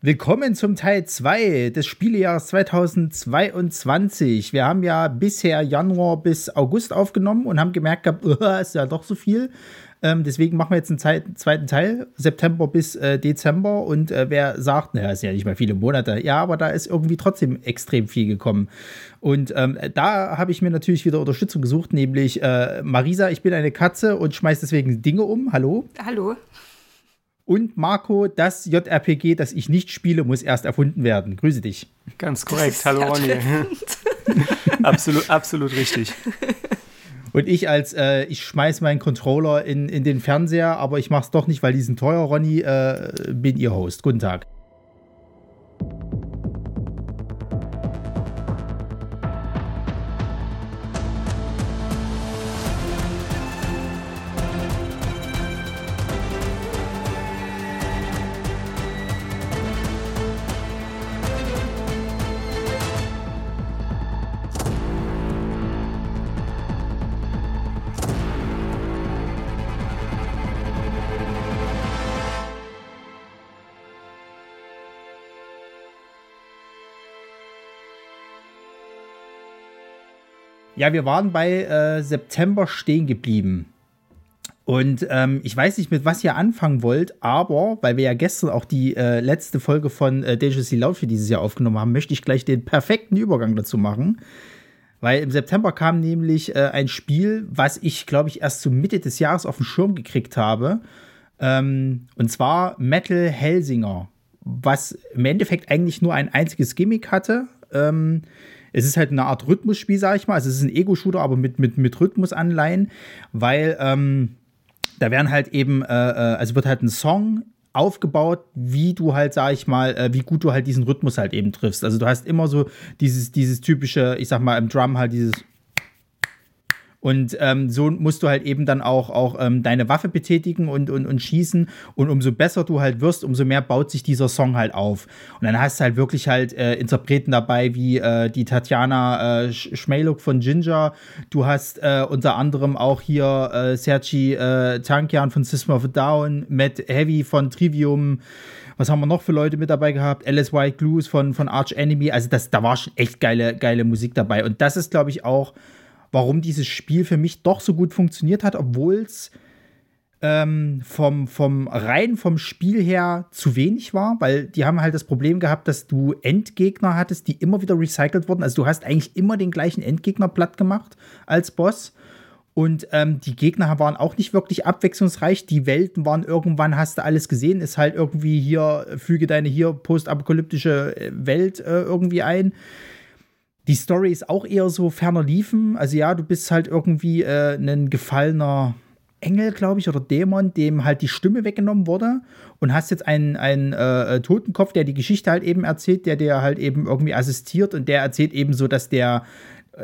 Willkommen zum Teil 2 des Spielejahres 2022. Wir haben ja bisher Januar bis August aufgenommen und haben gemerkt gehabt, uh, ist ja doch so viel. Ähm, deswegen machen wir jetzt einen zweiten Teil, September bis äh, Dezember. Und äh, wer sagt, naja, ist ja nicht mal viele Monate. Ja, aber da ist irgendwie trotzdem extrem viel gekommen. Und ähm, da habe ich mir natürlich wieder Unterstützung gesucht, nämlich äh, Marisa, ich bin eine Katze und schmeiß deswegen Dinge um. Hallo. Hallo. Und Marco, das JRPG, das ich nicht spiele, muss erst erfunden werden. Grüße dich. Ganz korrekt. Hallo Ronny. absolut, absolut richtig. Und ich als, äh, ich schmeiß meinen Controller in, in den Fernseher, aber ich mach's doch nicht, weil die sind teuer, Ronny, äh, bin ihr Host. Guten Tag. Ja, wir waren bei äh, September stehen geblieben. Und ähm, ich weiß nicht, mit was ihr anfangen wollt, aber weil wir ja gestern auch die äh, letzte Folge von äh, Dangerously Loud für dieses Jahr aufgenommen haben, möchte ich gleich den perfekten Übergang dazu machen. Weil im September kam nämlich äh, ein Spiel, was ich, glaube ich, erst zur Mitte des Jahres auf den Schirm gekriegt habe. Ähm, und zwar Metal Helsinger, was im Endeffekt eigentlich nur ein einziges Gimmick hatte. Ähm, es ist halt eine Art Rhythmusspiel, sag ich mal. Also es ist ein Ego-Shooter, aber mit, mit, mit Rhythmusanleihen, weil ähm, da werden halt eben, äh, äh, also wird halt ein Song aufgebaut, wie du halt, sag ich mal, äh, wie gut du halt diesen Rhythmus halt eben triffst. Also du hast immer so dieses, dieses typische, ich sag mal, im Drum halt dieses und ähm, so musst du halt eben dann auch, auch ähm, deine Waffe betätigen und, und, und schießen. Und umso besser du halt wirst, umso mehr baut sich dieser Song halt auf. Und dann hast du halt wirklich halt äh, Interpreten dabei, wie äh, die Tatjana äh, Schmeluk von Ginger. Du hast äh, unter anderem auch hier äh, Sergi äh, Tankian von System of a Down, Matt Heavy von Trivium. Was haben wir noch für Leute mit dabei gehabt? Alice White Glues von, von Arch Enemy. Also das, da war schon echt geile, geile Musik dabei. Und das ist, glaube ich, auch warum dieses Spiel für mich doch so gut funktioniert hat, obwohl es ähm, vom, vom rein vom Spiel her zu wenig war, weil die haben halt das Problem gehabt, dass du Endgegner hattest, die immer wieder recycelt wurden. Also du hast eigentlich immer den gleichen Endgegner platt gemacht als Boss. Und ähm, die Gegner waren auch nicht wirklich abwechslungsreich. Die Welten waren irgendwann, hast du alles gesehen, ist halt irgendwie hier, füge deine hier postapokalyptische äh, Welt äh, irgendwie ein. Die Story ist auch eher so ferner liefen. Also ja, du bist halt irgendwie äh, ein gefallener Engel, glaube ich, oder Dämon, dem halt die Stimme weggenommen wurde und hast jetzt einen, einen äh, äh, Totenkopf, der die Geschichte halt eben erzählt, der dir halt eben irgendwie assistiert und der erzählt eben so, dass der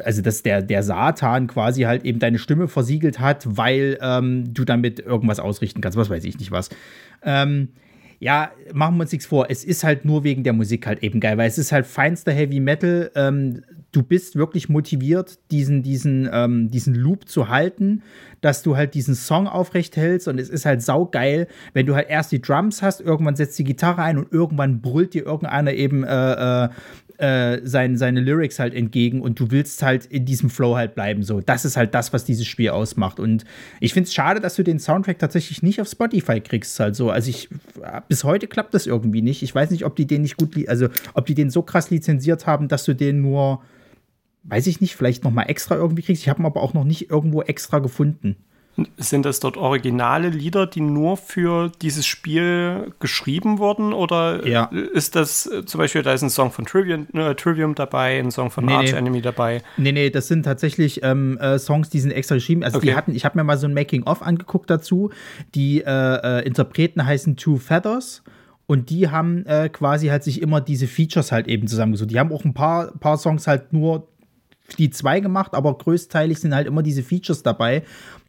also dass der, der Satan quasi halt eben deine Stimme versiegelt hat, weil ähm, du damit irgendwas ausrichten kannst, was weiß ich nicht was. Ähm, ja, machen wir uns nichts vor, es ist halt nur wegen der Musik halt eben geil, weil es ist halt feinster Heavy Metal. Ähm, du bist wirklich motiviert, diesen, diesen, ähm, diesen Loop zu halten, dass du halt diesen Song aufrecht hältst und es ist halt saugeil, wenn du halt erst die Drums hast, irgendwann setzt die Gitarre ein und irgendwann brüllt dir irgendeiner eben äh, äh, äh, sein, seine Lyrics halt entgegen und du willst halt in diesem Flow halt bleiben. So, das ist halt das, was dieses Spiel ausmacht. Und ich finde es schade, dass du den Soundtrack tatsächlich nicht auf Spotify kriegst. Halt so. Also ich bis heute klappt das irgendwie nicht. Ich weiß nicht, ob die den nicht gut, also ob die den so krass lizenziert haben, dass du den nur, weiß ich nicht, vielleicht noch mal extra irgendwie kriegst. Ich habe ihn aber auch noch nicht irgendwo extra gefunden. Sind das dort originale Lieder, die nur für dieses Spiel geschrieben wurden? Oder ja. ist das äh, zum Beispiel, da ist ein Song von Trivium, äh, Trivium dabei, ein Song von nee, Arch nee. Enemy dabei? Nee, nee, das sind tatsächlich ähm, äh, Songs, die sind extra geschrieben. Also okay. die hatten, ich habe mir mal so ein Making-of angeguckt dazu. Die äh, äh, Interpreten heißen Two Feathers. Und die haben äh, quasi halt sich immer diese Features halt eben zusammengesucht. Die haben auch ein paar, paar Songs halt nur die zwei gemacht, aber größteilig sind halt immer diese Features dabei.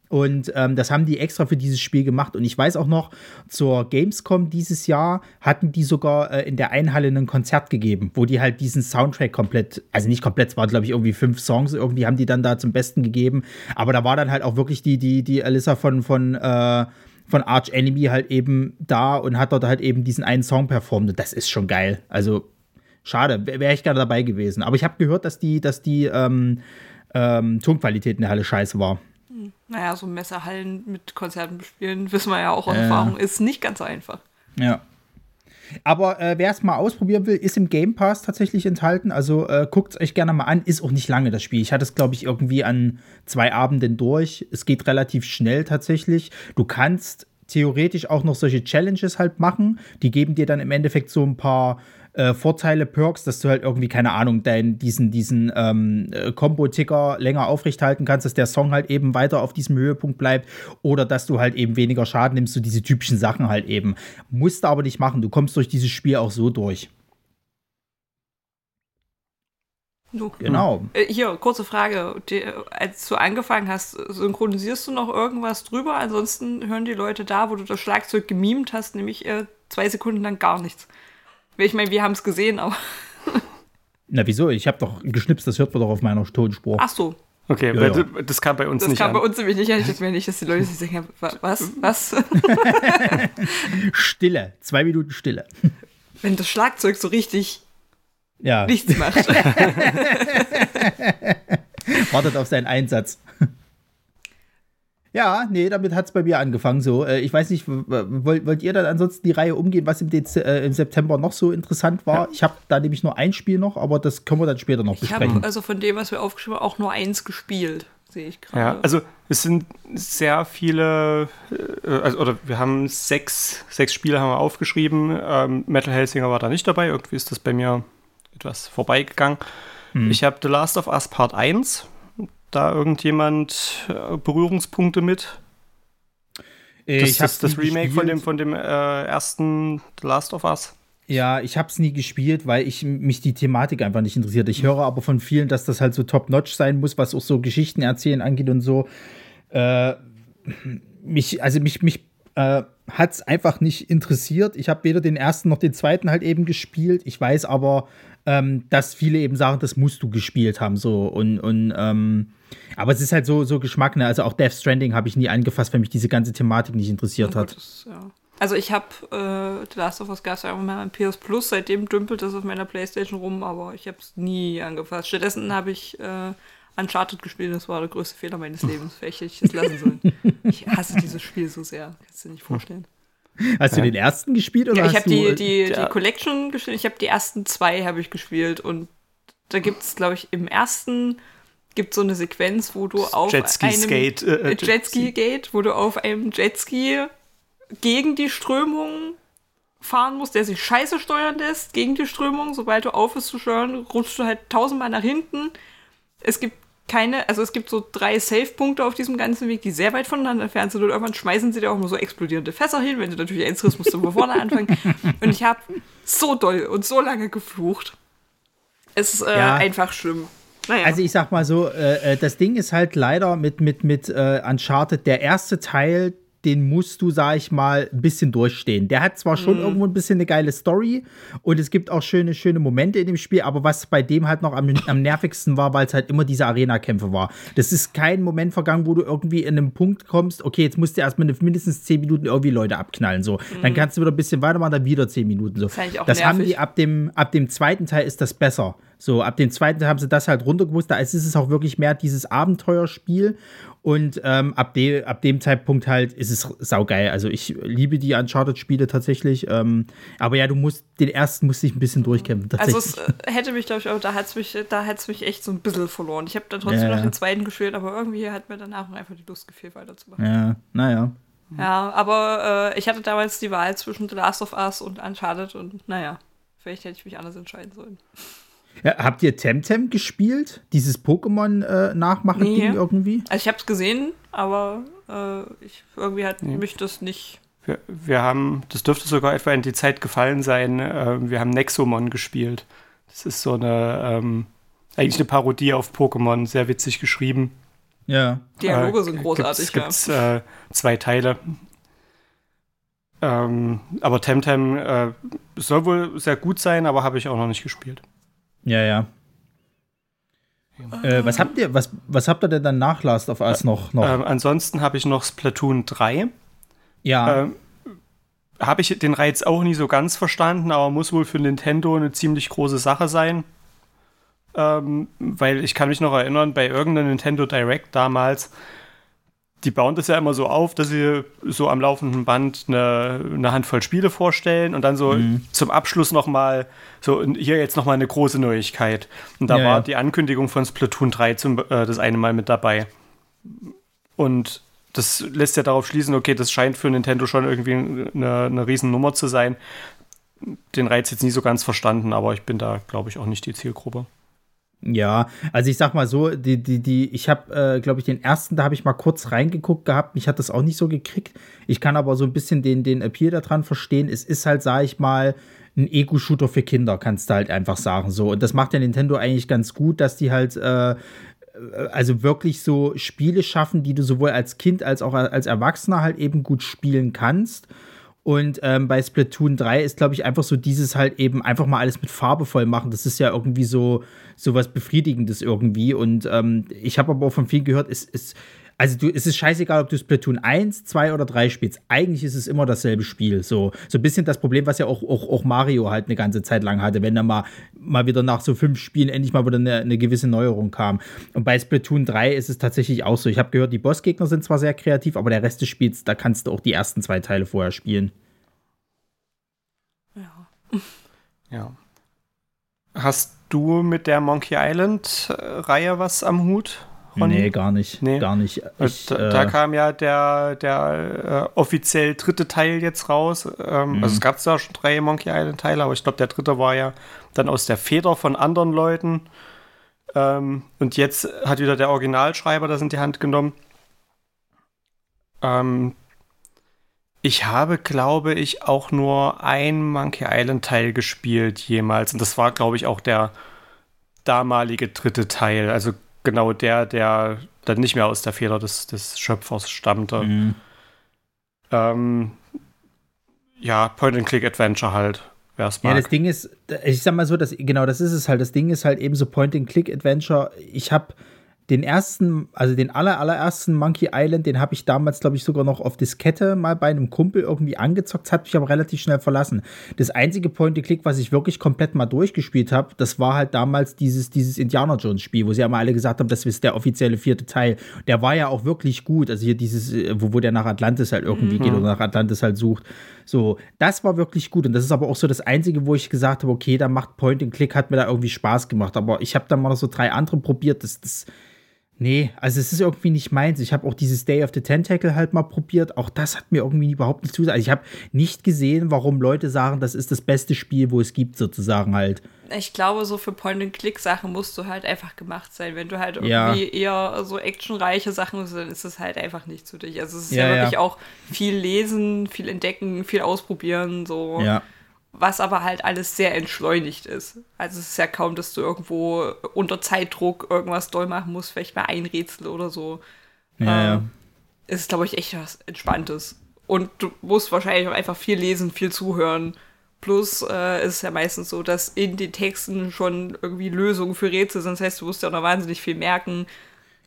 Und ähm, das haben die extra für dieses Spiel gemacht. Und ich weiß auch noch, zur Gamescom dieses Jahr hatten die sogar äh, in der Einhalle ein Konzert gegeben, wo die halt diesen Soundtrack komplett, also nicht komplett, es waren glaube ich irgendwie fünf Songs, irgendwie haben die dann da zum Besten gegeben. Aber da war dann halt auch wirklich die, die, die Alyssa von, von äh, von Arch Enemy halt eben da und hat dort halt eben diesen einen Song performt. Das ist schon geil. Also schade, wäre ich gerne dabei gewesen. Aber ich habe gehört, dass die, dass die ähm, ähm, Tonqualität in der Halle scheiße war. Naja, so Messerhallen mit Konzerten bespielen, wissen wir ja auch aus äh. Erfahrung, ist nicht ganz einfach. Ja. Aber äh, wer es mal ausprobieren will, ist im Game Pass tatsächlich enthalten. Also äh, guckt es euch gerne mal an. Ist auch nicht lange das Spiel. Ich hatte es, glaube ich, irgendwie an zwei Abenden durch. Es geht relativ schnell tatsächlich. Du kannst theoretisch auch noch solche Challenges halt machen. Die geben dir dann im Endeffekt so ein paar äh, Vorteile, Perks, dass du halt irgendwie, keine Ahnung, dein, diesen, diesen ähm, äh, Combo-Ticker länger aufrechthalten kannst, dass der Song halt eben weiter auf diesem Höhepunkt bleibt oder dass du halt eben weniger Schaden nimmst, so diese typischen Sachen halt eben. Musst du aber nicht machen, du kommst durch dieses Spiel auch so durch. Du. Genau. Äh, hier, kurze Frage. Als du angefangen hast, synchronisierst du noch irgendwas drüber? Ansonsten hören die Leute da, wo du das Schlagzeug gemimt hast, nämlich zwei Sekunden lang gar nichts. Ich meine, wir haben es gesehen, aber. Na, wieso? Ich habe doch geschnipst, das hört man doch auf meiner Tonspur. Ach so. Okay, ja, ja. das kam bei uns das nicht an. Das kam bei uns nämlich nicht an. Ich dachte nicht, dass die Leute sich denken, was, was? Stille. Zwei Minuten Stille. Wenn das Schlagzeug so richtig ja. nichts macht. Wartet auf seinen Einsatz. Ja, nee, damit hat es bei mir angefangen. So, äh, ich weiß nicht, wollt, wollt ihr dann ansonsten die Reihe umgehen, was im, Dez äh, im September noch so interessant war? Ja. Ich habe da nämlich nur ein Spiel noch, aber das können wir dann später noch ich besprechen. Ich habe also von dem, was wir aufgeschrieben haben, auch nur eins gespielt, sehe ich gerade. Ja, also es sind sehr viele, äh, also, oder wir haben sechs, sechs Spiele haben wir aufgeschrieben. Ähm, Metal Hellsinger war da nicht dabei, irgendwie ist das bei mir etwas vorbeigegangen. Hm. Ich habe The Last of Us Part 1 da irgendjemand äh, Berührungspunkte mit? Ich das, das, das Remake von dem, von dem äh, ersten The Last of Us? Ja, ich habe es nie gespielt, weil ich mich die Thematik einfach nicht interessiert. Ich höre aber von vielen, dass das halt so top-notch sein muss, was auch so Geschichten erzählen angeht und so. Äh, mich, also mich, mich äh, hat es einfach nicht interessiert. Ich habe weder den ersten noch den zweiten halt eben gespielt. Ich weiß aber, ähm, dass viele eben sagen, das musst du gespielt haben. So und, und ähm, aber es ist halt so, so Geschmack, ne? Also auch Death Stranding habe ich nie angefasst, weil mich diese ganze Thematik nicht interessiert hat. Das, ja. Also ich habe äh, The Last of Us gab es ja irgendwann mal im PS Plus, seitdem dümpelt das auf meiner Playstation rum, aber ich habe es nie angefasst. Stattdessen habe ich äh, Uncharted gespielt, das war der größte Fehler meines Lebens. Vielleicht hätte ich es lassen sollen. Ich hasse dieses Spiel so sehr, kannst du dir nicht vorstellen. Hast du den ersten gespielt oder ja, ich habe die, die, die Collection gespielt. Ich habe die ersten zwei habe ich gespielt und da gibt es, glaube ich, im ersten gibt so eine Sequenz, wo du auf Jetski einem Skate, äh, äh Jetski Gate, wo du auf einem Jetski gegen die Strömung fahren musst, der sich scheiße steuern lässt, gegen die Strömung. Sobald du aufhörst zu steuern, rutschst du halt tausendmal nach hinten. Es gibt keine, also es gibt so drei Safe-Punkte auf diesem ganzen Weg, die sehr weit voneinander entfernt sind und irgendwann schmeißen sie dir auch nur so explodierende Fässer hin. Wenn du natürlich eins triffst, musst du von vorne anfangen. Und ich habe so doll und so lange geflucht. Es ist äh, ja. einfach schlimm. Naja. Also ich sag mal so, äh, äh, das Ding ist halt leider mit, mit, mit äh, Uncharted, der erste Teil, den musst du, sag ich mal, ein bisschen durchstehen. Der hat zwar schon mhm. irgendwo ein bisschen eine geile Story und es gibt auch schöne, schöne Momente in dem Spiel, aber was bei dem halt noch am, am nervigsten war, weil es halt immer diese Arena-Kämpfe war. Das ist kein Moment vergangen, wo du irgendwie in einem Punkt kommst, okay, jetzt musst du erstmal mindestens 10 Minuten irgendwie Leute abknallen. So. Mhm. Dann kannst du wieder ein bisschen weitermachen, dann wieder 10 Minuten. So. Das, das haben die ab dem, ab dem zweiten Teil ist das besser. So, ab dem zweiten haben sie das halt runtergewusst. Da ist es auch wirklich mehr dieses Abenteuerspiel. Und ähm, ab, de ab dem Zeitpunkt halt ist es saugeil. Also ich liebe die Uncharted-Spiele tatsächlich. Ähm, aber ja, du musst, den ersten musste ich ein bisschen durchkämpfen. Also es äh, hätte mich, glaube ich, auch, da hat es mich, mich echt so ein bisschen verloren. Ich habe dann trotzdem ja. noch den zweiten gespielt, aber irgendwie hat mir danach einfach die Lust gefehlt, weiterzumachen. Ja, naja. Ja, aber äh, ich hatte damals die Wahl zwischen The Last of Us und Uncharted und naja, vielleicht hätte ich mich anders entscheiden sollen. Ja, habt ihr Temtem gespielt? Dieses Pokémon-Nachmachen-Ding äh, nee. irgendwie? Also ich habe es gesehen, aber äh, ich, irgendwie hat nee. mich das nicht. Wir, wir, haben, das dürfte sogar etwa in die Zeit gefallen sein, äh, wir haben Nexomon gespielt. Das ist so eine, ähm, eigentlich eine Parodie auf Pokémon, sehr witzig geschrieben. Ja. Dialoge sind großartig, gibt's, ja. Gibt's, äh, zwei Teile. Ähm, aber Temtem äh, soll wohl sehr gut sein, aber habe ich auch noch nicht gespielt. Ja, ja. Äh, was habt ihr, was, was habt ihr denn dann nach Last of Us noch? noch? Äh, ansonsten habe ich noch Splatoon 3. Ja. Ähm, Habe ich den Reiz auch nie so ganz verstanden, aber muss wohl für Nintendo eine ziemlich große Sache sein. Ähm, weil ich kann mich noch erinnern, bei irgendeinem Nintendo Direct damals, die bauen das ja immer so auf, dass sie so am laufenden Band eine, eine Handvoll Spiele vorstellen und dann so mhm. zum Abschluss nochmal, so hier jetzt nochmal eine große Neuigkeit. Und da ja, war ja. die Ankündigung von Splatoon 3 zum, äh, das eine Mal mit dabei. Und das lässt ja darauf schließen, okay, das scheint für Nintendo schon irgendwie eine, eine Riesennummer zu sein. Den Reiz jetzt nie so ganz verstanden, aber ich bin da, glaube ich, auch nicht die Zielgruppe. Ja, also ich sag mal so, die, die, die, ich habe, äh, glaube ich, den ersten, da habe ich mal kurz reingeguckt gehabt. Mich hat das auch nicht so gekriegt. Ich kann aber so ein bisschen den, den Appeal daran verstehen. Es ist halt, sag ich mal, ein Ego-Shooter für Kinder, kannst du halt einfach sagen. So. Und das macht ja Nintendo eigentlich ganz gut, dass die halt äh, also wirklich so Spiele schaffen, die du sowohl als Kind als auch als Erwachsener halt eben gut spielen kannst. Und ähm, bei Splatoon 3 ist, glaube ich, einfach so dieses halt eben einfach mal alles mit Farbe voll machen. Das ist ja irgendwie so, so was Befriedigendes irgendwie. Und ähm, ich habe aber auch von vielen gehört, es ist also du, es ist scheißegal, ob du Splatoon 1, 2 oder 3 spielst. Eigentlich ist es immer dasselbe Spiel. So, so ein bisschen das Problem, was ja auch, auch, auch Mario halt eine ganze Zeit lang hatte, wenn da mal, mal wieder nach so fünf Spielen endlich mal wieder eine, eine gewisse Neuerung kam. Und bei Splatoon 3 ist es tatsächlich auch so. Ich habe gehört, die Bossgegner sind zwar sehr kreativ, aber der Rest des Spiels, da kannst du auch die ersten zwei Teile vorher spielen. Ja. Ja. Hast du mit der Monkey Island-Reihe was am Hut? Ronny? Nee, gar nicht. Nee. Gar nicht. Ich, da, äh, da, kam ja der, der äh, offiziell dritte Teil jetzt raus. Ähm, mhm. Also es gab zwar schon drei Monkey Island Teile, aber ich glaube, der dritte war ja dann aus der Feder von anderen Leuten. Ähm, und jetzt hat wieder der Originalschreiber das in die Hand genommen. Ähm, ich habe, glaube ich, auch nur ein Monkey Island Teil gespielt jemals. Und das war, glaube ich, auch der damalige dritte Teil. Also genau der, der dann nicht mehr aus der Feder des, des Schöpfers stammte. Mhm. Ähm, ja, Point-and-Click-Adventure halt. Ja, das Ding ist, ich sag mal so, das, genau, das ist es halt. Das Ding ist halt eben so Point-and-Click-Adventure. Ich habe den ersten, also den aller, allerersten Monkey Island, den habe ich damals, glaube ich, sogar noch auf Diskette mal bei einem Kumpel irgendwie angezockt, hat mich aber relativ schnell verlassen. Das einzige Point-and-Click, was ich wirklich komplett mal durchgespielt habe, das war halt damals dieses, dieses Indiana Jones Spiel, wo sie ja mal alle gesagt haben, das ist der offizielle vierte Teil. Der war ja auch wirklich gut. Also hier dieses, wo, wo der nach Atlantis halt irgendwie mhm. geht oder nach Atlantis halt sucht. So, das war wirklich gut. Und das ist aber auch so das Einzige, wo ich gesagt habe, okay, da macht Point-and-Click, hat mir da irgendwie Spaß gemacht. Aber ich habe dann mal noch so drei andere probiert. Das, das, Nee, also es ist irgendwie nicht meins. Ich habe auch dieses Day of the Tentacle halt mal probiert. Auch das hat mir irgendwie überhaupt nicht zugesagt. Also ich habe nicht gesehen, warum Leute sagen, das ist das beste Spiel, wo es gibt, sozusagen halt. Ich glaube, so für Point-and-Click-Sachen musst du halt einfach gemacht sein. Wenn du halt irgendwie ja. eher so actionreiche Sachen hast, dann ist es halt einfach nicht zu dich. Also es ist ja, ja wirklich ja. auch viel lesen, viel entdecken, viel ausprobieren, so. Ja was aber halt alles sehr entschleunigt ist. Also es ist ja kaum, dass du irgendwo unter Zeitdruck irgendwas doll machen musst, vielleicht mal ein Rätsel oder so. Ja, ähm, ja. Ist, glaube ich, echt was Entspanntes. Und du musst wahrscheinlich auch einfach viel lesen, viel zuhören. Plus äh, ist es ja meistens so, dass in den Texten schon irgendwie Lösungen für Rätsel sind. Das heißt, du musst ja auch noch wahnsinnig viel merken.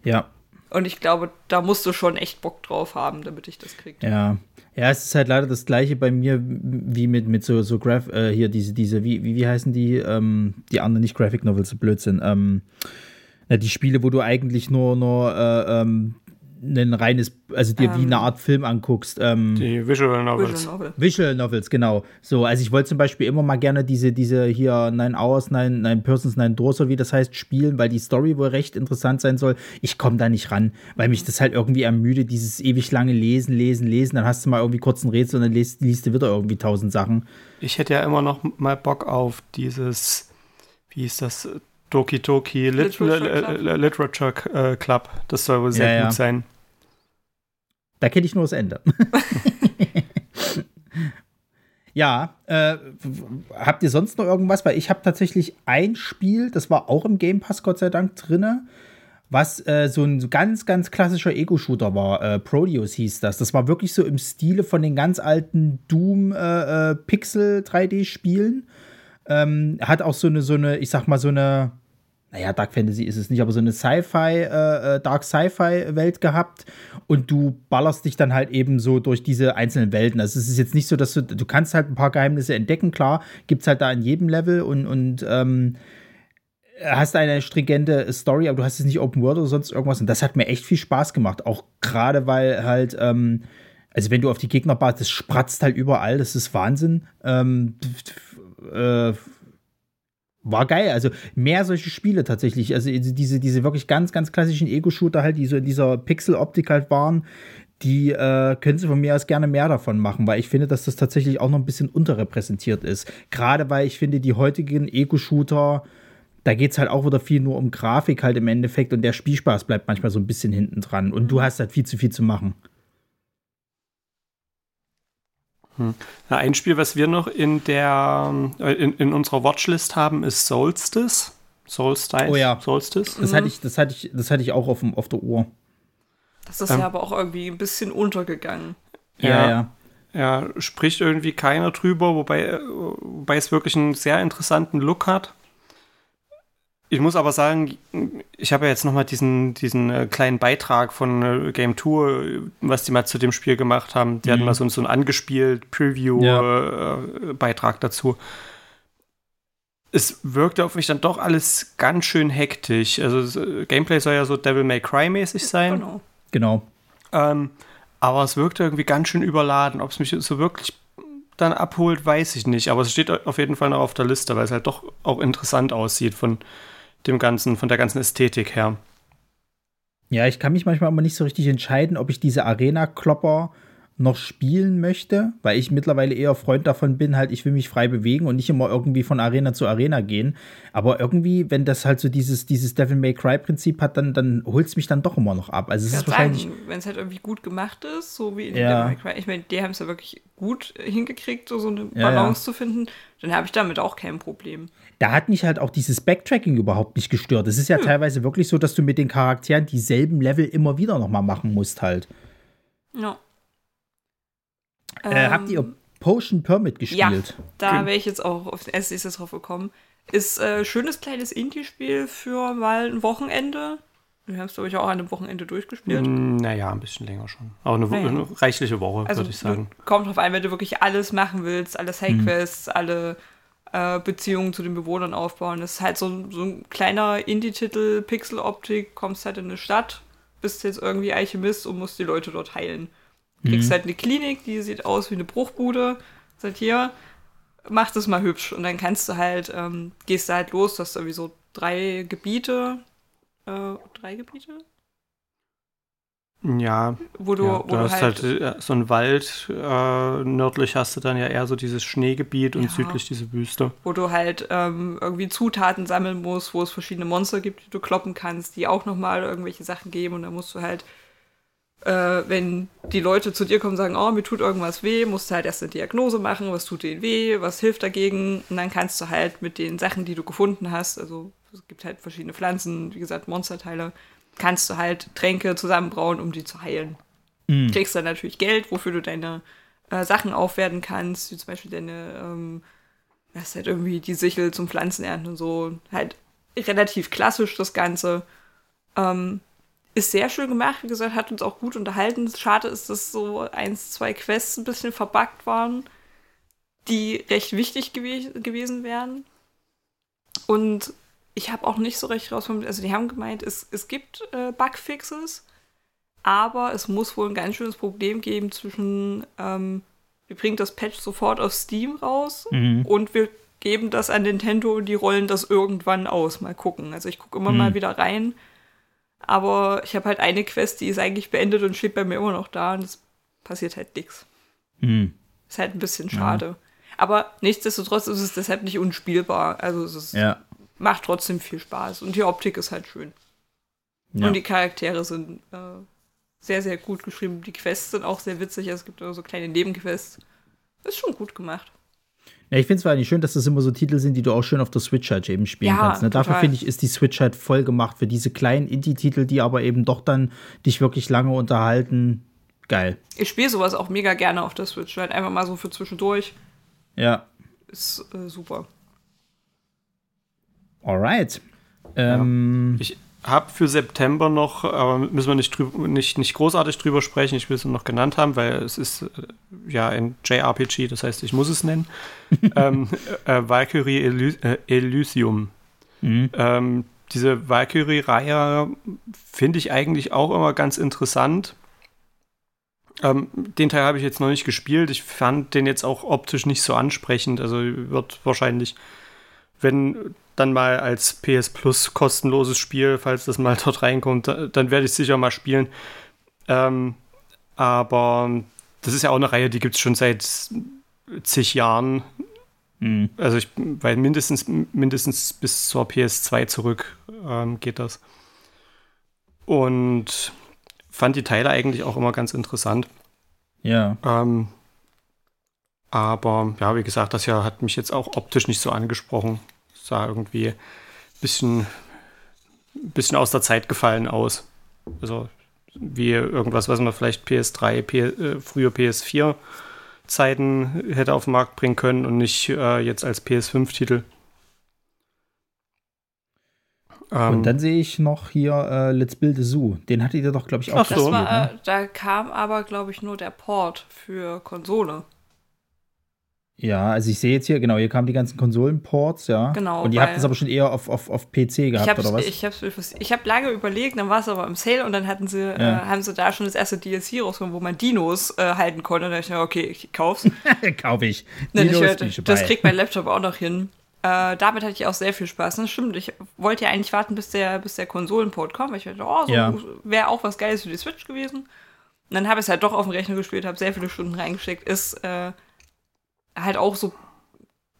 Ja. Und ich glaube, da musst du schon echt Bock drauf haben, damit ich das kriege. Ja. Ja, es ist halt leider das gleiche bei mir wie mit, mit so, so Graph, äh, hier diese, diese, wie, wie, wie heißen die, ähm, die anderen, nicht Graphic Novels, so Blödsinn, ähm, na, die Spiele, wo du eigentlich nur, nur äh, ähm, ein reines, also dir ähm, wie eine ähm, Art Film anguckst. Ähm, die Visual Novels. Visual, Novel. Visual Novels, genau. So, also ich wollte zum Beispiel immer mal gerne diese, diese hier Nine Hours, Nine, Nine Persons, Nine Doors, wie das heißt, spielen, weil die Story wohl recht interessant sein soll. Ich komme da nicht ran, weil mich das halt irgendwie ermüdet, dieses ewig lange Lesen, Lesen, Lesen. Dann hast du mal irgendwie kurz ein Rätsel und dann liest, liest du wieder irgendwie tausend Sachen. Ich hätte ja immer noch mal Bock auf dieses, wie ist das, Doki Doki Lit Literature, Club. Literature äh, Club. Das soll wohl sehr ja, gut ja. sein. Da kenne ich nur das Ende. ja, äh, habt ihr sonst noch irgendwas? Weil ich habe tatsächlich ein Spiel, das war auch im Game Pass Gott sei Dank drinne, was äh, so ein ganz, ganz klassischer Ego-Shooter war. Äh, Proteus hieß das. Das war wirklich so im Stile von den ganz alten Doom-Pixel äh, äh, 3D-Spielen. Ähm, hat auch so eine, so eine, ich sag mal, so eine naja, Dark Fantasy ist es nicht, aber so eine Sci-Fi, äh, äh, Dark Sci-Fi-Welt gehabt und du ballerst dich dann halt eben so durch diese einzelnen Welten. Also es ist jetzt nicht so, dass du, du kannst halt ein paar Geheimnisse entdecken, klar, gibt es halt da in jedem Level und, und ähm, hast eine stringente Story, aber du hast es nicht Open World oder sonst irgendwas und das hat mir echt viel Spaß gemacht, auch gerade weil halt, ähm, also wenn du auf die Gegner bist, das spratzt halt überall, das ist Wahnsinn. Ähm, äh, war geil. Also mehr solche Spiele tatsächlich. Also diese, diese wirklich ganz, ganz klassischen Ego-Shooter halt, die so in dieser Pixel-Optik halt waren, die äh, können sie von mir aus gerne mehr davon machen, weil ich finde, dass das tatsächlich auch noch ein bisschen unterrepräsentiert ist. Gerade weil ich finde, die heutigen Ego-Shooter, da geht es halt auch wieder viel nur um Grafik halt im Endeffekt und der Spielspaß bleibt manchmal so ein bisschen hinten dran und du mhm. hast halt viel zu viel zu machen. Hm. ein Spiel, was wir noch in der äh, in, in unserer Watchlist haben, ist Solstice. Solstice. Oh ja. Solstice. Das, mhm. hatte ich, das, hatte ich, das hatte ich auch auf, auf der Uhr. Das ist ähm, ja aber auch irgendwie ein bisschen untergegangen. Ja, ja. ja. Ja, spricht irgendwie keiner drüber, wobei, äh, wobei es wirklich einen sehr interessanten Look hat. Ich muss aber sagen, ich habe ja jetzt nochmal diesen, diesen äh, kleinen Beitrag von äh, Game Tour, was die mal zu dem Spiel gemacht haben. Die mhm. hatten mal so, so einen angespielt Preview-Beitrag ja. äh, dazu. Es wirkte auf mich dann doch alles ganz schön hektisch. Also Gameplay soll ja so Devil May Cry-mäßig sein. Genau. genau. Ähm, aber es wirkte irgendwie ganz schön überladen. Ob es mich so wirklich dann abholt, weiß ich nicht. Aber es steht auf jeden Fall noch auf der Liste, weil es halt doch auch interessant aussieht von dem ganzen, von der ganzen Ästhetik her. Ja, ich kann mich manchmal aber nicht so richtig entscheiden, ob ich diese Arena-Klopper noch spielen möchte, weil ich mittlerweile eher Freund davon bin, halt, ich will mich frei bewegen und nicht immer irgendwie von Arena zu Arena gehen. Aber irgendwie, wenn das halt so dieses, dieses Devil May Cry-Prinzip hat, dann, dann holt es mich dann doch immer noch ab. Also es ist wahrscheinlich. Wenn es halt irgendwie gut gemacht ist, so wie in ja. Devil May Cry. Ich meine, die haben es ja wirklich gut hingekriegt, so, so eine Balance ja, ja. zu finden, dann habe ich damit auch kein Problem. Da hat mich halt auch dieses Backtracking überhaupt nicht gestört. Es ist ja hm. teilweise wirklich so, dass du mit den Charakteren dieselben Level immer wieder nochmal machen musst halt. Ja. Äh, ähm, habt ihr Potion Permit gespielt? Ja, da wäre ich jetzt auch auf, als nächstes drauf gekommen. Ist äh, schönes kleines Indie-Spiel für mal ein Wochenende. Wir haben es, glaube ich, auch an einem Wochenende durchgespielt. Mm, naja, ein bisschen länger schon. Aber eine, naja. eine reichliche Woche, also, würde ich sagen. Kommt drauf an, wenn du wirklich alles machen willst, alle Sidequests, mhm. alle äh, Beziehungen zu den Bewohnern aufbauen. Das ist halt so, so ein kleiner Indie-Titel, Pixel-Optik, kommst halt in eine Stadt, bist jetzt irgendwie Alchemist und musst die Leute dort heilen. Kriegst mhm. halt eine Klinik, die sieht aus wie eine Bruchbude. Seit hier, mach das mal hübsch. Und dann kannst du halt, ähm, gehst du halt los, du hast irgendwie so drei Gebiete. Äh, drei Gebiete? Ja, wo du, ja, wo du hast halt, halt, äh, so einen Wald, äh, nördlich hast du dann ja eher so dieses Schneegebiet und ja, südlich diese Wüste. Wo du halt ähm, irgendwie Zutaten sammeln musst, wo es verschiedene Monster gibt, die du kloppen kannst, die auch nochmal irgendwelche Sachen geben und dann musst du halt äh, wenn die Leute zu dir kommen und sagen, oh, mir tut irgendwas weh, musst du halt erst eine Diagnose machen, was tut denen weh, was hilft dagegen. Und dann kannst du halt mit den Sachen, die du gefunden hast, also es gibt halt verschiedene Pflanzen, wie gesagt, Monsterteile, kannst du halt Tränke zusammenbrauen, um die zu heilen. Mhm. Kriegst dann natürlich Geld, wofür du deine äh, Sachen aufwerten kannst, wie zum Beispiel deine, ähm, das ist halt irgendwie die Sichel zum Pflanzenernten und so. Halt relativ klassisch das Ganze. Ähm, ist sehr schön gemacht, wie gesagt, hat uns auch gut unterhalten. Schade ist, dass so eins, zwei Quests ein bisschen verbuggt waren, die recht wichtig gew gewesen wären. Und ich habe auch nicht so recht rausgefunden, also die haben gemeint, es, es gibt äh, Bugfixes, aber es muss wohl ein ganz schönes Problem geben zwischen, ähm, wir bringen das Patch sofort auf Steam raus mhm. und wir geben das an Nintendo und die rollen das irgendwann aus. Mal gucken. Also ich gucke immer mhm. mal wieder rein aber ich habe halt eine Quest, die ist eigentlich beendet und steht bei mir immer noch da und es passiert halt nichts. Mhm. Ist halt ein bisschen schade. Ja. Aber nichtsdestotrotz ist es deshalb nicht unspielbar. Also es ist, ja. Macht trotzdem viel Spaß und die Optik ist halt schön. Ja. Und die Charaktere sind äh, sehr, sehr gut geschrieben. Die Quests sind auch sehr witzig. Es gibt so kleine Nebenquests. Ist schon gut gemacht. Ja, ich finde es vor allem schön, dass das immer so Titel sind, die du auch schön auf der Switch halt eben spielen ja, kannst. Ne? Dafür finde ich, ist die Switch halt voll gemacht für diese kleinen Indie-Titel, die aber eben doch dann dich wirklich lange unterhalten. Geil. Ich spiele sowas auch mega gerne auf der Switch, halt einfach mal so für zwischendurch. Ja. Ist äh, super. Alright. Ähm, ja. Ich habe für September noch, aber müssen wir nicht, drüber, nicht, nicht großartig drüber sprechen, ich will es nur noch genannt haben, weil es ist äh, ja ein JRPG, das heißt, ich muss es nennen. ähm, äh, Valkyrie Ely äh, Elysium. Mhm. Ähm, diese Valkyrie-Reihe finde ich eigentlich auch immer ganz interessant. Ähm, den Teil habe ich jetzt noch nicht gespielt. Ich fand den jetzt auch optisch nicht so ansprechend. Also wird wahrscheinlich, wenn dann mal als PS Plus kostenloses Spiel, falls das mal dort reinkommt, dann werde ich sicher mal spielen. Ähm, aber das ist ja auch eine Reihe, die gibt es schon seit zig Jahren. Mhm. Also ich, weil mindestens, mindestens bis zur PS2 zurück ähm, geht das. Und fand die Teile eigentlich auch immer ganz interessant. Ja. Ähm, aber ja, wie gesagt, das ja hat mich jetzt auch optisch nicht so angesprochen. Sah irgendwie ein bisschen, bisschen aus der Zeit gefallen aus. Also wie irgendwas, was man vielleicht PS3, P äh, früher PS4 Zeiten hätte auf den Markt bringen können und nicht äh, jetzt als PS5-Titel. Ähm, und dann sehe ich noch hier äh, Let's Build a Zoo. Den hattet ihr doch, glaube ich, auch. Ach so. War, ne? äh, da kam aber, glaube ich, nur der Port für Konsole. Ja, also ich sehe jetzt hier, genau, hier kamen die ganzen Konsolenports, ja. Genau. Und ihr habt es aber schon eher auf, auf, auf PC gehabt, oder was? Ich habe ich hab lange überlegt, dann war es aber im Sale und dann hatten sie, ja. äh, haben sie da schon das erste DLC rausgekommen, wo man Dinos äh, halten konnte. Und dann dachte ich, okay, ich kauf's. Kauf ich. Dinos ich, das kriegt mein Laptop auch noch hin. Äh, damit hatte ich auch sehr viel Spaß. Das ne? stimmt. Ich wollte ja eigentlich warten, bis der, bis der Konsolenport kommt, weil ich dachte, oh, so ja. wäre auch was Geiles für die Switch gewesen. Und dann habe ich es halt doch auf dem Rechner gespielt, habe sehr viele Stunden reingesteckt. Ist äh, halt auch so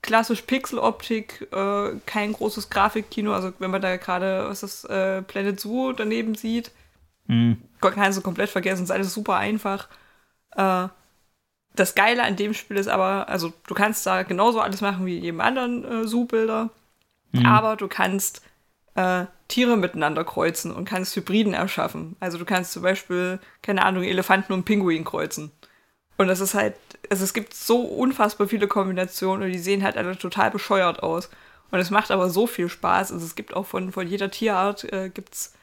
klassisch Pixeloptik, äh, kein großes Grafikkino. Also wenn man da gerade, was ist äh, Planet Zoo daneben sieht, mhm. kannst du komplett vergessen, ist alles super einfach. Äh, das Geile an dem Spiel ist aber, also du kannst da genauso alles machen wie jedem anderen äh, Zoo-Bilder, mhm. aber du kannst äh, Tiere miteinander kreuzen und kannst Hybriden erschaffen. Also du kannst zum Beispiel, keine Ahnung, Elefanten und Pinguin kreuzen. Und das ist halt, also es gibt so unfassbar viele Kombinationen und die sehen halt alle total bescheuert aus. Und es macht aber so viel Spaß. Also es gibt auch von, von jeder Tierart äh, gibt's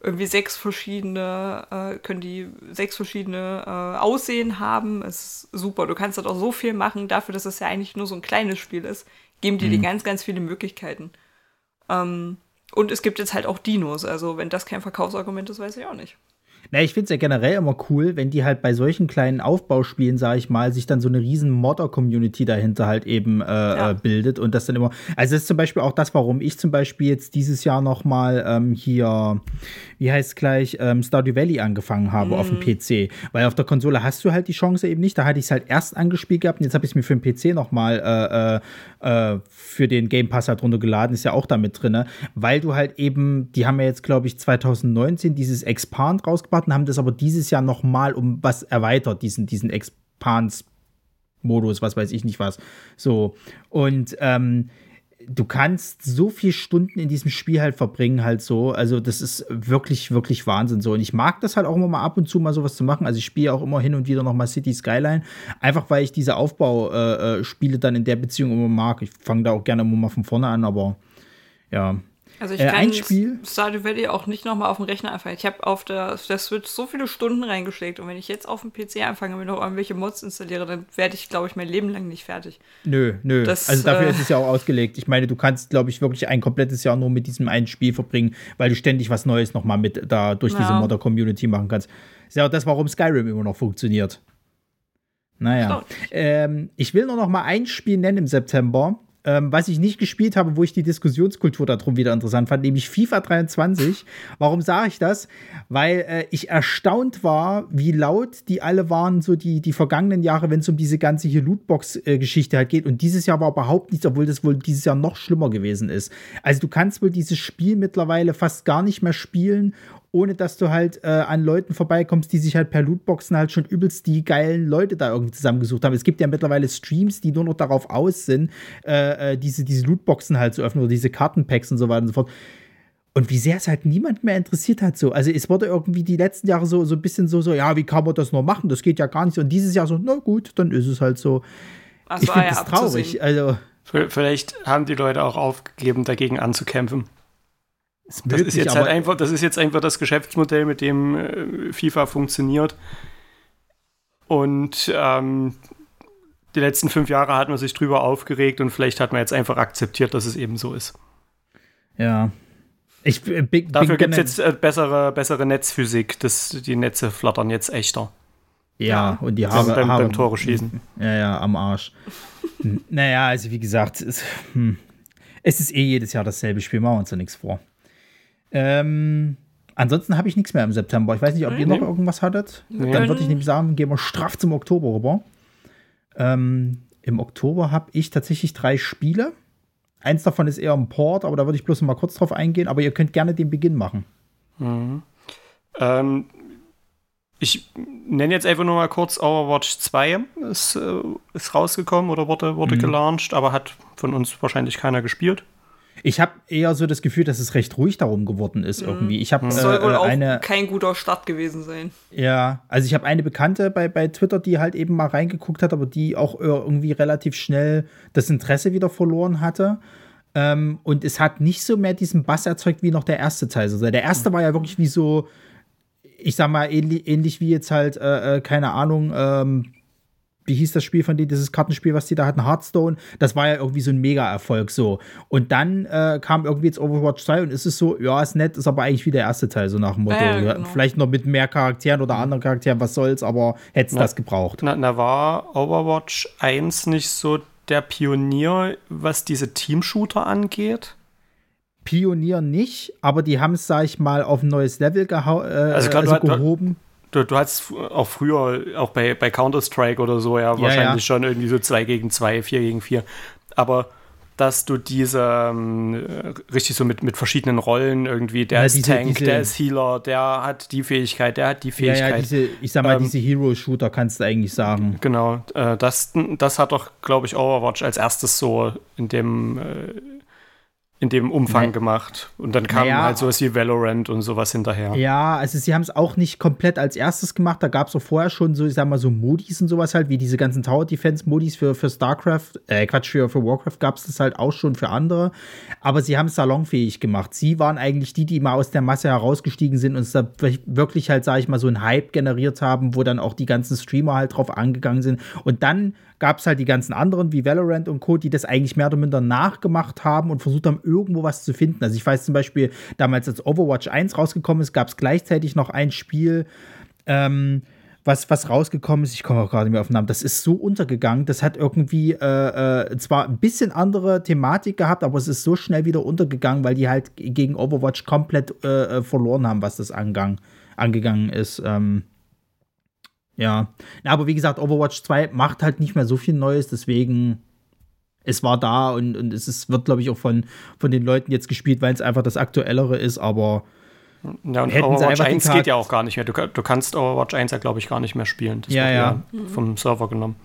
irgendwie sechs verschiedene, äh, können die sechs verschiedene äh, Aussehen haben. Es ist super. Du kannst dort auch so viel machen, dafür, dass es ja eigentlich nur so ein kleines Spiel ist, geben die mhm. dir ganz, ganz viele Möglichkeiten. Ähm, und es gibt jetzt halt auch Dinos. Also wenn das kein Verkaufsargument ist, weiß ich auch nicht. Na, ich finde es ja generell immer cool, wenn die halt bei solchen kleinen Aufbauspielen, sage ich mal, sich dann so eine riesen Modder-Community dahinter halt eben äh, ja. äh, bildet und das dann immer. Also das ist zum Beispiel auch das, warum ich zum Beispiel jetzt dieses Jahr noch mal ähm, hier, wie heißt es gleich, ähm, Stardew Valley angefangen habe mm. auf dem mhm. PC, weil auf der Konsole hast du halt die Chance eben nicht. Da hatte ich es halt erst angespielt gehabt und jetzt habe ich es mir für den PC noch mal äh, äh, äh, für den Game Pass halt runtergeladen, ist ja auch damit drin, weil du halt eben, die haben ja jetzt glaube ich 2019 dieses Expand rausgebracht Hauptparten haben das aber dieses Jahr noch mal um was erweitert, diesen, diesen Expans-Modus, was weiß ich nicht was. So. Und ähm, du kannst so viele Stunden in diesem Spiel halt verbringen, halt so. Also, das ist wirklich, wirklich Wahnsinn so. Und ich mag das halt auch immer mal ab und zu mal sowas zu machen. Also, ich spiele auch immer hin und wieder noch mal City Skyline. Einfach weil ich diese Aufbauspiele äh, äh dann in der Beziehung immer mag. Ich fange da auch gerne immer mal von vorne an, aber ja. Also ich äh, kann Spiel. Stardew Valley auch nicht nochmal auf dem Rechner anfangen. Ich habe auf der, auf der Switch so viele Stunden reingesteckt und wenn ich jetzt auf dem PC anfange und noch irgendwelche Mods installiere, dann werde ich, glaube ich, mein Leben lang nicht fertig. Nö, nö. Das, also dafür äh, ist es ja auch ausgelegt. Ich meine, du kannst, glaube ich, wirklich ein komplettes Jahr nur mit diesem einen Spiel verbringen, weil du ständig was Neues nochmal mit da durch ja. diese Modder-Community machen kannst. Ist ja auch das, warum Skyrim immer noch funktioniert. Naja. Ähm, ich will nur noch mal ein Spiel nennen im September. Ähm, was ich nicht gespielt habe, wo ich die Diskussionskultur darum wieder interessant fand, nämlich FIFA 23. Warum sage ich das? Weil äh, ich erstaunt war, wie laut die alle waren, so die, die vergangenen Jahre, wenn es um diese ganze hier Lootbox-Geschichte halt geht. Und dieses Jahr war überhaupt nichts, obwohl das wohl dieses Jahr noch schlimmer gewesen ist. Also du kannst wohl dieses Spiel mittlerweile fast gar nicht mehr spielen ohne dass du halt äh, an Leuten vorbeikommst, die sich halt per Lootboxen halt schon übelst die geilen Leute da irgendwie zusammengesucht haben. Es gibt ja mittlerweile Streams, die nur noch darauf aus sind, äh, äh, diese, diese Lootboxen halt zu öffnen oder diese Kartenpacks und so weiter und so fort. Und wie sehr es halt niemand mehr interessiert hat, so. Also, es wurde irgendwie die letzten Jahre so, so ein bisschen so, so, ja, wie kann man das nur machen? Das geht ja gar nicht. Und dieses Jahr so, na gut, dann ist es halt so. Das ich finde ja das traurig. Also. Vielleicht haben die Leute auch aufgegeben, dagegen anzukämpfen. Das ist jetzt halt einfach, das ist jetzt einfach das Geschäftsmodell, mit dem äh, FIFA funktioniert. Und ähm, die letzten fünf Jahre hat man sich drüber aufgeregt und vielleicht hat man jetzt einfach akzeptiert, dass es eben so ist. Ja. Ich, äh, bin, Dafür gibt es jetzt äh, bessere, bessere Netzphysik. Das, die Netze flattern jetzt echter. Ja, ja. und die Haare, beim, Haare beim Tore schießen. Ja, ja, am Arsch. naja, also wie gesagt, es, hm, es, ist eh jedes Jahr dasselbe Spiel, machen wir uns da nichts vor. Ähm, ansonsten habe ich nichts mehr im September. Ich weiß nicht, ob nee, ihr noch irgendwas hattet. Nee. Dann würde ich nämlich sagen, gehen wir straff zum Oktober rüber. Ähm, Im Oktober habe ich tatsächlich drei Spiele. Eins davon ist eher ein Port, aber da würde ich bloß mal kurz drauf eingehen. Aber ihr könnt gerne den Beginn machen. Mhm. Ähm, ich nenne jetzt einfach nur mal kurz Overwatch 2 ist, äh, ist rausgekommen oder wurde, wurde mhm. gelauncht, aber hat von uns wahrscheinlich keiner gespielt. Ich habe eher so das Gefühl, dass es recht ruhig darum geworden ist mhm. irgendwie. Ich habe äh, soll wohl auch eine, kein guter Start gewesen sein. Ja, also ich habe eine Bekannte bei, bei Twitter, die halt eben mal reingeguckt hat, aber die auch irgendwie relativ schnell das Interesse wieder verloren hatte. Ähm, und es hat nicht so mehr diesen Bass erzeugt wie noch der erste Teil. Also der erste war ja wirklich wie so, ich sag mal, ähnlich, ähnlich wie jetzt halt, äh, äh keine Ahnung, ähm, wie hieß das Spiel von denen, dieses Kartenspiel, was die da hatten, Hearthstone, das war ja irgendwie so ein Mega-Erfolg so. Und dann äh, kam irgendwie jetzt Overwatch 2 und ist es so, ja, ist nett, ist aber eigentlich wie der erste Teil, so nach dem Motto. Ja, genau. Vielleicht noch mit mehr Charakteren oder anderen Charakteren, was soll's, aber hätte es das gebraucht. Na, na, war Overwatch 1 nicht so der Pionier, was diese Team-Shooter angeht? Pionier nicht, aber die haben es, sag ich mal, auf ein neues Level äh, also, klar, also gehoben. Du, du hast auch früher, auch bei, bei Counter-Strike oder so, ja, wahrscheinlich ja. schon irgendwie so 2 gegen 2, 4 gegen 4. Aber dass du diese ähm, richtig so mit, mit verschiedenen Rollen irgendwie, der ja, ist diese, Tank, diese, der ist Healer, der hat die Fähigkeit, der hat die Fähigkeit. Ja, ja diese, ich sag mal, ähm, diese Hero-Shooter kannst du eigentlich sagen. Genau, äh, das, das hat doch, glaube ich, Overwatch als erstes so in dem äh, in dem Umfang nee. gemacht. Und dann kam naja, halt sowas wie Valorant und sowas hinterher. Ja, also sie haben es auch nicht komplett als erstes gemacht. Da gab es auch vorher schon so, ich sag mal, so Modis und sowas halt, wie diese ganzen Tower Defense Modis für, für StarCraft, äh, Quatsch, für, für Warcraft gab es das halt auch schon für andere. Aber sie haben es salonfähig gemacht. Sie waren eigentlich die, die mal aus der Masse herausgestiegen sind und es da wirklich halt, sag ich mal, so einen Hype generiert haben, wo dann auch die ganzen Streamer halt drauf angegangen sind. Und dann gab es halt die ganzen anderen wie Valorant und Co., die das eigentlich mehr oder minder nachgemacht haben und versucht haben, irgendwo was zu finden. Also ich weiß zum Beispiel, damals als Overwatch 1 rausgekommen ist, gab es gleichzeitig noch ein Spiel, ähm, was, was rausgekommen ist, ich komme auch gerade nicht mehr auf den Namen, das ist so untergegangen, das hat irgendwie äh, äh, zwar ein bisschen andere Thematik gehabt, aber es ist so schnell wieder untergegangen, weil die halt gegen Overwatch komplett äh, äh verloren haben, was das angang, angegangen ist. Ähm, ja, aber wie gesagt, Overwatch 2 macht halt nicht mehr so viel Neues, deswegen es war da und, und es ist, wird, glaube ich, auch von, von den Leuten jetzt gespielt, weil es einfach das Aktuellere ist, aber ja, und hätten Overwatch 1 geht ja auch gar nicht mehr. Du, du kannst Overwatch 1 ja, glaube ich, gar nicht mehr spielen. Das ja, ja. Vom Server genommen.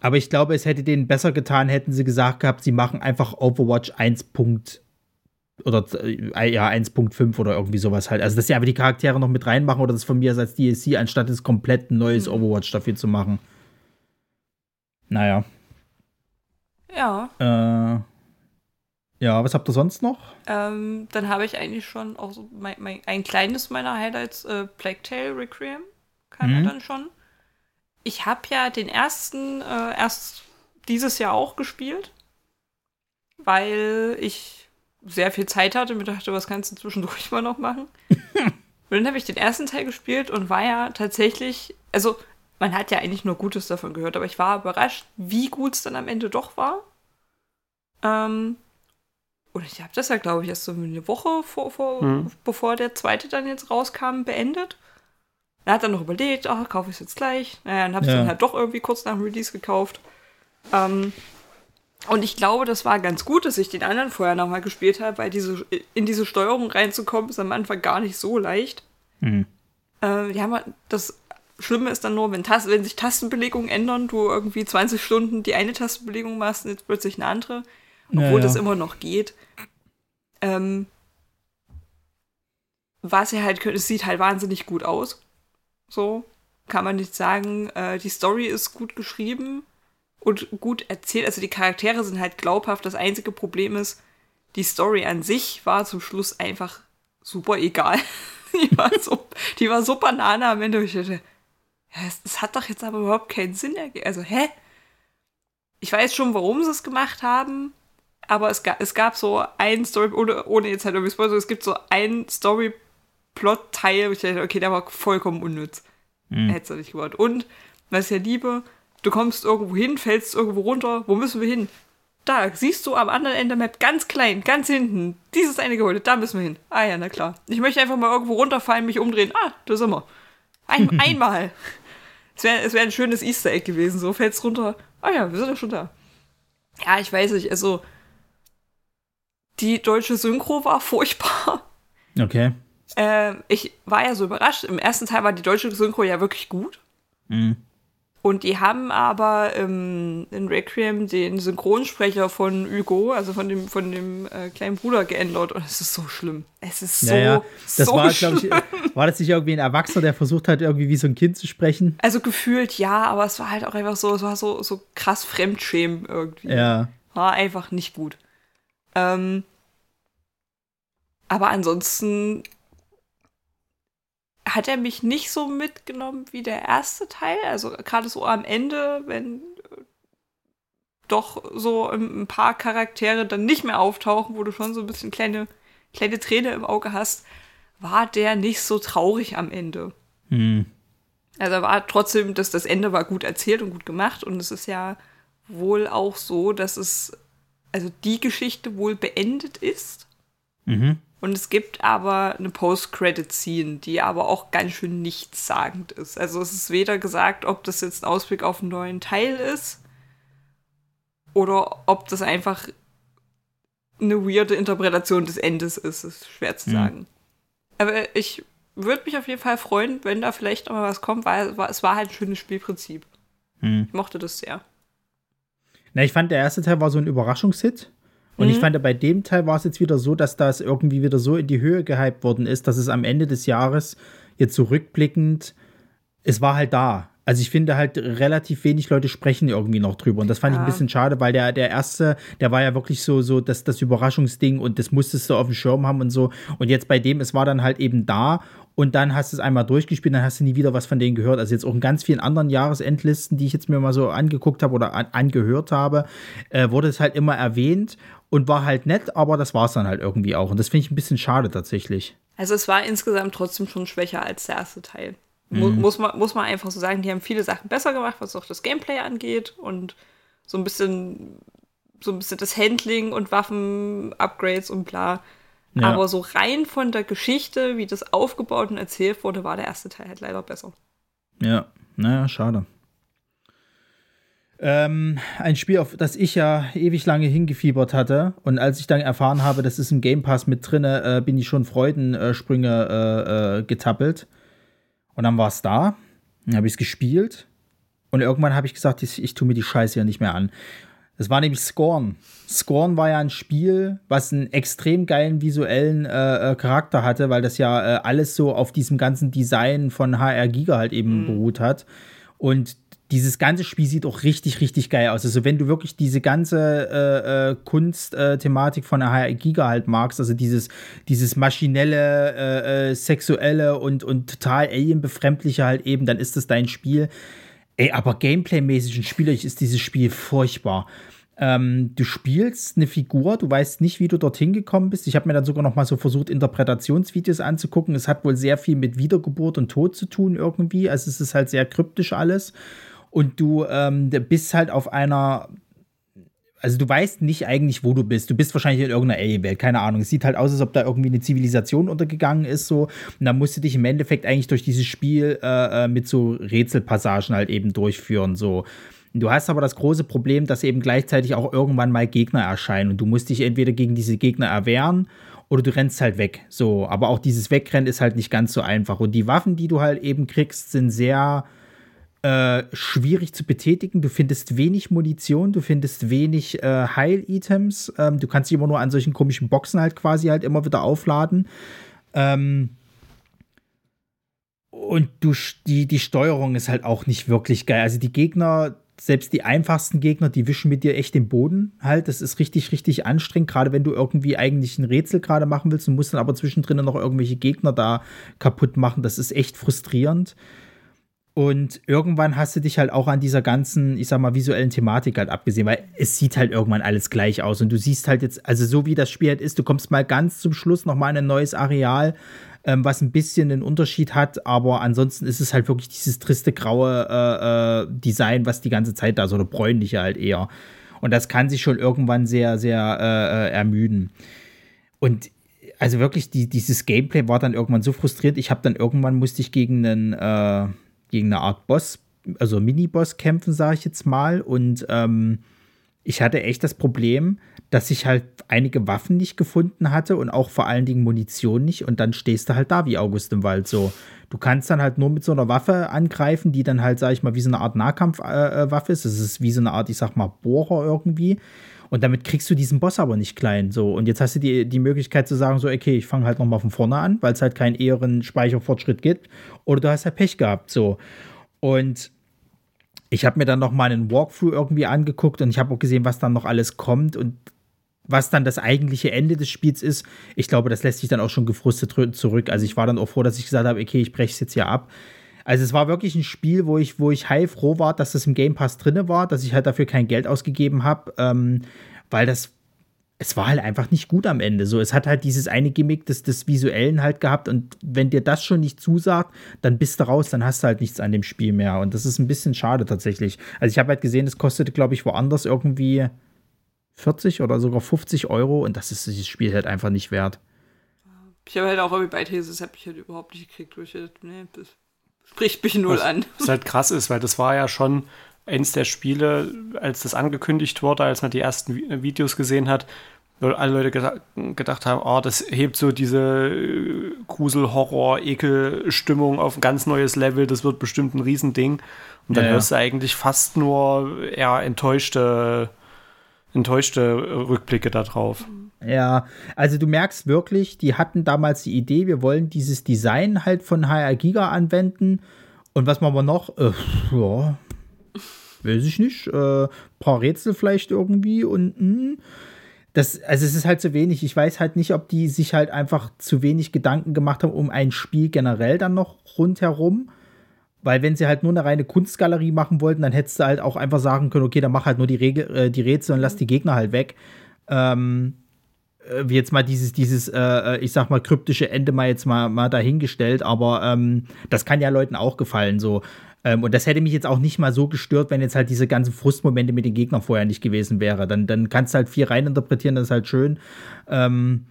Aber ich glaube, es hätte denen besser getan, hätten sie gesagt gehabt, sie machen einfach Overwatch 1 oder äh, ja 1.5 oder irgendwie sowas halt. Also dass sie aber die Charaktere noch mit reinmachen oder das von mir als DLC, anstatt es komplett ein neues mhm. Overwatch dafür zu machen. Naja. Ja. Äh, ja, was habt ihr sonst noch? Ähm, dann habe ich eigentlich schon auch so mein, mein, ein kleines meiner Highlights, äh, Plague Tale Requiem. Kann mhm. er dann schon. Ich habe ja den ersten äh, erst dieses Jahr auch gespielt, weil ich sehr viel Zeit hatte und mir dachte, was kannst du zwischendurch mal noch machen? und dann habe ich den ersten Teil gespielt und war ja tatsächlich, also man hat ja eigentlich nur Gutes davon gehört, aber ich war überrascht, wie gut es dann am Ende doch war. Ähm, und ich habe das ja, glaube ich, erst so eine Woche vor, vor mhm. bevor der zweite dann jetzt rauskam, beendet. Er hat dann noch überlegt, ach, kaufe ich es jetzt gleich. Naja, dann habe ich ja. dann halt doch irgendwie kurz nach dem Release gekauft. Ähm, und ich glaube, das war ganz gut, dass ich den anderen vorher nochmal gespielt habe, weil diese, in diese Steuerung reinzukommen, ist am Anfang gar nicht so leicht. Mhm. Äh, ja, das Schlimme ist dann nur, wenn, Tast wenn sich Tastenbelegungen ändern, du irgendwie 20 Stunden die eine Tastenbelegung machst und jetzt plötzlich eine andere, obwohl ja, ja. das immer noch geht. Ähm, was er halt könnte, es sieht halt wahnsinnig gut aus. So, kann man nicht sagen. Äh, die Story ist gut geschrieben und gut erzählt. Also die Charaktere sind halt glaubhaft. Das einzige Problem ist, die Story an sich war zum Schluss einfach super egal. die, war so, die war so Banane am Ende. Ich dachte, das, das hat doch jetzt aber überhaupt keinen Sinn ergeben. Also, hä? Ich weiß schon, warum sie es gemacht haben, aber es gab, es gab so ein Story, ohne, ohne jetzt halt irgendwie Spoiler, es gibt so ein Story-Plot-Teil, wo ich dachte, okay, der war vollkommen unnütz. Mhm. Hätte es nicht gewollt. Und, was ich ja liebe, du kommst irgendwo hin, fällst irgendwo runter, wo müssen wir hin? Da, siehst du am anderen Ende der Map ganz klein, ganz hinten, dieses eine Gebäude, da müssen wir hin. Ah ja, na klar. Ich möchte einfach mal irgendwo runterfallen, mich umdrehen. Ah, da sind wir. Ein, einmal. Es wäre es wär ein schönes Easter Egg gewesen, so fällst runter. Ah ja, wir sind ja schon da. Ja, ich weiß nicht, also die deutsche Synchro war furchtbar. Okay. Äh, ich war ja so überrascht. Im ersten Teil war die deutsche Synchro ja wirklich gut. Mhm. Und die haben aber ähm, in Requiem den Synchronsprecher von Hugo, also von dem, von dem äh, kleinen Bruder, geändert. Und es ist so schlimm. Es ist so, ja, Das so war, schlimm. Ich, war das nicht irgendwie ein Erwachsener, der versucht hat, irgendwie wie so ein Kind zu sprechen? Also gefühlt ja, aber es war halt auch einfach so, es war so, so krass Fremdschämen irgendwie. Ja. War einfach nicht gut. Ähm, aber ansonsten hat er mich nicht so mitgenommen wie der erste Teil. Also gerade so am Ende, wenn äh, doch so ein paar Charaktere dann nicht mehr auftauchen, wo du schon so ein bisschen kleine, kleine Träne im Auge hast, war der nicht so traurig am Ende. Hm. Also war trotzdem, dass das Ende war gut erzählt und gut gemacht und es ist ja wohl auch so, dass es, also die Geschichte wohl beendet ist. Mhm. Und es gibt aber eine Post-Credit-Scene, die aber auch ganz schön nichtssagend ist. Also es ist weder gesagt, ob das jetzt ein Ausblick auf einen neuen Teil ist oder ob das einfach eine weirde Interpretation des Endes ist. Das ist schwer zu mhm. sagen. Mhm. Aber ich würde mich auf jeden Fall freuen, wenn da vielleicht noch mal was kommt, weil es war halt ein schönes Spielprinzip. Mhm. Ich mochte das sehr. Na, ich fand, der erste Teil war so ein Überraschungshit. Und mhm. ich fand, bei dem Teil war es jetzt wieder so, dass das irgendwie wieder so in die Höhe gehypt worden ist, dass es am Ende des Jahres jetzt zurückblickend, es war halt da. Also ich finde halt relativ wenig Leute sprechen irgendwie noch drüber und das fand ja. ich ein bisschen schade, weil der der erste, der war ja wirklich so so das das Überraschungsding und das musstest du auf dem Schirm haben und so und jetzt bei dem es war dann halt eben da und dann hast du es einmal durchgespielt, dann hast du nie wieder was von denen gehört. Also jetzt auch in ganz vielen anderen Jahresendlisten, die ich jetzt mir mal so angeguckt habe oder an, angehört habe, äh, wurde es halt immer erwähnt und war halt nett, aber das war es dann halt irgendwie auch. Und das finde ich ein bisschen schade tatsächlich. Also es war insgesamt trotzdem schon schwächer als der erste Teil. Mhm. Muss, man, muss man einfach so sagen, die haben viele Sachen besser gemacht, was auch das Gameplay angeht und so ein bisschen, so ein bisschen das Handling und Waffen-Upgrades und bla. Ja. Aber so rein von der Geschichte, wie das aufgebaut und erzählt wurde, war der erste Teil halt leider besser. Ja, naja, schade. Ähm, ein Spiel, auf das ich ja ewig lange hingefiebert hatte. Und als ich dann erfahren habe, das ist im Game Pass mit drin, äh, bin ich schon Freudensprünge äh, äh, getappelt. Und dann war es da. Dann habe ich es gespielt. Und irgendwann habe ich gesagt, ich, ich tue mir die Scheiße hier nicht mehr an. Das war nämlich Scorn. Scorn war ja ein Spiel, was einen extrem geilen visuellen äh, äh, Charakter hatte, weil das ja äh, alles so auf diesem ganzen Design von HR Giga halt eben mhm. beruht hat. Und dieses ganze Spiel sieht auch richtig, richtig geil aus. Also wenn du wirklich diese ganze äh, äh, Kunstthematik von HR Giga halt magst, also dieses, dieses maschinelle, äh, äh, sexuelle und, und total alienbefremdliche halt eben, dann ist das dein Spiel. Ey, aber Gameplay-mäßig und spielerisch ist dieses Spiel furchtbar. Ähm, du spielst eine Figur, du weißt nicht, wie du dorthin gekommen bist. Ich habe mir dann sogar noch mal so versucht, Interpretationsvideos anzugucken. Es hat wohl sehr viel mit Wiedergeburt und Tod zu tun irgendwie. Also es ist halt sehr kryptisch alles. Und du ähm, bist halt auf einer also du weißt nicht eigentlich, wo du bist. Du bist wahrscheinlich in irgendeiner Alien-Welt, keine Ahnung. Es sieht halt aus, als ob da irgendwie eine Zivilisation untergegangen ist, so. Und dann musst du dich im Endeffekt eigentlich durch dieses Spiel äh, äh mit so Rätselpassagen halt eben durchführen, so. Du hast aber das große Problem, dass eben gleichzeitig auch irgendwann mal Gegner erscheinen und du musst dich entweder gegen diese Gegner erwehren oder du rennst halt weg. So, aber auch dieses Wegrennen ist halt nicht ganz so einfach. Und die Waffen, die du halt eben kriegst, sind sehr äh, schwierig zu betätigen. Du findest wenig Munition, du findest wenig äh, Heil-Items. Ähm, du kannst sie immer nur an solchen komischen Boxen halt quasi halt immer wieder aufladen. Ähm, und du, die, die Steuerung ist halt auch nicht wirklich geil. Also die Gegner, selbst die einfachsten Gegner, die wischen mit dir echt den Boden halt. Das ist richtig, richtig anstrengend, gerade wenn du irgendwie eigentlich ein Rätsel gerade machen willst und musst dann aber zwischendrin noch irgendwelche Gegner da kaputt machen. Das ist echt frustrierend. Und irgendwann hast du dich halt auch an dieser ganzen, ich sag mal, visuellen Thematik halt abgesehen, weil es sieht halt irgendwann alles gleich aus. Und du siehst halt jetzt, also so wie das Spiel halt ist, du kommst mal ganz zum Schluss nochmal in ein neues Areal, ähm, was ein bisschen einen Unterschied hat, aber ansonsten ist es halt wirklich dieses triste graue äh, äh, Design, was die ganze Zeit da so eine bräunliche halt eher. Und das kann sich schon irgendwann sehr, sehr äh, äh ermüden. Und also wirklich, die, dieses Gameplay war dann irgendwann so frustriert. Ich habe dann irgendwann musste ich gegen einen äh, gegen eine Art Boss, also Mini-Boss kämpfen, sage ich jetzt mal. Und ähm, ich hatte echt das Problem, dass ich halt einige Waffen nicht gefunden hatte und auch vor allen Dingen Munition nicht. Und dann stehst du halt da wie August im Wald so. Du kannst dann halt nur mit so einer Waffe angreifen, die dann halt, sag ich mal, wie so eine Art Nahkampfwaffe äh, ist. Das ist wie so eine Art, ich sag mal, Bohrer irgendwie. Und damit kriegst du diesen Boss aber nicht klein. So. Und jetzt hast du die, die Möglichkeit zu sagen, so, okay, ich fange halt nochmal von vorne an, weil es halt keinen eheren Speicherfortschritt gibt. Oder du hast halt Pech gehabt. So. Und ich habe mir dann noch mal einen Walkthrough irgendwie angeguckt und ich habe auch gesehen, was dann noch alles kommt und was dann das eigentliche Ende des Spiels ist. Ich glaube, das lässt sich dann auch schon gefrustet zurück. Also ich war dann auch froh, dass ich gesagt habe, okay, ich breche es jetzt hier ab. Also es war wirklich ein Spiel, wo ich, wo ich heilfroh war, dass das im Game Pass drinne war, dass ich halt dafür kein Geld ausgegeben habe, ähm, weil das es war halt einfach nicht gut am Ende. So, es hat halt dieses eine Gimmick des, des Visuellen halt gehabt und wenn dir das schon nicht zusagt, dann bist du raus, dann hast du halt nichts an dem Spiel mehr und das ist ein bisschen schade tatsächlich. Also ich habe halt gesehen, es kostete, glaube ich, woanders irgendwie 40 oder sogar 50 Euro und das ist dieses Spiel halt einfach nicht wert. Ich habe halt auch irgendwie bei Thesis, habe ich halt überhaupt nicht gekriegt, durch nee, das spricht mich null was, an. Was halt krass ist, weil das war ja schon eins der Spiele, als das angekündigt wurde, als man die ersten Videos gesehen hat, wo alle Leute gedacht, gedacht haben, oh, das hebt so diese äh, Grusel, Horror, Ekel-Stimmung auf ein ganz neues Level, das wird bestimmt ein Riesending. Und dann ja, hörst du eigentlich fast nur eher enttäuschte, enttäuschte Rückblicke darauf. Ja, also du merkst wirklich, die hatten damals die Idee, wir wollen dieses Design halt von HR Giga anwenden. Und was machen wir noch? Äh, ja, weiß ich nicht. Äh, paar Rätsel vielleicht irgendwie und mh. Hm. Das, also es ist halt zu wenig. Ich weiß halt nicht, ob die sich halt einfach zu wenig Gedanken gemacht haben um ein Spiel generell dann noch rundherum. Weil wenn sie halt nur eine reine Kunstgalerie machen wollten, dann hättest du halt auch einfach sagen können, okay, dann mach halt nur die, Regel, äh, die Rätsel und lass die Gegner halt weg. Ähm, äh, wie jetzt mal dieses, dieses, äh, äh, ich sag mal, kryptische Ende mal jetzt mal, mal dahingestellt, aber ähm, das kann ja Leuten auch gefallen. So. Ähm, und das hätte mich jetzt auch nicht mal so gestört, wenn jetzt halt diese ganzen Frustmomente mit den Gegnern vorher nicht gewesen wäre. Dann, dann kannst du halt viel reininterpretieren, das ist halt schön. Ähm,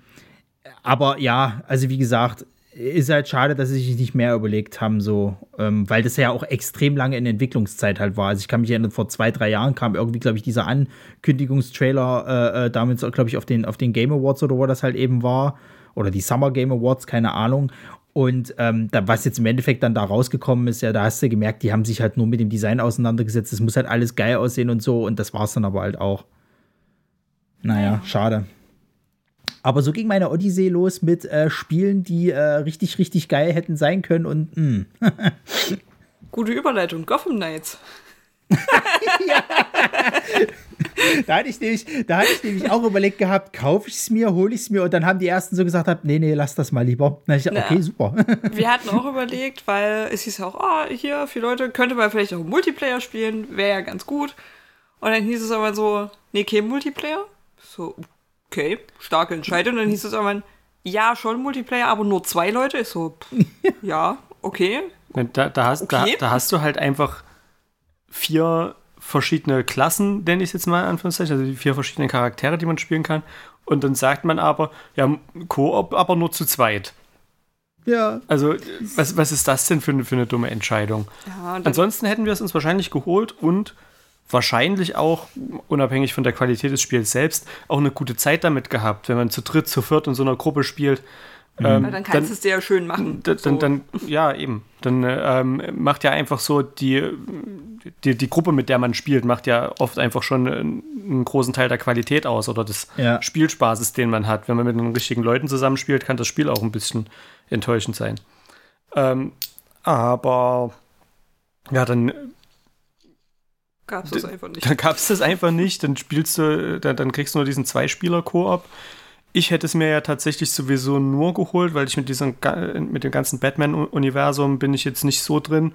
aber ja, also wie gesagt, ist halt schade, dass sie sich nicht mehr überlegt haben, so, ähm, weil das ja auch extrem lange in Entwicklungszeit halt war. Also ich kann mich erinnern, vor zwei, drei Jahren kam irgendwie, glaube ich, dieser Ankündigungstrailer äh, äh, damit, glaube ich, auf den, auf den Game Awards oder wo das halt eben war. Oder die Summer Game Awards, keine Ahnung. Und ähm, da, was jetzt im Endeffekt dann da rausgekommen ist, ja, da hast du gemerkt, die haben sich halt nur mit dem Design auseinandergesetzt. Es muss halt alles geil aussehen und so. Und das war es dann aber halt auch. Naja, schade. Aber so ging meine Odyssee los mit äh, Spielen, die äh, richtig, richtig geil hätten sein können und mh. Hm. Gute Überleitung, Gotham Knights. ja da, hatte ich nämlich, da hatte ich nämlich auch überlegt gehabt, kaufe ich es mir, hole ich es mir und dann haben die ersten so gesagt, hab, nee, nee, lass das mal lieber. Dann ich okay, super. Wir hatten auch überlegt, weil es hieß auch, oh, hier, viele Leute, könnte man vielleicht auch Multiplayer spielen, wäre ja ganz gut. Und dann hieß es aber so, nee, kein Multiplayer. So, okay, starke Entscheidung. Und dann hieß es aber, ja, schon Multiplayer, aber nur zwei Leute. Ich so, pff, ja, okay. Da, da, hast, okay. Da, da hast du halt einfach vier verschiedene Klassen, nenne ich es jetzt mal in Anführungszeichen, also die vier verschiedenen Charaktere, die man spielen kann. Und dann sagt man aber, ja, Koop, aber nur zu zweit. Ja. Also, was, was ist das denn für, eine, für eine dumme Entscheidung? Ja, Ansonsten hätten wir es uns wahrscheinlich geholt und wahrscheinlich auch, unabhängig von der Qualität des Spiels selbst, auch eine gute Zeit damit gehabt, wenn man zu dritt, zu viert in so einer Gruppe spielt. Mhm. Ähm, dann kannst du es dir ja schön machen. Dann, so. dann, ja, eben. Dann ähm, macht ja einfach so die, die, die Gruppe, mit der man spielt, macht ja oft einfach schon einen großen Teil der Qualität aus oder des ja. Spielspaßes, den man hat. Wenn man mit den richtigen Leuten zusammenspielt, kann das Spiel auch ein bisschen enttäuschend sein. Ähm, aber ja, dann gab es das einfach nicht. Dann gab es das einfach nicht. Dann spielst du, dann, dann kriegst du nur diesen Zweispieler-Koop. Ich hätte es mir ja tatsächlich sowieso nur geholt, weil ich mit diesem mit dem ganzen Batman-Universum bin ich jetzt nicht so drin.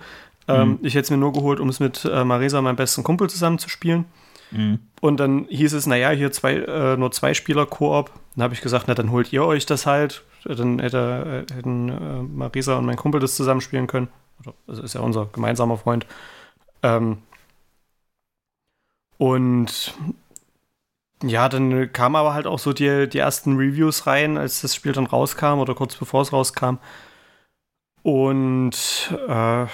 Ähm, mhm. ich hätte es mir nur geholt, um es mit äh, Marisa, meinem besten Kumpel, zusammen zu spielen. Mhm. Und dann hieß es, naja, hier zwei, äh, nur zwei Spieler Koop. Dann habe ich gesagt, na dann holt ihr euch das halt. Dann hätte, äh, hätten äh, Marisa und mein Kumpel das zusammen spielen können. Das ist ja unser gemeinsamer Freund. Ähm, und ja, dann kamen aber halt auch so die, die ersten Reviews rein, als das Spiel dann rauskam oder kurz bevor es rauskam. Und äh, na,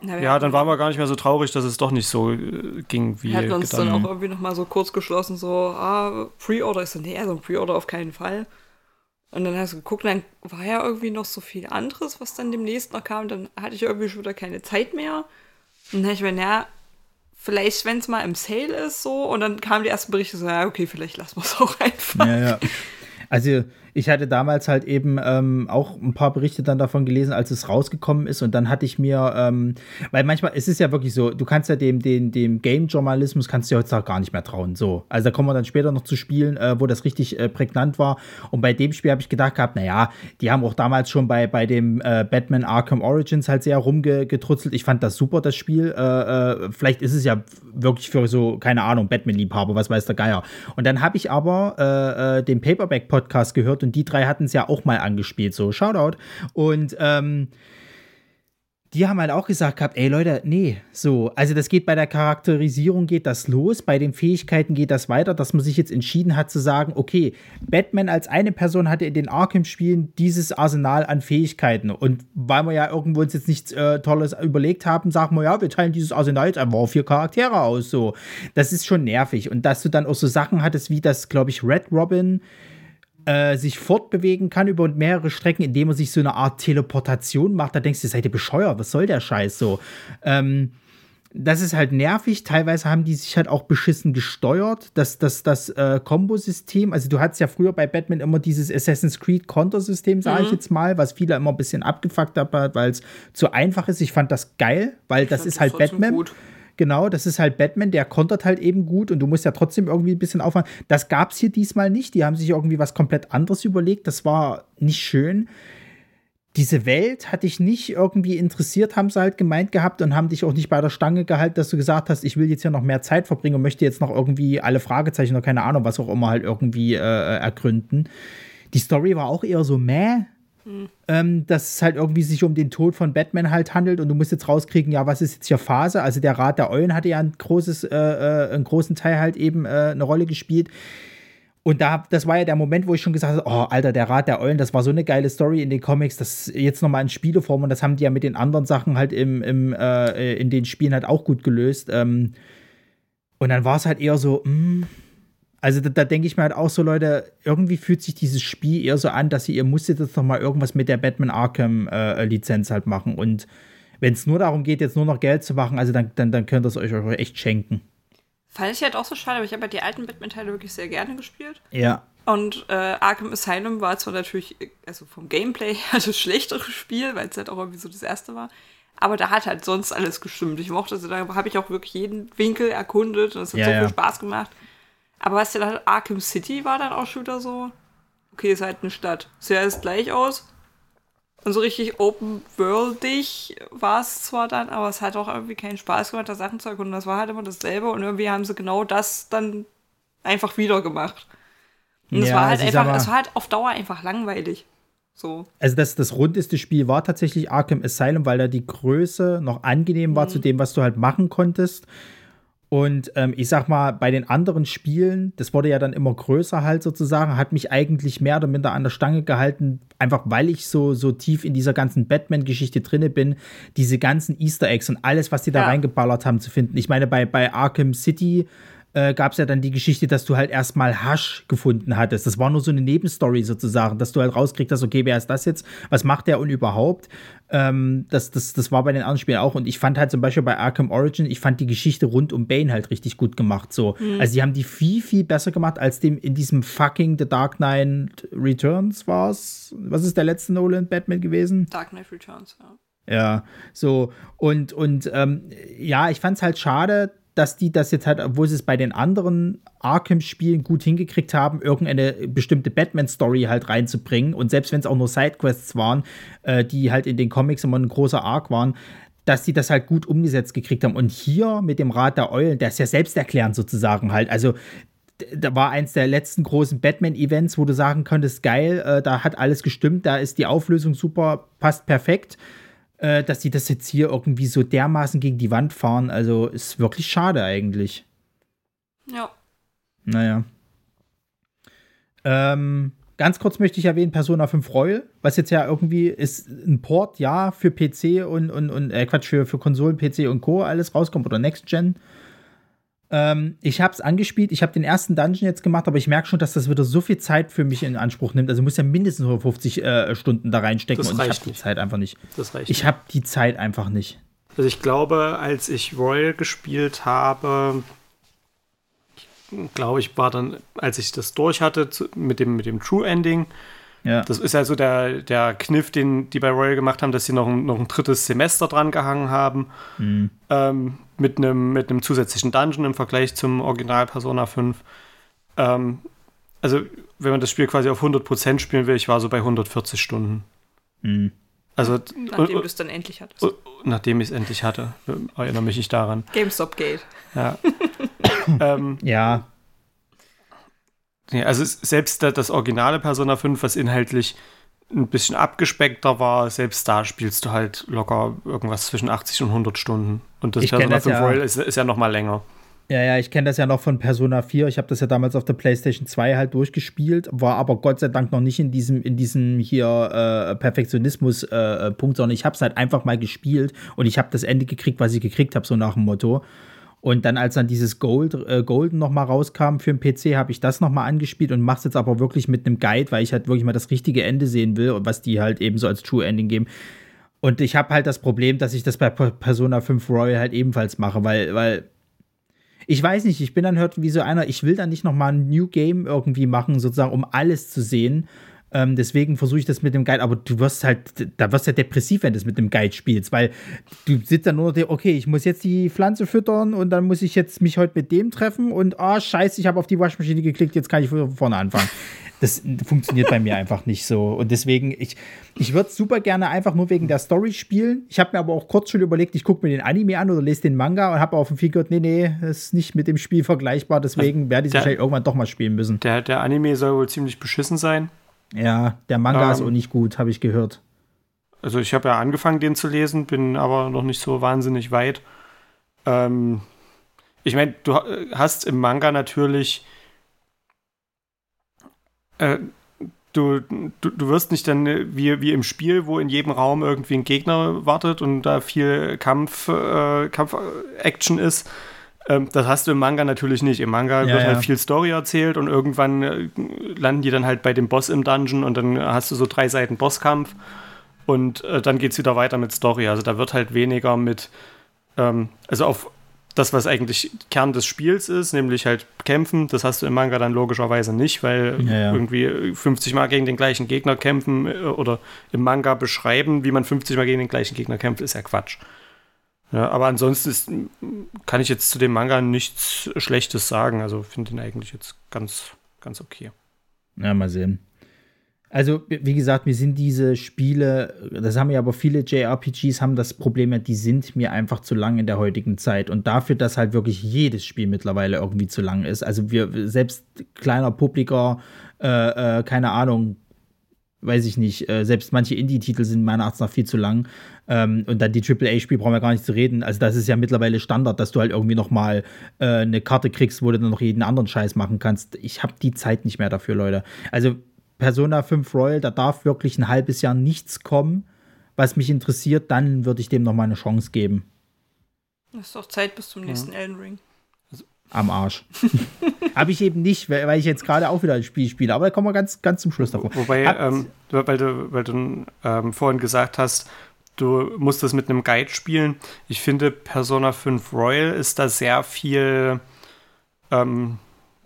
ja, dann waren wir gar nicht mehr so traurig, dass es doch nicht so äh, ging, wie wir hatten uns gedacht. dann auch irgendwie nochmal so kurz geschlossen, so, ah, Pre-Order. Ich so, nee, also ein Pre-Order auf keinen Fall. Und dann hast du geguckt, dann war ja irgendwie noch so viel anderes, was dann demnächst noch kam. Dann hatte ich irgendwie schon wieder keine Zeit mehr. Und dann habe ich mir, naja, vielleicht, wenn es mal im Sale ist, so. Und dann kamen die ersten Berichte so, ja, okay, vielleicht lassen wir es auch einfach. Ja, ja. Also ich hatte damals halt eben ähm, auch ein paar Berichte dann davon gelesen, als es rausgekommen ist. Und dann hatte ich mir, ähm, weil manchmal, es ist ja wirklich so, du kannst ja dem, dem, dem Game-Journalismus kannst du ja heutzutage gar nicht mehr trauen. So. Also da kommen wir dann später noch zu Spielen, äh, wo das richtig äh, prägnant war. Und bei dem Spiel habe ich gedacht gehabt, naja, die haben auch damals schon bei, bei dem äh, Batman Arkham Origins halt sehr rumgetrutzelt. Ich fand das super, das Spiel. Äh, äh, vielleicht ist es ja wirklich für so, keine Ahnung, Batman-Liebhaber, was weiß der Geier. Und dann habe ich aber äh, den Paperback-Podcast gehört und die drei hatten es ja auch mal angespielt, so Shoutout. Und ähm, die haben halt auch gesagt gehabt, ey Leute, nee, so, also das geht bei der Charakterisierung geht das los, bei den Fähigkeiten geht das weiter, dass man sich jetzt entschieden hat zu sagen, okay, Batman als eine Person hatte in den Arkham-Spielen dieses Arsenal an Fähigkeiten und weil wir ja irgendwo uns jetzt nichts äh, Tolles überlegt haben, sagen wir ja, wir teilen dieses Arsenal jetzt einfach auf vier Charaktere aus, so. Das ist schon nervig und dass du dann auch so Sachen hattest wie das, glaube ich, Red Robin, äh, sich fortbewegen kann über mehrere Strecken, indem er sich so eine Art Teleportation macht. Da denkst du, seid ihr bescheuert, was soll der Scheiß so? Ähm, das ist halt nervig. Teilweise haben die sich halt auch beschissen gesteuert. Das, das, das äh, Kombosystem, also du hattest ja früher bei Batman immer dieses Assassin's Creed Kontersystem, sage mhm. ich jetzt mal, was viele immer ein bisschen abgefuckt haben, weil es zu einfach ist. Ich fand das geil, weil ich das ist halt Batman. Gut. Genau, das ist halt Batman, der kontert halt eben gut und du musst ja trotzdem irgendwie ein bisschen aufhören. Das gab es hier diesmal nicht. Die haben sich irgendwie was komplett anderes überlegt. Das war nicht schön. Diese Welt hat dich nicht irgendwie interessiert, haben sie halt gemeint gehabt und haben dich auch nicht bei der Stange gehalten, dass du gesagt hast, ich will jetzt hier noch mehr Zeit verbringen und möchte jetzt noch irgendwie alle Fragezeichen oder keine Ahnung, was auch immer halt irgendwie äh, ergründen. Die Story war auch eher so meh, Mhm. Ähm, dass es halt irgendwie sich um den Tod von Batman halt handelt und du musst jetzt rauskriegen, ja, was ist jetzt hier Phase? Also der Rat der Eulen hatte ja ein großes, äh, äh, einen großen Teil halt eben äh, eine Rolle gespielt. Und da, das war ja der Moment, wo ich schon gesagt habe, oh, Alter, der Rat der Eulen, das war so eine geile Story in den Comics, das jetzt nochmal in Spieleform und das haben die ja mit den anderen Sachen halt im, im, äh, in den Spielen halt auch gut gelöst. Ähm, und dann war es halt eher so, mh, hm, also da, da denke ich mir halt auch so, Leute, irgendwie fühlt sich dieses Spiel eher so an, dass ihr, ihr musstet jetzt noch mal irgendwas mit der Batman Arkham äh, Lizenz halt machen. Und wenn es nur darum geht, jetzt nur noch Geld zu machen, also dann, dann, dann könnt ihr es euch echt schenken. Fand ich halt auch so schade, aber ich habe ja die alten Batman-Teile wirklich sehr gerne gespielt. Ja. Und äh, Arkham Asylum war zwar natürlich, also vom Gameplay her das schlechtere Spiel, weil es halt auch irgendwie so das erste war. Aber da hat halt sonst alles gestimmt. Ich mochte, also da habe ich auch wirklich jeden Winkel erkundet und es hat ja, so ja. viel Spaß gemacht. Aber was ja Arkham City war dann auch schon wieder so. Okay, ist halt eine Stadt. Sieht alles gleich aus. Und so richtig open-worldig war es zwar dann, aber es hat auch irgendwie keinen Spaß gemacht, da Sachen zu erkunden. Das war halt immer dasselbe und irgendwie haben sie genau das dann einfach wieder gemacht. Und es war halt einfach, es war halt auf Dauer einfach langweilig. So. Also das, das rundeste Spiel war tatsächlich Arkham Asylum, weil da die Größe noch angenehm war mhm. zu dem, was du halt machen konntest. Und ähm, ich sag mal, bei den anderen Spielen, das wurde ja dann immer größer halt sozusagen, hat mich eigentlich mehr oder minder an der Stange gehalten, einfach weil ich so, so tief in dieser ganzen Batman-Geschichte drinne bin, diese ganzen Easter Eggs und alles, was die da ja. reingeballert haben, zu finden. Ich meine, bei, bei Arkham City äh, gab es ja dann die Geschichte, dass du halt erstmal Hasch gefunden hattest. Das war nur so eine Nebenstory sozusagen, dass du halt rauskriegst, hast, okay, wer ist das jetzt? Was macht der und überhaupt? Ähm, das, das, das war bei den anderen Spielen auch. Und ich fand halt zum Beispiel bei Arkham Origin, ich fand die Geschichte rund um Bane halt richtig gut gemacht. So. Mhm. Also die haben die viel, viel besser gemacht, als dem in diesem fucking The Dark Knight Returns war es. Was ist der letzte Nolan Batman gewesen? Dark Knight Returns, ja. Ja, so und und ähm, ja, ich fand es halt schade, dass die das jetzt halt, obwohl sie es bei den anderen Arkham-Spielen gut hingekriegt haben, irgendeine bestimmte Batman-Story halt reinzubringen. Und selbst wenn es auch nur Sidequests waren, äh, die halt in den Comics immer ein großer Arc waren, dass die das halt gut umgesetzt gekriegt haben. Und hier mit dem Rat der Eulen, der ist ja selbsterklärend sozusagen halt. Also da war eins der letzten großen Batman-Events, wo du sagen könntest, geil, äh, da hat alles gestimmt, da ist die Auflösung super, passt perfekt äh, dass sie das jetzt hier irgendwie so dermaßen gegen die Wand fahren. Also ist wirklich schade eigentlich. Ja. Naja. Ähm, ganz kurz möchte ich erwähnen, Persona 5 Royal, was jetzt ja irgendwie ist ein Port, ja, für PC und, und, und äh, Quatsch, für, für Konsolen, PC und Co. alles rauskommt oder Next Gen. Ähm, ich habe es angespielt, ich habe den ersten Dungeon jetzt gemacht, aber ich merke schon, dass das wieder so viel Zeit für mich in Anspruch nimmt. Also muss ja mindestens 150 äh, Stunden da reinstecken und ich habe die Zeit einfach nicht. Das reicht ich habe die Zeit einfach nicht. Also ich glaube, als ich Royal gespielt habe, glaube ich, war dann, als ich das durch hatte zu, mit, dem, mit dem True Ending, ja. Das ist ja so der, der Kniff, den die bei Royal gemacht haben, dass sie noch ein, noch ein drittes Semester dran gehangen haben. Mhm. Ähm, mit einem mit zusätzlichen Dungeon im Vergleich zum Original Persona 5. Ähm, also, wenn man das Spiel quasi auf 100% spielen will, ich war so bei 140 Stunden. Mhm. Also, nachdem du es dann endlich hattest. Nachdem ich es endlich hatte. Erinnere mich nicht daran. GameStop Gate. Ja. ähm, ja. Ja, also selbst das originale Persona 5, was inhaltlich ein bisschen abgespeckter war, selbst da spielst du halt locker irgendwas zwischen 80 und 100 Stunden. Und das ich Persona das 5 ja, Royal ist, ist ja noch mal länger. Ja, ja, ich kenne das ja noch von Persona 4. Ich habe das ja damals auf der PlayStation 2 halt durchgespielt, war aber Gott sei Dank noch nicht in diesem, in diesem hier äh, Perfektionismus-Punkt, äh, äh sondern ich habe es halt einfach mal gespielt und ich habe das Ende gekriegt, was ich gekriegt habe, so nach dem Motto. Und dann, als dann dieses Gold, äh, Golden nochmal rauskam für den PC, habe ich das nochmal angespielt und mache es jetzt aber wirklich mit einem Guide, weil ich halt wirklich mal das richtige Ende sehen will und was die halt eben so als True Ending geben. Und ich habe halt das Problem, dass ich das bei Persona 5 Royal halt ebenfalls mache, weil, weil ich weiß nicht, ich bin dann hört wie so einer, ich will dann nicht nochmal ein New Game irgendwie machen, sozusagen, um alles zu sehen, ähm, deswegen versuche ich das mit dem Guide, aber du wirst halt, da wirst du ja depressiv, wenn du es mit dem Guide spielst, weil du sitzt dann nur, der, okay, ich muss jetzt die Pflanze füttern und dann muss ich jetzt mich heute mit dem treffen und ah, oh, scheiße, ich habe auf die Waschmaschine geklickt, jetzt kann ich von vorne anfangen. Das funktioniert bei mir einfach nicht so. Und deswegen, ich, ich würde es super gerne einfach nur wegen der Story spielen. Ich habe mir aber auch kurz schon überlegt, ich gucke mir den Anime an oder lese den Manga und habe auf dem gehört, nee, nee, das ist nicht mit dem Spiel vergleichbar. Deswegen werde ich es wahrscheinlich irgendwann doch mal spielen müssen. Der, der Anime soll wohl ziemlich beschissen sein. Ja, der Manga ähm, ist auch nicht gut, habe ich gehört. Also ich habe ja angefangen, den zu lesen, bin aber noch nicht so wahnsinnig weit. Ähm, ich meine, du hast im Manga natürlich äh, du, du, du wirst nicht dann wie, wie im Spiel, wo in jedem Raum irgendwie ein Gegner wartet und da viel Kampf, äh, Kampf-Action ist, ähm, das hast du im Manga natürlich nicht. Im Manga ja, wird halt ja. halt viel Story erzählt und irgendwann äh, landen die dann halt bei dem Boss im Dungeon und dann hast du so drei Seiten Bosskampf und äh, dann geht es wieder weiter mit Story. Also da wird halt weniger mit, ähm, also auf das, was eigentlich Kern des Spiels ist, nämlich halt kämpfen, das hast du im Manga dann logischerweise nicht, weil ja, irgendwie 50 Mal gegen den gleichen Gegner kämpfen äh, oder im Manga beschreiben, wie man 50 Mal gegen den gleichen Gegner kämpft, ist ja Quatsch. Ja, aber ansonsten ist, kann ich jetzt zu dem Manga nichts Schlechtes sagen. Also finde ihn eigentlich jetzt ganz, ganz okay. Ja, mal sehen. Also, wie gesagt, mir sind diese Spiele, das haben ja aber viele JRPGs, haben das Problem ja, die sind mir einfach zu lang in der heutigen Zeit. Und dafür, dass halt wirklich jedes Spiel mittlerweile irgendwie zu lang ist. Also, wir, selbst kleiner Publiker, äh, äh, keine Ahnung, weiß ich nicht, äh, selbst manche Indie-Titel sind meiner Achtung nach viel zu lang. Ähm, und dann die AAA-Spiele brauchen wir gar nicht zu reden. Also das ist ja mittlerweile Standard, dass du halt irgendwie noch mal äh, eine Karte kriegst, wo du dann noch jeden anderen Scheiß machen kannst. Ich habe die Zeit nicht mehr dafür, Leute. Also Persona 5 Royal, da darf wirklich ein halbes Jahr nichts kommen, was mich interessiert, dann würde ich dem noch mal eine Chance geben. Das ist doch Zeit bis zum nächsten ja. Elden Ring am Arsch. Habe ich eben nicht, weil ich jetzt gerade auch wieder ein Spiel spiele. Aber da kommen wir ganz, ganz zum Schluss davon. Wobei, ähm, weil du, weil du ähm, vorhin gesagt hast, du musst das mit einem Guide spielen. Ich finde, Persona 5 Royal ist da sehr viel, ähm,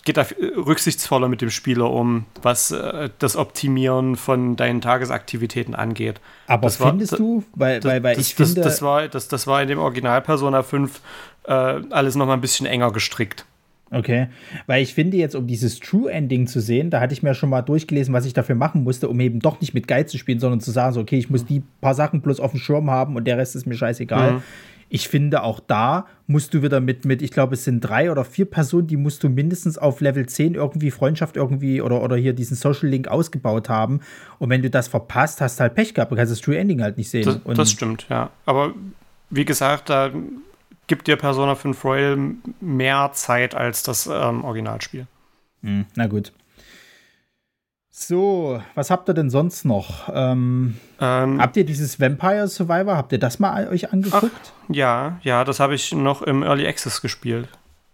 geht da rücksichtsvoller mit dem Spieler um, was äh, das Optimieren von deinen Tagesaktivitäten angeht. Aber das findest war, du? Weil, das, weil, weil das, ich finde. Das, war, das, das war in dem Original Persona 5 äh, alles noch mal ein bisschen enger gestrickt. Okay, weil ich finde jetzt, um dieses True Ending zu sehen, da hatte ich mir schon mal durchgelesen, was ich dafür machen musste, um eben doch nicht mit Guide zu spielen, sondern zu sagen, so, okay, ich muss die paar Sachen bloß auf dem Schirm haben und der Rest ist mir scheißegal. Mhm. Ich finde, auch da musst du wieder mit, mit, ich glaube, es sind drei oder vier Personen, die musst du mindestens auf Level 10 irgendwie Freundschaft irgendwie oder, oder hier diesen Social Link ausgebaut haben. Und wenn du das verpasst, hast du halt Pech gehabt, du kannst das True Ending halt nicht sehen. Das, das stimmt, ja. Aber wie gesagt, da gibt dir Persona 5 Royal mehr Zeit als das ähm, Originalspiel. Hm, na gut. So, was habt ihr denn sonst noch? Ähm, ähm, habt ihr dieses Vampire Survivor, habt ihr das mal euch angeguckt? Ach, ja, ja, das habe ich noch im Early Access gespielt.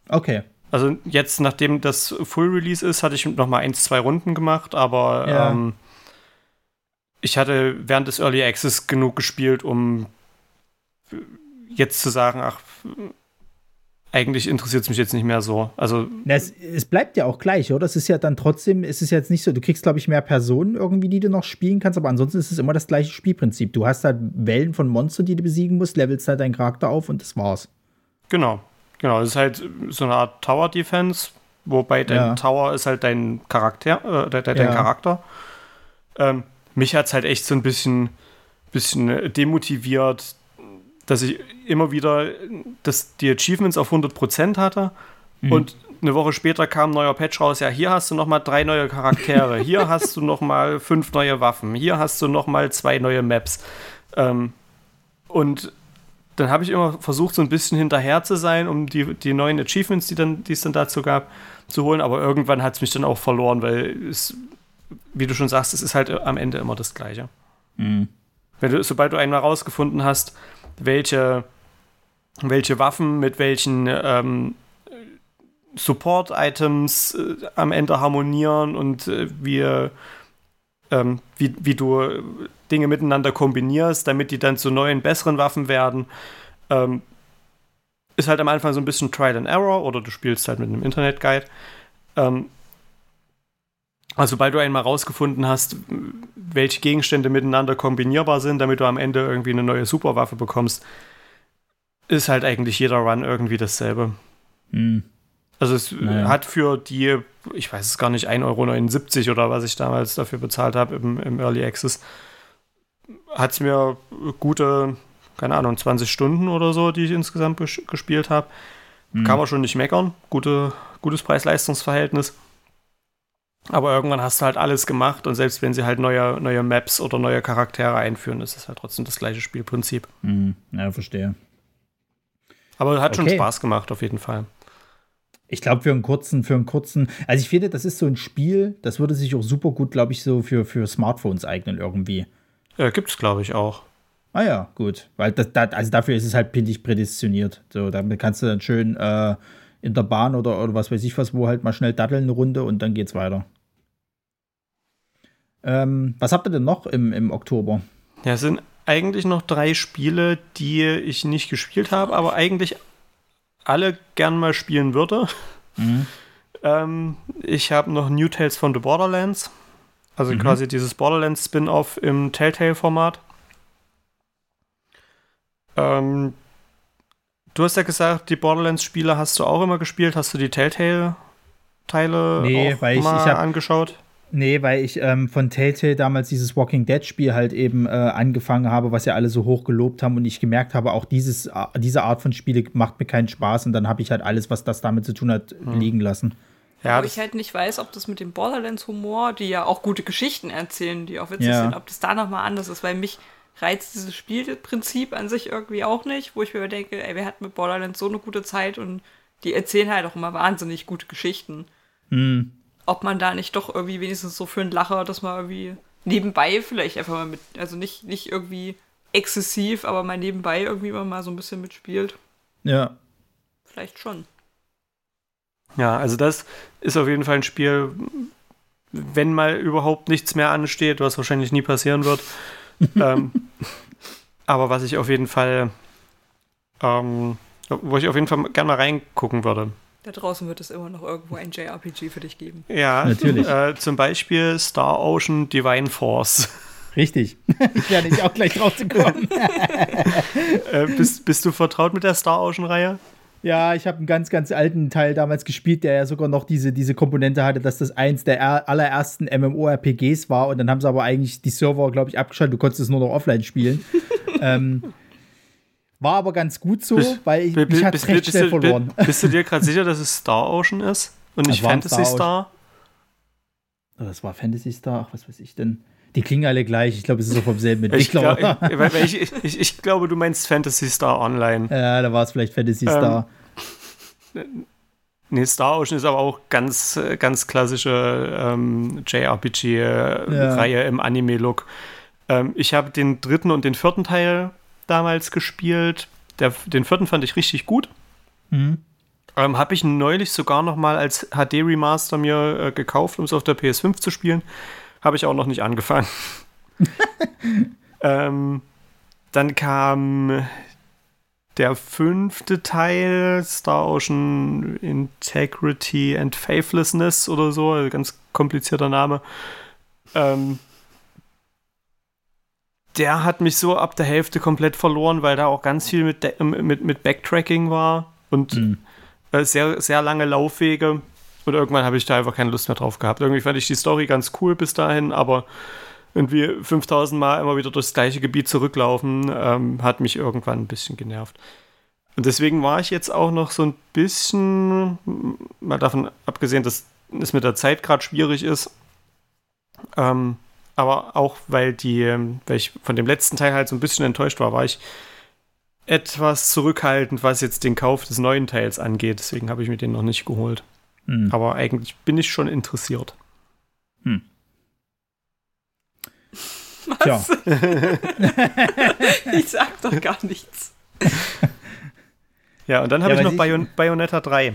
Okay. Also jetzt, nachdem das Full Release ist, hatte ich noch mal eins, zwei Runden gemacht, aber ja. ähm, ich hatte während des Early Access genug gespielt, um jetzt zu sagen, ach, eigentlich interessiert es mich jetzt nicht mehr so. Also Na, es, es, bleibt ja auch gleich, oder? Es ist ja dann trotzdem, es ist jetzt nicht so, du kriegst, glaube ich, mehr Personen irgendwie, die du noch spielen kannst, aber ansonsten ist es immer das gleiche Spielprinzip. Du hast halt Wellen von Monstern, die du besiegen musst, levelst halt deinen Charakter auf und das war's. Genau, genau. Es ist halt so eine Art Tower Defense, wobei dein ja. Tower ist halt dein Charakter, äh, dein, ja. Charakter. Ähm, mich hat es halt echt so ein bisschen, bisschen demotiviert, dass ich immer wieder dass die Achievements auf 100% hatte mhm. und eine Woche später kam ein neuer Patch raus, ja, hier hast du noch mal drei neue Charaktere, hier hast du noch mal fünf neue Waffen, hier hast du noch mal zwei neue Maps. Ähm, und dann habe ich immer versucht, so ein bisschen hinterher zu sein, um die, die neuen Achievements, die, dann, die es dann dazu gab, zu holen. Aber irgendwann hat es mich dann auch verloren, weil es, wie du schon sagst, es ist halt am Ende immer das Gleiche. Mhm. Wenn du, sobald du einmal rausgefunden hast, welche, welche Waffen mit welchen ähm, Support-Items äh, am Ende harmonieren und äh, wie, ähm, wie, wie du Dinge miteinander kombinierst, damit die dann zu neuen, besseren Waffen werden. Ähm, ist halt am Anfang so ein bisschen Trial and Error oder du spielst halt mit einem Internet-Guide. Ähm, also, sobald du einmal rausgefunden hast, welche Gegenstände miteinander kombinierbar sind, damit du am Ende irgendwie eine neue Superwaffe bekommst, ist halt eigentlich jeder Run irgendwie dasselbe. Hm. Also es naja. hat für die, ich weiß es gar nicht, 1,79 Euro oder was ich damals dafür bezahlt habe im, im Early Access, hat es mir gute, keine Ahnung, 20 Stunden oder so, die ich insgesamt gespielt habe. Hm. Kann man schon nicht meckern. Gute, gutes Preis-Leistungs-Verhältnis. Aber irgendwann hast du halt alles gemacht und selbst wenn sie halt neue, neue Maps oder neue Charaktere einführen, ist es halt trotzdem das gleiche Spielprinzip. Mhm. Ja, verstehe. Aber hat okay. schon Spaß gemacht, auf jeden Fall. Ich glaube, für einen kurzen, für einen kurzen, also ich finde, das ist so ein Spiel, das würde sich auch super gut, glaube ich, so für, für Smartphones eignen irgendwie. Ja, gibt es, glaube ich, auch. Ah ja, gut. Weil das, das, also dafür ist es halt pindig prädestiniert. So, damit kannst du dann schön äh, in der Bahn oder, oder was weiß ich was, wo halt mal schnell datteln eine Runde und dann geht's weiter. Ähm, was habt ihr denn noch im, im Oktober? Ja, es sind eigentlich noch drei Spiele, die ich nicht gespielt habe, aber eigentlich alle gern mal spielen würde. Mhm. ähm, ich habe noch New Tales von the Borderlands. Also mhm. quasi dieses Borderlands Spin-off im Telltale-Format. Ähm, du hast ja gesagt, die Borderlands-Spiele hast du auch immer gespielt. Hast du die Telltale-Teile nee, weil ich, mal ich hab, angeschaut? Nee, weil ich ähm, von Telltale damals dieses Walking Dead Spiel halt eben äh, angefangen habe, was ja alle so hoch gelobt haben und ich gemerkt habe, auch dieses, äh, diese Art von Spiele macht mir keinen Spaß und dann habe ich halt alles, was das damit zu tun hat, hm. liegen lassen. Ja, Wo ich halt nicht weiß, ob das mit dem Borderlands-Humor, die ja auch gute Geschichten erzählen, die auch witzig ja. sind, ob das da nochmal anders ist, weil mich reizt dieses Spielprinzip an sich irgendwie auch nicht, wo ich mir denke, ey, wer hat mit Borderlands so eine gute Zeit und die erzählen halt auch immer wahnsinnig gute Geschichten. Hm ob man da nicht doch irgendwie wenigstens so für einen Lacher, dass man irgendwie nebenbei vielleicht einfach mal mit, also nicht, nicht irgendwie exzessiv, aber mal nebenbei irgendwie immer mal so ein bisschen mitspielt. Ja. Vielleicht schon. Ja, also das ist auf jeden Fall ein Spiel, wenn mal überhaupt nichts mehr ansteht, was wahrscheinlich nie passieren wird. ähm, aber was ich auf jeden Fall, ähm, wo ich auf jeden Fall gerne mal reingucken würde. Da draußen wird es immer noch irgendwo ein JRPG für dich geben. Ja, natürlich. Äh, zum Beispiel Star Ocean Divine Force. Richtig. ich werde auch gleich drauf zu kommen. äh, bist, bist du vertraut mit der Star Ocean-Reihe? Ja, ich habe einen ganz, ganz alten Teil damals gespielt, der ja sogar noch diese, diese Komponente hatte, dass das eins der allerersten MMORPGs war und dann haben sie aber eigentlich die Server, glaube ich, abgeschaltet. Du konntest es nur noch offline spielen. ähm, war aber ganz gut so, bist, weil ich, mich hat recht schnell verloren. Bist du dir gerade sicher, dass es Star Ocean ist und nicht Fantasy Star? Star? Oh, das war Fantasy Star, ach, was weiß ich denn. Die klingen alle gleich. Ich glaube, es ist so vom selben Entwickler. Ich, ich, ich, ich, glaube, du meinst Fantasy Star Online. Ja, da war es vielleicht Fantasy Star. Ähm, nee, Star Ocean ist aber auch ganz, ganz klassische ähm, JRPG-Reihe ja. im Anime-Look. Ähm, ich habe den dritten und den vierten Teil damals gespielt. Der, den vierten fand ich richtig gut. Mhm. Ähm, habe ich neulich sogar noch mal als HD-Remaster mir äh, gekauft, um es auf der PS5 zu spielen. Habe ich auch noch nicht angefangen. ähm, dann kam der fünfte Teil, Star Ocean Integrity and Faithlessness oder so, also ganz komplizierter Name. Ähm, der hat mich so ab der Hälfte komplett verloren, weil da auch ganz viel mit, mit, mit Backtracking war und mhm. äh, sehr, sehr lange Laufwege. Und irgendwann habe ich da einfach keine Lust mehr drauf gehabt. Irgendwie fand ich die Story ganz cool bis dahin, aber irgendwie 5000 Mal immer wieder durchs gleiche Gebiet zurücklaufen, ähm, hat mich irgendwann ein bisschen genervt. Und deswegen war ich jetzt auch noch so ein bisschen, mal davon abgesehen, dass es mit der Zeit gerade schwierig ist, ähm, aber auch weil die, ähm, weil ich von dem letzten Teil halt so ein bisschen enttäuscht war, war ich etwas zurückhaltend, was jetzt den Kauf des neuen Teils angeht. Deswegen habe ich mir den noch nicht geholt. Hm. Aber eigentlich bin ich schon interessiert. Hm. Was? Tja. ich sag doch gar nichts. Ja, und dann habe ja, ich noch ich Bayon Bayonetta 3.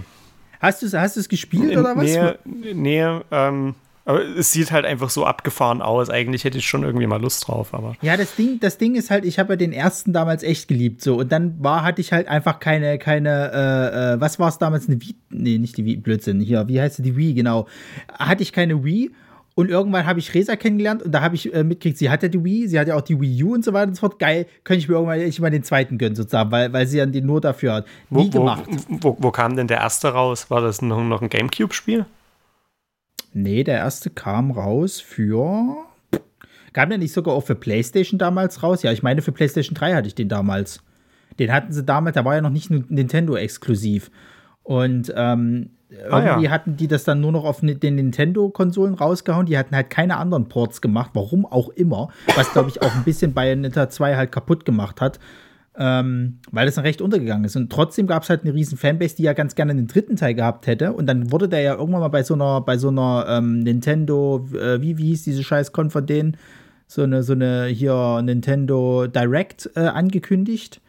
Hast du es hast gespielt oder was? Nee, nee ähm, aber es sieht halt einfach so abgefahren aus. Eigentlich hätte ich schon irgendwie mal Lust drauf, aber. Ja, das Ding, das Ding ist halt, ich habe ja den ersten damals echt geliebt, so. Und dann war, hatte ich halt einfach keine, keine, äh, äh, was war es damals? Eine Wii? Nee, nicht die Wii, Blödsinn. Hier, wie heißt die Wii, genau. Hatte ich keine Wii. Und irgendwann habe ich Resa kennengelernt und da habe ich äh, mitgekriegt, sie hatte die Wii, sie hat ja auch die Wii U und so weiter und so fort. Geil, könnte ich mir irgendwann ich mal den zweiten gönnen, sozusagen, weil, weil sie dann den nur dafür hat. Nie wo, gemacht. Wo, wo, wo, kam denn der erste raus? War das noch, noch ein Gamecube-Spiel? Nee, der erste kam raus für. Kam der nicht sogar auch für PlayStation damals raus? Ja, ich meine, für PlayStation 3 hatte ich den damals. Den hatten sie damals, da war ja noch nicht Nintendo exklusiv. Und ähm, ah, irgendwie ja. hatten die das dann nur noch auf den Nintendo-Konsolen rausgehauen. Die hatten halt keine anderen Ports gemacht, warum auch immer. Was, glaube ich, auch ein bisschen Bayonetta 2 halt kaputt gemacht hat ähm, weil das dann recht untergegangen ist. Und trotzdem gab es halt eine riesen Fanbase, die ja ganz gerne den dritten Teil gehabt hätte. Und dann wurde der ja irgendwann mal bei so einer, bei so einer ähm, Nintendo, äh, wie, wie hieß diese Scheiß-Con von denen? So eine, so eine hier Nintendo Direct äh, angekündigt.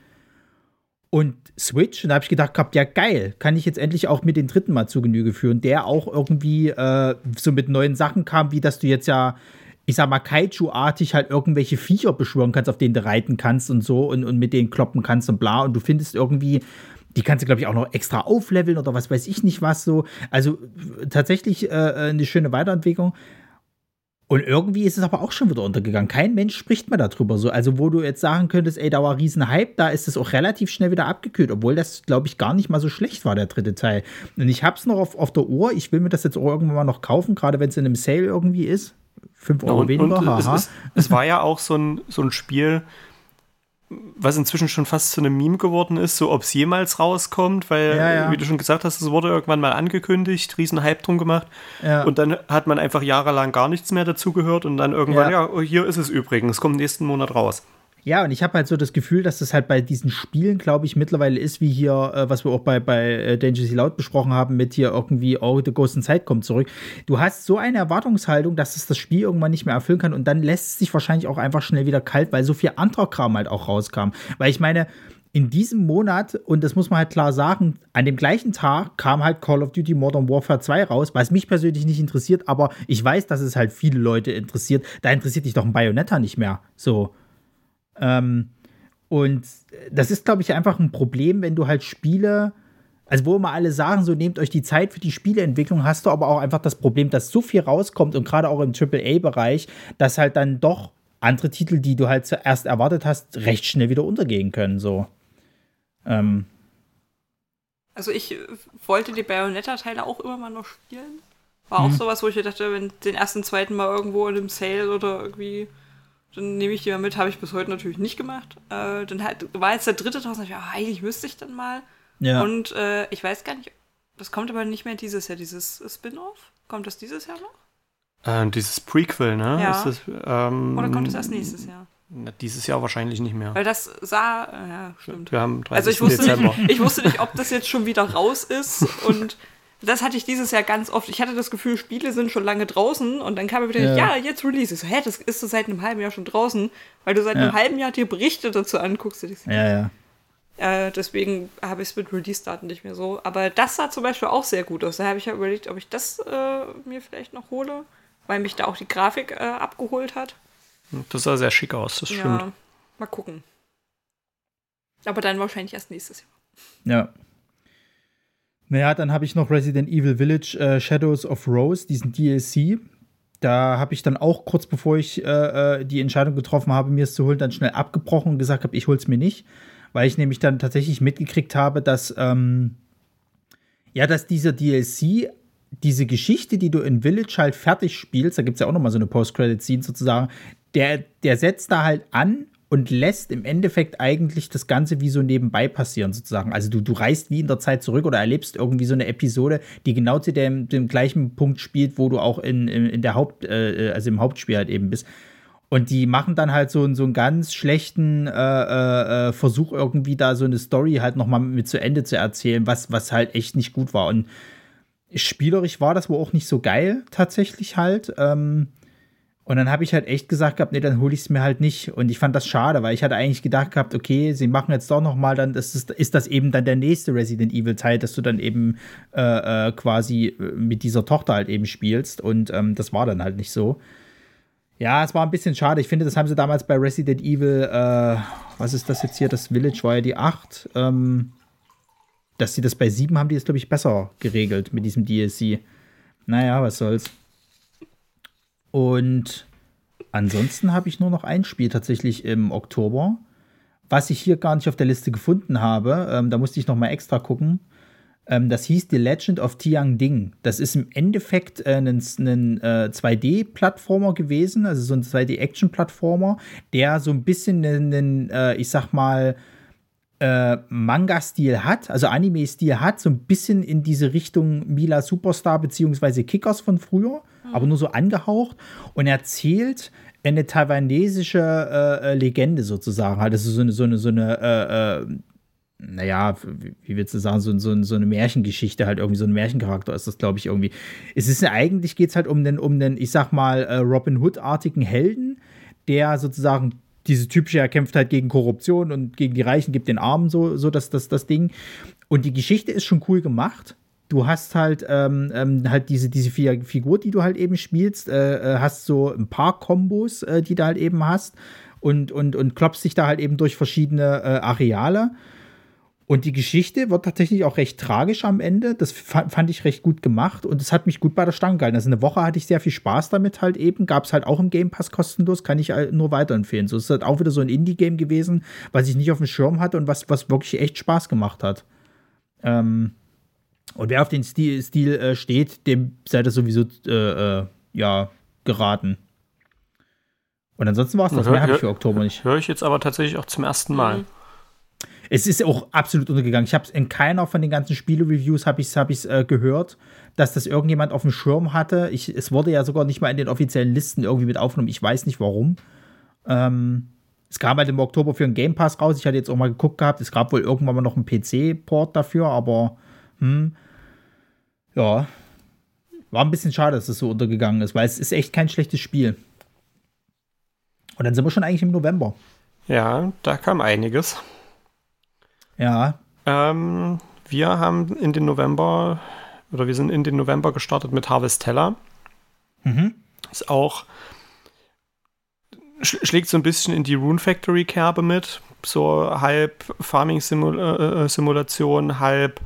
Und Switch, und da habe ich gedacht ja geil, kann ich jetzt endlich auch mit den dritten mal zu Genüge führen, der auch irgendwie äh, so mit neuen Sachen kam, wie dass du jetzt ja ich sag mal, Kaiju-artig halt irgendwelche Viecher beschwören kannst, auf denen du reiten kannst und so und, und mit denen kloppen kannst und bla. Und du findest irgendwie, die kannst du, glaube ich, auch noch extra aufleveln oder was weiß ich nicht was so. Also tatsächlich äh, eine schöne Weiterentwicklung. Und irgendwie ist es aber auch schon wieder untergegangen. Kein Mensch spricht mehr darüber. So, also, wo du jetzt sagen könntest, ey, da war riesen Hype, da ist es auch relativ schnell wieder abgekühlt, obwohl das, glaube ich, gar nicht mal so schlecht war, der dritte Teil. Und ich hab's noch auf, auf der Uhr. Ich will mir das jetzt auch irgendwann mal noch kaufen, gerade wenn es in einem Sale irgendwie ist. 5 Euro und, weniger. Und es, es, es, war ja auch so ein, so ein Spiel, was inzwischen schon fast zu einem Meme geworden ist, so ob es jemals rauskommt, weil, ja, ja. wie du schon gesagt hast, es wurde irgendwann mal angekündigt, riesen Hype drum gemacht. Ja. Und dann hat man einfach jahrelang gar nichts mehr dazu gehört und dann irgendwann, ja, hier ist es übrigens, kommt nächsten Monat raus. Ja, und ich habe halt so das Gefühl, dass das halt bei diesen Spielen, glaube ich, mittlerweile ist, wie hier, äh, was wir auch bei, bei äh, Dangerously Loud besprochen haben, mit hier irgendwie, oh, The Ghost in Zeit kommt zurück. Du hast so eine Erwartungshaltung, dass es das Spiel irgendwann nicht mehr erfüllen kann und dann lässt es sich wahrscheinlich auch einfach schnell wieder kalt, weil so viel anderer Kram halt auch rauskam. Weil ich meine, in diesem Monat, und das muss man halt klar sagen, an dem gleichen Tag kam halt Call of Duty Modern Warfare 2 raus, was mich persönlich nicht interessiert, aber ich weiß, dass es halt viele Leute interessiert. Da interessiert dich doch ein Bayonetta nicht mehr. So. Ähm, und das ist, glaube ich, einfach ein Problem, wenn du halt Spiele, also wo immer alle sagen, so nehmt euch die Zeit für die Spieleentwicklung, hast du aber auch einfach das Problem, dass so viel rauskommt und gerade auch im AAA-Bereich, dass halt dann doch andere Titel, die du halt zuerst erwartet hast, recht schnell wieder untergehen können. So. Ähm, Also ich wollte die Bayonetta-Teile auch immer mal noch spielen. War auch sowas, wo ich dachte, wenn den ersten, zweiten Mal irgendwo in einem Sale oder irgendwie, dann nehme ich die mal mit. Habe ich bis heute natürlich nicht gemacht. Äh, dann halt, war jetzt der dritte Tausch, ich, ah, eigentlich müsste ich dann mal. Ja. Und äh, ich weiß gar nicht, das kommt aber nicht mehr dieses Jahr, dieses Spin-off. Kommt das dieses Jahr noch? Ähm, dieses Prequel, ne? Ja. Das, ähm, Oder kommt es erst nächstes Jahr? Na, dieses Jahr wahrscheinlich nicht mehr. Weil das sah, ja, stimmt. Wir haben 30. Also ich wusste, Dezember. Nicht, ich wusste nicht, ob das jetzt schon wieder raus ist und das hatte ich dieses Jahr ganz oft. Ich hatte das Gefühl, Spiele sind schon lange draußen und dann kam mir wieder, ja, ja jetzt Release. Ich so, hä, das ist so seit einem halben Jahr schon draußen, weil du seit ja. einem halben Jahr dir Berichte dazu anguckst. ja, ja. Äh, deswegen habe ich es mit Release-Daten nicht mehr so. Aber das sah zum Beispiel auch sehr gut aus. Da habe ich ja überlegt, ob ich das äh, mir vielleicht noch hole, weil mich da auch die Grafik äh, abgeholt hat. Das sah sehr schick aus, das stimmt. Ja, mal gucken. Aber dann wahrscheinlich erst nächstes Jahr. Ja. Naja, dann habe ich noch Resident Evil Village äh, Shadows of Rose, diesen DLC. Da habe ich dann auch kurz bevor ich äh, äh, die Entscheidung getroffen habe, mir es zu holen, dann schnell abgebrochen und gesagt habe, ich hole es mir nicht weil ich nämlich dann tatsächlich mitgekriegt habe, dass ähm, ja, dass dieser DLC diese Geschichte, die du in Village halt fertig spielst, da gibt es ja auch noch mal so eine Post-Credit-Scene sozusagen, der, der setzt da halt an und lässt im Endeffekt eigentlich das Ganze wie so nebenbei passieren, sozusagen. Also du, du reist wie in der Zeit zurück oder erlebst irgendwie so eine Episode, die genau zu dem, dem gleichen Punkt spielt, wo du auch in, in, in der Haupt, äh, also im Hauptspiel halt eben bist. Und die machen dann halt so, so einen ganz schlechten äh, äh, äh, Versuch, irgendwie da so eine Story halt nochmal mit zu Ende zu erzählen, was, was halt echt nicht gut war. Und spielerisch war das wohl auch nicht so geil, tatsächlich halt. Ähm, und dann habe ich halt echt gesagt gehabt, nee, dann hole ich es mir halt nicht. Und ich fand das schade, weil ich hatte eigentlich gedacht gehabt, okay, sie machen jetzt doch noch mal, dann das ist, ist das eben dann der nächste Resident Evil Teil, dass du dann eben äh, äh, quasi mit dieser Tochter halt eben spielst. Und ähm, das war dann halt nicht so. Ja, es war ein bisschen schade. Ich finde, das haben sie damals bei Resident Evil, äh, was ist das jetzt hier? Das Village war ja die 8. Ähm, dass sie das bei 7 haben, die das, glaube ich, besser geregelt mit diesem DLC. Naja, was soll's. Und ansonsten habe ich nur noch ein Spiel tatsächlich im Oktober, was ich hier gar nicht auf der Liste gefunden habe. Ähm, da musste ich noch mal extra gucken. Ähm, das hieß The Legend of Tiang Ding. Das ist im Endeffekt äh, ein, ein äh, 2D-Plattformer gewesen, also so ein 2D-Action-Plattformer, der so ein bisschen einen, äh, ich sag mal, äh, Manga-Stil hat, also Anime-Stil hat, so ein bisschen in diese Richtung Mila Superstar bzw. Kickers von früher, mhm. aber nur so angehaucht und erzählt eine taiwanesische äh, äh, Legende sozusagen, halt, also so eine, so eine, so eine naja, wie willst du sagen, so, so, so eine Märchengeschichte, halt irgendwie so ein Märchencharakter ist das, glaube ich, irgendwie. Es ist eigentlich geht es halt um den, um den, ich sag mal, äh, Robin Hood-artigen Helden, der sozusagen diese typische, er kämpft halt gegen Korruption und gegen die Reichen, gibt den Armen so, so das, das, das Ding. Und die Geschichte ist schon cool gemacht. Du hast halt, ähm, ähm, halt diese, diese Figur, die du halt eben spielst, äh, äh, hast so ein paar Kombos, äh, die du halt eben hast und, und, und klopfst dich da halt eben durch verschiedene äh, Areale. Und die Geschichte wird tatsächlich auch recht tragisch am Ende. Das fand ich recht gut gemacht und es hat mich gut bei der Stange gehalten. Also eine Woche hatte ich sehr viel Spaß damit halt eben. Gab es halt auch im Game Pass kostenlos, kann ich nur weiterempfehlen. So es ist halt auch wieder so ein Indie-Game gewesen, was ich nicht auf dem Schirm hatte und was, was wirklich echt Spaß gemacht hat. Ähm, und wer auf den Stil, Stil äh, steht, dem seid ihr sowieso äh, äh, ja geraten. Und ansonsten war es das. Mehr habe ich für Oktober nicht. Höre ich jetzt aber tatsächlich auch zum ersten Mal. Mhm. Es ist auch absolut untergegangen. Ich habe es in keiner von den ganzen Spiele-Reviews habe ich hab äh, gehört, dass das irgendjemand auf dem Schirm hatte. Ich, es wurde ja sogar nicht mal in den offiziellen Listen irgendwie mit aufgenommen. Ich weiß nicht warum. Ähm, es kam halt im Oktober für einen Game Pass raus. Ich hatte jetzt auch mal geguckt gehabt. Es gab wohl irgendwann mal noch einen PC-Port dafür, aber hm, ja, war ein bisschen schade, dass es so untergegangen ist, weil es ist echt kein schlechtes Spiel. Und dann sind wir schon eigentlich im November. Ja, da kam einiges. Ja. Ähm, wir haben in den November, oder wir sind in den November gestartet mit Harvestella. Mhm. Ist auch, schlägt so ein bisschen in die Rune Factory Kerbe mit. So halb Farming-Simulation, äh, äh, halb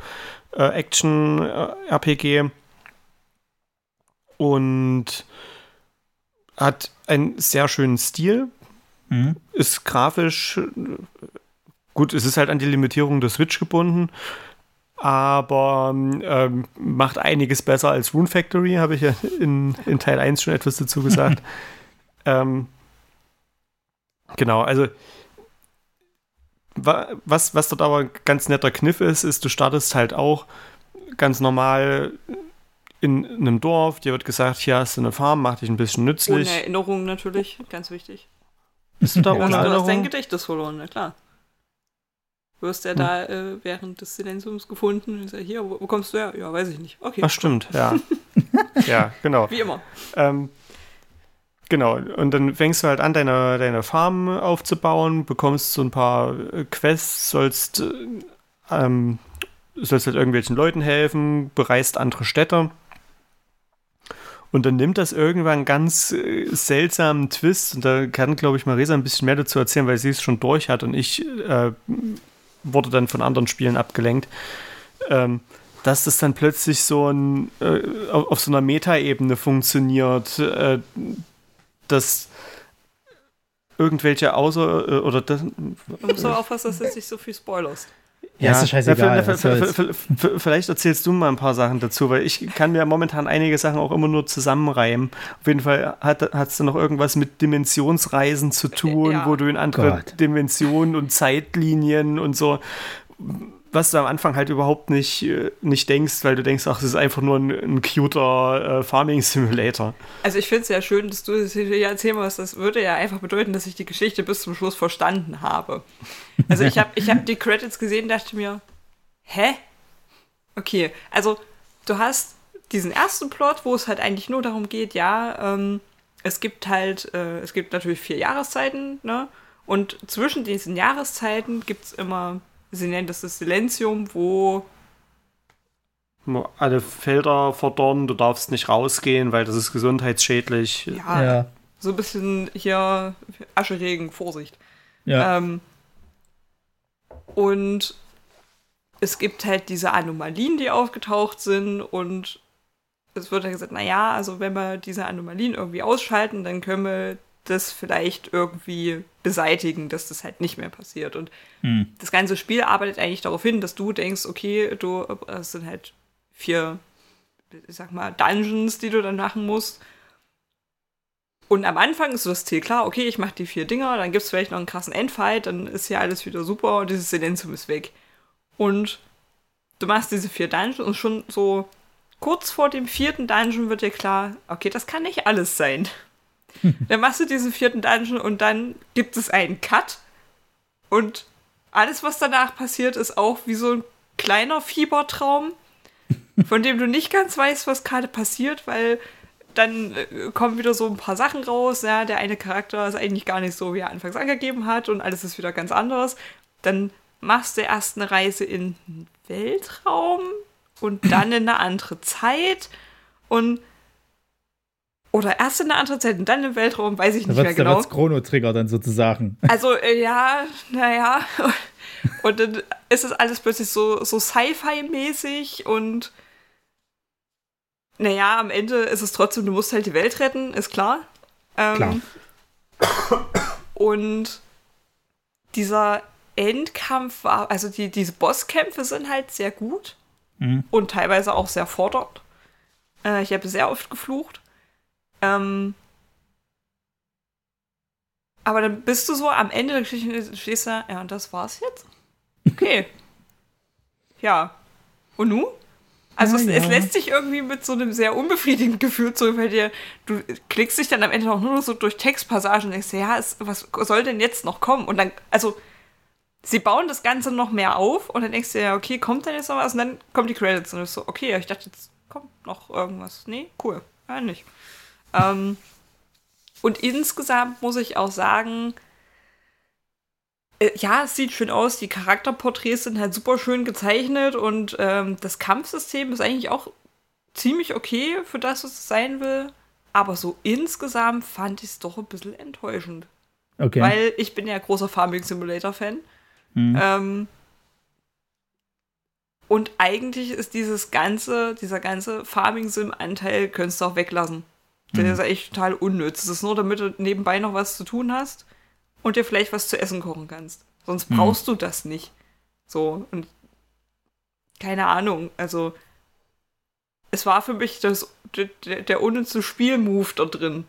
äh, Action-RPG. Und hat einen sehr schönen Stil. Mhm. Ist grafisch Gut, es ist halt an die Limitierung der Switch gebunden. aber ähm, macht einiges besser als Rune Factory, habe ich ja in, in Teil 1 schon etwas dazu gesagt. ähm, genau, also was, was dort aber ein ganz netter Kniff ist, ist, du startest halt auch ganz normal in, in einem Dorf, dir wird gesagt, hier hast du eine Farm, mach dich ein bisschen nützlich. Ohne Erinnerung natürlich, ganz wichtig. Bist du da ohne Erinnerung? Du hast dein Gedächtnis verloren, na klar. Wirst ja hm. da äh, während des Silenziums gefunden. Und sag, hier, wo, wo, kommst du her? Ja, weiß ich nicht. Okay. Ach, stimmt, ja. ja, genau. Wie immer. Ähm, Genau, und dann fängst du halt an, deine, deine Farm aufzubauen, bekommst so ein paar äh, Quests, sollst, äh, ähm, sollst halt irgendwelchen Leuten helfen, bereist andere Städte. Und dann nimmt das irgendwann einen ganz äh, seltsamen Twist. Und da kann, glaube ich, Marisa ein bisschen mehr dazu erzählen, weil sie es schon durch hat und ich äh, wurde dann von anderen Spielen abgelenkt. Ähm, dass das dann plötzlich so ein, äh, auf, so einer Metaebene funktioniert, äh, dass irgendwelche außer äh, oder das. Aber aufpassen, dass jetzt nicht so viel spoilerst. Ja, ist scheißegal. Vielleicht erzählst du mal ein paar Sachen dazu, weil ich kann mir momentan einige Sachen auch immer nur zusammenreimen. Auf jeden Fall hat es noch irgendwas mit Dimensionsreisen zu tun, ja. wo du in andere Gott. Dimensionen und Zeitlinien und so was du am Anfang halt überhaupt nicht, äh, nicht denkst, weil du denkst, ach, das ist einfach nur ein, ein cuter äh, Farming Simulator. Also ich finde es ja schön, dass du das hier erzählen musst. Das würde ja einfach bedeuten, dass ich die Geschichte bis zum Schluss verstanden habe. Also ich habe ich hab die Credits gesehen dachte mir, hä? Okay, also du hast diesen ersten Plot, wo es halt eigentlich nur darum geht, ja, ähm, es gibt halt, äh, es gibt natürlich vier Jahreszeiten, ne? Und zwischen diesen Jahreszeiten gibt es immer sie nennen das das Silenzium, wo alle Felder verdorren, du darfst nicht rausgehen, weil das ist gesundheitsschädlich. Ja, ja. so ein bisschen hier Ascheregen, Vorsicht. Ja. Ähm, und es gibt halt diese Anomalien, die aufgetaucht sind und es wird dann gesagt, naja, also wenn wir diese Anomalien irgendwie ausschalten, dann können wir das vielleicht irgendwie beseitigen, dass das halt nicht mehr passiert. Und hm. das ganze Spiel arbeitet eigentlich darauf hin, dass du denkst, okay, du, es sind halt vier, ich sag mal, Dungeons, die du dann machen musst. Und am Anfang ist so das Ziel klar, okay, ich mache die vier Dinger, dann gibt es vielleicht noch einen krassen Endfight, dann ist hier alles wieder super und dieses Silenzium ist weg. Und du machst diese vier Dungeons und schon so kurz vor dem vierten Dungeon wird dir klar, okay, das kann nicht alles sein. dann machst du diesen vierten Dungeon und dann gibt es einen Cut. Und alles, was danach passiert, ist auch wie so ein kleiner Fiebertraum, von dem du nicht ganz weißt, was gerade passiert, weil dann äh, kommen wieder so ein paar Sachen raus. Ja, der eine Charakter ist eigentlich gar nicht so, wie er anfangs angegeben hat und alles ist wieder ganz anders. Dann machst du erst eine Reise in den Weltraum und dann in eine andere Zeit und oder erst in einer anderen Zeit und dann im Weltraum, weiß ich nicht mehr genau. Da wird's Chrono-Trigger dann sozusagen. Also, äh, ja, naja. Und dann ist es alles plötzlich so, so Sci-Fi-mäßig und naja, am Ende ist es trotzdem, du musst halt die Welt retten, ist klar. Ähm, klar. Und dieser Endkampf war, also die, diese Bosskämpfe sind halt sehr gut mhm. und teilweise auch sehr fordernd. Äh, ich habe sehr oft geflucht. Ähm, aber dann bist du so am Ende der Geschichte, stehst da, ja, und das war's jetzt? Okay. ja. Und nu? Also ja, es, es, lässt sich irgendwie mit so einem sehr unbefriedigenden Gefühl zurück, weil dir, du klickst dich dann am Ende auch nur so durch Textpassagen und denkst, ja, es, was soll denn jetzt noch kommen? Und dann, also, sie bauen das Ganze noch mehr auf und dann denkst du ja, okay, kommt dann jetzt noch was? Und dann kommen die Credits und du so, okay, ich dachte, jetzt kommt noch irgendwas. Nee, cool. Ja, nicht. Ähm, und insgesamt muss ich auch sagen, äh, ja, es sieht schön aus, die Charakterporträts sind halt super schön gezeichnet und ähm, das Kampfsystem ist eigentlich auch ziemlich okay für das, was es sein will. Aber so insgesamt fand ich es doch ein bisschen enttäuschend. Okay. Weil ich bin ja großer Farming Simulator-Fan. Mhm. Ähm, und eigentlich ist dieses ganze, dieser ganze Farming-Sim-Anteil, könntest du auch weglassen. Der mhm. ist echt total unnütz. Das ist nur, damit du nebenbei noch was zu tun hast und dir vielleicht was zu essen kochen kannst. Sonst mhm. brauchst mhm. du das nicht. So, und keine Ahnung, also es war für mich das, der, der unnütze Spielmove da drin.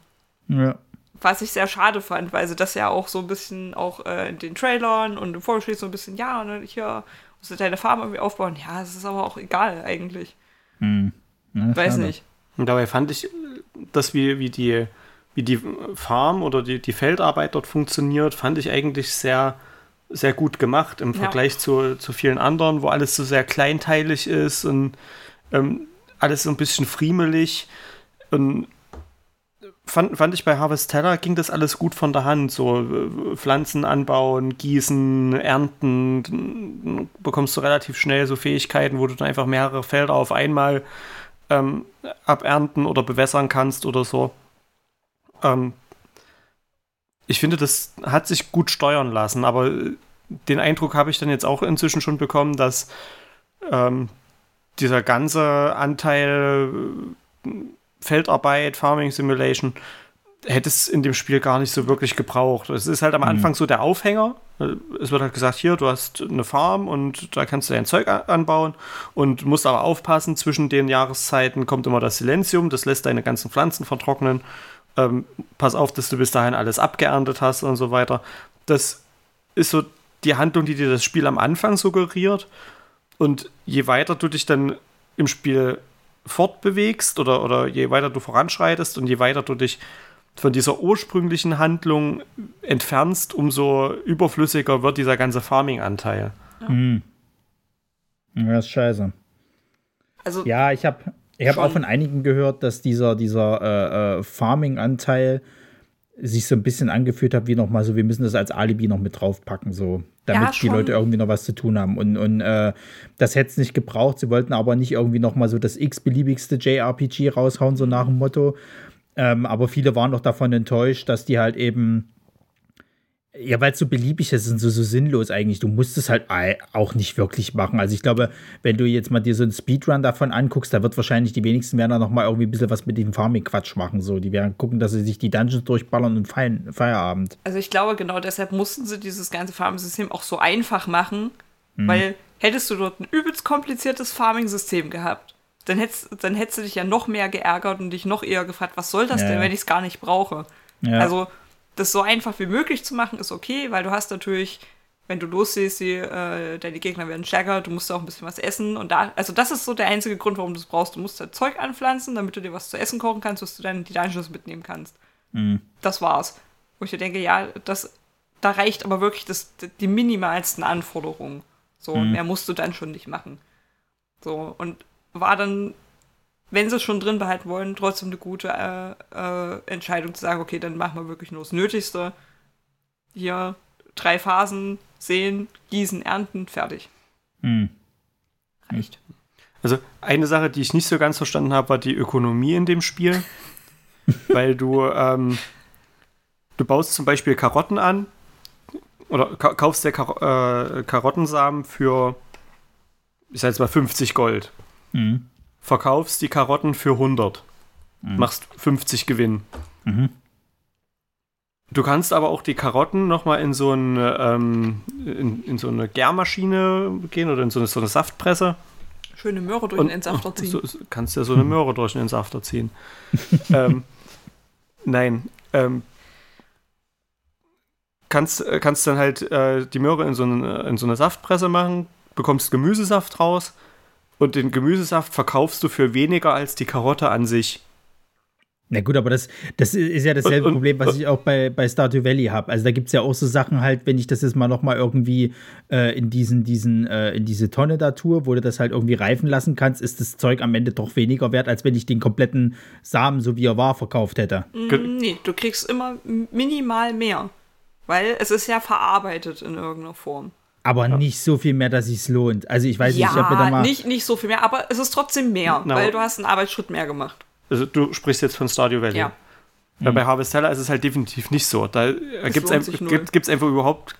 Ja. Was ich sehr schade fand, weil sie das ja auch so ein bisschen auch äh, in den Trailern und im Vorgespräch so ein bisschen, ja, ne, hier musst du deine Farm irgendwie aufbauen. Ja, es ist aber auch egal eigentlich. Hm. Ja, Weiß schade. nicht. Und dabei fand ich, dass wie, wie die wie die Farm oder die, die Feldarbeit dort funktioniert, fand ich eigentlich sehr, sehr gut gemacht im Vergleich ja. zu, zu vielen anderen, wo alles so sehr kleinteilig ist und ähm, alles so ein bisschen friemelig. Und fand, fand ich bei Harvestella ging das alles gut von der Hand. So äh, Pflanzen anbauen, gießen, ernten, bekommst du relativ schnell so Fähigkeiten, wo du dann einfach mehrere Felder auf einmal ähm, abernten oder bewässern kannst oder so. Ähm, ich finde, das hat sich gut steuern lassen, aber den Eindruck habe ich dann jetzt auch inzwischen schon bekommen, dass ähm, dieser ganze Anteil äh, Feldarbeit, Farming Simulation, hätte es in dem Spiel gar nicht so wirklich gebraucht. Es ist halt am mhm. Anfang so der Aufhänger. Es wird halt gesagt, hier, du hast eine Farm und da kannst du dein Zeug anbauen und musst aber aufpassen, zwischen den Jahreszeiten kommt immer das Silenzium, das lässt deine ganzen Pflanzen vertrocknen ähm, pass auf, dass du bis dahin alles abgeerntet hast und so weiter. Das ist so die Handlung, die dir das Spiel am Anfang suggeriert. Und je weiter du dich dann im Spiel fortbewegst oder, oder je weiter du voranschreitest und je weiter du dich von dieser ursprünglichen Handlung entfernst, umso überflüssiger wird dieser ganze Farming-Anteil. Ja. Mhm. ja, ist scheiße. Also, ja, ich habe ich habe auch von einigen gehört, dass dieser, dieser äh, äh, Farming-Anteil sich so ein bisschen angefühlt hat, wie nochmal so, wir müssen das als Alibi noch mit draufpacken, so, damit ja, die Leute irgendwie noch was zu tun haben. Und, und äh, das hätte es nicht gebraucht. Sie wollten aber nicht irgendwie nochmal so das x-beliebigste JRPG raushauen, so nach dem Motto. Ähm, aber viele waren doch davon enttäuscht, dass die halt eben ja, weil es so beliebig ist und so, so sinnlos eigentlich. Du musst es halt auch nicht wirklich machen. Also ich glaube, wenn du jetzt mal dir so einen Speedrun davon anguckst, da wird wahrscheinlich die wenigsten werden da noch mal irgendwie ein bisschen was mit dem Farming-Quatsch machen. So, die werden gucken, dass sie sich die Dungeons durchballern und feiern, Feierabend. Also ich glaube, genau deshalb mussten sie dieses ganze Farming-System auch so einfach machen, hm. weil hättest du dort ein übelst kompliziertes Farming-System gehabt, dann hättest, dann hättest du dich ja noch mehr geärgert und dich noch eher gefragt, was soll das ja, denn, wenn ich es gar nicht brauche? Ja. Also das so einfach wie möglich zu machen, ist okay, weil du hast natürlich, wenn du lossiehst, die, äh, deine Gegner werden stärker, du musst auch ein bisschen was essen und da, also das ist so der einzige Grund, warum du es brauchst. Du musst halt Zeug anpflanzen, damit du dir was zu essen kochen kannst, was du dann die Dungeons mitnehmen kannst. Mhm. Das war's. Wo ich dir denke, ja, das, da reicht aber wirklich das, die minimalsten Anforderungen. So, mhm. mehr musst du dann schon nicht machen. So, und war dann wenn sie es schon drin behalten wollen, trotzdem eine gute äh, äh, Entscheidung zu sagen, okay, dann machen wir wirklich nur das Nötigste. Hier drei Phasen, sehen, gießen, ernten, fertig. Hm. Reicht. Also eine Sache, die ich nicht so ganz verstanden habe, war die Ökonomie in dem Spiel. weil du, ähm, du baust zum Beispiel Karotten an oder kaufst der Kar äh, Karottensamen für, ich sag jetzt mal 50 Gold. Mhm verkaufst die Karotten für 100. Mhm. Machst 50 Gewinn. Mhm. Du kannst aber auch die Karotten nochmal in so eine, ähm, in, in, so eine Gärmaschine gehen oder in so eine, so eine Saftpresse. Schöne Möhre durch den Entsafter ziehen. So, kannst ja so eine Möhre durch den Entsafter ziehen. ähm, nein. Ähm, kannst, kannst dann halt äh, die Möhre in so, eine, in so eine Saftpresse machen, bekommst Gemüsesaft raus und den Gemüsesaft verkaufst du für weniger als die Karotte an sich. Na gut, aber das, das ist ja dasselbe und, und, Problem, was ich auch bei, bei Stardew Valley habe. Also da gibt es ja auch so Sachen halt, wenn ich das jetzt mal nochmal irgendwie äh, in diesen, diesen, äh, in diese Tonne da tue, wo du das halt irgendwie reifen lassen kannst, ist das Zeug am Ende doch weniger wert, als wenn ich den kompletten Samen, so wie er war, verkauft hätte. Mm, nee, du kriegst immer minimal mehr. Weil es ist ja verarbeitet in irgendeiner Form aber ja. nicht so viel mehr, dass es lohnt. Also ich weiß ja, nicht, ob wir da mal. Nicht, nicht so viel mehr, aber es ist trotzdem mehr, no. weil du hast einen Arbeitsschritt mehr gemacht. Also du sprichst jetzt von Stardew Valley. Ja. Weil mhm. bei Harvestella ist es halt definitiv nicht so. Da gibt es einfach, gibt, einfach überhaupt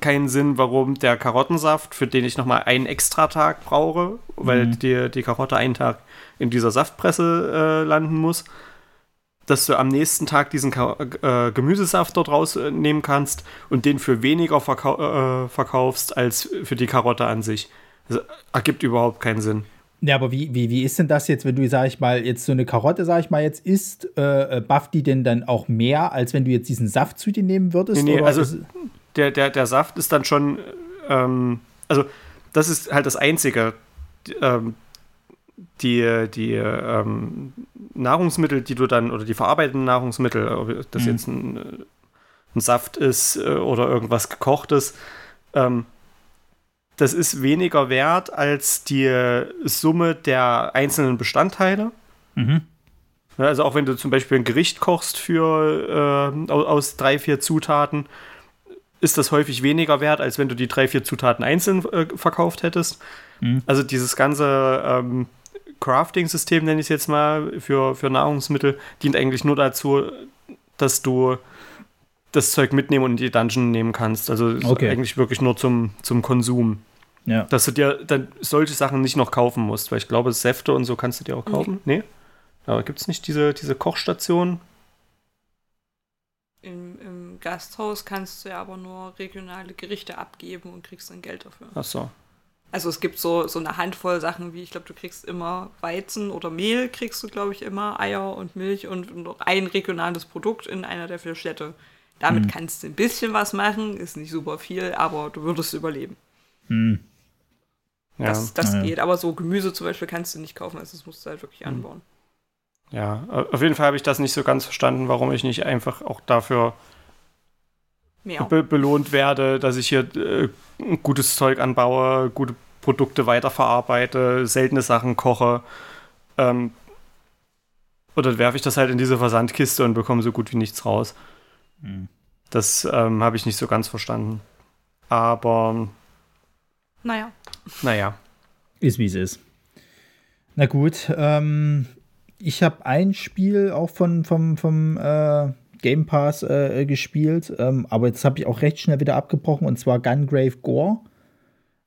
keinen Sinn, warum der Karottensaft, für den ich nochmal einen extra Tag brauche, weil mhm. die, die Karotte einen Tag in dieser Saftpresse äh, landen muss, dass du am nächsten Tag diesen äh, Gemüsesaft dort rausnehmen kannst und den für weniger verkau äh, verkaufst als für die Karotte an sich. Das ergibt überhaupt keinen Sinn. Ja, aber wie, wie, wie ist denn das jetzt, wenn du, sag ich mal, jetzt so eine Karotte, sag ich mal, jetzt isst, äh, äh bufft die denn dann auch mehr, als wenn du jetzt diesen Saft zu dir nehmen würdest? Nee, nee also der, der, der Saft ist dann schon, ähm, also das ist halt das Einzige. Ähm, die, die ähm, Nahrungsmittel, die du dann, oder die verarbeiteten Nahrungsmittel, ob das mhm. jetzt ein, ein, Saft ist äh, oder irgendwas gekochtes, ähm, das ist weniger wert als die Summe der einzelnen Bestandteile. Mhm. Also auch wenn du zum Beispiel ein Gericht kochst für äh, aus drei, vier Zutaten, ist das häufig weniger wert, als wenn du die drei, vier Zutaten einzeln äh, verkauft hättest. Mhm. Also dieses ganze ähm, Crafting-System, nenne ich es jetzt mal, für, für Nahrungsmittel, dient eigentlich nur dazu, dass du das Zeug mitnehmen und in die Dungeon nehmen kannst. Also okay. eigentlich wirklich nur zum, zum Konsum. Ja. Dass du dir dann solche Sachen nicht noch kaufen musst, weil ich glaube, Säfte und so kannst du dir auch kaufen. Nee? nee? Aber gibt es nicht diese, diese Kochstation? Im, Im Gasthaus kannst du ja aber nur regionale Gerichte abgeben und kriegst dann Geld dafür. Ach so. Also es gibt so, so eine Handvoll Sachen, wie ich glaube, du kriegst immer Weizen oder Mehl, kriegst du, glaube ich, immer Eier und Milch und noch ein regionales Produkt in einer der vier Städte. Damit mhm. kannst du ein bisschen was machen, ist nicht super viel, aber du würdest überleben. Mhm. Ja. Das, das ja. geht, aber so Gemüse zum Beispiel kannst du nicht kaufen, also das musst du halt wirklich mhm. anbauen. Ja, auf jeden Fall habe ich das nicht so ganz verstanden, warum ich nicht einfach auch dafür be belohnt werde, dass ich hier äh, gutes Zeug anbaue, gute Produkte weiterverarbeite, seltene Sachen koche. Ähm, oder werfe ich das halt in diese Versandkiste und bekomme so gut wie nichts raus. Mhm. Das ähm, habe ich nicht so ganz verstanden. Aber. Naja. Naja. Ist wie es ist. Na gut, ähm, ich habe ein Spiel auch von, vom, vom äh, Game Pass äh, gespielt, ähm, aber jetzt habe ich auch recht schnell wieder abgebrochen und zwar Gungrave Gore.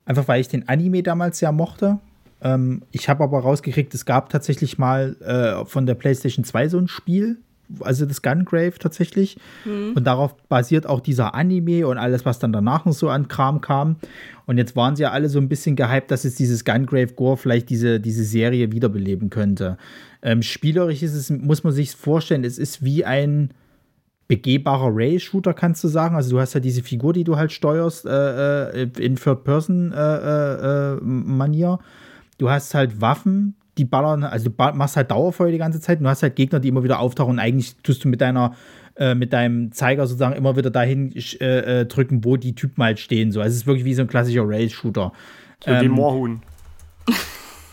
Einfach weil ich den Anime damals ja mochte. Ähm, ich habe aber rausgekriegt, es gab tatsächlich mal äh, von der PlayStation 2 so ein Spiel, also das Gungrave tatsächlich. Mhm. Und darauf basiert auch dieser Anime und alles, was dann danach noch so an Kram kam. Und jetzt waren sie ja alle so ein bisschen gehypt, dass jetzt dieses Gungrave Gore vielleicht diese, diese Serie wiederbeleben könnte. Ähm, spielerisch ist es, muss man sich vorstellen, es ist wie ein begehbarer Rail-Shooter, kannst du sagen. Also du hast ja diese Figur, die du halt steuerst äh, äh in Third-Person-Manier. Äh, äh, du hast halt Waffen, die ballern, also du machst halt Dauerfeuer die ganze Zeit und du hast halt Gegner, die immer wieder auftauchen und eigentlich tust du mit deiner mit deinem Zeiger sozusagen immer wieder dahin äh, drücken, wo die Typen halt stehen. So. Also es ist wirklich wie so ein klassischer Rail-Shooter. So ähm, wie Moorhuhn.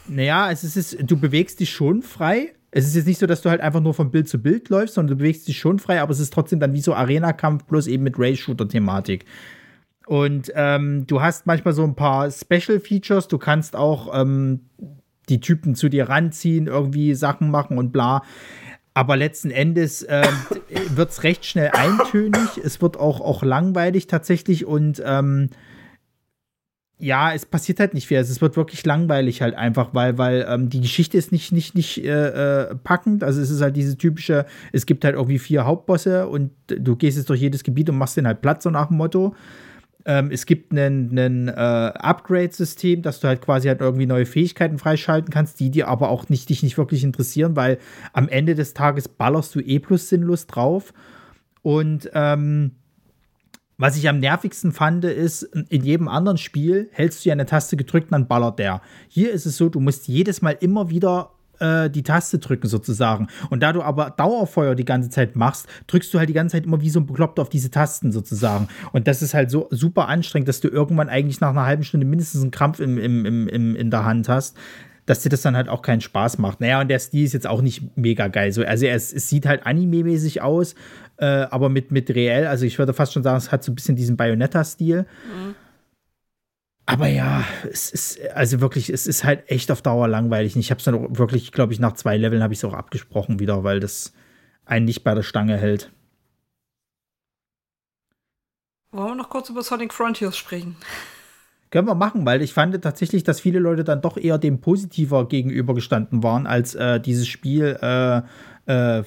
Naja, es ist, du bewegst dich schon frei. Es ist jetzt nicht so, dass du halt einfach nur von Bild zu Bild läufst, sondern du bewegst dich schon frei, aber es ist trotzdem dann wie so Arena-Kampf, bloß eben mit Rail-Shooter-Thematik. Und ähm, du hast manchmal so ein paar Special Features. Du kannst auch ähm, die Typen zu dir ranziehen, irgendwie Sachen machen und bla. Aber letzten Endes äh, wird es recht schnell eintönig. Es wird auch, auch langweilig tatsächlich und ähm, ja, es passiert halt nicht viel. Also es wird wirklich langweilig halt einfach, weil, weil ähm, die Geschichte ist nicht, nicht, nicht äh, äh, packend. Also es ist halt diese typische, es gibt halt irgendwie vier Hauptbosse und du gehst jetzt durch jedes Gebiet und machst den halt Platz, so nach dem Motto. Ähm, es gibt ein äh, Upgrade-System, dass du halt quasi halt irgendwie neue Fähigkeiten freischalten kannst, die dir aber auch nicht, dich nicht wirklich interessieren, weil am Ende des Tages ballerst du eh plus sinnlos drauf. Und ähm, was ich am nervigsten fand, ist, in jedem anderen Spiel hältst du ja eine Taste gedrückt und dann ballert der. Hier ist es so, du musst jedes Mal immer wieder äh, die Taste drücken sozusagen. Und da du aber Dauerfeuer die ganze Zeit machst, drückst du halt die ganze Zeit immer wie so ein Bekloppter auf diese Tasten sozusagen. Und das ist halt so super anstrengend, dass du irgendwann eigentlich nach einer halben Stunde mindestens einen Krampf im, im, im, im, in der Hand hast dass dir das dann halt auch keinen Spaß macht. Naja, und der Stil ist jetzt auch nicht mega geil. So, also es, es sieht halt anime-mäßig aus, äh, aber mit, mit reell, also ich würde fast schon sagen, es hat so ein bisschen diesen Bayonetta-Stil. Mhm. Aber ja, es ist, also wirklich, es ist halt echt auf Dauer langweilig. Ich habe es dann wirklich, glaube ich, nach zwei Leveln habe ich es auch abgesprochen wieder, weil das einen nicht bei der Stange hält. Wollen wir noch kurz über Sonic Frontiers sprechen? Können wir machen, weil ich fand tatsächlich, dass viele Leute dann doch eher dem positiver gegenübergestanden waren, als äh, dieses Spiel äh, äh,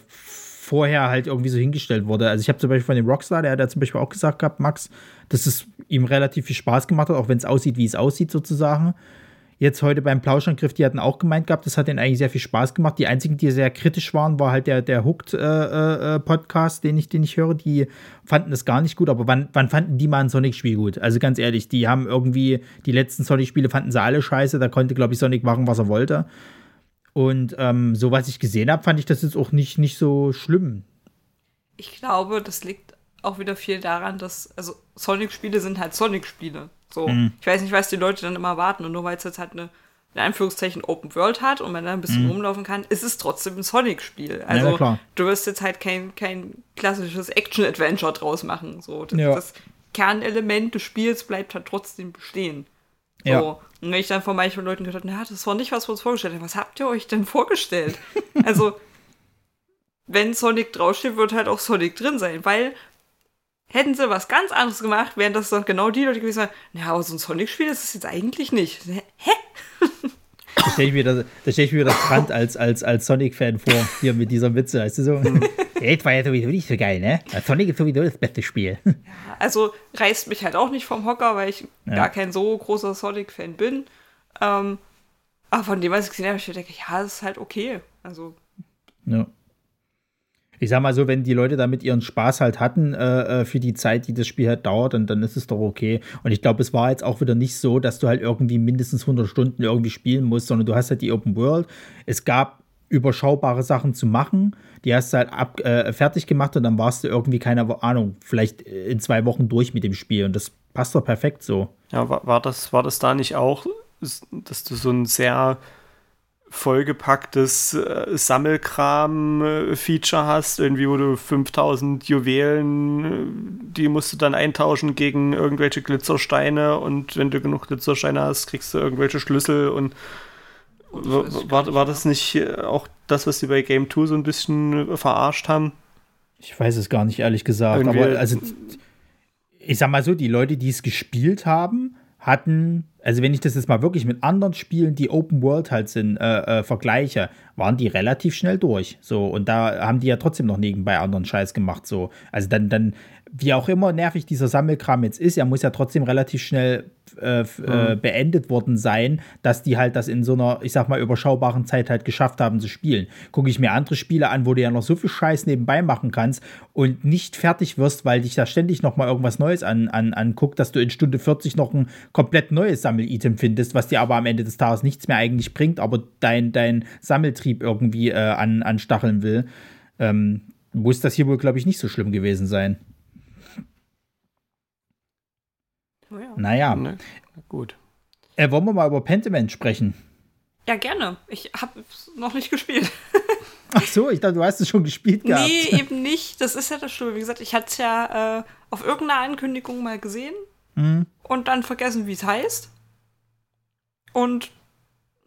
vorher halt irgendwie so hingestellt wurde. Also ich habe zum Beispiel von dem Rockstar, der hat ja zum Beispiel auch gesagt gehabt, Max, dass es ihm relativ viel Spaß gemacht hat, auch wenn es aussieht, wie es aussieht sozusagen. jetzt heute beim Plauschangriff, die hatten auch gemeint gehabt, das hat ihnen eigentlich sehr viel Spaß gemacht. Die einzigen, die sehr kritisch waren, war halt der, der Hooked-Podcast, äh, äh, den, ich, den ich höre. Die fanden das gar nicht gut, aber wann, wann fanden die mal ein Sonic-Spiel gut? Also ganz ehrlich, die haben irgendwie, die letzten Sonic-Spiele fanden sie alle scheiße, da konnte, glaube ich, Sonic machen, was er wollte. Und ähm, so was ich gesehen habe, fand ich das jetzt auch nicht, nicht so schlimm. Ich glaube, das liegt auch wieder viel daran, dass, also Sonic-Spiele sind halt Sonic-Spiele. So, mhm. ich weiß nicht, was die Leute dann immer warten und nur weil es jetzt halt eine in Anführungszeichen Open World hat und man da ein bisschen mhm. rumlaufen kann, ist es trotzdem ein Sonic-Spiel. Also ja, du wirst jetzt halt kein, kein klassisches Action-Adventure draus machen. So, das, ja. das, Kernelement des Spiels bleibt halt trotzdem bestehen. So. Ja. Und wenn ich dann von manchen Leuten gehört habe, na, das war nicht, was wir uns vorgestellt haben. Was habt ihr euch denn vorgestellt? also, wenn Sonic draufsteht, wird halt auch Sonic drin sein, weil Hätten sie was ganz anderes gemacht, wären das doch genau die Leute gewesen, ja, aber so ein Sonic-Spiel ist es jetzt eigentlich nicht. Hä? Da stelle ich mir das, da stell ich mir das Brand als, als, als Sonic-Fan vor, hier mit dieser Witze, weißt du so. Mhm. Das war ja sowieso nicht so geil, ne? Sonic ist sowieso das beste Spiel. Also reißt mich halt auch nicht vom Hocker, weil ich ja. gar kein so großer Sonic-Fan bin. Ähm, aber von dem, was ich gesehen habe, ich denke, ja, das ist halt okay. Also. Ja ich sag mal so, wenn die Leute damit ihren Spaß halt hatten äh, äh, für die Zeit, die das Spiel halt dauert, dann, dann ist es doch okay. Und ich glaube, es war jetzt auch wieder nicht so, dass du halt irgendwie mindestens 100 Stunden irgendwie spielen musst, sondern du hast halt die Open World. Es gab überschaubare Sachen zu machen. Die hast du halt ab, äh, fertig gemacht und dann warst du irgendwie, keine Ahnung, vielleicht in zwei Wochen durch mit dem Spiel. Und das passt doch perfekt so. Ja, war, war, das, war das da nicht auch, dass du so ein sehr vollgepacktes äh, Sammelkram-Feature hast, irgendwie, wo du 5000 Juwelen, äh, die musst du dann eintauschen gegen irgendwelche Glitzersteine und wenn du genug Glitzersteine hast, kriegst du irgendwelche Schlüssel und war, war das nicht äh, auch das, was die bei Game 2 so ein bisschen verarscht haben? Ich weiß es gar nicht, ehrlich gesagt. Irgendwie aber also, ich sag mal so, die Leute, die es gespielt haben, hatten also wenn ich das jetzt mal wirklich mit anderen Spielen, die Open World halt sind, äh, äh, vergleiche, waren die relativ schnell durch. So, und da haben die ja trotzdem noch nebenbei anderen Scheiß gemacht. So. Also dann, dann wie auch immer nervig dieser Sammelkram jetzt ist, er muss ja trotzdem relativ schnell äh, äh, mhm. beendet worden sein, dass die halt das in so einer, ich sag mal, überschaubaren Zeit halt geschafft haben zu spielen. Gucke ich mir andere Spiele an, wo du ja noch so viel Scheiß nebenbei machen kannst und nicht fertig wirst, weil dich da ständig noch mal irgendwas Neues an, an, anguckt, dass du in Stunde 40 noch ein komplett neues Sammelitem findest, was dir aber am Ende des Tages nichts mehr eigentlich bringt, aber dein, dein Sammeltrieb irgendwie äh, an, anstacheln will. Ähm, muss das hier wohl, glaube ich, nicht so schlimm gewesen sein. Ja. Naja. Ne, gut. Äh, wollen wir mal über Pentiment sprechen? Ja, gerne. Ich habe es noch nicht gespielt. Ach so, ich dachte, du hast es schon gespielt gehabt. Nee, eben nicht. Das ist ja das Schlimme. Wie gesagt, ich hatte es ja äh, auf irgendeiner Ankündigung mal gesehen mhm. und dann vergessen, wie es heißt. Und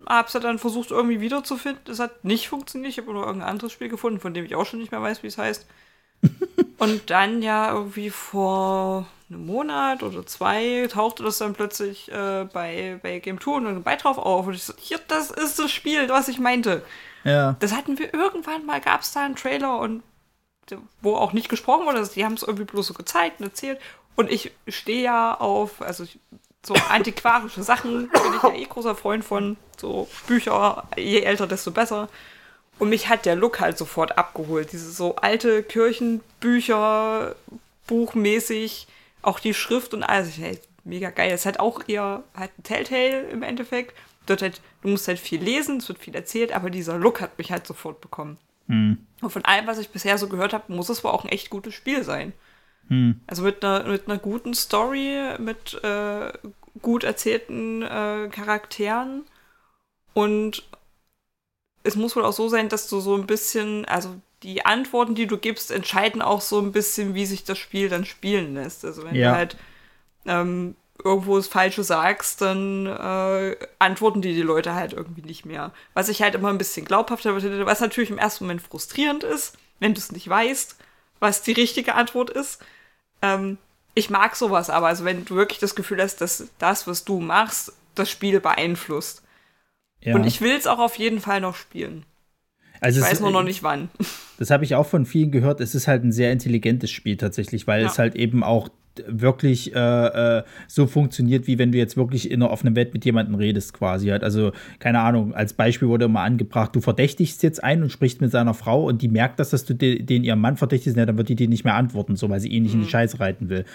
habe es ja dann versucht, irgendwie wiederzufinden. Es hat nicht funktioniert. Ich habe nur irgendein anderes Spiel gefunden, von dem ich auch schon nicht mehr weiß, wie es heißt. und dann ja irgendwie vor einem Monat oder zwei tauchte das dann plötzlich äh, bei, bei Game 2 und dann drauf auf. Und ich so, hier, das ist das Spiel, was ich meinte. Ja. Das hatten wir irgendwann mal, gab es da einen Trailer und wo auch nicht gesprochen wurde. Also die haben es irgendwie bloß so gezeigt und erzählt. Und ich stehe ja auf, also so antiquarische Sachen bin ich ja eh großer Freund von. So Bücher, je älter, desto besser. Und mich hat der Look halt sofort abgeholt. Diese so alte Kirchenbücher, buchmäßig, auch die Schrift und alles. Hey, mega geil. Es ist halt auch eher halt ein Telltale im Endeffekt. Dort halt, du musst halt viel lesen, es wird viel erzählt, aber dieser Look hat mich halt sofort bekommen. Hm. Und von allem, was ich bisher so gehört habe, muss es wohl auch ein echt gutes Spiel sein. Hm. Also mit einer, mit einer guten Story, mit äh, gut erzählten äh, Charakteren und es muss wohl auch so sein, dass du so ein bisschen, also die Antworten, die du gibst, entscheiden auch so ein bisschen, wie sich das Spiel dann spielen lässt. Also wenn ja. du halt ähm, irgendwo das Falsche sagst, dann äh, antworten die die Leute halt irgendwie nicht mehr. Was ich halt immer ein bisschen glaubhafter finde, was natürlich im ersten Moment frustrierend ist, wenn du es nicht weißt, was die richtige Antwort ist. Ähm, ich mag sowas aber, also wenn du wirklich das Gefühl hast, dass das, was du machst, das Spiel beeinflusst. Ja. Und ich will es auch auf jeden Fall noch spielen. Also ich weiß nur noch nicht wann. Das habe ich auch von vielen gehört. Es ist halt ein sehr intelligentes Spiel tatsächlich, weil ja. es halt eben auch wirklich äh, äh, so funktioniert, wie wenn du jetzt wirklich in einer offenen Welt mit jemandem redest, quasi halt. Also, keine Ahnung, als Beispiel wurde immer angebracht, du verdächtigst jetzt einen und sprichst mit seiner Frau und die merkt das, dass du den, den ihrem Mann verdächtigst, ja, dann wird die dir nicht mehr antworten, so weil sie ihn nicht mhm. in die mhm. Scheiße reiten will.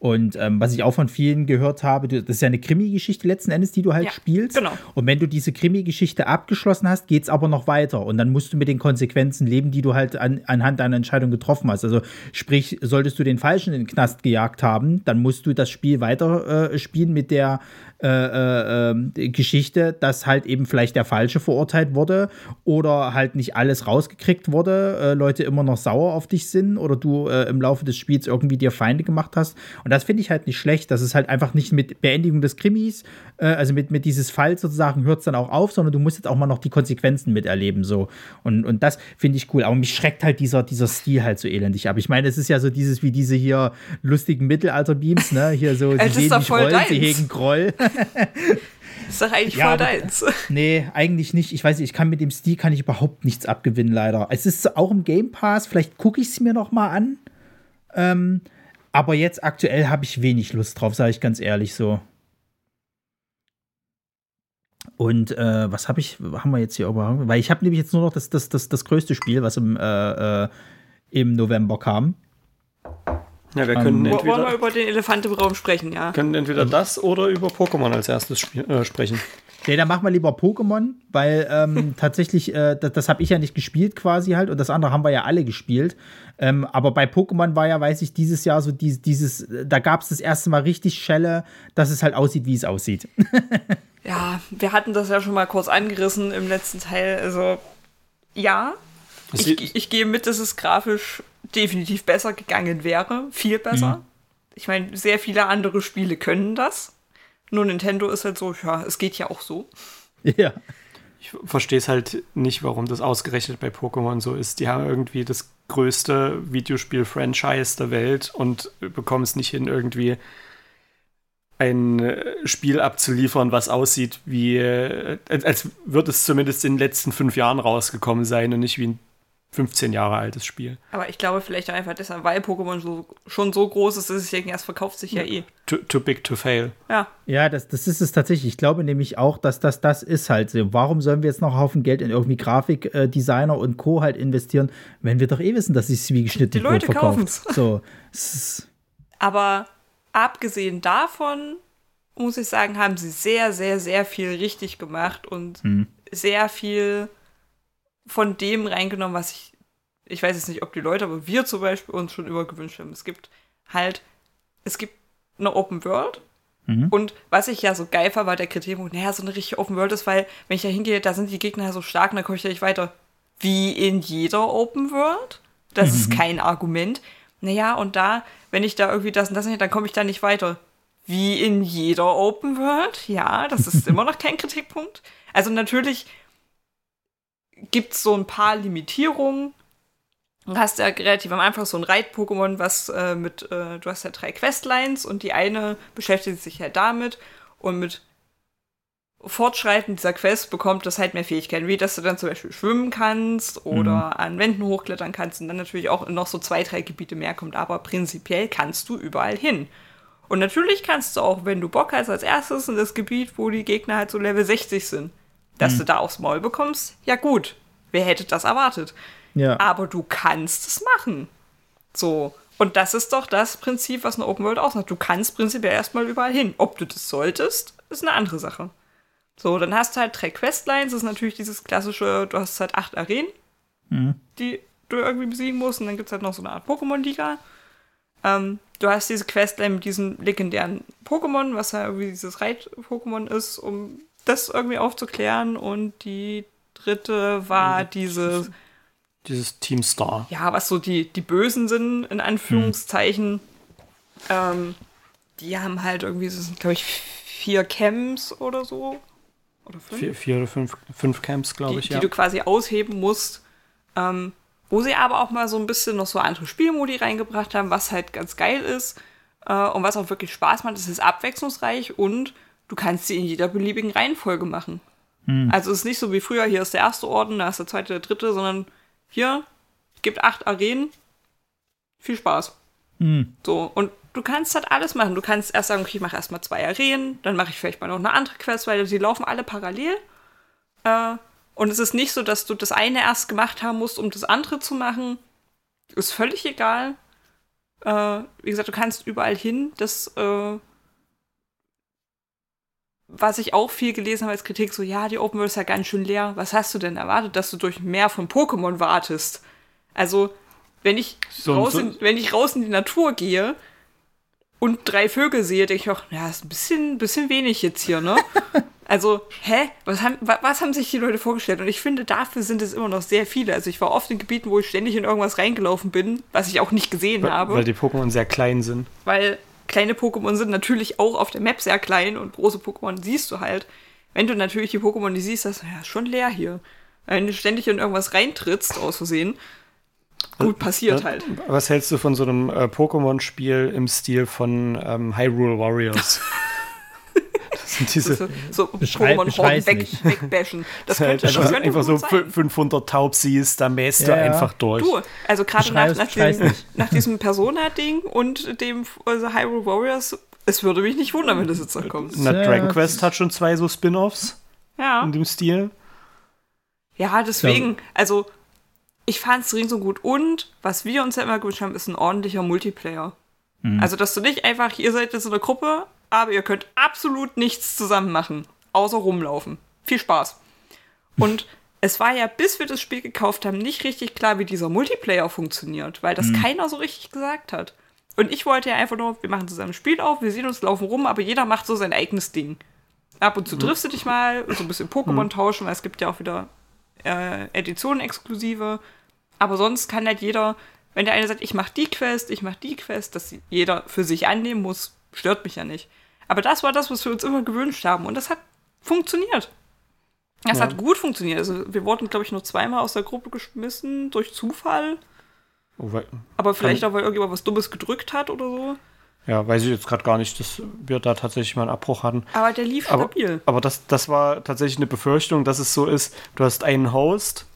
Und ähm, was ich auch von vielen gehört habe, das ist ja eine Krimi-Geschichte letzten Endes, die du halt ja, spielst. Genau. Und wenn du diese Krimi-Geschichte abgeschlossen hast, geht es aber noch weiter. Und dann musst du mit den Konsequenzen leben, die du halt an, anhand deiner Entscheidung getroffen hast. Also sprich, solltest du den Falschen in den Knast gejagt haben, dann musst du das Spiel weiter äh, spielen mit der äh, äh, ähm, Geschichte, dass halt eben vielleicht der Falsche verurteilt wurde oder halt nicht alles rausgekriegt wurde, äh, Leute immer noch sauer auf dich sind oder du äh, im Laufe des Spiels irgendwie dir Feinde gemacht hast. Und das finde ich halt nicht schlecht. Das ist halt einfach nicht mit Beendigung des Krimis, äh, also mit, mit dieses Falls sozusagen hört es dann auch auf, sondern du musst jetzt auch mal noch die Konsequenzen miterleben. So. Und, und das finde ich cool. Aber mich schreckt halt dieser, dieser Stil halt so elendig ab. Ich meine, es ist ja so dieses wie diese hier lustigen Mittelalter-Beams, ne? Hier so, sie sehen mich rollen, sie hegen Groll. ist doch eigentlich ja, voll deins. Nee, eigentlich nicht. Ich weiß nicht, ich kann mit dem Stil kann ich überhaupt nichts abgewinnen, leider. Es ist auch im Game Pass, vielleicht gucke ich es mir noch mal an. Ähm, aber jetzt aktuell habe ich wenig Lust drauf, sage ich ganz ehrlich so. Und äh, was habe ich, haben wir jetzt hier überhaupt? Weil ich habe nämlich jetzt nur noch das, das, das, das größte Spiel, was im, äh, äh, im November kam. Ja, wir können um, ähm, entweder. Wollen wir über den Elefant im Raum sprechen, ja? Können entweder das oder über Pokémon als erstes äh, sprechen. Nee, dann machen wir lieber Pokémon, weil ähm, tatsächlich, äh, das, das habe ich ja nicht gespielt quasi halt und das andere haben wir ja alle gespielt. Ähm, aber bei Pokémon war ja, weiß ich, dieses Jahr so dieses, dieses da gab es das erste Mal richtig Schelle, dass es halt aussieht, wie es aussieht. ja, wir hatten das ja schon mal kurz angerissen im letzten Teil. Also, ja, ich, ich gehe mit, dass es grafisch definitiv besser gegangen wäre. Viel besser. Mhm. Ich meine, sehr viele andere Spiele können das. Nur Nintendo ist halt so, ja, es geht ja auch so. Ja. Ich verstehe es halt nicht, warum das ausgerechnet bei Pokémon so ist. Die haben irgendwie das größte Videospiel-Franchise der Welt und bekommen es nicht hin, irgendwie ein äh, Spiel abzuliefern, was aussieht wie, äh, als würde es zumindest in den letzten fünf Jahren rausgekommen sein und nicht wie ein 15 Jahre altes Spiel. Aber ich glaube vielleicht auch einfach deshalb, weil Pokémon so, schon so groß ist, dass es erst verkauft sich ja eh. Too, too, big to fail. Ja. Ja, das, das ist es tatsächlich. Ich glaube nämlich auch, dass das das ist halt so. Warum sollen wir jetzt noch einen Haufen Geld in irgendwie Grafikdesigner und Co. halt investieren, wenn wir doch eh wissen, dass es wie geschnitten Die Leute kaufen es. So. Aber abgesehen davon muss ich sagen, haben sie sehr, sehr, sehr viel richtig gemacht und hm. sehr viel von dem reingenommen, was ich, ich weiß jetzt nicht, ob die Leute, aber wir zum Beispiel uns schon immer gewünscht haben. Es gibt halt, es gibt eine Open World. Mhm. Und was ich ja so geil fand, war der Kritikpunkt, naja, so eine richtige Open World ist, weil, wenn ich da hingehe, da sind die Gegner so stark und dann komme ich da nicht weiter. Wie in jeder Open World? Das mhm. ist kein Argument. Naja, und da, wenn ich da irgendwie das und das nicht, dann komme ich da nicht weiter. Wie in jeder Open World? Ja, das ist immer noch kein Kritikpunkt. Also natürlich gibt es so ein paar Limitierungen. Du hast ja relativ am Anfang so ein Reit-Pokémon, was äh, mit, äh, du hast ja drei Questlines und die eine beschäftigt sich halt damit und mit Fortschreiten dieser Quest bekommt das halt mehr Fähigkeiten, wie dass du dann zum Beispiel schwimmen kannst oder mhm. an Wänden hochklettern kannst und dann natürlich auch noch so zwei, drei Gebiete mehr kommt, aber prinzipiell kannst du überall hin. Und natürlich kannst du auch, wenn du Bock hast, als erstes in das Gebiet, wo die Gegner halt so Level 60 sind, dass mhm. du da aufs Maul bekommst, ja gut. Wer hätte das erwartet? Ja. Aber du kannst es machen. So. Und das ist doch das Prinzip, was eine Open World ausmacht. Du kannst prinzipiell erstmal überall hin. Ob du das solltest, ist eine andere Sache. So, dann hast du halt drei Questlines. Das ist natürlich dieses klassische, du hast halt acht Arenen, mhm. die du irgendwie besiegen musst. Und dann gibt es halt noch so eine Art Pokémon-Liga. Ähm, du hast diese Questline mit diesem legendären Pokémon, was ja irgendwie dieses Reit-Pokémon ist, um das irgendwie aufzuklären. Und die dritte war diese. Dieses Team Star. Ja, was so die, die Bösen sind, in Anführungszeichen. Hm. Ähm, die haben halt irgendwie, das sind, glaube ich, vier Camps oder so. Oder fünf? Vier, vier oder fünf, fünf Camps, glaube ich, ja. Die du quasi ausheben musst. Ähm, wo sie aber auch mal so ein bisschen noch so andere Spielmodi reingebracht haben, was halt ganz geil ist. Äh, und was auch wirklich Spaß macht. Es ist abwechslungsreich und du kannst sie in jeder beliebigen Reihenfolge machen. Hm. Also es ist nicht so wie früher, hier ist der erste Orden, da ist der zweite, der dritte, sondern hier gibt acht Arenen. Viel Spaß. Hm. So, und du kannst halt alles machen. Du kannst erst sagen, okay, ich mache erstmal zwei Arenen, dann mache ich vielleicht mal noch eine andere Quest, weil sie laufen alle parallel. Äh, und es ist nicht so, dass du das eine erst gemacht haben musst, um das andere zu machen. Ist völlig egal. Äh, wie gesagt, du kannst überall hin. Das, äh, was ich auch viel gelesen habe als Kritik, so, ja, die Open World ist ja ganz schön leer. Was hast du denn erwartet, dass du durch mehr von Pokémon wartest? Also, wenn ich, so, raus, so. In, wenn ich raus in die Natur gehe und drei Vögel sehe, denke ich auch, ja, ist ein bisschen, bisschen wenig jetzt hier, ne? Also, hä? Was haben, was haben sich die Leute vorgestellt? Und ich finde, dafür sind es immer noch sehr viele. Also ich war oft in Gebieten, wo ich ständig in irgendwas reingelaufen bin, was ich auch nicht gesehen weil, habe. Weil die Pokémon sehr klein sind. Weil kleine Pokémon sind natürlich auch auf der Map sehr klein und große Pokémon siehst du halt. Wenn du natürlich die Pokémon die siehst, das ja, ist schon leer hier. Wenn du ständig in irgendwas reintrittst, aus Versehen, gut passiert was, halt. Was hältst du von so einem äh, Pokémon-Spiel im Stil von ähm, Hyrule Warriors? sind diese so, so Pokémon-Horden weg, wegbashen. Das, das könnte, halt einfach, einfach so sein. 500 Taubsies, da mähst ja, du einfach durch. Du, also gerade nach, nach, dem, nach diesem Persona-Ding und dem also Hyrule Warriors, es würde mich nicht wundern, wenn das jetzt noch kommt. Na, Dragon Quest hat schon zwei so Spin-Offs ja. in dem Stil. Ja, deswegen, also ich fand es so gut. Und was wir uns ja immer gewünscht haben, ist ein ordentlicher Multiplayer. Mhm. Also, dass du nicht einfach, ihr seid jetzt in einer Gruppe, aber ihr könnt absolut nichts zusammen machen, außer rumlaufen. Viel Spaß. Und es war ja, bis wir das Spiel gekauft haben, nicht richtig klar, wie dieser Multiplayer funktioniert, weil das mhm. keiner so richtig gesagt hat. Und ich wollte ja einfach nur, wir machen zusammen ein Spiel auf, wir sehen uns, laufen rum, aber jeder macht so sein eigenes Ding. Ab und zu mhm. triffst du dich mal, so ein bisschen Pokémon mhm. tauschen, weil es gibt ja auch wieder äh, Editionen exklusive. Aber sonst kann halt jeder, wenn der eine sagt, ich mach die Quest, ich mach die Quest, dass jeder für sich annehmen muss, stört mich ja nicht. Aber das war das, was wir uns immer gewünscht haben. Und das hat funktioniert. Das ja. hat gut funktioniert. Also wir wurden, glaube ich, nur zweimal aus der Gruppe geschmissen durch Zufall. Oh, Aber vielleicht auch, weil irgendjemand was Dummes gedrückt hat oder so. Ja, weiß ich jetzt gerade gar nicht, dass wir da tatsächlich mal einen Abbruch hatten. Aber der lief aber, stabil. Aber das, das war tatsächlich eine Befürchtung, dass es so ist, du hast einen Host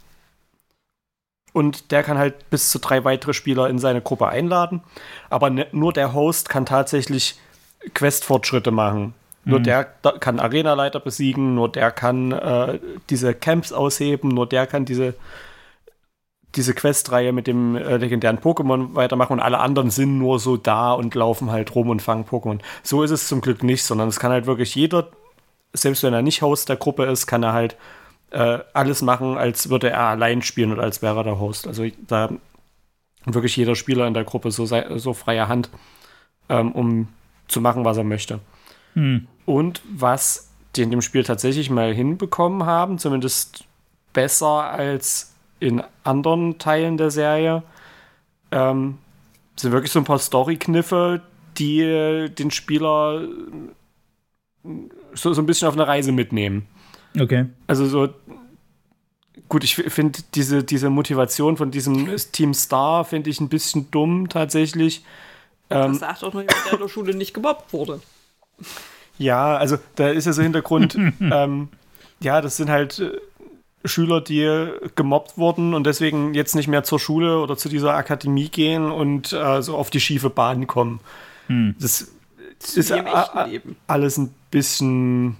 und der kann halt bis zu drei weitere Spieler in seine Gruppe einladen. Aber ne, nur der Host kann tatsächlich Questfortschritte machen. Nur mhm. der kann Arenaleiter besiegen, nur der kann äh, diese Camps ausheben, nur der kann diese, diese Questreihe mit dem äh, legendären Pokémon weitermachen und alle anderen sind nur so da und laufen halt rum und fangen Pokémon. So ist es zum Glück nicht, sondern es kann halt wirklich jeder, selbst wenn er nicht Host der Gruppe ist, kann er halt äh, alles machen, als würde er allein spielen und als wäre er der Host. Also da wirklich jeder Spieler in der Gruppe so, so freie Hand, ähm, um zu machen, was er möchte. Hm. Und was die in dem Spiel tatsächlich mal hinbekommen haben, zumindest besser als in anderen Teilen der Serie, ähm, sind wirklich so ein paar Story-Kniffe, die den Spieler so, so ein bisschen auf eine Reise mitnehmen. Okay. Also so, gut, ich finde diese, diese Motivation von diesem Team Star finde ich ein bisschen dumm tatsächlich. Ähm, das sagt auch noch jemand, der in der Schule nicht gemobbt wurde. Ja, also da ist ja so Hintergrund, ähm, ja, das sind halt äh, Schüler, die gemobbt wurden und deswegen jetzt nicht mehr zur Schule oder zu dieser Akademie gehen und äh, so auf die schiefe Bahn kommen. Hm. Das, das ist alles ein bisschen,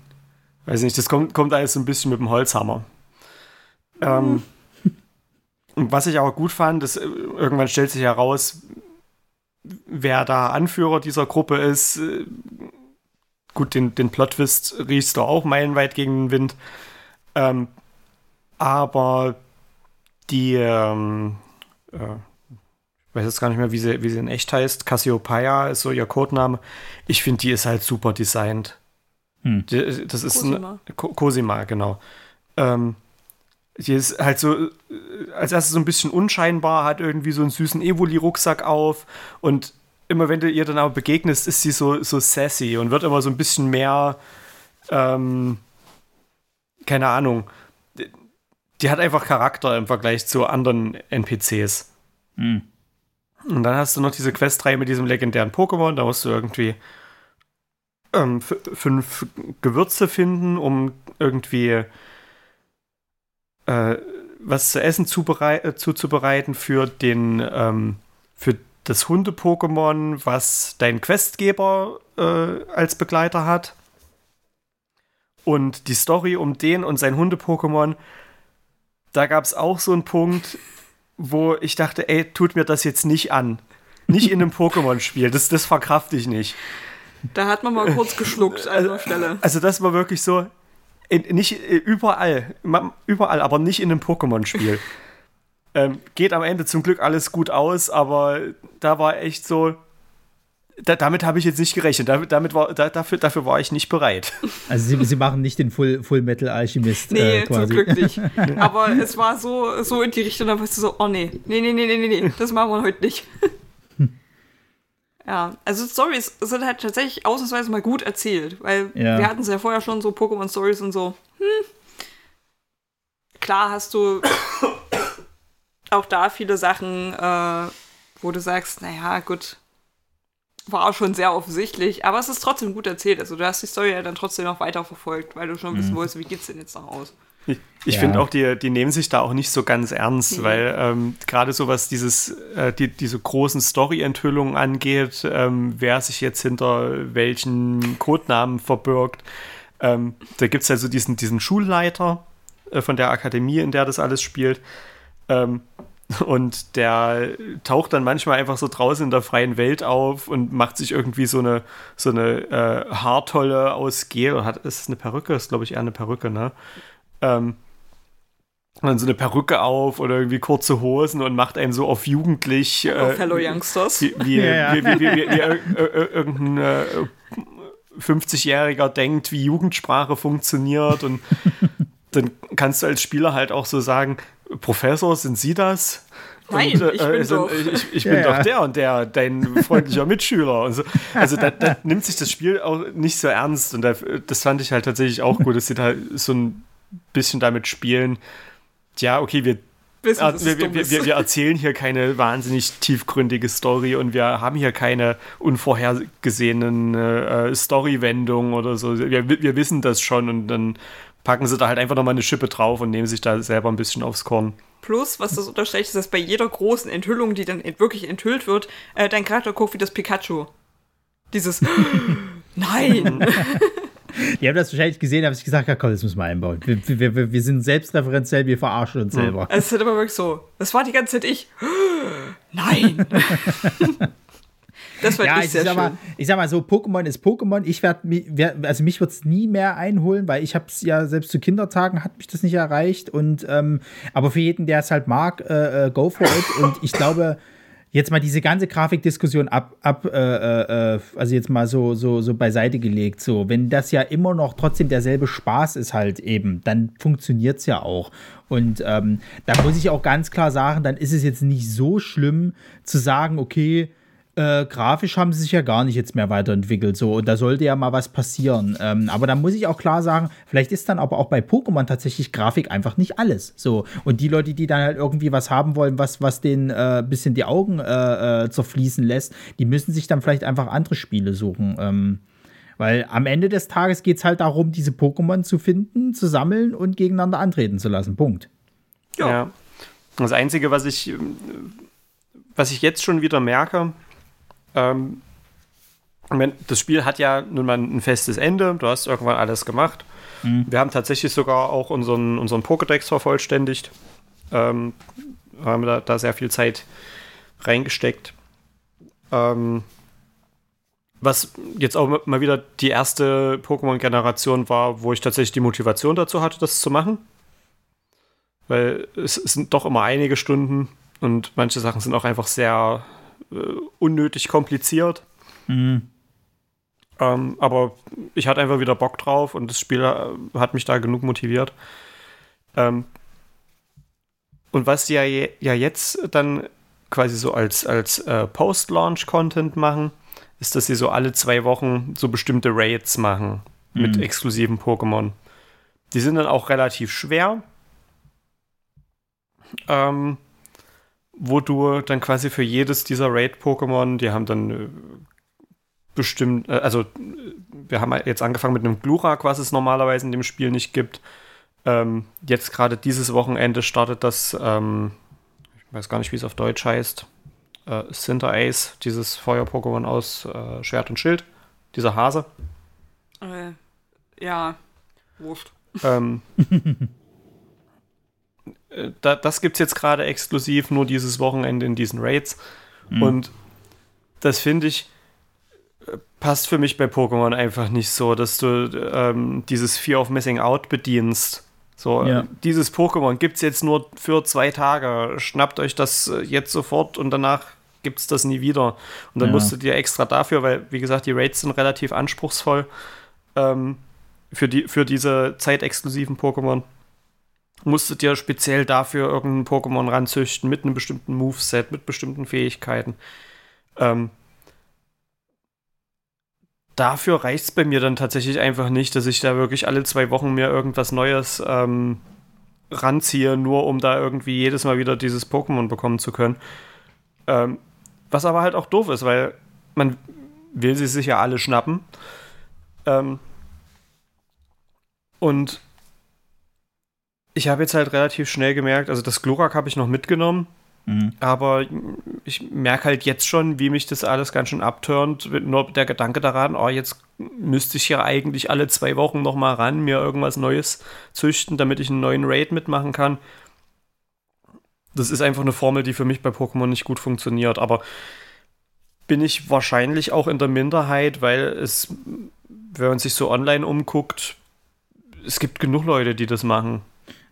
weiß nicht, das kommt, kommt alles so ein bisschen mit dem Holzhammer. Ähm, und was ich auch gut fand, ist, äh, irgendwann stellt sich heraus, wer da Anführer dieser Gruppe ist. Äh, gut, den, den Plot-Twist riechst du auch meilenweit gegen den Wind. Ähm, aber die, ähm, äh, ich weiß jetzt gar nicht mehr, wie sie, wie sie in echt heißt, Cassiopeia ist so ihr Codename. Ich finde, die ist halt super designt. Hm. Die, das ist Cosima. ein Cosima, genau. Ähm, die ist halt so, äh, als erstes so ein bisschen unscheinbar, hat irgendwie so einen süßen Evoli-Rucksack auf und immer wenn du ihr dann aber begegnest, ist sie so, so sassy und wird immer so ein bisschen mehr, ähm, keine Ahnung, die hat einfach Charakter im Vergleich zu anderen NPCs. Mhm. Und dann hast du noch diese Questreihe mit diesem legendären Pokémon, da musst du irgendwie ähm, fünf Gewürze finden, um irgendwie äh, was zu essen zuberei äh, zuzubereiten für den ähm, für das Hunde-Pokémon, was dein Questgeber äh, als Begleiter hat. Und die Story um den und sein Hunde-Pokémon, da gab es auch so einen Punkt, wo ich dachte, ey, tut mir das jetzt nicht an. Nicht in einem Pokémon-Spiel, das, das verkraft ich nicht. Da hat man mal kurz geschluckt an der Stelle. Also das war wirklich so, in, nicht äh, überall, überall, aber nicht in einem Pokémon-Spiel. ähm, geht am Ende zum Glück alles gut aus, aber da war echt so, da, damit habe ich jetzt nicht gerechnet. Damit, damit war, da, dafür, dafür war ich nicht bereit. Also sie, sie machen nicht den Full, Full Metal Alchemist. Nee, äh, quasi. zum Glück nicht. Aber es war so, so in die Richtung, da warst du so, oh nee, nee, nee, nee, nee, nee, das machen wir heute nicht. Ja, also Stories sind halt tatsächlich ausnahmsweise mal gut erzählt, weil ja. wir hatten es ja vorher schon so Pokémon-Stories und so. Hm. Klar hast du auch da viele Sachen, äh, wo du sagst, naja, gut, war auch schon sehr offensichtlich, aber es ist trotzdem gut erzählt. Also du hast die Story ja dann trotzdem noch weiter verfolgt, weil du schon mhm. wissen wolltest, wie geht's denn jetzt noch aus. Ich, ich ja. finde auch, die, die nehmen sich da auch nicht so ganz ernst, mhm. weil ähm, gerade so was dieses, äh, die, diese großen Story-Enthüllungen angeht, ähm, wer sich jetzt hinter welchen Codenamen verbirgt, ähm, da gibt es ja so diesen, diesen Schulleiter äh, von der Akademie, in der das alles spielt. Ähm, und der taucht dann manchmal einfach so draußen in der freien Welt auf und macht sich irgendwie so eine, so eine äh, Haartolle aus Gel. Hat, ist es eine Perücke? Ist, glaube ich, eher eine Perücke, ne? Ähm, dann so eine Perücke auf oder irgendwie kurze Hosen und macht einen so auf jugendlich. Äh, auf Hello Youngsters. Wie, wie, ja, wie, wie, wie, wie, wie irgendein äh, 50-Jähriger denkt, wie Jugendsprache funktioniert. Und dann kannst du als Spieler halt auch so sagen: Professor, sind Sie das? Nein, und, äh, ich bin, doch. Ich, ich bin ja, doch der und der, dein freundlicher Mitschüler. Und so. Also da, da, nimmt sich das Spiel auch nicht so ernst. Und da, das fand ich halt tatsächlich auch gut, dass sie da so ein bisschen damit spielen, ja, okay, wir, Wissen, äh, wir, wir, wir, wir, erzählen hier keine wahnsinnig tiefgründige Story und wir haben hier keine unvorhergesehenen äh, Story-Wendungen oder so. Wir, wir wissen das schon und dann packen sie da halt einfach nochmal eine Schippe drauf und nehmen sich da selber ein bisschen aufs Korn. Plus, was das unterstreicht, ist, dass bei jeder großen Enthüllung, die dann wirklich enthüllt wird, äh, dein Charakter guckt wie das Pikachu. Dieses Nein! Die haben das wahrscheinlich gesehen, haben sich gesagt, ja komm, das müssen wir einbauen. Wir, wir, wir, wir sind selbstreferenziell, wir verarschen uns selber. Es ist halt aber wirklich so. Das war die ganze Zeit ich. Nein! Das war ja, ich, sehr sag mal, ich sag mal so, Pokémon ist Pokémon. Ich werde, werd, also mich wird es nie mehr einholen, weil ich habe es ja selbst zu Kindertagen hat mich das nicht erreicht. Und ähm, aber für jeden, der es halt mag, äh, äh, go for it. Und ich glaube, jetzt mal diese ganze Grafikdiskussion ab, ab äh, äh, also jetzt mal so, so, so beiseite gelegt. So, wenn das ja immer noch trotzdem derselbe Spaß ist, halt eben, dann funktioniert es ja auch. Und ähm, da muss ich auch ganz klar sagen, dann ist es jetzt nicht so schlimm zu sagen, okay, äh, grafisch haben sie sich ja gar nicht jetzt mehr weiterentwickelt. So, und da sollte ja mal was passieren. Ähm, aber da muss ich auch klar sagen, vielleicht ist dann aber auch bei Pokémon tatsächlich Grafik einfach nicht alles. So. Und die Leute, die dann halt irgendwie was haben wollen, was, was denen äh, bisschen die Augen äh, äh, zerfließen lässt, die müssen sich dann vielleicht einfach andere Spiele suchen. Ähm, weil am Ende des Tages geht es halt darum, diese Pokémon zu finden, zu sammeln und gegeneinander antreten zu lassen. Punkt. Ja. ja. Das Einzige, was ich, was ich jetzt schon wieder merke, ähm, das Spiel hat ja nun mal ein festes Ende. Du hast irgendwann alles gemacht. Mhm. Wir haben tatsächlich sogar auch unseren, unseren Pokédex vervollständigt. Ähm, haben da, da sehr viel Zeit reingesteckt. Ähm, was jetzt auch mal wieder die erste Pokémon-Generation war, wo ich tatsächlich die Motivation dazu hatte, das zu machen. Weil es, es sind doch immer einige Stunden und manche Sachen sind auch einfach sehr unnötig kompliziert. Mhm. Ähm, aber ich hatte einfach wieder Bock drauf und das Spiel äh, hat mich da genug motiviert. Ähm, und was die ja, ja jetzt dann quasi so als, als äh, Post-Launch-Content machen, ist, dass sie so alle zwei Wochen so bestimmte Raids machen mhm. mit exklusiven Pokémon. Die sind dann auch relativ schwer. Ähm, wo du dann quasi für jedes dieser Raid-Pokémon, die haben dann äh, bestimmt, äh, also wir haben jetzt angefangen mit einem Glurak, was es normalerweise in dem Spiel nicht gibt. Ähm, jetzt gerade dieses Wochenende startet das, ähm, ich weiß gar nicht, wie es auf Deutsch heißt, äh, Cinder Ace, dieses Feuer-Pokémon aus äh, Schwert und Schild, dieser Hase. Äh, ja, wurscht. Ähm, äh, da, das gibt es jetzt gerade exklusiv nur dieses Wochenende in diesen Raids. Mhm. Und das finde ich äh, passt für mich bei Pokémon einfach nicht so, dass du ähm, dieses Fear of Missing Out bedienst. So, ja. äh, dieses Pokémon gibt es jetzt nur für zwei Tage. Schnappt euch das äh, jetzt sofort und danach gibt es das nie wieder. Und dann ja. musst du dir extra dafür, weil, wie gesagt, die Raids sind relativ anspruchsvoll ähm, für, die, für diese zeitexklusiven Pokémon musstet ihr speziell dafür irgendein Pokémon ranzüchten mit einem bestimmten Moveset, mit bestimmten Fähigkeiten. Ähm, dafür reicht es bei mir dann tatsächlich einfach nicht, dass ich da wirklich alle zwei Wochen mir irgendwas Neues ähm, ranziehe, nur um da irgendwie jedes Mal wieder dieses Pokémon bekommen zu können. Ähm, was aber halt auch doof ist, weil man will sie sich ja alle schnappen. Ähm, und ich habe jetzt halt relativ schnell gemerkt, also das Glurak habe ich noch mitgenommen, mhm. aber ich merke halt jetzt schon, wie mich das alles ganz schön abturnt. Nur der Gedanke daran, oh, jetzt müsste ich ja eigentlich alle zwei Wochen noch mal ran, mir irgendwas Neues züchten, damit ich einen neuen Raid mitmachen kann. Das ist einfach eine Formel, die für mich bei Pokémon nicht gut funktioniert, aber bin ich wahrscheinlich auch in der Minderheit, weil es, wenn man sich so online umguckt, es gibt genug Leute, die das machen.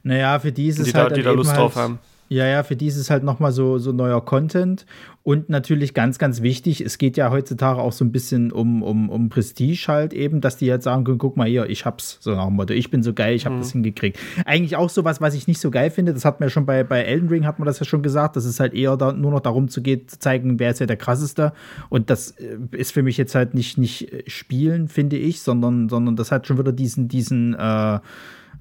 Naja, für die ist es die halt. Da, die da Lust halt, drauf haben. Ja, ja, für die ist es halt nochmal so, so neuer Content. Und natürlich ganz, ganz wichtig, es geht ja heutzutage auch so ein bisschen um, um, um Prestige halt eben, dass die jetzt sagen können, guck mal hier, ich hab's, so nach dem Motto, ich bin so geil, ich hab mhm. das hingekriegt. Eigentlich auch sowas, was ich nicht so geil finde, das hat man ja schon bei, bei Elden Ring, hat man das ja schon gesagt, dass es halt eher da, nur noch darum zu geht, zu zeigen, wer ist ja der krasseste. Und das äh, ist für mich jetzt halt nicht, nicht äh, Spielen, finde ich, sondern, sondern das hat schon wieder diesen, diesen, äh,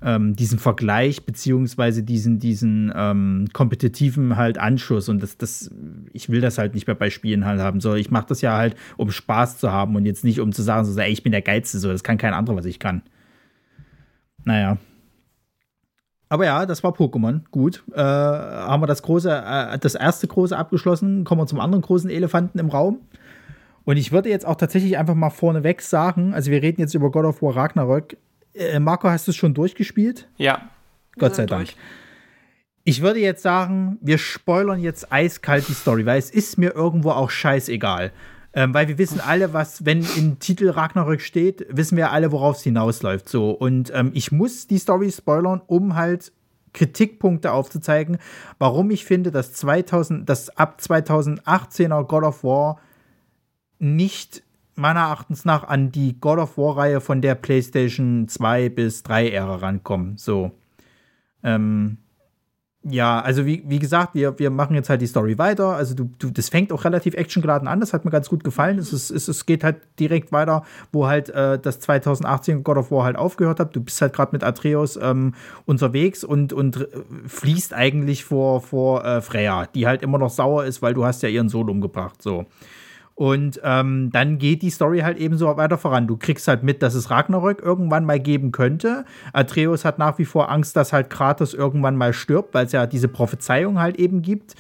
ähm, diesen Vergleich beziehungsweise diesen, diesen ähm, kompetitiven halt Anschluss und das, das, ich will das halt nicht mehr bei Spielen halt haben, so ich mache das ja halt, um Spaß zu haben und jetzt nicht um zu sagen, so, ey, ich bin der Geilste, so, das kann kein anderer, was ich kann. Naja. Aber ja, das war Pokémon. Gut. Äh, haben wir das große, äh, das erste große abgeschlossen. Kommen wir zum anderen großen Elefanten im Raum. Und ich würde jetzt auch tatsächlich einfach mal vorneweg sagen, also wir reden jetzt über God of War Ragnarök. Äh, Marco, hast du es schon durchgespielt? Ja. Gott sei Dank. Durch. Ich würde jetzt sagen, wir spoilern jetzt eiskalt die Story, weil es ist mir irgendwo auch scheißegal. Ähm, weil wir wissen alle, was, wenn im Titel Ragnarök steht, wissen wir alle, worauf es hinausläuft. So. Und ähm, ich muss die Story spoilern, um halt Kritikpunkte aufzuzeigen, warum ich finde, dass 2000, das ab 2018er God of War nicht meiner Erachtens nach an die God of War-Reihe von der PlayStation 2 bis 3 Ära rankommen. So. Ähm, ja, also wie, wie gesagt, wir, wir machen jetzt halt die Story weiter. Also du, du, das fängt auch relativ actiongeladen an, das hat mir ganz gut gefallen. Es, ist, es geht halt direkt weiter, wo halt äh, das 2018 God of War halt aufgehört hat. Du bist halt gerade mit Atreus ähm, unterwegs und, und äh, fließt eigentlich vor, vor äh, Freya, die halt immer noch sauer ist, weil du hast ja ihren Sohn umgebracht. So. Und ähm, dann geht die Story halt eben so weiter voran. Du kriegst halt mit, dass es Ragnarök irgendwann mal geben könnte. Atreus hat nach wie vor Angst, dass halt Kratos irgendwann mal stirbt, weil es ja diese Prophezeiung halt eben gibt.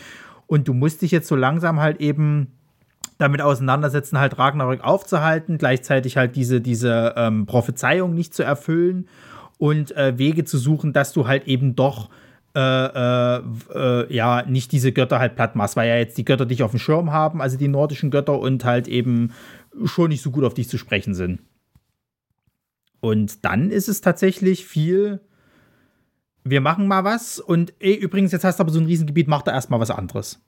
Und du musst dich jetzt so langsam halt eben damit auseinandersetzen, halt Ragnarök aufzuhalten, gleichzeitig halt diese, diese ähm, Prophezeiung nicht zu erfüllen und äh, Wege zu suchen, dass du halt eben doch äh, äh, ja, nicht diese Götter halt platt machst, weil ja jetzt die Götter dich auf dem Schirm haben, also die nordischen Götter und halt eben schon nicht so gut auf dich zu sprechen sind. Und dann ist es tatsächlich viel, wir machen mal was und ey, übrigens, jetzt hast du aber so ein Riesengebiet, mach da erstmal was anderes.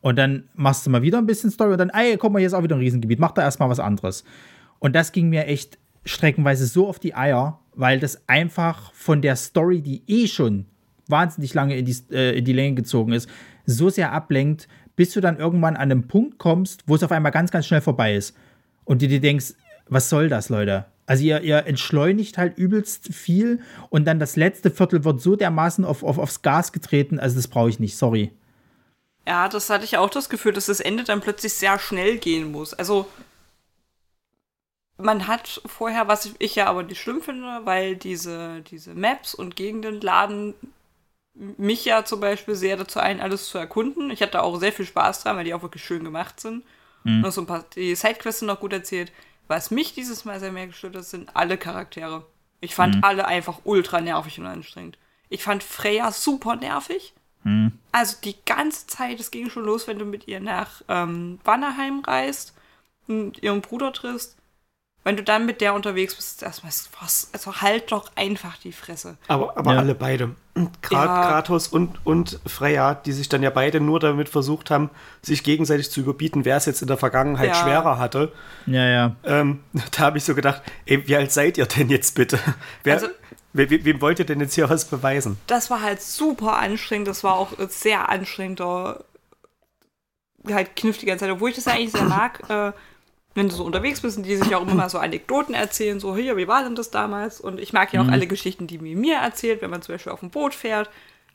Und dann machst du mal wieder ein bisschen Story und dann, ey, guck mal, hier ist auch wieder ein Riesengebiet, mach da erstmal was anderes. Und das ging mir echt streckenweise so auf die Eier, weil das einfach von der Story, die eh schon wahnsinnig lange in die, äh, in die Länge gezogen ist, so sehr ablenkt, bis du dann irgendwann an einem Punkt kommst, wo es auf einmal ganz, ganz schnell vorbei ist. Und du dir denkst, was soll das, Leute? Also ihr, ihr entschleunigt halt übelst viel und dann das letzte Viertel wird so dermaßen auf, auf, aufs Gas getreten, also das brauche ich nicht, sorry. Ja, das hatte ich auch das Gefühl, dass das Ende dann plötzlich sehr schnell gehen muss. Also man hat vorher, was ich ja aber nicht schlimm finde, weil diese, diese Maps und Gegenden laden mich ja zum Beispiel sehr dazu ein, alles zu erkunden. Ich hatte auch sehr viel Spaß dran, weil die auch wirklich schön gemacht sind. Mhm. Und so ein paar, die Sidequests sind noch gut erzählt. Was mich dieses Mal sehr mehr gestört hat, sind alle Charaktere. Ich fand mhm. alle einfach ultra nervig und anstrengend. Ich fand Freya super nervig. Mhm. Also die ganze Zeit, es ging schon los, wenn du mit ihr nach ähm, Wannerheim reist und ihren Bruder triffst. Wenn du dann mit der unterwegs bist, erstmal, was, also halt doch einfach die Fresse. Aber, aber ja. alle beide. Grad, ja. Kratos und, und Freya, die sich dann ja beide nur damit versucht haben, sich gegenseitig zu überbieten, wer es jetzt in der Vergangenheit ja. schwerer hatte. Ja, ja. Ähm, da habe ich so gedacht, ey, wie alt seid ihr denn jetzt bitte? Wer, also, we, we, wem wollt ihr denn jetzt hier was beweisen? Das war halt super anstrengend, das war auch sehr anstrengender, halt kniff die ganze Zeit, obwohl ich das ja eigentlich sehr mag. Äh, wenn du so unterwegs bist und die sich auch immer mal so Anekdoten erzählen, so, hier, wie war denn das damals? Und ich mag ja auch mhm. alle Geschichten, die mir erzählt, wenn man zum Beispiel auf dem Boot fährt.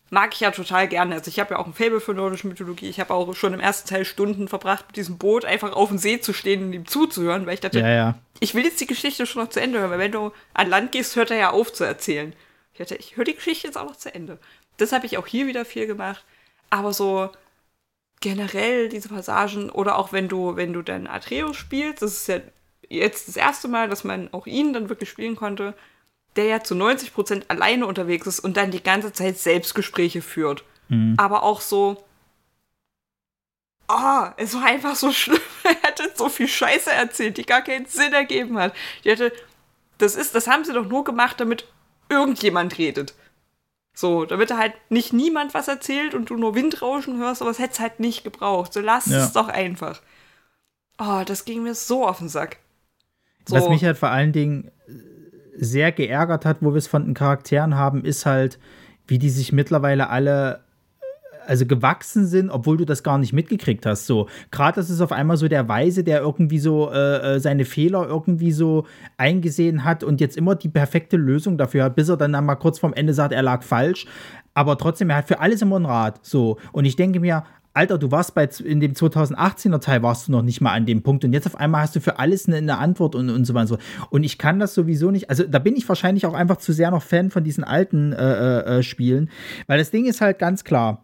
Mag ich ja total gerne. Also ich habe ja auch ein Faible für nordische Mythologie. Ich habe auch schon im ersten Teil Stunden verbracht, mit diesem Boot einfach auf dem See zu stehen und ihm zuzuhören, weil ich dachte, ja, ja. ich will jetzt die Geschichte schon noch zu Ende hören, weil wenn du an Land gehst, hört er ja auf zu erzählen. Ich dachte, ich höre die Geschichte jetzt auch noch zu Ende. Das habe ich auch hier wieder viel gemacht. Aber so, generell diese Passagen oder auch wenn du, wenn du dann Atreus spielst, das ist ja jetzt das erste Mal, dass man auch ihn dann wirklich spielen konnte, der ja zu 90 Prozent alleine unterwegs ist und dann die ganze Zeit Selbstgespräche führt. Mhm. Aber auch so, ah, oh, es war einfach so schlimm. er hatte so viel Scheiße erzählt, die gar keinen Sinn ergeben hat. Die hatte, das ist, das haben sie doch nur gemacht, damit irgendjemand redet. So, damit halt nicht niemand was erzählt und du nur Windrauschen hörst, aber es hätte es halt nicht gebraucht. So lass ja. es doch einfach. Oh, das ging mir so auf den Sack. So. Was mich halt vor allen Dingen sehr geärgert hat, wo wir es von den Charakteren haben, ist halt, wie die sich mittlerweile alle also gewachsen sind, obwohl du das gar nicht mitgekriegt hast. So, gerade das ist auf einmal so der Weise, der irgendwie so äh, äh, seine Fehler irgendwie so eingesehen hat und jetzt immer die perfekte Lösung dafür hat, bis er dann mal kurz vorm Ende sagt, er lag falsch. Aber trotzdem, er hat für alles immer einen Rat. So. Und ich denke mir, Alter, du warst bei in dem 2018er Teil warst du noch nicht mal an dem Punkt und jetzt auf einmal hast du für alles eine, eine Antwort und, und so weiter. Und ich kann das sowieso nicht. Also da bin ich wahrscheinlich auch einfach zu sehr noch Fan von diesen alten äh, äh, äh Spielen, weil das Ding ist halt ganz klar.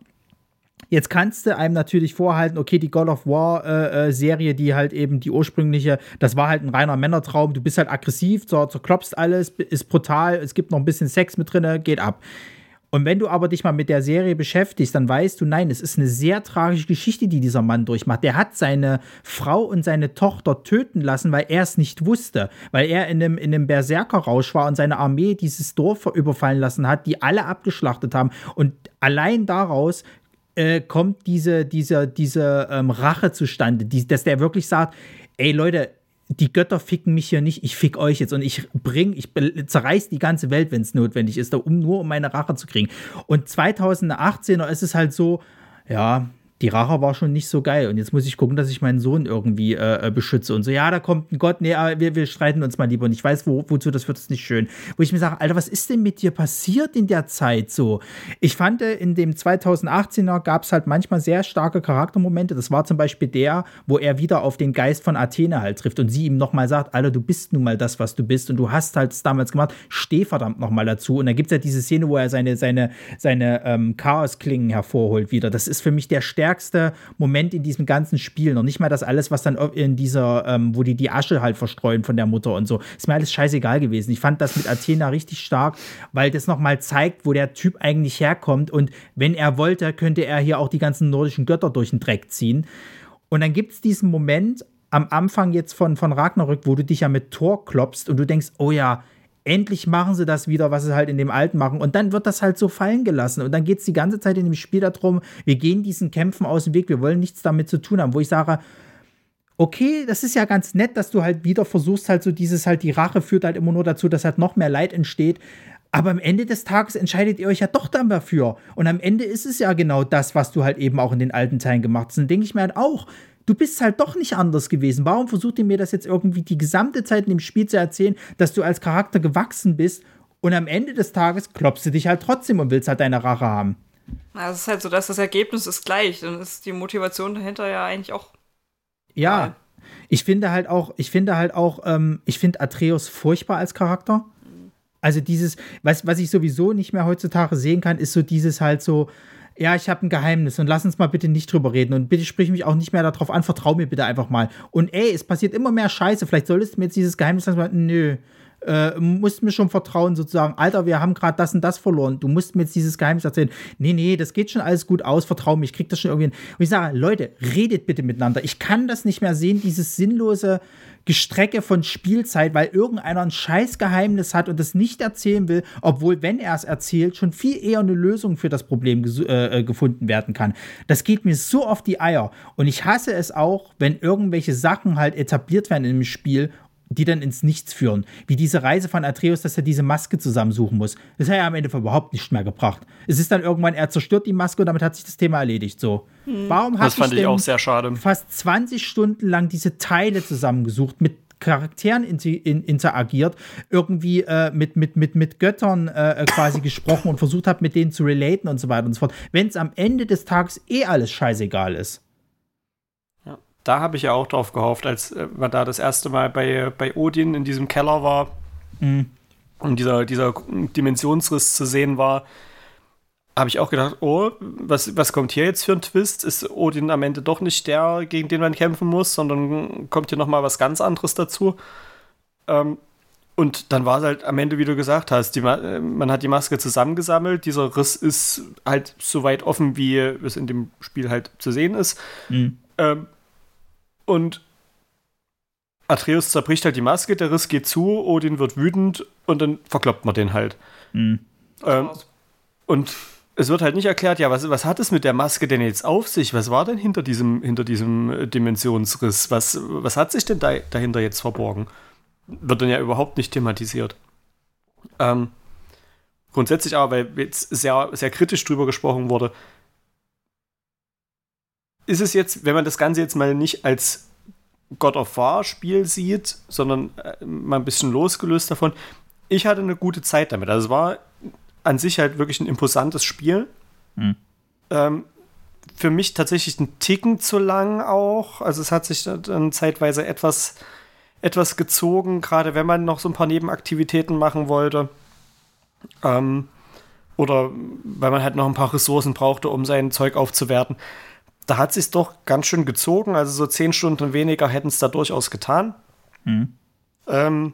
Jetzt kannst du einem natürlich vorhalten, okay, die God of War äh, äh, die halt eben die ursprüngliche, das war halt ein reiner Männertraum. Du bist halt aggressiv, zerklopfst alles, ist brutal, es gibt noch ein bisschen Sex mit drin, geht ab. Und wenn du aber dich mal mit der Serie beschäftigst, dann weißt du, nein, es ist eine sehr tragische Geschichte, die dieser Mann durchmacht. Der hat seine Frau und seine Tochter töten lassen, weil er es nicht wusste. Weil er in einem, in einem Berserkerrausch war und seine Armee dieses Dorf überfallen lassen hat, die alle abgeschlachtet haben. Und allein daraus äh, kommt diese, diese, diese ähm, Rache zustande, die, dass der wirklich sagt, ey Leute, die Götter ficken mich hier nicht, ich fick euch jetzt und ich bring, ich zerreiß die ganze Welt, wenn es notwendig ist, um nur um meine Rache zu kriegen. Und 2018er ist es halt so, ja, die Rache war schon nicht so geil. Und jetzt muss ich gucken, dass ich meinen Sohn irgendwie äh, äh beschütze. Und so, ja, da kommt ein Gott, nee, wir, wir streiten uns mal lieber. Und ich weiß, wo, wozu das wird, ist nicht schön. Wo ich mir sage, Alter, was ist denn mit dir passiert in der Zeit so? Ich fand, äh, in dem 2018er gab es halt manchmal sehr starke Charaktermomente. Das war zum Beispiel der, wo er wieder auf den Geist von Athene halt trifft und sie ihm nochmal sagt, Alter, du bist nun mal das, was du bist. Und du hast halt es damals gemacht. Steh verdammt nochmal dazu. Und da gibt es ja diese Szene, wo er seine, seine, seine ähm, Chaosklingen hervorholt wieder. Das ist für mich der stärkste stärkste Moment in diesem ganzen Spiel. Noch nicht mal das alles, was dann in dieser, ähm, wo die die Asche halt verstreuen von der Mutter und so. Ist mir alles scheißegal gewesen. Ich fand das mit Athena richtig stark, weil das nochmal zeigt, wo der Typ eigentlich herkommt. Und wenn er wollte, könnte er hier auch die ganzen nordischen Götter durch den Dreck ziehen. Und dann gibt es diesen Moment am Anfang jetzt von, von Ragnarök, wo du dich ja mit Thor klopfst und du denkst, oh ja, endlich machen sie das wieder, was sie halt in dem Alten machen. Und dann wird das halt so fallen gelassen. Und dann geht es die ganze Zeit in dem Spiel darum, wir gehen diesen Kämpfen aus dem Weg, wir wollen nichts damit zu tun haben, wo ich sage, okay, das ist ja ganz nett, dass du halt wieder versuchst, halt so dieses halt, die Rache führt halt immer nur dazu, dass halt noch mehr Leid entsteht. Aber am Ende des Tages entscheidet ihr euch ja doch dann dafür. Und am Ende ist es ja genau das, was du halt eben auch in den alten Teilen gemacht hast. Und denke ich mir halt auch, du bist halt doch nicht anders gewesen. Warum versucht ihr mir das jetzt irgendwie die gesamte Zeit in dem Spiel zu erzählen, dass du als Charakter gewachsen bist und am Ende des Tages klopfst du dich halt trotzdem und willst halt deine Rache haben? Na, es ist halt so, dass das Ergebnis ist gleich. Dann ist die Motivation dahinter ja eigentlich auch. Ja. Geil. Ich finde halt auch, ich finde halt auch, ähm, ich finde Atreus furchtbar als Charakter. Also dieses, was, was ich sowieso nicht mehr heutzutage sehen kann, ist so dieses halt so, ja, ich habe ein Geheimnis und lass uns mal bitte nicht drüber reden und bitte sprich mich auch nicht mehr darauf an, vertrau mir bitte einfach mal. Und ey, es passiert immer mehr Scheiße, vielleicht solltest du mir jetzt dieses Geheimnis sagen, nö, äh, musst mir schon vertrauen, sozusagen, Alter, wir haben gerade das und das verloren, du musst mir jetzt dieses Geheimnis erzählen. Nee, nee, das geht schon alles gut aus, vertrau mir, ich krieg das schon irgendwie hin. Und ich sage, Leute, redet bitte miteinander. Ich kann das nicht mehr sehen, dieses sinnlose Gestrecke von Spielzeit, weil irgendeiner ein Scheißgeheimnis hat und das nicht erzählen will, obwohl, wenn er es erzählt, schon viel eher eine Lösung für das Problem äh, äh, gefunden werden kann. Das geht mir so auf die Eier. Und ich hasse es auch, wenn irgendwelche Sachen halt etabliert werden im Spiel die dann ins Nichts führen. Wie diese Reise von Atreus, dass er diese Maske zusammensuchen muss. Das hat er am Ende überhaupt nicht mehr gebracht. Es ist dann irgendwann, er zerstört die Maske und damit hat sich das Thema erledigt. So. Hm. Warum das fand ich, ich auch sehr schade. fast 20 Stunden lang diese Teile zusammengesucht, mit Charakteren in, in, interagiert, irgendwie äh, mit, mit, mit, mit Göttern äh, äh quasi gesprochen und versucht habe, mit denen zu relaten und so weiter und so fort. Wenn es am Ende des Tages eh alles scheißegal ist da habe ich ja auch drauf gehofft, als äh, man da das erste Mal bei, bei Odin in diesem Keller war mhm. und dieser, dieser Dimensionsriss zu sehen war, habe ich auch gedacht, oh, was, was kommt hier jetzt für ein Twist? Ist Odin am Ende doch nicht der, gegen den man kämpfen muss, sondern kommt hier noch mal was ganz anderes dazu? Ähm, und dann war es halt am Ende, wie du gesagt hast, die, äh, man hat die Maske zusammengesammelt. Dieser Riss ist halt so weit offen, wie es in dem Spiel halt zu sehen ist. Mhm. Ähm, und Atreus zerbricht halt die Maske, der Riss geht zu, Odin wird wütend und dann verkloppt man den halt. Mhm. Ähm, und es wird halt nicht erklärt, ja, was, was hat es mit der Maske denn jetzt auf sich? Was war denn hinter diesem, hinter diesem Dimensionsriss? Was, was hat sich denn da, dahinter jetzt verborgen? Wird dann ja überhaupt nicht thematisiert. Ähm, grundsätzlich aber, weil jetzt sehr, sehr kritisch drüber gesprochen wurde, ist es jetzt, wenn man das Ganze jetzt mal nicht als God of War Spiel sieht, sondern äh, mal ein bisschen losgelöst davon, ich hatte eine gute Zeit damit. Also es war an sich halt wirklich ein imposantes Spiel. Mhm. Ähm, für mich tatsächlich ein Ticken zu lang auch. Also es hat sich dann zeitweise etwas, etwas gezogen, gerade wenn man noch so ein paar Nebenaktivitäten machen wollte. Ähm, oder weil man halt noch ein paar Ressourcen brauchte, um sein Zeug aufzuwerten da hat sich doch ganz schön gezogen. Also so zehn Stunden weniger hätten es da durchaus getan. Mhm. Ähm,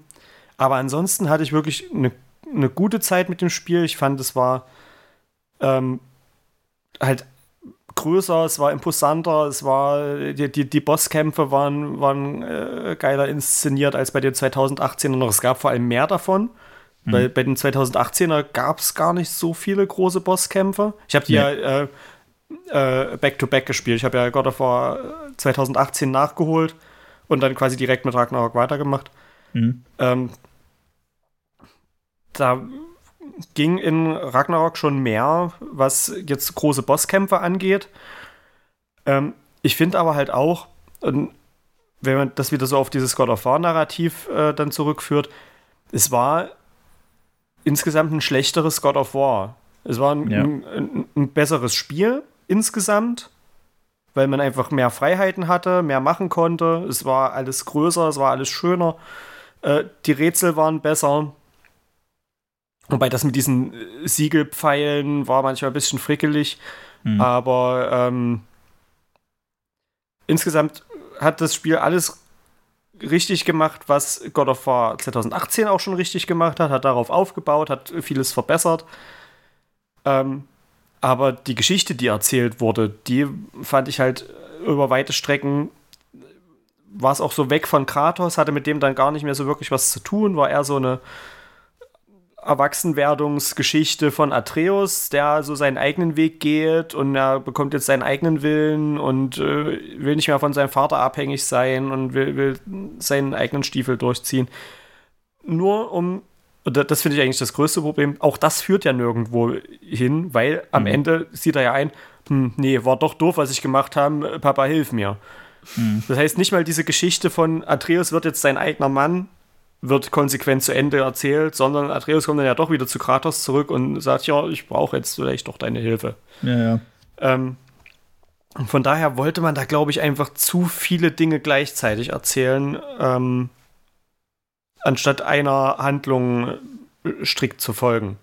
aber ansonsten hatte ich wirklich eine, eine gute Zeit mit dem Spiel. Ich fand, es war ähm, halt größer, es war imposanter, es war, die, die, die Bosskämpfe waren, waren äh, geiler inszeniert als bei den 2018er noch. Es gab vor allem mehr davon. Mhm. Weil bei den 2018er gab es gar nicht so viele große Bosskämpfe. Ich habe die nee. ja äh, äh, Back-to-Back gespielt. Ich habe ja God of War 2018 nachgeholt und dann quasi direkt mit Ragnarok weitergemacht. Mhm. Ähm, da ging in Ragnarok schon mehr, was jetzt große Bosskämpfe angeht. Ähm, ich finde aber halt auch, wenn man das wieder so auf dieses God of War-Narrativ äh, dann zurückführt, es war insgesamt ein schlechteres God of War. Es war ein, ja. ein, ein, ein besseres Spiel, insgesamt, weil man einfach mehr Freiheiten hatte, mehr machen konnte. Es war alles größer, es war alles schöner. Äh, die Rätsel waren besser. Wobei das mit diesen äh, Siegelpfeilen war manchmal ein bisschen frickelig. Mhm. Aber ähm, insgesamt hat das Spiel alles richtig gemacht, was God of War 2018 auch schon richtig gemacht hat, hat darauf aufgebaut, hat vieles verbessert. Ähm, aber die Geschichte, die erzählt wurde, die fand ich halt über weite Strecken war es auch so weg von Kratos, hatte mit dem dann gar nicht mehr so wirklich was zu tun, war eher so eine Erwachsenwerdungsgeschichte von Atreus, der so seinen eigenen Weg geht und er bekommt jetzt seinen eigenen Willen und äh, will nicht mehr von seinem Vater abhängig sein und will, will seinen eigenen Stiefel durchziehen. Nur um und das finde ich eigentlich das größte Problem. Auch das führt ja nirgendwo hin, weil am mhm. Ende sieht er ja ein, hm, nee, war doch doof, was ich gemacht habe, Papa, hilf mir. Mhm. Das heißt, nicht mal diese Geschichte von Atreus wird jetzt sein eigener Mann, wird konsequent zu Ende erzählt, sondern Atreus kommt dann ja doch wieder zu Kratos zurück und sagt, ja, ich brauche jetzt vielleicht doch deine Hilfe. Ja, ja. Ähm, und von daher wollte man da, glaube ich, einfach zu viele Dinge gleichzeitig erzählen. Ähm, anstatt einer Handlung strikt zu folgen.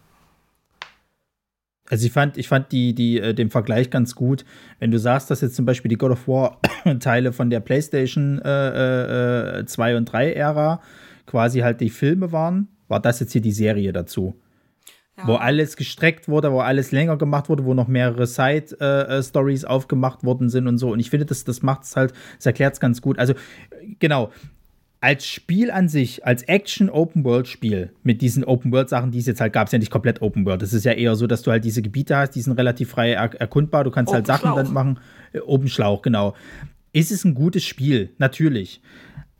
Also ich fand, ich fand die, die, äh, den Vergleich ganz gut. Wenn du sagst, dass jetzt zum Beispiel die God of War Teile von der PlayStation äh, äh, 2 und 3 Ära quasi halt die Filme waren, war das jetzt hier die Serie dazu. Ja. Wo alles gestreckt wurde, wo alles länger gemacht wurde, wo noch mehrere Side-Stories äh, aufgemacht worden sind und so. Und ich finde, das, das macht es halt, das erklärt es ganz gut. Also, genau, als Spiel an sich, als Action-Open-World-Spiel mit diesen Open-World-Sachen, die es jetzt halt gab, es ja nicht komplett Open-World. Es ist ja eher so, dass du halt diese Gebiete hast, die sind relativ frei er erkundbar. Du kannst Open halt Sachen Schlauch. dann machen. Äh, Open Schlauch, genau. Ist es ein gutes Spiel? Natürlich.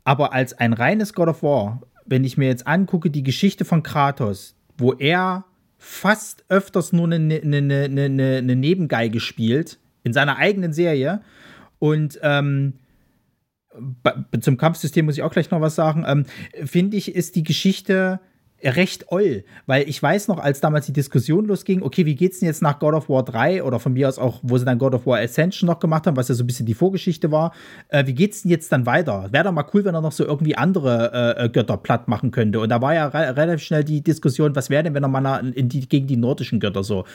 Aber als ein reines God of War, wenn ich mir jetzt angucke, die Geschichte von Kratos, wo er fast öfters nur eine, eine, eine, eine Nebengeige spielt, in seiner eigenen Serie und ähm, zum Kampfsystem muss ich auch gleich noch was sagen. Ähm, Finde ich, ist die Geschichte recht oll, weil ich weiß noch, als damals die Diskussion losging, okay, wie geht's denn jetzt nach God of War 3 oder von mir aus auch, wo sie dann God of War Ascension noch gemacht haben, was ja so ein bisschen die Vorgeschichte war, äh, wie geht's denn jetzt dann weiter? Wäre doch mal cool, wenn er noch so irgendwie andere äh, Götter platt machen könnte. Und da war ja re relativ schnell die Diskussion, was wäre denn, wenn er mal in die, gegen die nordischen Götter so.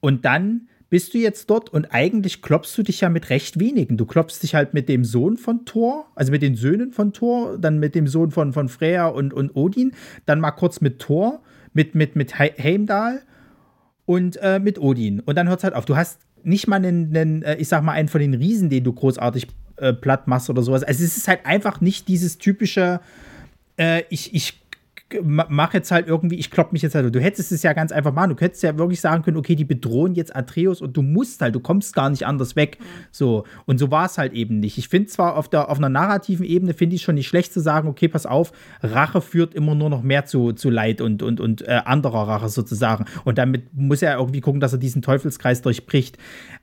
Und dann bist du jetzt dort und eigentlich klopfst du dich ja mit recht wenigen. Du klopfst dich halt mit dem Sohn von Thor, also mit den Söhnen von Thor, dann mit dem Sohn von, von Freya und, und Odin, dann mal kurz mit Thor, mit, mit, mit Heimdall und äh, mit Odin. Und dann hört es halt auf. Du hast nicht mal einen, einen, äh, ich sag mal, einen von den Riesen, den du großartig äh, platt machst oder sowas. Also es ist halt einfach nicht dieses typische, äh, ich, ich mach jetzt halt irgendwie, ich klopp mich jetzt halt. Du hättest es ja ganz einfach machen. Du könntest ja wirklich sagen können, okay, die bedrohen jetzt Atreus und du musst halt, du kommst gar nicht anders weg. Mhm. So. Und so war es halt eben nicht. Ich finde zwar auf, der, auf einer narrativen Ebene, finde ich schon nicht schlecht zu sagen, okay, pass auf, Rache führt immer nur noch mehr zu, zu Leid und, und, und äh, anderer Rache sozusagen. Und damit muss er irgendwie gucken, dass er diesen Teufelskreis durchbricht.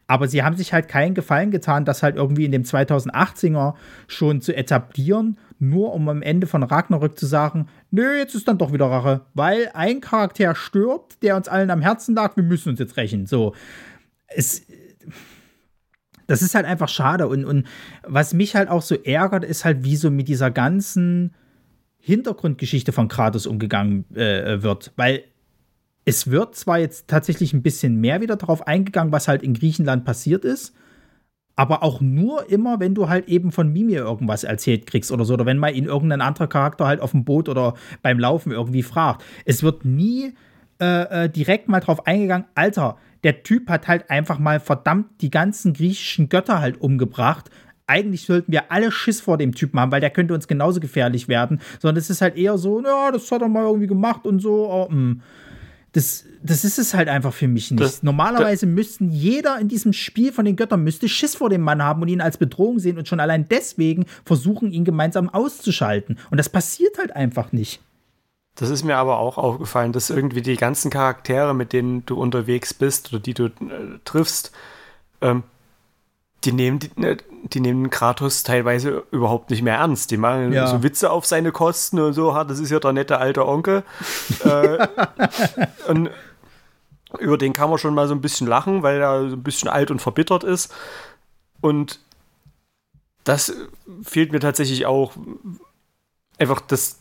Aber sie haben sich halt keinen Gefallen getan, das halt irgendwie in dem 2018er schon zu etablieren nur um am Ende von Ragnarök zu sagen, nö, jetzt ist dann doch wieder Rache, weil ein Charakter stirbt, der uns allen am Herzen lag, wir müssen uns jetzt rächen. So, es, das ist halt einfach schade und, und was mich halt auch so ärgert, ist halt, wie so mit dieser ganzen Hintergrundgeschichte von Kratos umgegangen äh, wird, weil es wird zwar jetzt tatsächlich ein bisschen mehr wieder darauf eingegangen, was halt in Griechenland passiert ist, aber auch nur immer, wenn du halt eben von Mimir irgendwas erzählt kriegst oder so, oder wenn mal ihn irgendein anderer Charakter halt auf dem Boot oder beim Laufen irgendwie fragt. Es wird nie äh, äh, direkt mal drauf eingegangen, Alter, der Typ hat halt einfach mal verdammt die ganzen griechischen Götter halt umgebracht. Eigentlich sollten wir alle Schiss vor dem Typen haben, weil der könnte uns genauso gefährlich werden. Sondern es ist halt eher so, ja, das hat er mal irgendwie gemacht und so. Oh, hm das, das ist es halt einfach für mich nicht. Das, Normalerweise das, müssten jeder in diesem Spiel von den Göttern müsste Schiss vor dem Mann haben und ihn als Bedrohung sehen und schon allein deswegen versuchen, ihn gemeinsam auszuschalten. Und das passiert halt einfach nicht. Das ist mir aber auch aufgefallen, dass irgendwie die ganzen Charaktere, mit denen du unterwegs bist oder die du äh, triffst, ähm, die nehmen, die, ne, die nehmen Kratos teilweise überhaupt nicht mehr ernst. Die machen ja. so Witze auf seine Kosten und so, das ist ja der nette alte Onkel. äh, und über den kann man schon mal so ein bisschen lachen, weil er so ein bisschen alt und verbittert ist. Und das fehlt mir tatsächlich auch. Einfach, dass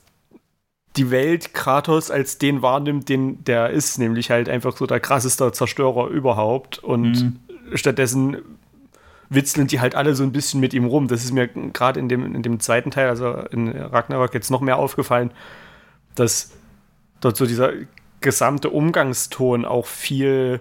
die Welt Kratos als den wahrnimmt, den der ist, nämlich halt einfach so der krasseste Zerstörer überhaupt. Und mhm. stattdessen witzeln die halt alle so ein bisschen mit ihm rum. Das ist mir gerade in dem, in dem zweiten Teil, also in Ragnarok, jetzt noch mehr aufgefallen, dass dort so dieser gesamte Umgangston auch viel,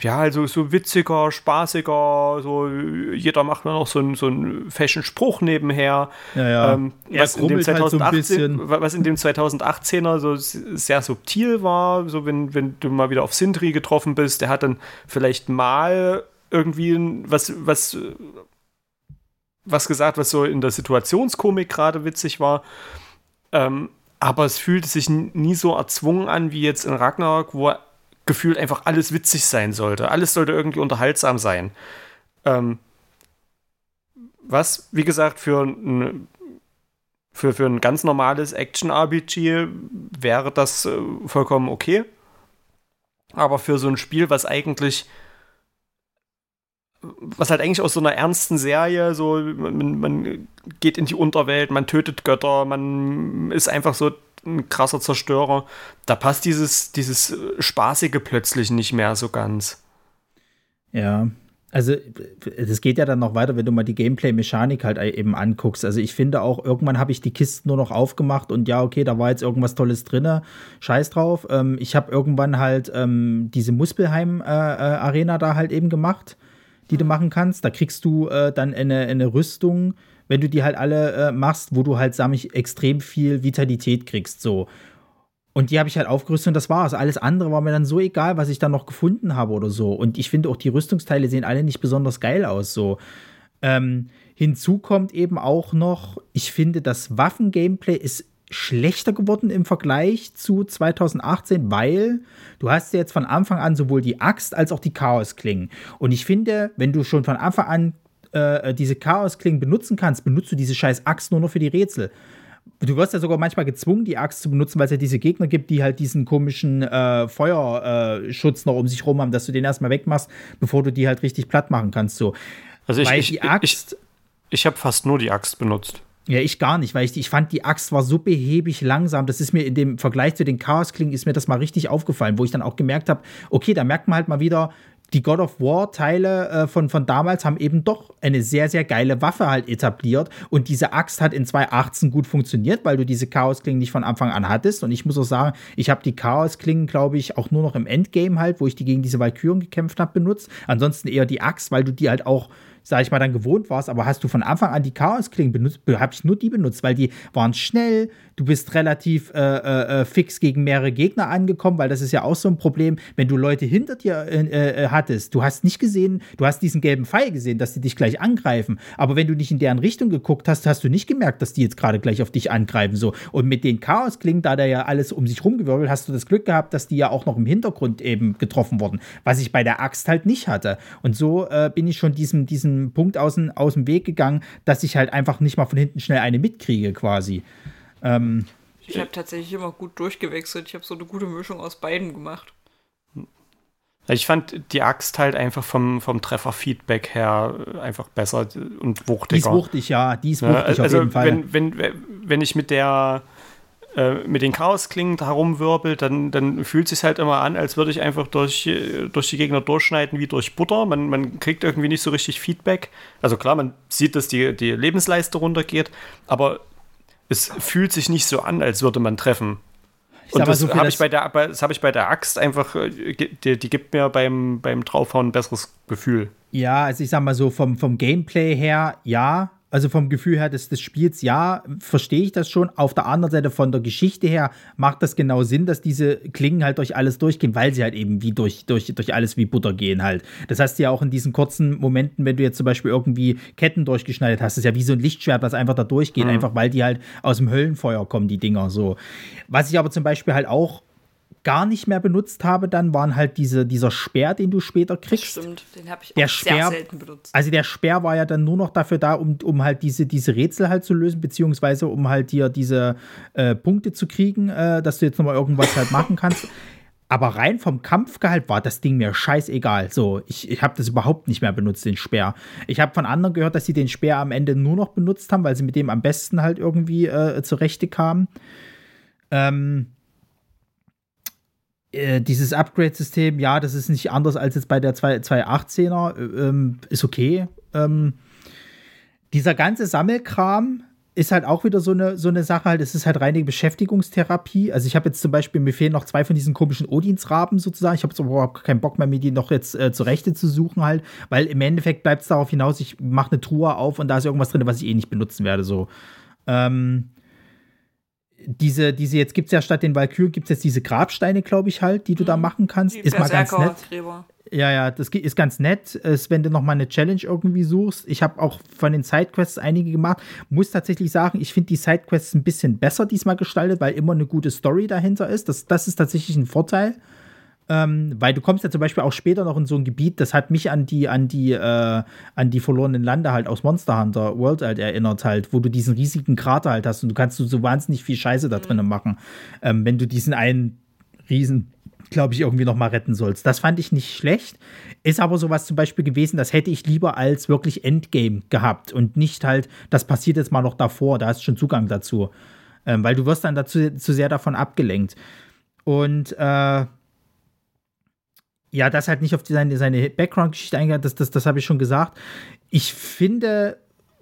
ja, also so witziger, spaßiger, so jeder macht nur noch so einen, so einen Fashion-Spruch nebenher. Ja, ja. Ähm, was, in dem 2018, halt so was in dem 2018er so sehr subtil war, so wenn, wenn du mal wieder auf Sindri getroffen bist, der hat dann vielleicht mal irgendwie was, was, was gesagt, was so in der Situationskomik gerade witzig war. Ähm, aber es fühlte sich nie so erzwungen an wie jetzt in Ragnarok, wo gefühlt einfach alles witzig sein sollte. Alles sollte irgendwie unterhaltsam sein. Ähm, was, wie gesagt, für ein, für, für ein ganz normales Action-RPG wäre das äh, vollkommen okay. Aber für so ein Spiel, was eigentlich was halt eigentlich aus so einer ernsten Serie, so man, man, geht in die Unterwelt, man tötet Götter, man ist einfach so ein krasser Zerstörer. Da passt dieses, dieses Spaßige plötzlich nicht mehr so ganz. Ja, also das geht ja dann noch weiter, wenn du mal die Gameplay-Mechanik halt eben anguckst. Also ich finde auch, irgendwann habe ich die Kisten nur noch aufgemacht und ja, okay, da war jetzt irgendwas Tolles drin, scheiß drauf. Ähm, ich habe irgendwann halt ähm, diese Muspelheim-Arena äh, äh, da halt eben gemacht, die du machen kannst. Da kriegst du äh, dann eine, eine Rüstung, wenn du die halt alle äh, machst, wo du halt, sag ich, extrem viel Vitalität kriegst, so. Und die habe ich halt aufgerüstet und das war's. Alles andere war mir dann so egal, was ich dann noch gefunden habe oder so. Und ich finde auch, die Rüstungsteile sehen alle nicht besonders geil aus, so. Ähm, hinzu kommt eben auch noch, ich finde, das Waffen-Gameplay ist schlechter geworden im Vergleich zu 2018, weil du hast jetzt von Anfang an sowohl die Axt als auch die Chaos-Klingen. Und ich finde, wenn du schon von Anfang an äh, diese Chaos-Klingen benutzen kannst, benutzt du diese scheiß Axt nur noch für die Rätsel. Du wirst ja sogar manchmal gezwungen, die Axt zu benutzen, weil es ja diese Gegner gibt, die halt diesen komischen äh, Feuerschutz noch um sich rum haben, dass du den erstmal wegmachst, bevor du die halt richtig platt machen kannst. So. Also ich, weil ich, die Axt. Ich, ich habe fast nur die Axt benutzt. Ja, ich gar nicht, weil ich, ich fand, die Axt war so behäbig langsam. Das ist mir in dem Vergleich zu den Chaos-Klingen ist mir das mal richtig aufgefallen, wo ich dann auch gemerkt habe, okay, da merkt man halt mal wieder, die God of War-Teile äh, von, von damals haben eben doch eine sehr, sehr geile Waffe halt etabliert. Und diese Axt hat in 2018 gut funktioniert, weil du diese Chaos-Klingen nicht von Anfang an hattest. Und ich muss auch sagen, ich habe die Chaos-Klingen, glaube ich, auch nur noch im Endgame halt, wo ich die gegen diese Valkyren gekämpft habe, benutzt. Ansonsten eher die Axt, weil du die halt auch sag ich mal, dann gewohnt warst, aber hast du von Anfang an die Chaos-Klingen benutzt, habe ich nur die benutzt, weil die waren schnell, du bist relativ äh, äh, äh, fix gegen mehrere Gegner angekommen, weil das ist ja auch so ein Problem, wenn du Leute hinter dir äh, äh, hattest, du hast nicht gesehen, du hast diesen gelben Pfeil gesehen, dass die dich gleich angreifen, aber wenn du nicht in deren Richtung geguckt hast, hast du nicht gemerkt, dass die jetzt gerade gleich auf dich angreifen, so. Und mit den Chaos-Klingen, da da ja alles um sich rumgewirbelt, hast du das Glück gehabt, dass die ja auch noch im Hintergrund eben getroffen wurden, was ich bei der Axt halt nicht hatte. Und so äh, bin ich schon diesem, diesem Punkt aus, aus dem Weg gegangen, dass ich halt einfach nicht mal von hinten schnell eine mitkriege, quasi. Ähm, ich habe tatsächlich immer gut durchgewechselt. Ich habe so eine gute Mischung aus beiden gemacht. Ich fand die Axt halt einfach vom, vom Trefferfeedback her einfach besser und wuchtiger. Die ist wuchtig, ja, die ist wuchtig also, auf jeden Fall. Wenn, wenn, wenn ich mit der äh, mit den Chaosklingen herumwirbelt, dann, dann fühlt es sich halt immer an, als würde ich einfach durch, äh, durch die Gegner durchschneiden wie durch Butter. Man, man kriegt irgendwie nicht so richtig Feedback. Also klar, man sieht, dass die, die Lebensleiste runtergeht, aber es fühlt sich nicht so an, als würde man treffen. Und das so habe ich, bei der, hab ich bei der Axt einfach, äh, die, die gibt mir beim, beim Draufhauen ein besseres Gefühl. Ja, also ich sag mal so, vom, vom Gameplay her, ja, also vom Gefühl her des, des Spiels, ja, verstehe ich das schon. Auf der anderen Seite von der Geschichte her macht das genau Sinn, dass diese Klingen halt durch alles durchgehen, weil sie halt eben wie durch, durch, durch alles wie Butter gehen halt. Das heißt ja auch in diesen kurzen Momenten, wenn du jetzt zum Beispiel irgendwie Ketten durchgeschneidet hast, ist ja wie so ein Lichtschwert, was einfach da durchgeht, mhm. einfach weil die halt aus dem Höllenfeuer kommen, die Dinger so. Was ich aber zum Beispiel halt auch gar nicht mehr benutzt habe, dann waren halt diese, dieser Speer, den du später kriegst. Das stimmt, den habe ich der auch Speer, sehr selten benutzt. Also der Speer war ja dann nur noch dafür da, um, um halt diese, diese Rätsel halt zu lösen, beziehungsweise um halt dir diese äh, Punkte zu kriegen, äh, dass du jetzt nochmal irgendwas halt machen kannst. Aber rein vom Kampfgehalt war das Ding mir scheißegal. So, ich, ich habe das überhaupt nicht mehr benutzt, den Speer. Ich habe von anderen gehört, dass sie den Speer am Ende nur noch benutzt haben, weil sie mit dem am besten halt irgendwie äh, zurechte kamen. Ähm, äh, dieses Upgrade-System, ja, das ist nicht anders als jetzt bei der 218er, äh, ähm, ist okay. Ähm, dieser ganze Sammelkram ist halt auch wieder so eine, so eine Sache, halt, es ist halt reine Beschäftigungstherapie. Also ich habe jetzt zum Beispiel, mir fehlen noch zwei von diesen komischen Odinsraben sozusagen. Ich habe jetzt überhaupt keinen Bock mehr, mir die noch jetzt äh, zurechte zu suchen halt, weil im Endeffekt bleibt es darauf hinaus, ich mache eine Truhe auf und da ist irgendwas drin, was ich eh nicht benutzen werde, so. Ähm, diese, diese, jetzt gibt es ja statt den Valkyren, gibt es jetzt diese Grabsteine, glaube ich, halt, die du mhm. da machen kannst. Die ist mal ganz nett. Gräber. Ja, ja, das ist ganz nett, ist, wenn du noch mal eine Challenge irgendwie suchst. Ich habe auch von den Sidequests einige gemacht. Muss tatsächlich sagen, ich finde die Sidequests ein bisschen besser diesmal gestaltet, weil immer eine gute Story dahinter ist. Das, das ist tatsächlich ein Vorteil. Ähm, weil du kommst ja zum Beispiel auch später noch in so ein Gebiet, das hat mich an die, an die, äh, an die verlorenen Lande halt aus Monster Hunter World halt erinnert halt, wo du diesen riesigen Krater halt hast und du kannst so wahnsinnig viel Scheiße da mhm. drinnen machen, ähm, wenn du diesen einen riesen glaube ich, irgendwie noch mal retten sollst. Das fand ich nicht schlecht. Ist aber sowas zum Beispiel gewesen, das hätte ich lieber als wirklich Endgame gehabt und nicht halt, das passiert jetzt mal noch davor, da hast du schon Zugang dazu. ähm, weil du wirst dann dazu zu sehr davon abgelenkt. Und äh, ja, das halt nicht auf die, seine, seine Background-Geschichte eingegangen, das, das, das habe ich schon gesagt. Ich finde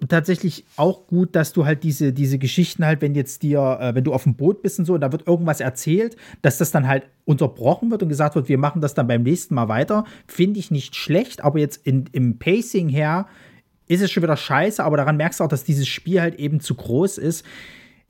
tatsächlich auch gut, dass du halt diese, diese Geschichten halt, wenn jetzt dir, äh, wenn du auf dem Boot bist und so, und da wird irgendwas erzählt, dass das dann halt unterbrochen wird und gesagt wird, wir machen das dann beim nächsten Mal weiter, finde ich nicht schlecht, aber jetzt in, im Pacing her ist es schon wieder scheiße, aber daran merkst du auch, dass dieses Spiel halt eben zu groß ist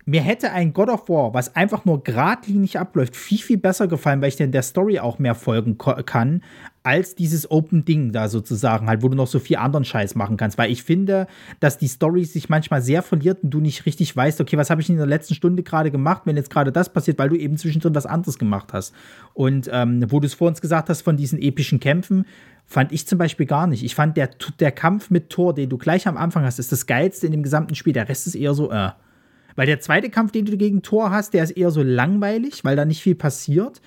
mir hätte ein God of War, was einfach nur geradlinig abläuft, viel, viel besser gefallen, weil ich denn der Story auch mehr folgen kann, als dieses Open Ding da sozusagen, halt, wo du noch so viel anderen Scheiß machen kannst. Weil ich finde, dass die Story sich manchmal sehr verliert und du nicht richtig weißt, okay, was habe ich in der letzten Stunde gerade gemacht, wenn jetzt gerade das passiert, weil du eben zwischendrin was anderes gemacht hast. Und ähm, wo du es vor uns gesagt hast von diesen epischen Kämpfen, fand ich zum Beispiel gar nicht. Ich fand, der, der Kampf mit Thor, den du gleich am Anfang hast, ist das geilste in dem gesamten Spiel. Der Rest ist eher so, äh. Weil der zweite Kampf, den du gegen Thor hast, der ist eher so langweilig, weil da nicht viel passiert.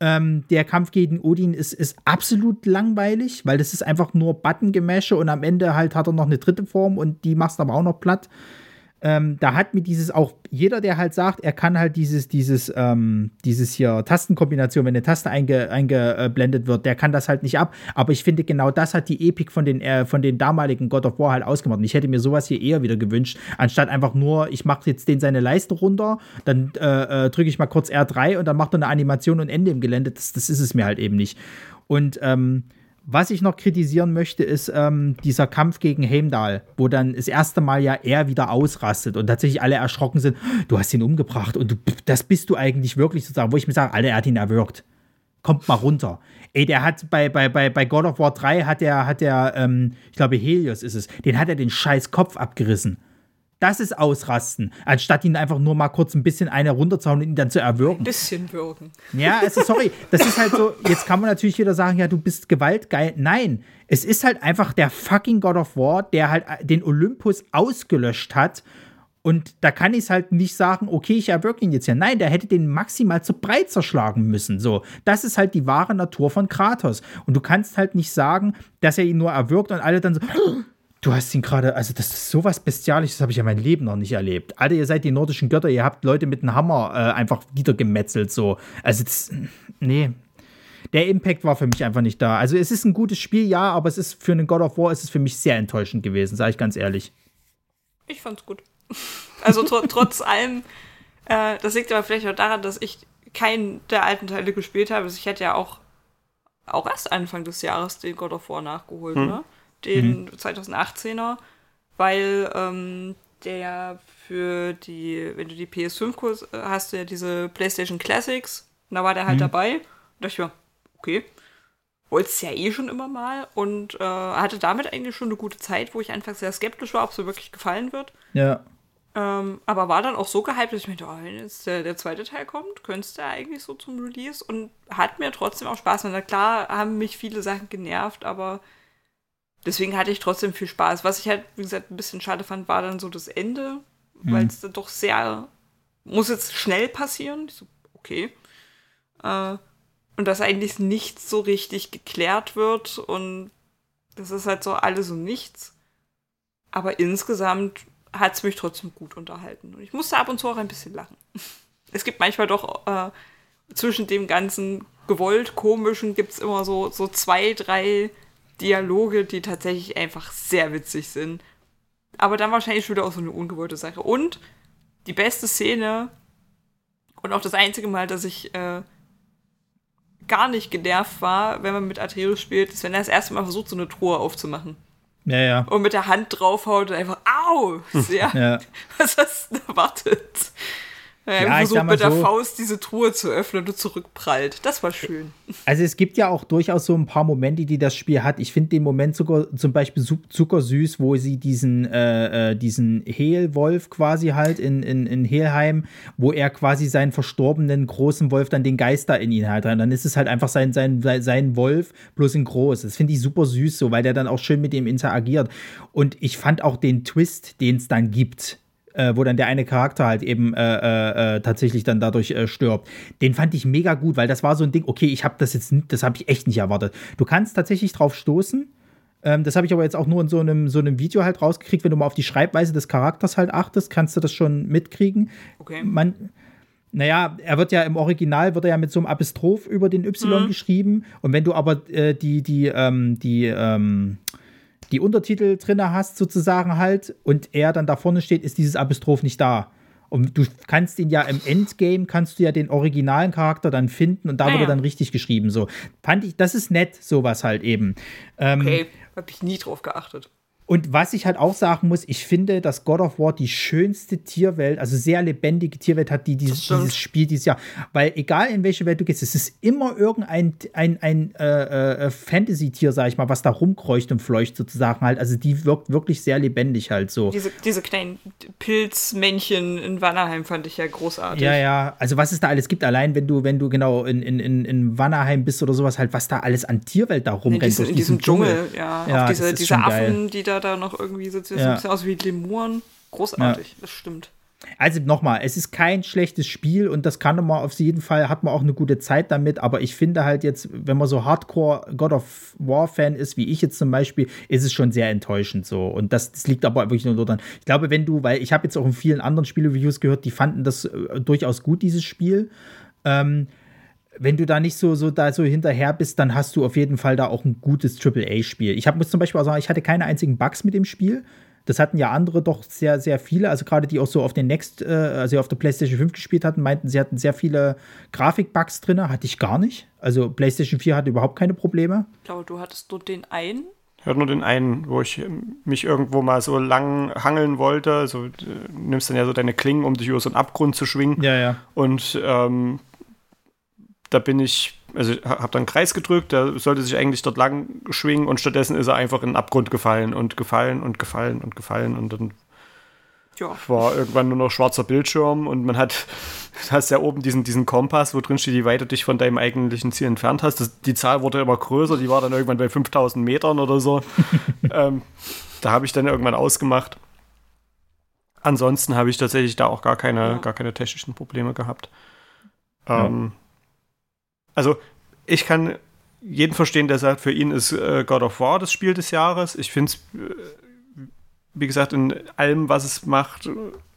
Ähm, der Kampf gegen Odin ist, ist absolut langweilig, weil das ist einfach nur Button-Gemäsche und am Ende halt hat er noch eine dritte Form und die machst du aber auch noch platt ähm, da hat mir dieses auch jeder, der halt sagt, er kann halt dieses, dieses, ähm, dieses hier Tastenkombination, wenn eine Taste einge, eingeblendet wird, der kann das halt nicht ab. Aber ich finde, genau das hat die Epik von den, äh, von den damaligen God of War halt ausgemacht. Und ich hätte mir sowas hier eher wieder gewünscht, anstatt einfach nur, ich mache jetzt den seine Leiste runter, dann äh, äh, drücke ich mal kurz R3 und dann macht er eine Animation und Ende im Gelände. Das, das ist es mir halt eben nicht. Und ähm, was ich noch kritisieren möchte, ist ähm, dieser Kampf gegen Heimdall, wo dann das erste Mal ja er wieder ausrastet und tatsächlich alle erschrocken sind, du hast ihn umgebracht und du, das bist du eigentlich wirklich sozusagen, wo ich mir sage, alle, er hat ihn erwürgt. Kommt mal runter. Ey, der hat bei, bei, bei, bei God of War 3 hat er, hat er, ähm, ich glaube Helios ist es, den hat er den scheiß Kopf abgerissen. Das ist Ausrasten, anstatt ihn einfach nur mal kurz ein bisschen eine runterzuhauen und ihn dann zu erwürgen. Ein bisschen würgen. Ja, also sorry, das ist halt so, jetzt kann man natürlich wieder sagen, ja, du bist gewaltgeil. Nein, es ist halt einfach der fucking God of War, der halt den Olympus ausgelöscht hat. Und da kann ich es halt nicht sagen, okay, ich erwürge ihn jetzt ja. Nein, der hätte den maximal zu breit zerschlagen müssen. So, das ist halt die wahre Natur von Kratos. Und du kannst halt nicht sagen, dass er ihn nur erwürgt und alle dann so, Du hast ihn gerade, also das ist sowas Bestialisches, habe ich ja mein Leben noch nicht erlebt. Alter, ihr seid die nordischen Götter, ihr habt Leute mit einem Hammer äh, einfach niedergemetzelt, so. Also, das, nee. Der Impact war für mich einfach nicht da. Also, es ist ein gutes Spiel, ja, aber es ist für einen God of War ist es für mich sehr enttäuschend gewesen, sage ich ganz ehrlich. Ich fand's gut. Also, tr trotz allem, äh, das liegt aber vielleicht auch daran, dass ich keinen der alten Teile gespielt habe. Also, ich hätte ja auch, auch erst Anfang des Jahres den God of War nachgeholt, hm. ne? Den mhm. 2018er, weil ähm, der für die, wenn du die PS5 äh, hast, du ja diese PlayStation Classics, und da war der halt mhm. dabei. Und dachte ich mir, okay, wollte es ja eh schon immer mal und äh, hatte damit eigentlich schon eine gute Zeit, wo ich einfach sehr skeptisch war, ob es so wirklich gefallen wird. Ja. Ähm, aber war dann auch so gehypt, dass ich mir dachte, oh, wenn jetzt der, der zweite Teil kommt, könnte es der eigentlich so zum Release und hat mir trotzdem auch Spaß gemacht. Klar haben mich viele Sachen genervt, aber deswegen hatte ich trotzdem viel Spaß. Was ich halt, wie gesagt, ein bisschen schade fand, war dann so das Ende, mhm. weil es dann doch sehr, muss jetzt schnell passieren. Ich so, okay. Äh, und dass eigentlich nichts so richtig geklärt wird und das ist halt so alles und nichts. Aber insgesamt hat es mich trotzdem gut unterhalten. Und ich musste ab und zu auch ein bisschen lachen. Es gibt manchmal doch äh, zwischen dem ganzen gewollt komischen gibt es immer so, so zwei, drei Dialoge, die tatsächlich einfach sehr witzig sind. Aber dann wahrscheinlich schon wieder auch so eine ungewollte Sache. Und die beste Szene und auch das einzige Mal, dass ich äh, gar nicht genervt war, wenn man mit Atreus spielt, ist, wenn er das erste Mal versucht, so eine Truhe aufzumachen. Ja, ja. Und mit der Hand draufhaut und einfach, au! Sehr, ja. Was hast du erwartet? Er ja, versucht mit der so, Faust diese Truhe zu öffnen und zurückprallt. Das war schön. Also es gibt ja auch durchaus so ein paar Momente, die das Spiel hat. Ich finde den Moment sogar zum Beispiel zuckersüß, wo sie diesen, äh, äh, diesen Hehlwolf quasi halt in, in, in Helheim, wo er quasi seinen verstorbenen großen Wolf dann den Geister in ihn hat. Und dann ist es halt einfach sein, sein, sein Wolf, bloß in groß. Das finde ich super süß so, weil der dann auch schön mit ihm interagiert. Und ich fand auch den Twist, den es dann gibt äh, wo dann der eine Charakter halt eben äh, äh, äh, tatsächlich dann dadurch äh, stirbt. Den fand ich mega gut, weil das war so ein Ding, okay, ich habe das jetzt, das habe ich echt nicht erwartet. Du kannst tatsächlich drauf stoßen, Ähm, das habe ich aber jetzt auch nur in so einem, so einem Video halt rausgekriegt. Wenn du mal auf die Schreibweise des Charakters halt achtest, kannst du das schon mitkriegen. Okay. Man, naja, er wird ja im Original wird er ja mit so einem Apostroph über den Y mhm. geschrieben. Und wenn du aber äh, die, die, ähm, die, ähm, die Untertitel drinne hast, sozusagen halt, und er dann da vorne steht, ist dieses Apostroph nicht da. Und du kannst ihn ja im Endgame, kannst du ja den originalen Charakter dann finden und da naja. wird er dann richtig geschrieben. So fand ich, das ist nett, sowas halt eben. Ähm, okay, hab ich nie drauf geachtet. Und was ich halt auch sagen muss, ich finde, dass God of War die schönste Tierwelt, also sehr lebendige Tierwelt hat, die dieses, dieses Spiel dieses Jahr. Weil egal in welche Welt du gehst, es ist immer irgendein ein, ein, äh, äh, Fantasy-Tier, sag ich mal, was da rumkreucht und fleucht sozusagen halt. Also die wirkt wirklich sehr lebendig halt so. Diese, diese kleinen Pilzmännchen in Wannerheim fand ich ja großartig. Ja, ja. Also was es da alles gibt, allein wenn du, wenn du genau in, in, in, in Wannerheim bist oder sowas, halt, was da alles an Tierwelt da rumrennt. In, diese, in diesem Dschungel, Dschungel. ja. ja diese, diese Affen, geil. die da da noch irgendwie. Das ja. sieht ein bisschen aus wie Lemuren. Großartig, ja. das stimmt. Also nochmal, es ist kein schlechtes Spiel und das kann man auf jeden Fall, hat man auch eine gute Zeit damit, aber ich finde halt jetzt, wenn man so Hardcore God of War-Fan ist, wie ich jetzt zum Beispiel, ist es schon sehr enttäuschend so. Und das, das liegt aber wirklich nur daran. Ich glaube, wenn du, weil ich habe jetzt auch in vielen anderen Spiele-Reviews gehört, die fanden das äh, durchaus gut, dieses Spiel. Ähm, wenn du da nicht so, so da so hinterher bist, dann hast du auf jeden Fall da auch ein gutes AAA-Spiel. Ich habe muss zum Beispiel auch sagen, ich hatte keine einzigen Bugs mit dem Spiel. Das hatten ja andere doch sehr, sehr viele. Also gerade die auch so auf den Next, äh, also auf der PlayStation 5 gespielt hatten, meinten, sie hatten sehr viele Grafik-Bugs drin. Hatte ich gar nicht. Also PlayStation 4 hatte überhaupt keine Probleme. Ich glaube, du hattest nur den einen. Ich hatte nur den einen, wo ich mich irgendwo mal so lang hangeln wollte. Also du nimmst dann ja so deine Klingen, um dich über so einen Abgrund zu schwingen. Ja, ja. Und ähm, da bin ich, also habe dann einen Kreis gedrückt, der sollte sich eigentlich dort lang schwingen und stattdessen ist er einfach in den Abgrund gefallen und gefallen und gefallen und gefallen und dann ja. war irgendwann nur noch schwarzer Bildschirm und man hat, hast ja oben diesen, diesen Kompass, wo drin steht, wie weit du dich von deinem eigentlichen Ziel entfernt hast. Das, die Zahl wurde immer größer, die war dann irgendwann bei 5000 Metern oder so. ähm, da habe ich dann irgendwann ausgemacht. Ansonsten habe ich tatsächlich da auch gar keine, ja. gar keine technischen Probleme gehabt. Ähm, ja. Also, ich kann jeden verstehen, der sagt, für ihn ist äh, God of War das Spiel des Jahres. Ich finde es, äh, wie gesagt, in allem, was es macht,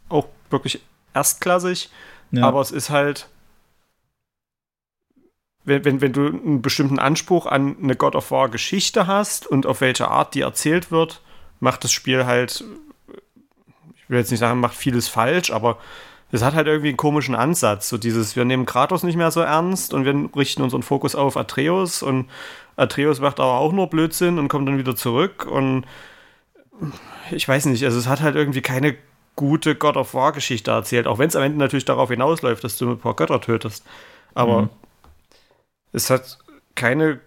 auch wirklich erstklassig. Ja. Aber es ist halt, wenn, wenn, wenn du einen bestimmten Anspruch an eine God of War Geschichte hast und auf welche Art die erzählt wird, macht das Spiel halt, ich will jetzt nicht sagen, macht vieles falsch, aber es hat halt irgendwie einen komischen Ansatz. So dieses, wir nehmen Kratos nicht mehr so ernst und wir richten unseren Fokus auf Atreus und Atreus macht aber auch nur Blödsinn und kommt dann wieder zurück und ich weiß nicht, also es hat halt irgendwie keine gute God of War Geschichte erzählt, auch wenn es am Ende natürlich darauf hinausläuft, dass du ein paar Götter tötest. Aber mhm. es hat keine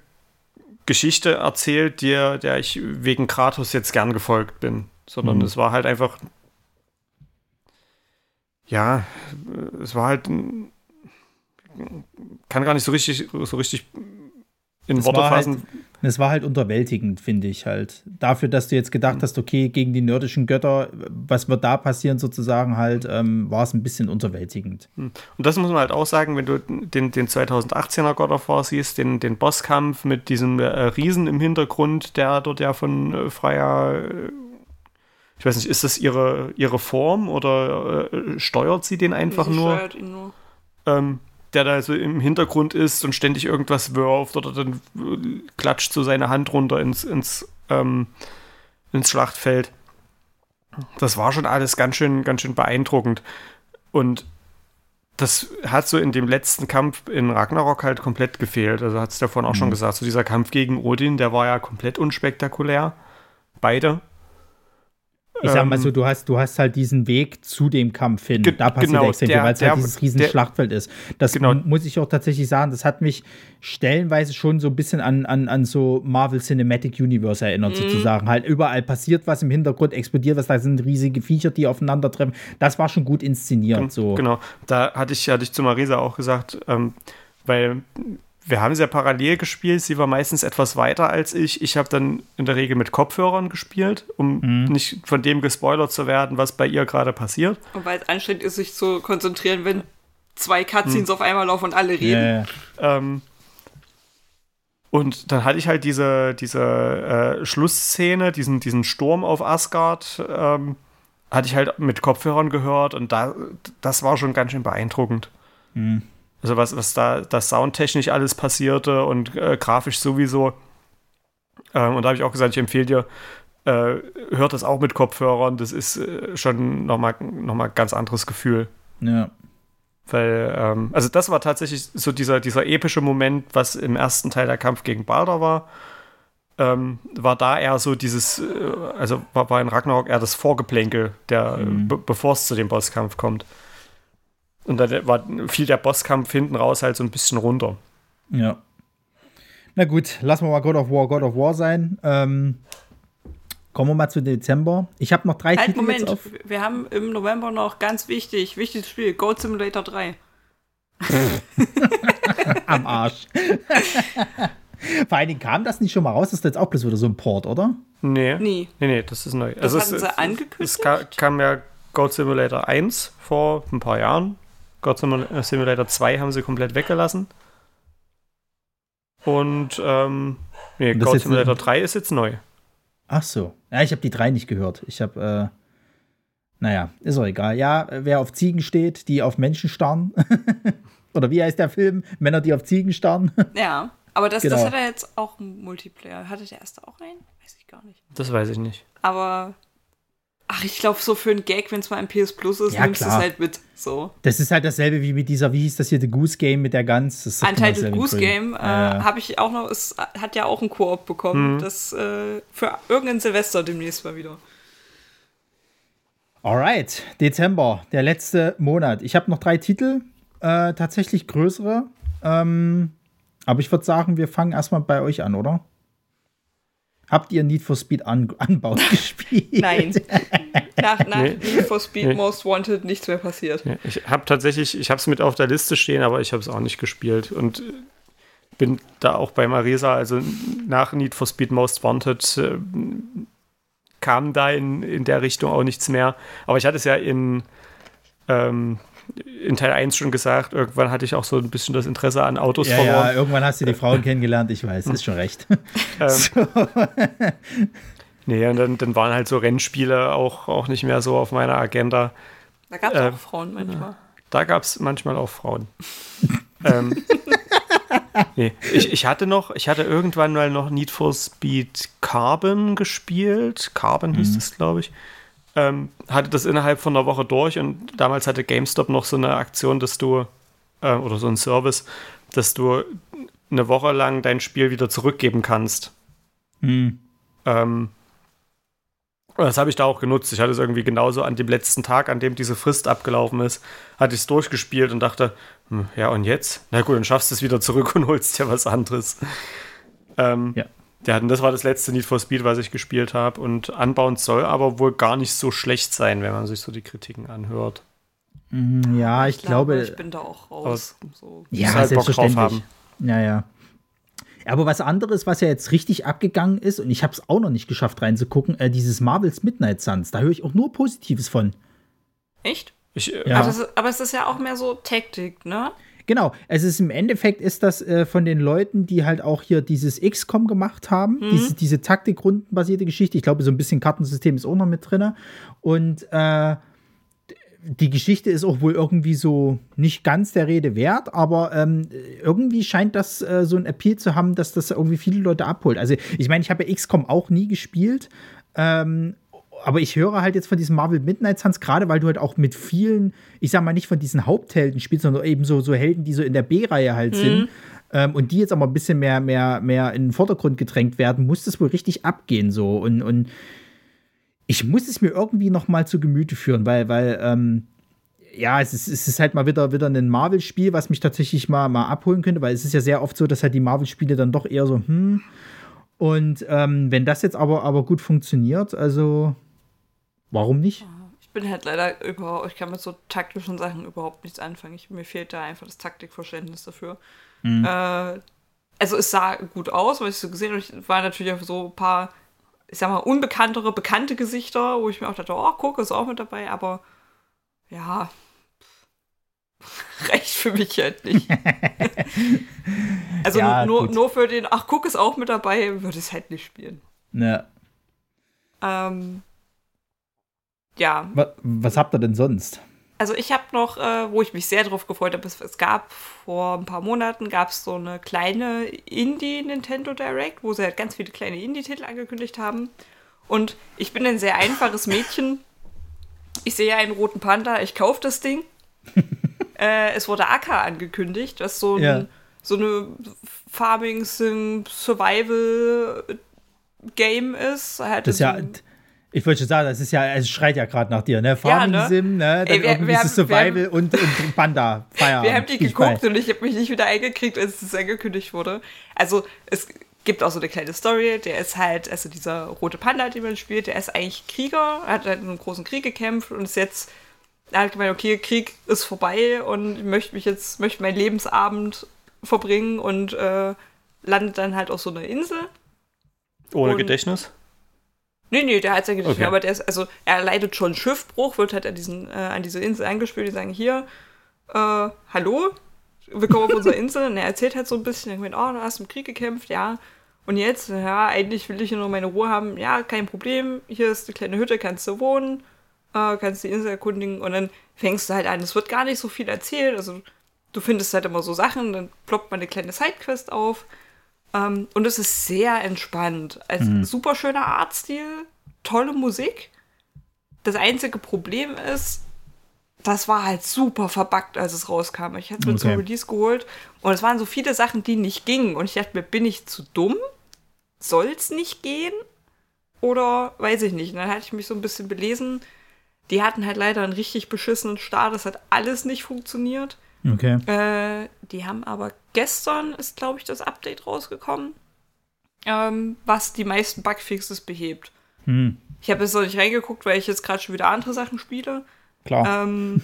Geschichte erzählt, der, der ich wegen Kratos jetzt gern gefolgt bin, sondern mhm. es war halt einfach ja, es war halt kann gar nicht so richtig, so richtig in es Worte fassen. Halt, es war halt unterwältigend, finde ich halt. Dafür, dass du jetzt gedacht hast, okay, gegen die nördischen Götter, was wird da passieren sozusagen halt, ähm, war es ein bisschen unterwältigend. Hm. Und das muss man halt auch sagen, wenn du den, den 2018er God of War siehst, den, den Bosskampf mit diesem äh, Riesen im Hintergrund, der dort ja von äh, freier äh, ich weiß nicht, ist das ihre, ihre Form oder äh, steuert sie den einfach sie nur? Steuert ihn nur. Ähm, der da so im Hintergrund ist und ständig irgendwas wirft oder dann äh, klatscht so seine Hand runter ins, ins, ähm, ins Schlachtfeld. Das war schon alles ganz schön, ganz schön beeindruckend. Und das hat so in dem letzten Kampf in Ragnarok halt komplett gefehlt. Also hat es davon auch mhm. schon gesagt. So dieser Kampf gegen Odin, der war ja komplett unspektakulär. Beide. Ich sag mal so, ähm, du hast, du hast halt diesen Weg zu dem Kampf hin. Da passiert genau, extrem viel, weil es halt dieses riesen der, Schlachtfeld ist. Das genau. muss ich auch tatsächlich sagen, das hat mich stellenweise schon so ein bisschen an, an, an so Marvel Cinematic Universe erinnert, mhm. sozusagen. Halt überall passiert was im Hintergrund, explodiert was, da sind riesige Viecher, die aufeinandertreffen. Das war schon gut inszeniert. So. Genau, da hatte ich, hatte ich zu Marisa auch gesagt, ähm, weil wir haben sehr parallel gespielt. Sie war meistens etwas weiter als ich. Ich habe dann in der Regel mit Kopfhörern gespielt, um mhm. nicht von dem gespoilert zu werden, was bei ihr gerade passiert. Und weil es anstrengend ist, sich zu konzentrieren, wenn zwei Cutscenes mhm. auf einmal laufen und alle reden. Yeah. Ähm, Und dann hatte ich halt diese, diese äh, Schlussszene, diesen, diesen Sturm auf Asgard, ähm, hatte ich halt mit Kopfhörern gehört und da, das war schon ganz schön beeindruckend. Mhm. Also was, was da das soundtechnisch alles passierte und äh, grafisch sowieso. Ähm, und da habe ich auch gesagt, ich empfehle dir, äh, hört das auch mit Kopfhörern. Das ist äh, schon nochmal noch mal ganz anderes Gefühl. Ja. Weil, ähm, also das war tatsächlich so dieser, dieser epische Moment, was im ersten Teil der Kampf gegen Balder war. Ähm, war da eher so dieses, äh, also war, war in Ragnarok eher das Vorgeplänkel, der, mhm. bevor es zu dem Bosskampf kommt. Und dann war, fiel der Bosskampf hinten raus halt so ein bisschen runter. Ja. Na gut, lassen wir mal God of War God of War sein. Ähm, kommen wir mal zu Dezember. Ich habe noch drei halt, Titel Moment, auf. wir haben im November noch ganz wichtig, wichtiges Spiel, Goat Simulator 3. Am Arsch. Vor allen Dingen kam das nicht schon mal raus, das ist jetzt auch bloß wieder so ein Port, oder? Nee. Nee, nee, nee das ist neu. Das also hatten es, sie angekündigt? Es kam ja Goat Simulator 1 vor ein paar Jahren. God Simulator 2 haben sie komplett weggelassen. Und ähm, nee, God Simulator 3 ist jetzt neu. Ach so. Ja, ich habe die 3 nicht gehört. Ich habe, äh, naja, ist auch egal. Ja, wer auf Ziegen steht, die auf Menschen starren. Oder wie heißt der Film? Männer, die auf Ziegen starren. ja, aber das, genau. das hat er jetzt auch einen Multiplayer. Hatte der erste auch einen? Weiß ich gar nicht. Das weiß ich nicht. Aber Ach, ich glaube, so für einen Gag, wenn es mal ein PS Plus ist, ja, nimmst du es halt mit. So. Das ist halt dasselbe wie mit dieser, wie hieß das hier, The Goose Game mit der Gans. Das Untitled Goose Game äh, habe ich auch noch, es hat ja auch ein Koop bekommen. Mhm. Das äh, für irgendein Silvester demnächst mal wieder. Alright, Dezember, der letzte Monat. Ich habe noch drei Titel, äh, tatsächlich größere. Ähm, aber ich würde sagen, wir fangen erstmal bei euch an, oder? Habt ihr Need for Speed an Unbound gespielt? Nein. Nach, nach nee. Need for Speed nee. Most Wanted nichts mehr passiert. Ja, ich habe tatsächlich, ich habe es mit auf der Liste stehen, aber ich habe es auch nicht gespielt und bin da auch bei Marisa, also nach Need for Speed Most Wanted äh, kam da in, in der Richtung auch nichts mehr. Aber ich hatte es ja in ähm, in Teil 1 schon gesagt, irgendwann hatte ich auch so ein bisschen das Interesse an Autos ja, verloren. Ja, irgendwann hast du die Frauen kennengelernt, ich weiß, ist schon recht. Ähm, so. nee, und dann, dann waren halt so Rennspiele auch, auch nicht mehr so auf meiner Agenda. Da gab es äh, auch Frauen manchmal. Da gab es manchmal auch Frauen. ähm, nee, ich, ich hatte noch, ich hatte irgendwann mal noch Need for Speed Carbon gespielt. Carbon hieß mhm. es, glaube ich ähm, hatte das innerhalb von einer Woche durch und damals hatte GameStop noch so eine Aktion, dass du, äh, oder so ein Service, dass du eine Woche lang dein Spiel wieder zurückgeben kannst. Hm. Ähm, das habe ich da auch genutzt. Ich hatte es irgendwie genauso an dem letzten Tag, an dem diese Frist abgelaufen ist, hatte ich es durchgespielt und dachte, hm, ja und jetzt? Na gut, dann schaffst du es wieder zurück und holst dir was anderes. Ähm, ja. Ja, das war das letzte Need for Speed, was ich gespielt habe. Und Unbound soll aber wohl gar nicht so schlecht sein, wenn man sich so die Kritiken anhört. Mhm, ja, ich, ich glaube, glaube, Ich bin da auch raus. So. Ja, halt selbstverständlich. Ja, ja. Aber was anderes, was ja jetzt richtig abgegangen ist, und ich habe es auch noch nicht geschafft reinzugucken, äh, dieses Marvels Midnight Suns. Da höre ich auch nur Positives von. Echt? Ich, äh, ja. aber, das, aber es ist ja auch mehr so Taktik, ne? Genau, es ist im Endeffekt ist das äh, von den Leuten, die halt auch hier dieses XCOM gemacht haben, mhm. diese, diese Taktikrundenbasierte Geschichte. Ich glaube, so ein bisschen Kartensystem ist auch noch mit drin. Und äh, die Geschichte ist auch wohl irgendwie so nicht ganz der Rede wert, aber ähm, irgendwie scheint das äh, so ein Appeal zu haben, dass das irgendwie viele Leute abholt. Also ich meine, ich habe ja XCOM auch nie gespielt, ähm, aber ich höre halt jetzt von diesem Marvel Midnight Suns, gerade weil du halt auch mit vielen, ich sag mal nicht von diesen Haupthelden spielst, sondern eben so, so Helden, die so in der B-Reihe halt mhm. sind. Ähm, und die jetzt aber ein bisschen mehr, mehr, mehr in den Vordergrund gedrängt werden, muss das wohl richtig abgehen so. Und, und ich muss es mir irgendwie noch mal zu Gemüte führen, weil, weil, ähm, ja, es ist, es ist halt mal wieder, wieder ein Marvel-Spiel, was mich tatsächlich mal, mal abholen könnte, weil es ist ja sehr oft so, dass halt die Marvel-Spiele dann doch eher so, hm. Und ähm, wenn das jetzt aber, aber gut funktioniert, also Warum nicht? Ich bin halt leider überhaupt, ich kann mit so taktischen Sachen überhaupt nichts anfangen. Ich, mir fehlt da einfach das Taktikverständnis dafür. Mhm. Äh, also es sah gut aus, was ich so gesehen habe. Ich war natürlich auch so ein paar, ich sag mal, unbekanntere, bekannte Gesichter, wo ich mir auch dachte, oh, guck, ist auch mit dabei, aber ja, reicht für mich halt nicht. also ja, nur, nur für den, ach, guck ist auch mit dabei, würde es halt nicht spielen. Ja. Ähm, ja. Was, was habt ihr denn sonst? Also ich habe noch, äh, wo ich mich sehr drauf gefreut habe, es, es gab vor ein paar Monaten gab es so eine kleine Indie Nintendo Direct, wo sie halt ganz viele kleine Indie-Titel angekündigt haben. Und ich bin ein sehr einfaches Mädchen. Ich sehe einen roten Panda, ich kaufe das Ding. äh, es wurde Akka angekündigt, was so, ein, ja. so eine Farming Survival Game ist. Halt das ja, ich wollte schon sagen, das ist ja, es schreit ja gerade nach dir, ne? Farming ja, ne? Sim, ne? Dann Ey, wir, irgendwie wir haben, Survival haben, und, und Panda. Feierabend. Wir haben die geguckt und ich habe mich nicht wieder eingekriegt, als es angekündigt wurde. Also, es gibt auch so eine kleine Story. Der ist halt, also dieser rote Panda, den man spielt, der ist eigentlich Krieger, hat halt in einem großen Krieg gekämpft und ist jetzt, er hat gemeint, okay, Krieg ist vorbei und ich möchte mich jetzt, möchte meinen Lebensabend verbringen und äh, landet dann halt auf so einer Insel. Ohne und, Gedächtnis? Nee, nee, der hat sein Gedächtnis, okay. aber der ist, also er leidet schon Schiffbruch, wird halt an, diesen, äh, an diese Insel eingespielt, die sagen, hier, äh, hallo, willkommen auf unserer Insel. Und er erzählt halt so ein bisschen, er meint, oh, du hast im Krieg gekämpft, ja. Und jetzt, ja, eigentlich will ich hier nur meine Ruhe haben. Ja, kein Problem, hier ist eine kleine Hütte, kannst du wohnen, äh, kannst die Insel erkundigen und dann fängst du halt an. Es wird gar nicht so viel erzählt, also du findest halt immer so Sachen, dann ploppt man eine kleine Sidequest auf. Ähm, und es ist sehr entspannt. Also mhm. super schöner Artstil, tolle Musik. Das einzige Problem ist, das war halt super verbuggt, als es rauskam. Ich hatte es mir okay. zum Release geholt und es waren so viele Sachen, die nicht gingen. Und ich dachte mir, bin ich zu dumm? Soll es nicht gehen? Oder weiß ich nicht. Und dann hatte ich mich so ein bisschen belesen. Die hatten halt leider einen richtig beschissenen Start. Das hat alles nicht funktioniert. Okay. Äh, die haben aber gestern ist, glaube ich, das Update rausgekommen, ähm, was die meisten Bugfixes behebt. Hm. Ich habe jetzt noch nicht reingeguckt, weil ich jetzt gerade schon wieder andere Sachen spiele. Klar. Ähm,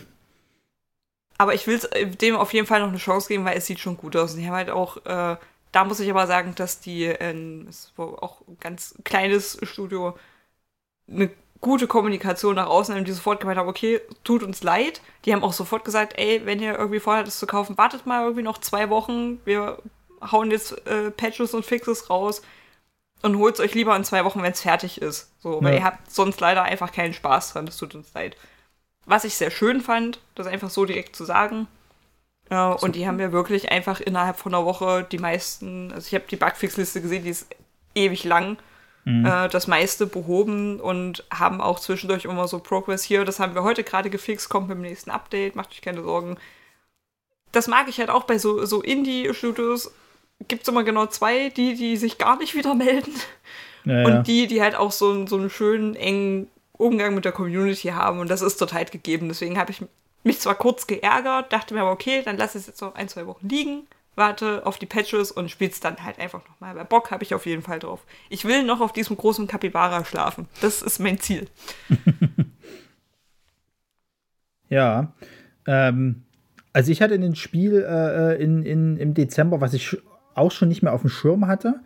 aber ich will äh, dem auf jeden Fall noch eine Chance geben, weil es sieht schon gut aus. Und haben halt auch, äh, da muss ich aber sagen, dass die, äh, ist auch ein ganz kleines Studio, eine gute Kommunikation nach außen haben, die sofort gemeint haben, okay, tut uns leid. Die haben auch sofort gesagt, ey, wenn ihr irgendwie vorhat, das zu kaufen, wartet mal irgendwie noch zwei Wochen. Wir hauen jetzt äh, Patches und Fixes raus und holt es euch lieber in zwei Wochen, wenn es fertig ist. So, weil ja. ihr habt sonst leider einfach keinen Spaß dran. Das tut uns leid. Was ich sehr schön fand, das einfach so direkt zu sagen. Äh, und die haben mir wirklich einfach innerhalb von einer Woche die meisten, also ich habe die Bugfix-Liste gesehen, die ist ewig lang mhm. äh, das meiste behoben und haben auch zwischendurch immer so Progress hier. Das haben wir heute gerade gefixt, kommt mit dem nächsten Update, macht euch keine Sorgen. Das mag ich halt auch bei so, so Indie-Studios. Gibt es immer genau zwei, die, die sich gar nicht wieder melden. Ja, und die, die halt auch so, so einen schönen, engen Umgang mit der Community haben. Und das ist total gegeben. Deswegen habe ich mich zwar kurz geärgert, dachte mir aber, okay, dann lass es jetzt noch ein, zwei Wochen liegen warte auf die Patches und spiel's dann halt einfach nochmal. Bei Bock habe ich auf jeden Fall drauf. Ich will noch auf diesem großen Kapibara schlafen. Das ist mein Ziel. ja. Ähm, also ich hatte ein Spiel äh, äh, in, in, im Dezember, was ich auch schon nicht mehr auf dem Schirm hatte,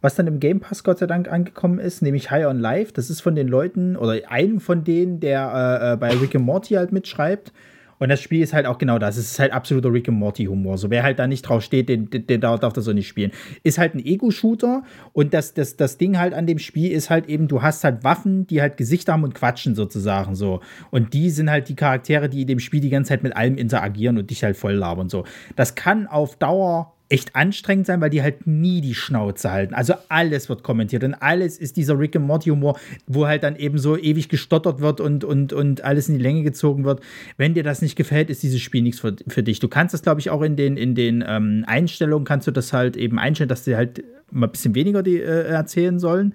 was dann im Game Pass Gott sei Dank angekommen ist, nämlich High on Life. Das ist von den Leuten oder einem von denen, der äh, äh bei Rick and Morty halt mitschreibt. Und das Spiel ist halt auch genau das. Es ist halt absoluter Rick and Morty Humor. So wer halt da nicht drauf steht, den, den, den darf das so nicht spielen. Ist halt ein Ego-Shooter und das, das, das Ding halt an dem Spiel ist halt eben, du hast halt Waffen, die halt Gesichter haben und quatschen sozusagen so. Und die sind halt die Charaktere, die in dem Spiel die ganze Zeit mit allem interagieren und dich halt voll labern so. Das kann auf Dauer echt anstrengend sein, weil die halt nie die Schnauze halten. Also alles wird kommentiert und alles ist dieser Rick and Morty Humor, wo halt dann eben so ewig gestottert wird und, und, und alles in die Länge gezogen wird. Wenn dir das nicht gefällt, ist dieses Spiel nichts für, für dich. Du kannst das, glaube ich, auch in den, in den ähm, Einstellungen kannst du das halt eben einstellen, dass sie halt mal ein bisschen weniger die, äh, erzählen sollen.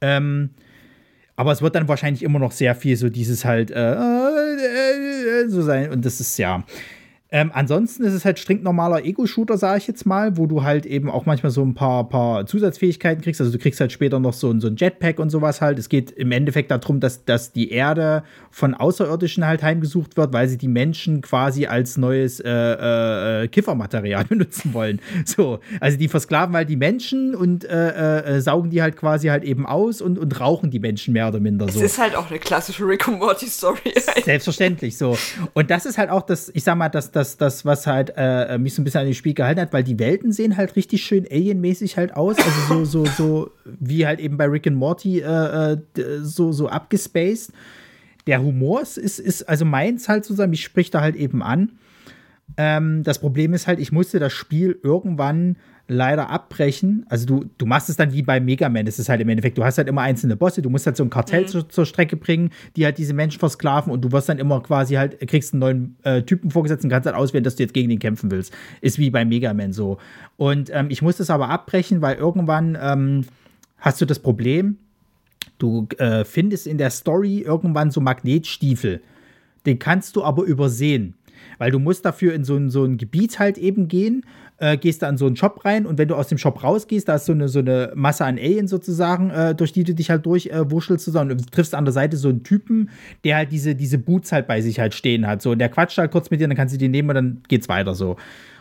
Ähm, aber es wird dann wahrscheinlich immer noch sehr viel so dieses halt äh, äh, äh so sein. Und das ist ja. Ähm, ansonsten ist es halt stinknormaler Ego-Shooter, sage ich jetzt mal, wo du halt eben auch manchmal so ein paar, paar Zusatzfähigkeiten kriegst. Also du kriegst halt später noch so, so ein Jetpack und sowas halt. Es geht im Endeffekt darum, dass, dass die Erde von Außerirdischen halt heimgesucht wird, weil sie die Menschen quasi als neues äh, äh, äh Kiffermaterial benutzen wollen. So, also die versklaven halt die Menschen und äh, äh, saugen die halt quasi halt eben aus und, und rauchen die Menschen mehr oder minder so. Das ist halt auch eine klassische Rick and Morty Story. Selbstverständlich so. Und das ist halt auch das, ich sag mal, das das, das was halt äh, mich so ein bisschen an dem Spiel gehalten hat, weil die Welten sehen halt richtig schön alienmäßig halt aus. Also so, so, so wie halt eben bei Rick and Morty äh, äh so, so abgespaced. Der Humor ist, ist, also meins halt zusammen, ich sprich da halt eben an. Ähm, das Problem ist halt, ich musste das Spiel irgendwann leider abbrechen. Also du, du machst es dann wie bei Mega Man. Es ist halt im Endeffekt, du hast halt immer einzelne Bosse, du musst halt so ein Kartell mhm. zur, zur, Strecke bringen, die halt diese Menschen versklaven und du wirst dann immer quasi halt, kriegst einen neuen äh, Typen vorgesetzt und kannst halt auswählen, dass du jetzt gegen den kämpfen willst. Ist wie bei Mega Man so. Und ähm, ich musste es aber abbrechen, weil irgendwann ähm, hast du das Problem, du äh, findest in der Story irgendwann so Magnetstiefel. Den kannst du aber übersehen. Weil du musst dafür in so ein, so ein Gebiet halt eben gehen, äh, gehst da in so einen Shop rein und wenn du aus dem Shop rausgehst, da ist so eine, so eine Masse an Aliens sozusagen, äh, durch die du dich halt durchwurschelst äh, zusammen und du triffst an der Seite so einen Typen, der halt diese, diese Boots halt bei sich halt stehen hat. So, und der quatscht halt kurz mit dir, dann kannst du die nehmen und dann geht's weiter so.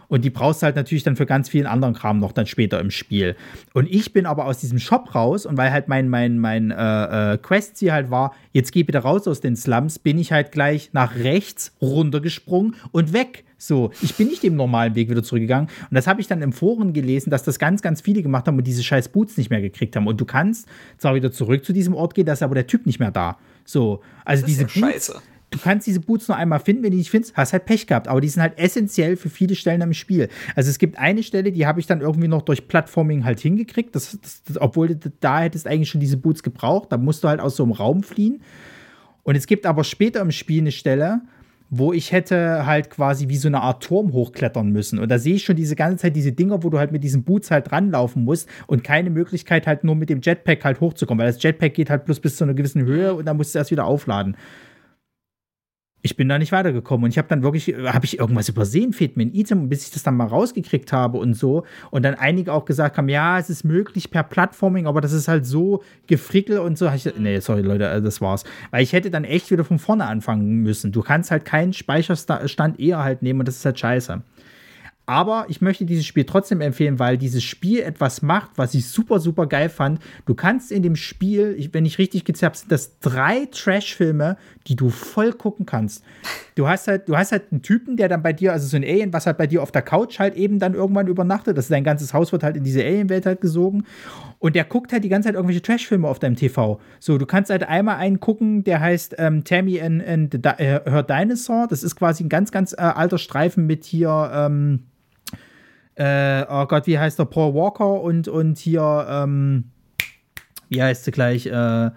Und die brauchst du halt natürlich dann für ganz vielen anderen Kram noch dann später im Spiel. Und ich bin aber aus diesem Shop raus und weil halt mein, mein, mein äh, äh, Quest-Ziel halt war, jetzt geh bitte raus aus den Slums, bin ich halt gleich nach rechts runtergesprungen und weg. So, ich bin nicht dem normalen Weg wieder zurückgegangen. Und das habe ich dann im Foren gelesen, dass das ganz, ganz viele gemacht haben und diese scheiß Boots nicht mehr gekriegt haben. Und du kannst zwar wieder zurück zu diesem Ort gehen, da ist aber der Typ nicht mehr da. So, also diese ja Boots. Scheiße du kannst diese Boots nur einmal finden, wenn du die nicht findest, hast halt Pech gehabt. Aber die sind halt essentiell für viele Stellen am Spiel. Also es gibt eine Stelle, die habe ich dann irgendwie noch durch Plattforming halt hingekriegt, das, das, das, obwohl du da hättest eigentlich schon diese Boots gebraucht. Da musst du halt aus so einem Raum fliehen. Und es gibt aber später im Spiel eine Stelle, wo ich hätte halt quasi wie so eine Art Turm hochklettern müssen. Und da sehe ich schon diese ganze Zeit diese Dinger, wo du halt mit diesen Boots halt ranlaufen musst und keine Möglichkeit halt nur mit dem Jetpack halt hochzukommen, weil das Jetpack geht halt bloß bis zu einer gewissen Höhe und dann musst du erst wieder aufladen ich bin da nicht weitergekommen und ich habe dann wirklich, habe ich irgendwas übersehen, fehlt mir ein Item, bis ich das dann mal rausgekriegt habe und so. Und dann einige auch gesagt haben, ja, es ist möglich per Plattforming, aber das ist halt so gefrickel und so. Ich, nee, sorry Leute, äh, das war's. Weil ich hätte dann echt wieder von vorne anfangen müssen. Du kannst halt keinen Speicherstand eher halt nehmen und das ist halt scheiße. Aber ich möchte dieses Spiel trotzdem empfehlen, weil dieses Spiel etwas macht, was ich super, super geil fand. Du kannst in dem Spiel, wenn ich richtig gezerrt habe, sind das drei Trash-Filme, die du voll gucken kannst. Du hast halt, du hast halt einen Typen, der dann bei dir, also so ein Alien, was halt bei dir auf der Couch halt eben dann irgendwann übernachtet. Das ist dein ganzes Haus wird halt in diese Alien-Welt halt gesogen. Und der guckt halt die ganze Zeit irgendwelche Trash-Filme auf deinem TV. So, du kannst halt einmal einen gucken, der heißt ähm, Tammy and, and Her Dinosaur. Das ist quasi ein ganz, ganz äh, alter Streifen mit hier, ähm, äh, oh Gott, wie heißt der? Paul Walker und, und hier, ähm, wie heißt sie gleich? Äh,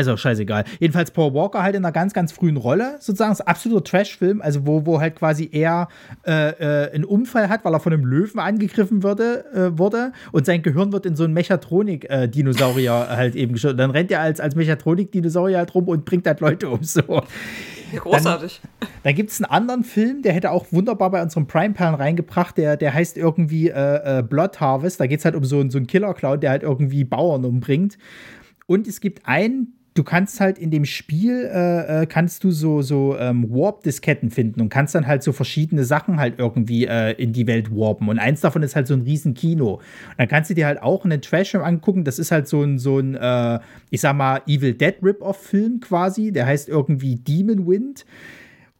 ist auch scheißegal. Jedenfalls Paul Walker halt in einer ganz, ganz frühen Rolle, sozusagen. Das ist ein absoluter Trash-Film, also wo, wo halt quasi er äh, äh, einen Unfall hat, weil er von einem Löwen angegriffen wurde, äh, wurde und sein Gehirn wird in so einen Mechatronik-Dinosaurier halt eben geschossen. Dann rennt er als, als Mechatronik-Dinosaurier halt rum und bringt halt Leute um. So. Großartig. Dann, dann gibt es einen anderen Film, der hätte auch wunderbar bei unserem Prime-Perlen reingebracht, der, der heißt irgendwie äh, äh, Blood Harvest. Da geht es halt um so, so einen Killer-Clown, der halt irgendwie Bauern umbringt. Und es gibt einen du kannst halt in dem Spiel, äh, äh, kannst du so, so ähm, Warp-Disketten finden und kannst dann halt so verschiedene Sachen halt irgendwie äh, in die Welt warpen. Und eins davon ist halt so ein riesen Kino. Und dann kannst du dir halt auch einen Trash-Film angucken. Das ist halt so ein, so ein äh, ich sag mal, Evil Dead Rip-Off-Film quasi. Der heißt irgendwie Demon Wind.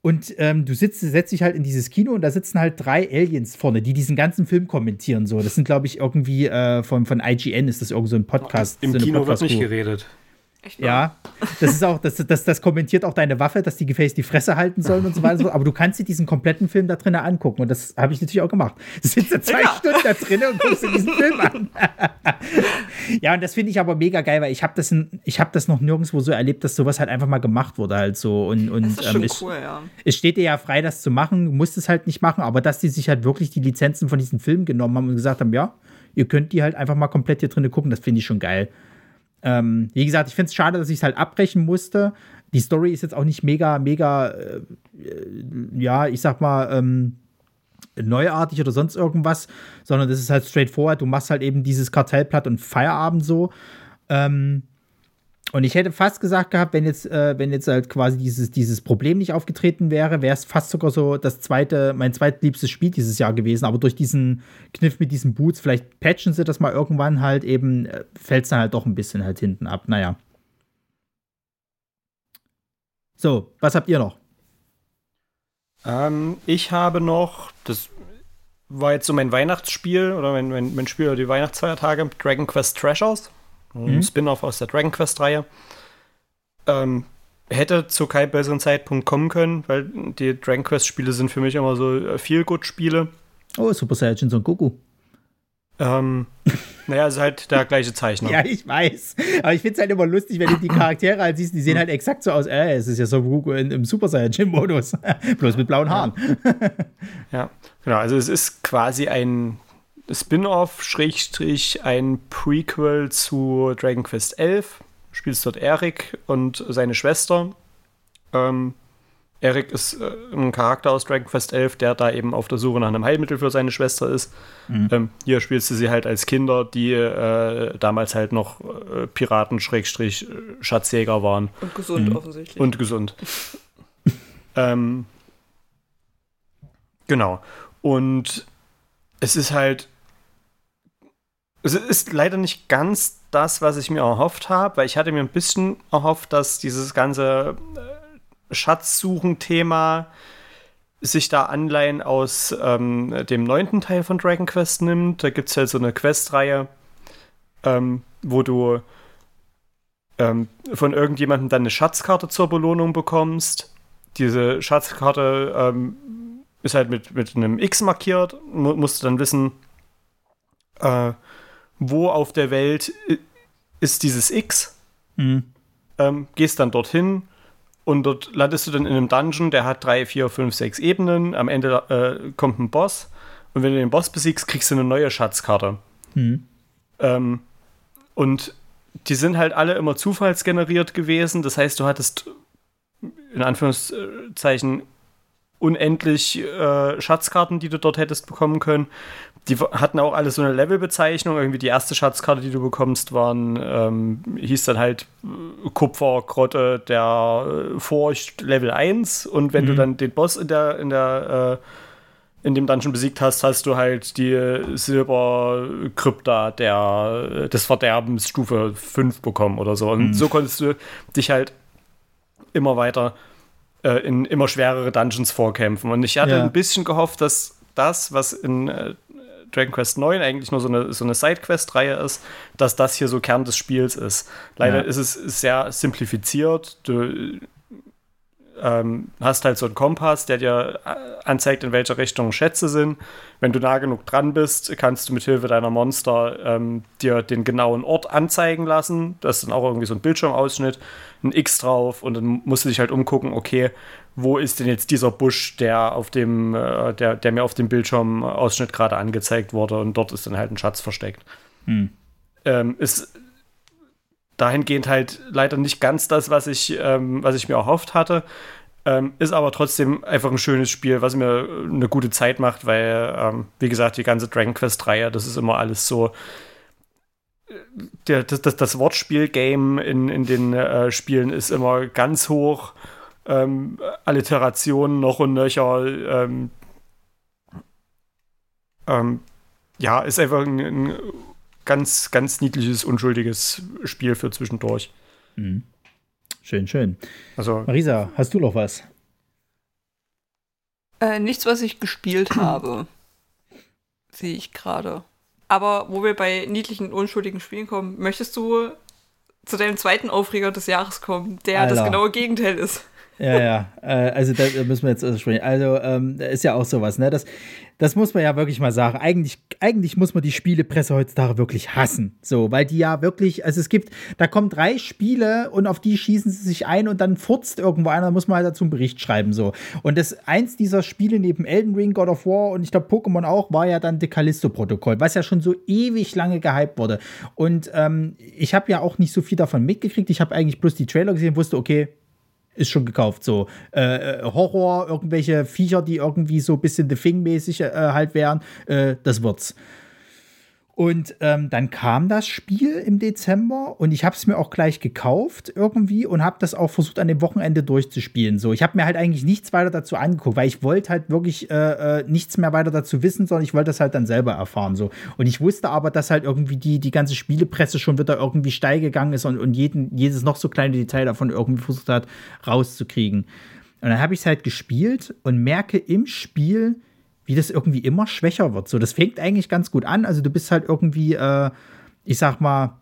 Und ähm, du sitzt, setzt dich halt in dieses Kino und da sitzen halt drei Aliens vorne, die diesen ganzen Film kommentieren. So, das sind, glaube ich, irgendwie äh, von, von IGN ist das irgend so ein Podcast. Im so Kino Podcast wird nicht geredet. Echt ja, das ist auch, das, das, das kommentiert auch deine Waffe, dass die Gefäße die Fresse halten sollen und so weiter. Aber du kannst dir diesen kompletten Film da drinnen angucken und das habe ich natürlich auch gemacht. Du sitzt da zwei ja. Stunden da drinnen und guckst dir diesen Film an. ja, und das finde ich aber mega geil, weil ich habe das, hab das noch nirgendwo so erlebt, dass sowas halt einfach mal gemacht wurde halt so. Und, und das ist schon ähm, es, cool, ja. es steht dir ja frei, das zu machen. Du musst es halt nicht machen, aber dass die sich halt wirklich die Lizenzen von diesem Film genommen haben und gesagt haben, ja, ihr könnt die halt einfach mal komplett hier drinnen gucken, das finde ich schon geil. Ähm, wie gesagt, ich finde es schade, dass ich es halt abbrechen musste. Die Story ist jetzt auch nicht mega, mega, äh, ja, ich sag mal, ähm, neuartig oder sonst irgendwas, sondern das ist halt straightforward. Du machst halt eben dieses Kartellblatt und Feierabend so. Ähm, und ich hätte fast gesagt gehabt, wenn jetzt, äh, wenn jetzt halt quasi dieses, dieses Problem nicht aufgetreten wäre, wäre es fast sogar so das zweite, mein zweitliebstes Spiel dieses Jahr gewesen. Aber durch diesen Kniff mit diesen Boots, vielleicht patchen sie das mal irgendwann halt eben, äh, fällt es dann halt doch ein bisschen halt hinten ab. Naja. So, was habt ihr noch? Ähm, ich habe noch, das war jetzt so mein Weihnachtsspiel oder mein, mein, mein Spiel über die Weihnachtsfeiertage, Dragon Quest Treasures. Mhm. Spin-off aus der Dragon Quest-Reihe. Ähm, hätte zu keinem besseren Zeitpunkt kommen können, weil die Dragon Quest-Spiele sind für mich immer so äh, Feel-Good-Spiele. Oh, Super Saiyan Son Goku. Ähm, naja, ist halt der gleiche Zeichner. ja, ich weiß. Aber ich finde es halt immer lustig, wenn du die Charaktere halt siehst, die sehen halt exakt so aus. Äh, es ist ja so Goku im Super Saiyan-Modus. Bloß mit blauen Haaren. ja, genau. Also es ist quasi ein Spin-off, Schrägstrich, ein Prequel zu Dragon Quest 11. Du spielst dort Eric und seine Schwester. Ähm, Eric ist äh, ein Charakter aus Dragon Quest 11, der da eben auf der Suche nach einem Heilmittel für seine Schwester ist. Mhm. Ähm, hier spielst du sie halt als Kinder, die äh, damals halt noch äh, Piraten, Schrägstrich, Schatzjäger waren. Und gesund mhm. offensichtlich. Und gesund. ähm, genau. Und es ist halt es ist leider nicht ganz das, was ich mir erhofft habe, weil ich hatte mir ein bisschen erhofft, dass dieses ganze äh, Schatzsuchen-Thema sich da Anleihen aus ähm, dem neunten Teil von Dragon Quest nimmt. Da gibt es halt so eine Questreihe, ähm, wo du ähm, von irgendjemandem dann eine Schatzkarte zur Belohnung bekommst. Diese Schatzkarte ähm, ist halt mit, mit einem X markiert. Mu musst du dann wissen, äh, wo auf der Welt ist dieses X. Mhm. Ähm, gehst dann dorthin und dort landest du dann in einem Dungeon, der hat drei, vier, fünf, sechs Ebenen. Am Ende äh, kommt ein Boss und wenn du den Boss besiegst, kriegst du eine neue Schatzkarte. Mhm. Ähm, und die sind halt alle immer zufallsgeneriert gewesen. Das heißt, du hattest in Anführungszeichen unendlich äh, Schatzkarten, die du dort hättest bekommen können die hatten auch alle so eine Levelbezeichnung. Irgendwie die erste Schatzkarte, die du bekommst, waren, ähm, hieß dann halt äh, Kupfergrotte der äh, Furcht Level 1. Und wenn mhm. du dann den Boss in der, in der äh, in dem Dungeon besiegt hast, hast du halt die Silberkrypta der, äh, des Verderbens Stufe 5 bekommen oder so. Und mhm. so konntest du dich halt immer weiter äh, in immer schwerere Dungeons vorkämpfen. Und ich hatte ja. ein bisschen gehofft, dass das, was in Dragon Quest 9 eigentlich nur so eine, so eine Side-Quest-Reihe ist, dass das hier so Kern des Spiels ist. Leider ja. ist es sehr simplifiziert. Du ähm, hast halt so einen Kompass, der dir äh, anzeigt, in welcher Richtung Schätze sind. Wenn du nah genug dran bist, kannst du mit Hilfe deiner Monster ähm, dir den genauen Ort anzeigen lassen. Das ist dann auch irgendwie so ein Bildschirmausschnitt, ein X drauf und dann musst du dich halt umgucken, okay, wo ist denn jetzt dieser Busch, der auf dem, äh, der, der mir auf dem Bildschirmausschnitt gerade angezeigt wurde und dort ist dann halt ein Schatz versteckt. Hm. Ähm, ist dahingehend halt leider nicht ganz das, was ich, ähm, was ich mir erhofft hatte. Ähm, ist aber trotzdem einfach ein schönes Spiel, was mir eine gute Zeit macht, weil, ähm, wie gesagt, die ganze Dragon Quest-Reihe, das ist immer alles so. Äh, der, das, das, das Wortspiel-Game in, in den äh, Spielen ist immer ganz hoch ähm, Alliterationen noch und nöcher. Ähm, ähm, ja, ist einfach ein, ein, ganz, ganz niedliches, unschuldiges Spiel für zwischendurch. Mhm. Schön, schön. Also, Marisa, hast du noch was? Äh, nichts, was ich gespielt habe. Sehe ich gerade. Aber wo wir bei niedlichen, unschuldigen Spielen kommen, möchtest du zu deinem zweiten Aufreger des Jahres kommen, der Alter. das genaue Gegenteil ist? Ja, ja. Äh, also da müssen wir jetzt sprechen. Also ähm, ist ja auch sowas, ne? Das, das muss man ja wirklich mal sagen. Eigentlich, eigentlich muss man die Spielepresse heutzutage wirklich hassen. So, weil die ja wirklich, also es gibt, da kommen drei Spiele und auf die schießen sie sich ein und dann furzt irgendwo einer, muss man halt dazu einen Bericht schreiben. So. Und das eins dieser Spiele neben Elden Ring, God of War und ich glaube Pokémon auch, war ja dann The Callisto-Protokoll, was ja schon so ewig lange gehypt wurde. Und ähm, ich habe ja auch nicht so viel davon mitgekriegt. Ich habe eigentlich bloß die Trailer gesehen, wusste, okay, ist schon gekauft. So äh, äh, Horror, irgendwelche Viecher, die irgendwie so ein bisschen The Thing-mäßig äh, halt wären, äh, das wird's. Und ähm, dann kam das Spiel im Dezember und ich habe es mir auch gleich gekauft irgendwie und habe das auch versucht an dem Wochenende durchzuspielen. So, ich habe mir halt eigentlich nichts weiter dazu angeguckt, weil ich wollte halt wirklich äh, äh, nichts mehr weiter dazu wissen, sondern ich wollte das halt dann selber erfahren. So und ich wusste aber, dass halt irgendwie die die ganze Spielepresse schon wieder irgendwie steil gegangen ist und, und jeden, jedes noch so kleine Detail davon irgendwie versucht hat rauszukriegen. Und dann habe ich es halt gespielt und merke im Spiel, wie das irgendwie immer schwächer wird. So, das fängt eigentlich ganz gut an. Also du bist halt irgendwie, äh, ich sag mal,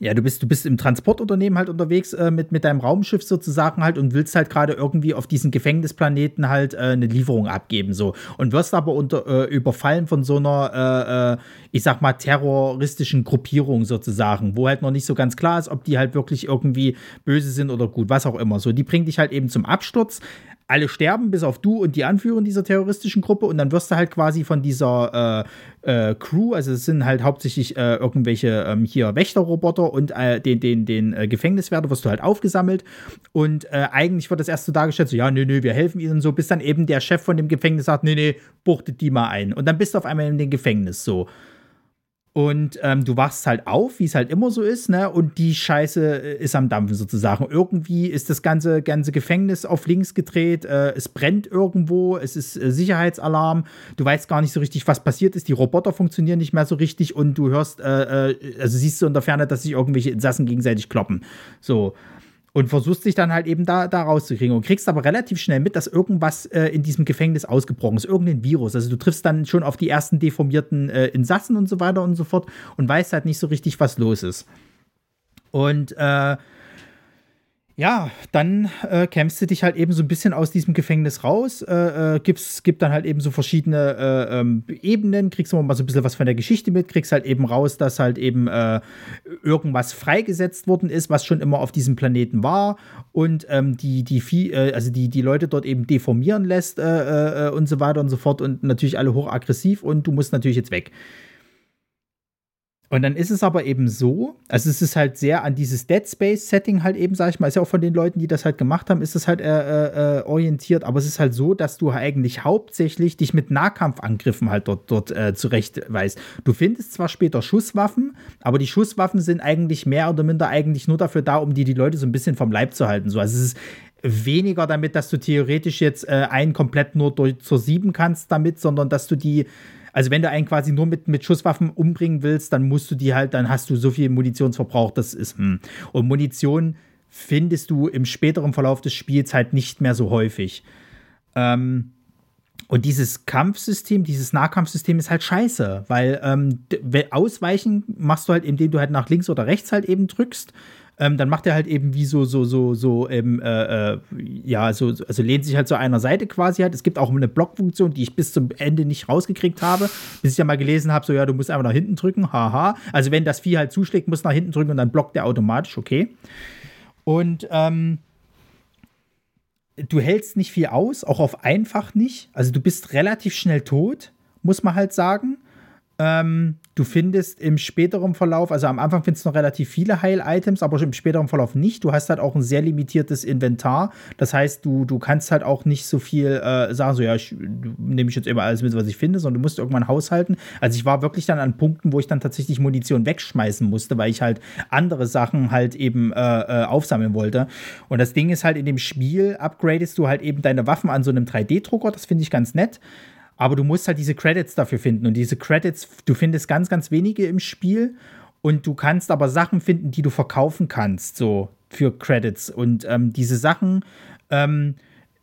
ja, du bist, du bist im Transportunternehmen halt unterwegs äh, mit, mit deinem Raumschiff sozusagen halt und willst halt gerade irgendwie auf diesen Gefängnisplaneten halt äh, eine Lieferung abgeben, so. Und wirst aber unter, äh, überfallen von so einer, äh, äh, ich sag mal, terroristischen Gruppierung sozusagen, wo halt noch nicht so ganz klar ist, ob die halt wirklich irgendwie böse sind oder gut, was auch immer. So, die bringt dich halt eben zum Absturz alle sterben, bis auf du und die Anführer dieser terroristischen Gruppe. Und dann wirst du halt quasi von dieser äh, äh, Crew, also es sind halt hauptsächlich äh, irgendwelche ähm, hier Wächterroboter und äh, den, den, den äh, Gefängniswärter wirst du halt aufgesammelt. Und äh, eigentlich wird das erst so dargestellt, so, ja, nö, nö, wir helfen ihnen so, bis dann eben der Chef von dem Gefängnis sagt, nee, nee, buchtet die mal ein. Und dann bist du auf einmal in dem Gefängnis so. Und ähm, du wachst halt auf, wie es halt immer so ist, ne? Und die Scheiße äh, ist am Dampfen sozusagen. Irgendwie ist das ganze, ganze Gefängnis auf links gedreht, äh, es brennt irgendwo, es ist äh, Sicherheitsalarm, du weißt gar nicht so richtig, was passiert ist, die Roboter funktionieren nicht mehr so richtig und du hörst, äh, äh also siehst du in der Ferne, dass sich irgendwelche Insassen gegenseitig kloppen. So und versuchst dich dann halt eben da, da rauszukriegen und kriegst aber relativ schnell mit, dass irgendwas äh, in diesem Gefängnis ausgebrochen ist, irgendein Virus. Also du triffst dann schon auf die ersten deformierten äh, Insassen und so weiter und so fort und weißt halt nicht so richtig, was los ist. Und äh, ja, dann äh, kämpfst du dich halt eben so ein bisschen aus diesem Gefängnis raus, äh, äh, gibst, gibt dann halt eben so verschiedene äh, ähm, Ebenen, kriegst immer mal so ein bisschen was von der Geschichte mit, kriegst halt eben raus, dass halt eben äh, irgendwas freigesetzt worden ist, was schon immer auf diesem Planeten war und ähm, die, die, äh, also die, die Leute dort eben deformieren lässt und so weiter und so fort und natürlich alle hochaggressiv und du musst natürlich jetzt weg. Und dann ist es aber eben so, also es ist halt sehr an dieses Dead Space-Setting halt eben, sag ich mal, ist ja auch von den Leuten, die das halt gemacht haben, ist es halt äh, äh, orientiert, aber es ist halt so, dass du eigentlich hauptsächlich dich mit Nahkampfangriffen halt dort, dort äh, zurecht weißt. Du findest zwar später Schusswaffen, aber die Schusswaffen sind eigentlich mehr oder minder eigentlich nur dafür da, um die die Leute so ein bisschen vom Leib zu halten. So, also es ist weniger damit, dass du theoretisch jetzt äh, einen komplett nur durch, zur sieben kannst damit, sondern dass du die also wenn du einen quasi nur mit, mit Schusswaffen umbringen willst, dann musst du die halt, dann hast du so viel Munitionsverbrauch, das ist, hm. Und Munition findest du im späteren Verlauf des Spiels halt nicht mehr so häufig. Ähm, und dieses Kampfsystem, dieses Nahkampfsystem ist halt scheiße, weil ähm, ausweichen machst du halt, indem du halt nach links oder rechts halt eben drückst. Ähm, dann macht er halt eben wie so, so, so, so, ähm, äh, äh, ja, so, also lehnt sich halt zu einer Seite quasi halt. Es gibt auch eine Blockfunktion, die ich bis zum Ende nicht rausgekriegt habe, bis ich ja mal gelesen habe, so, ja, du musst einfach nach hinten drücken, haha. Also wenn das Vieh halt zuschlägt, musst du nach hinten drücken und dann blockt der automatisch, okay. Und, ähm, du hältst nicht viel aus, auch auf einfach nicht. Also du bist relativ schnell tot, muss man halt sagen. Ähm, du findest im späteren Verlauf, also am Anfang findest du noch relativ viele Heil-Items, aber im späteren Verlauf nicht. Du hast halt auch ein sehr limitiertes Inventar. Das heißt, du, du kannst halt auch nicht so viel äh, sagen, so ja, ich nehme ich jetzt immer alles mit, was ich finde, sondern du musst irgendwann haushalten. Also ich war wirklich dann an Punkten, wo ich dann tatsächlich Munition wegschmeißen musste, weil ich halt andere Sachen halt eben äh, äh aufsammeln wollte. Und das Ding ist halt in dem Spiel, upgradest du halt eben deine Waffen an so einem 3D-Drucker. Das finde ich ganz nett. Aber du musst halt diese Credits dafür finden. Und diese Credits, du findest ganz, ganz wenige im Spiel. Und du kannst aber Sachen finden, die du verkaufen kannst, so für Credits. Und ähm, diese Sachen ähm,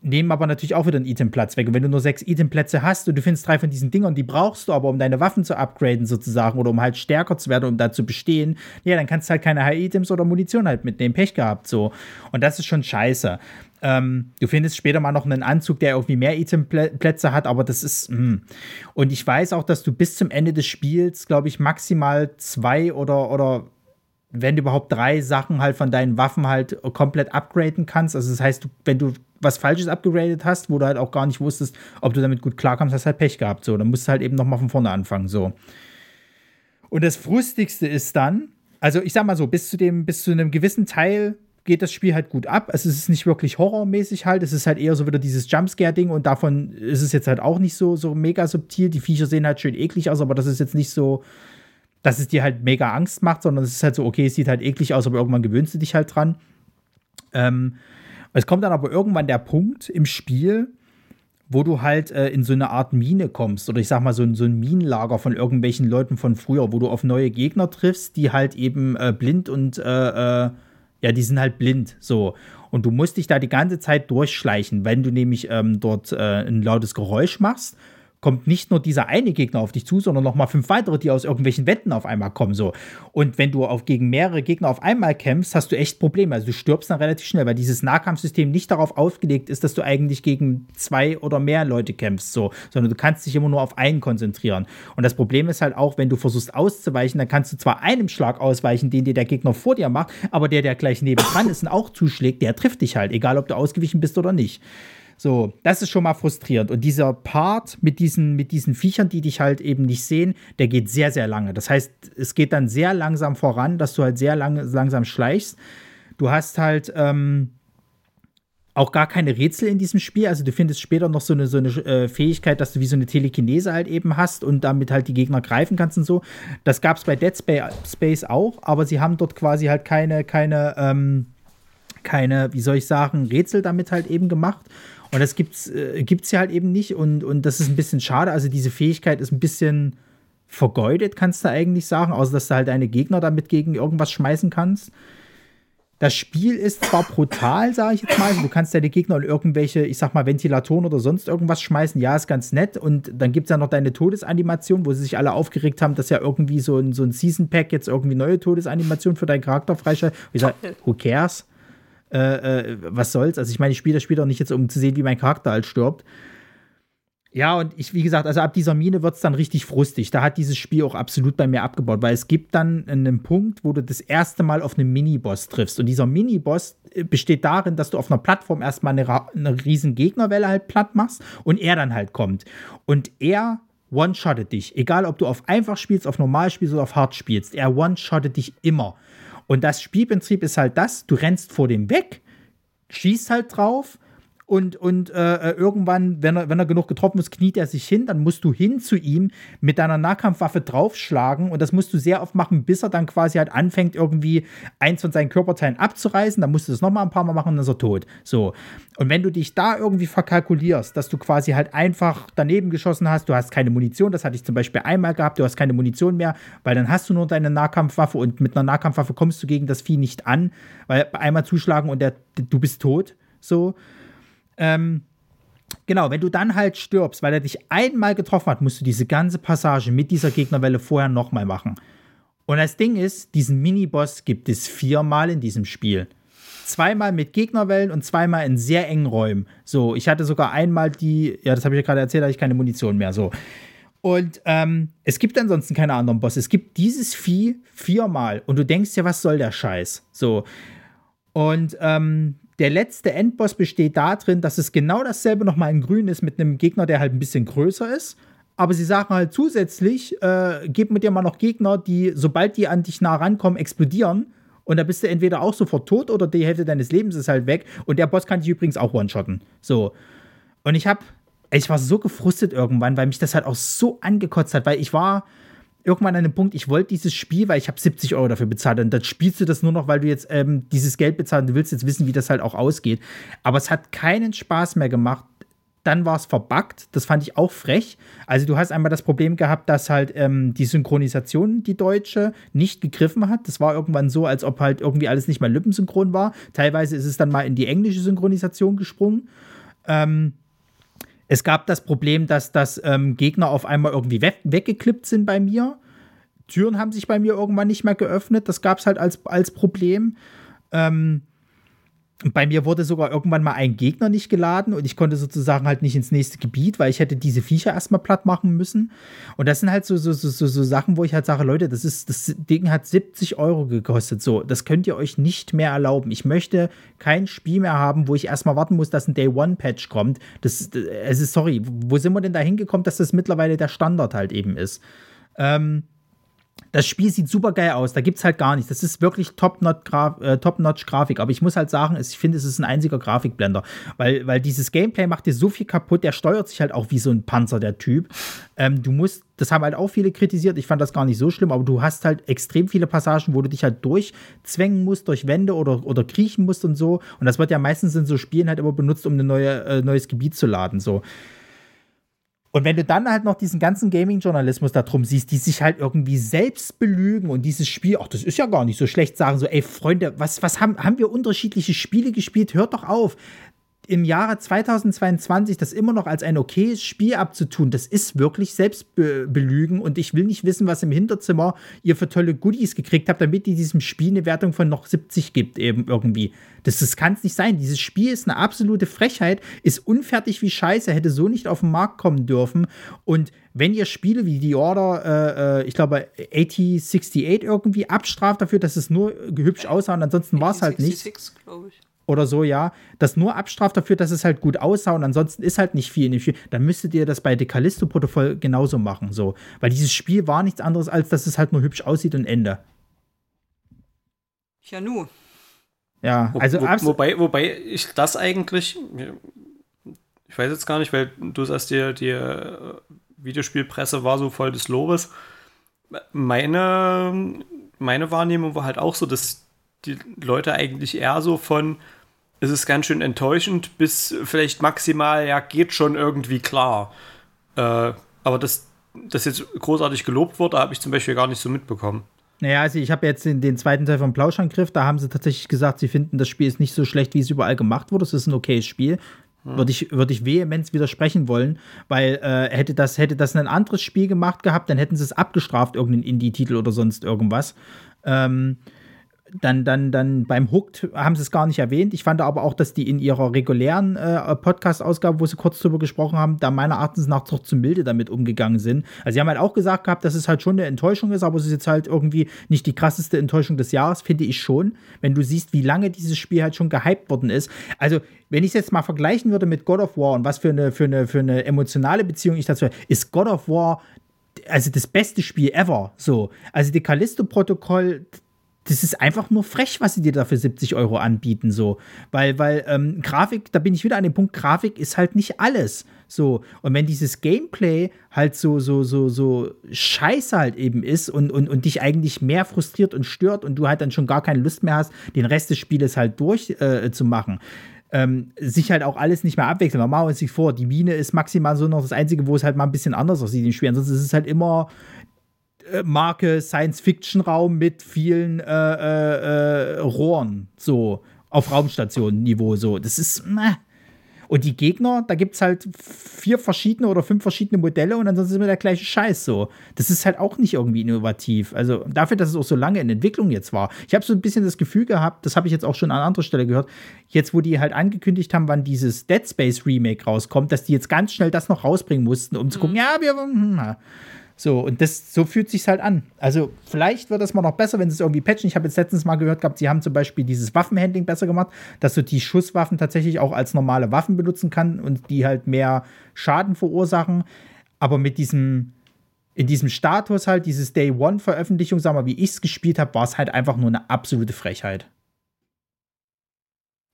nehmen aber natürlich auch wieder einen Itemplatz weg. Und wenn du nur sechs Itemplätze hast und du findest drei von diesen Dingern, die brauchst du aber, um deine Waffen zu upgraden sozusagen oder um halt stärker zu werden, um da zu bestehen, ja, dann kannst du halt keine High-Items oder Munition halt mitnehmen. Pech gehabt so. Und das ist schon scheiße. Ähm, du findest später mal noch einen Anzug, der irgendwie mehr Itemplätze hat, aber das ist. Mh. Hm. Und ich weiß auch, dass du bis zum Ende des Spiels, glaube ich, maximal zwei oder, oder wenn überhaupt drei Sachen halt von deinen Waffen halt komplett upgraden kannst. Also das heißt, du, wenn du was Falsches upgradet hast, wo du halt auch gar nicht wusstest, ob du damit gut klarkommst, hast halt Pech gehabt. So, dann musst du halt eben nochmal von vorne anfangen. So. Und das Frustigste ist dann, also ich sag mal so, bis zu dem, bis zu einem gewissen Teil geht das Spiel halt gut ab. Also es ist nicht wirklich horrormäßig halt. Es ist halt eher so wieder dieses Jumpscare-Ding und davon ist es jetzt halt auch nicht so, so mega subtil. Die Viecher sehen halt schön eklig aus, aber das ist jetzt nicht so, dass es dir halt mega Angst macht, sondern es ist halt so, okay, es sieht halt eklig aus, aber irgendwann gewöhnst du dich halt dran. Ähm, es kommt dann aber irgendwann der Punkt im Spiel, wo du halt äh, in so eine Art Mine kommst oder ich sag mal so, so ein Minenlager von irgendwelchen Leuten von früher, wo du auf neue Gegner triffst, die halt eben äh, blind und äh, äh Ja, die sind halt blind. So. Und du musst dich da die ganze Zeit durchschleichen. Wenn du nämlich ähm, dort äh, ein lautes Geräusch machst, kommt nicht nur dieser eine Gegner auf dich zu, sondern noch mal fünf weitere, die aus irgendwelchen Wänden auf einmal kommen. So. Und wenn du auf, gegen mehrere Gegner auf einmal kämpfst, hast du echt Probleme. Also du stirbst dann relativ schnell, weil dieses Nahkampfsystem nicht darauf ausgelegt ist, dass du eigentlich gegen zwei oder mehr Leute kämpfst, so, sondern du kannst dich immer nur auf einen konzentrieren. Und das Problem ist halt auch, wenn du versuchst auszuweichen, dann kannst du zwar einem Schlag ausweichen, den dir der Gegner vor dir macht, aber der, der gleich nebendran ist und auch zuschlägt, der trifft dich halt, egal ob du ausgewichen bist oder nicht. So, das ist schon mal frustrierend. Und dieser Part mit diesen, mit diesen Viechern, die dich halt eben nicht sehen, der geht sehr, sehr lange. Das heißt, es geht dann sehr langsam voran, dass du halt sehr lang, langsam schleichst. Du hast halt ähm, auch gar keine Rätsel in diesem Spiel. Also du findest später noch so eine, so eine äh, Fähigkeit, dass du wie so eine Telekinese halt eben hast und damit halt die Gegner greifen kannst und so. Das gab es bei Dead Space auch, aber sie haben dort quasi halt keine, keine, ähm, keine, wie soll ich sagen, Rätsel damit halt eben gemacht. Und das gibt's, äh, gibt's ja halt eben nicht und, und das ist ein bisschen schade. Also diese Fähigkeit ist ein bisschen vergeudet, kannst du eigentlich sagen, außer dass du halt deine Gegner damit gegen irgendwas schmeißen kannst. Das Spiel ist zwar brutal, sage ich jetzt mal. Also du kannst deine Gegner in irgendwelche, ich sag mal, Ventilatoren oder sonst irgendwas schmeißen. Ja, ist ganz nett. Und dann gibt es ja noch deine Todesanimation, wo sie sich alle aufgeregt haben, dass ja irgendwie so ein, so ein Season Pack jetzt irgendwie neue Todesanimation für deinen Charakter freistellt. Ich sage, who cares? Äh, äh, was soll's? Also ich meine, ich spiele das Spiel doch nicht jetzt, um zu sehen, wie mein Charakter halt stirbt. Ja, und ich, wie gesagt, also ab dieser Mine wird es dann richtig frustig. Da hat dieses Spiel auch absolut bei mir abgebaut, weil es gibt dann einen Punkt, wo du das erste Mal auf einen Miniboss triffst. Und dieser Miniboss äh, besteht darin, dass du auf einer Plattform erstmal eine, eine riesen Gegnerwelle halt platt machst und er dann halt kommt. Und er one-shottet dich. Egal, ob du auf einfach spielst, auf normal spielst oder auf hart spielst. Er one-shottet dich immer. Und das Spielprinzip ist halt das, du rennst vor dem weg, schießt halt drauf und, und äh, irgendwann, wenn er, wenn er genug getroffen ist, kniet er sich hin, dann musst du hin zu ihm mit deiner Nahkampfwaffe draufschlagen und das musst du sehr oft machen, bis er dann quasi halt anfängt, irgendwie eins von seinen Körperteilen abzureißen, dann musst du das nochmal ein paar Mal machen und dann ist er tot. So. Und wenn du dich da irgendwie verkalkulierst, dass du quasi halt einfach daneben geschossen hast, du hast keine Munition, das hatte ich zum Beispiel einmal gehabt, du hast keine Munition mehr, weil dann hast du nur deine Nahkampfwaffe und mit einer Nahkampfwaffe kommst du gegen das Vieh nicht an, weil einmal zuschlagen und der, du bist tot. So. Ähm, genau, wenn du dann halt stirbst, weil er dich einmal getroffen hat, musst du diese ganze Passage mit dieser Gegnerwelle vorher nochmal machen. Und das Ding ist, diesen Miniboss gibt es viermal in diesem Spiel. Zweimal mit Gegnerwellen und zweimal in sehr engen Räumen. So, ich hatte sogar einmal die, ja, das habe ich ja gerade erzählt, da hatte ich keine Munition mehr. So. Und ähm, es gibt ansonsten keine anderen Bosse. Es gibt dieses Vieh viermal und du denkst ja, was soll der Scheiß? So. Und ähm, der letzte Endboss besteht darin, dass es genau dasselbe nochmal in grün ist mit einem Gegner, der halt ein bisschen größer ist. Aber sie sagen halt zusätzlich, äh, gib mit dir mal noch Gegner, die, sobald die an dich nah rankommen, explodieren. Und da bist du entweder auch sofort tot oder die Hälfte deines Lebens ist halt weg. Und der Boss kann dich übrigens auch one-shotten. So. Und ich hab, ich war so gefrustet irgendwann, weil mich das halt auch so angekotzt hat, weil ich war, irgendwann an dem Punkt, ich wollte dieses Spiel, weil ich habe 70 Euro dafür bezahlt und dann spielst du das nur noch, weil du jetzt ähm, dieses Geld bezahlst du willst jetzt wissen, wie das halt auch ausgeht. Aber es hat keinen Spaß mehr gemacht. Dann war es verbuggt, das fand ich auch frech. Also du hast einmal das Problem gehabt, dass halt ähm, die Synchronisation, die deutsche, nicht gegriffen hat. Das war irgendwann so, als ob halt irgendwie alles nicht mehr lippensynchron war. Teilweise ist es dann mal in die englische Synchronisation gesprungen. Ähm, es gab das Problem, dass, dass ähm, Gegner auf einmal irgendwie we weggeklippt sind bei mir. Türen haben sich bei mir irgendwann nicht mehr geöffnet. Das gab es halt als, als Problem. Ähm, bei mir wurde sogar irgendwann mal ein Gegner nicht geladen und ich konnte sozusagen halt nicht ins nächste Gebiet, weil ich hätte diese Viecher erstmal platt machen müssen. Und das sind halt so, so, so, so, Sachen, wo ich halt sage, Leute, das ist, das Ding hat 70 Euro gekostet. So, das könnt ihr euch nicht mehr erlauben. Ich möchte kein Spiel mehr haben, wo ich erstmal warten muss, dass ein Day-One-Patch kommt. Das, es ist, sorry, wo sind wir denn da hingekommen, dass das mittlerweile der Standard halt eben ist? Ähm, das Spiel sieht super geil aus, da gibt es halt gar nichts. Das ist wirklich Top-Notch-Grafik, Top aber ich muss halt sagen, ich finde, es ist ein einziger Grafikblender, weil, weil dieses Gameplay macht dir so viel kaputt, der steuert sich halt auch wie so ein Panzer, der Typ. Ähm, du musst, das haben halt auch viele kritisiert, ich fand das gar nicht so schlimm, aber du hast halt extrem viele Passagen, wo du dich halt durchzwängen musst, durch Wände oder, oder kriechen musst und so. Und das wird ja meistens in so Spielen halt immer benutzt, um ein neue, äh, neues Gebiet zu laden, so. Und wenn du dann halt noch diesen ganzen Gaming-Journalismus da drum siehst, die sich halt irgendwie selbst belügen und dieses Spiel, ach, das ist ja gar nicht so schlecht, sagen so, ey, Freunde, was, was haben, haben wir unterschiedliche Spiele gespielt? Hört doch auf im Jahre 2022 das immer noch als ein okayes Spiel abzutun, das ist wirklich Selbstbelügen und ich will nicht wissen, was im Hinterzimmer ihr für tolle Goodies gekriegt habt, damit ihr diesem Spiel eine Wertung von noch 70 gibt, eben irgendwie. Das, das kann es nicht sein. Dieses Spiel ist eine absolute Frechheit, ist unfertig wie Scheiße, hätte so nicht auf den Markt kommen dürfen. Und wenn ihr Spiele wie The Order, äh, äh ich glaube, 8068 irgendwie abstraft dafür, dass es nur hübsch aussah und ansonsten war es halt nicht. glaube ich oder so, ja, das nur abstraft dafür, dass es halt gut aussah und ansonsten ist halt nicht viel in dem Spiel, dann müsstet ihr das bei Decalisto-Protokoll genauso machen, so. Weil dieses Spiel war nichts anderes, als dass es halt nur hübsch aussieht und Ende. Ja, nu. Ja, also wo, wo, wobei, wobei ich das eigentlich, ich weiß jetzt gar nicht, weil du sagst, die, die Videospielpresse war so voll des Lobes. Meine, meine Wahrnehmung war halt auch so, dass die Leute eigentlich eher so von, es ist ganz schön enttäuschend, bis vielleicht maximal, ja, geht schon irgendwie klar. Äh, aber dass das jetzt großartig gelobt wurde, habe ich zum Beispiel gar nicht so mitbekommen. Naja, also ich habe jetzt den, den zweiten Teil vom Plauschangriff, da haben sie tatsächlich gesagt, sie finden, das Spiel ist nicht so schlecht, wie es überall gemacht wurde. Es ist ein okayes Spiel. Hm. Würde ich, würd ich vehement widersprechen wollen, weil äh, hätte, das, hätte das ein anderes Spiel gemacht gehabt, dann hätten sie es abgestraft, irgendeinen Indie-Titel oder sonst irgendwas. Ähm, dann, dann, dann beim Hooked haben sie es gar nicht erwähnt. Ich fand aber auch, dass die in ihrer regulären äh, Podcast-Ausgabe, wo sie kurz drüber gesprochen haben, da meiner Erachtens nach doch zu milde damit umgegangen sind. Also sie haben halt auch gesagt gehabt, dass es halt schon eine Enttäuschung ist, aber es ist jetzt halt irgendwie nicht die krasseste Enttäuschung des Jahres, finde ich schon. Wenn du siehst, wie lange dieses Spiel halt schon gehypt worden ist. Also, wenn ich es jetzt mal vergleichen würde mit God of War und was für eine, für eine, für eine emotionale Beziehung ich dazu habe, ist God of War also das beste Spiel ever. So. Also die Callisto-Protokoll, das ist einfach nur frech, was sie dir da für 70 Euro anbieten, so. Weil, weil ähm, Grafik, da bin ich wieder an dem Punkt, Grafik ist halt nicht alles. So. Und wenn dieses Gameplay halt so, so, so, so scheiße halt eben ist und, und, und dich eigentlich mehr frustriert und stört und du halt dann schon gar keine Lust mehr hast, den Rest des Spieles halt durchzumachen. Äh, ähm, sich halt auch alles nicht mehr abwechseln. Wir machen uns nicht vor, die Mine ist maximal so noch das Einzige, wo es halt mal ein bisschen anders aussieht im Spiel. Ansonsten ist es halt immer Marke Science-Fiction-Raum mit vielen äh, äh, äh, Rohren, so auf Raumstation-Niveau. So. Das ist. Meh. Und die Gegner, da gibt es halt vier verschiedene oder fünf verschiedene Modelle und ansonsten ist immer der gleiche Scheiß so. Das ist halt auch nicht irgendwie innovativ. Also dafür, dass es auch so lange in Entwicklung jetzt war. Ich habe so ein bisschen das Gefühl gehabt, das habe ich jetzt auch schon an anderer Stelle gehört, jetzt wo die halt angekündigt haben, wann dieses Dead Space Remake rauskommt, dass die jetzt ganz schnell das noch rausbringen mussten, um zu gucken, mhm. ja, wir. Hm so, und das, so fühlt sich halt an. Also, vielleicht wird das mal noch besser, wenn sie es irgendwie patchen. Ich habe jetzt letztens mal gehört gehabt, sie haben zum Beispiel dieses Waffenhandling besser gemacht, dass du die Schusswaffen tatsächlich auch als normale Waffen benutzen kann und die halt mehr Schaden verursachen. Aber mit diesem, in diesem Status halt, dieses Day One-Veröffentlichung, sag mal, wie ich es gespielt habe, war es halt einfach nur eine absolute Frechheit.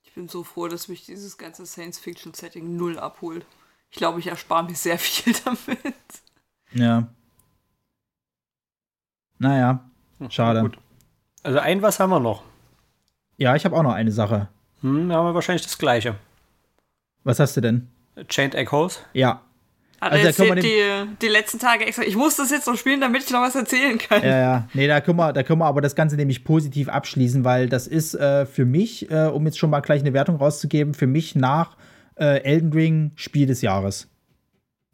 Ich bin so froh, dass mich dieses ganze Science-Fiction-Setting null abholt. Ich glaube, ich erspare mir sehr viel damit. Ja. Naja, hm, schade. Gut. Also ein was haben wir noch. Ja, ich habe auch noch eine Sache. Hm, da haben wir wahrscheinlich das gleiche. Was hast du denn? Chained Echoes. Ja. Also, also jetzt die, die letzten Tage extra. Ich muss das jetzt noch spielen, damit ich noch was erzählen kann. Ja, ja. Nee, da können wir, da können wir aber das Ganze nämlich positiv abschließen, weil das ist äh, für mich, äh, um jetzt schon mal gleich eine Wertung rauszugeben, für mich nach äh, Elden Ring Spiel des Jahres.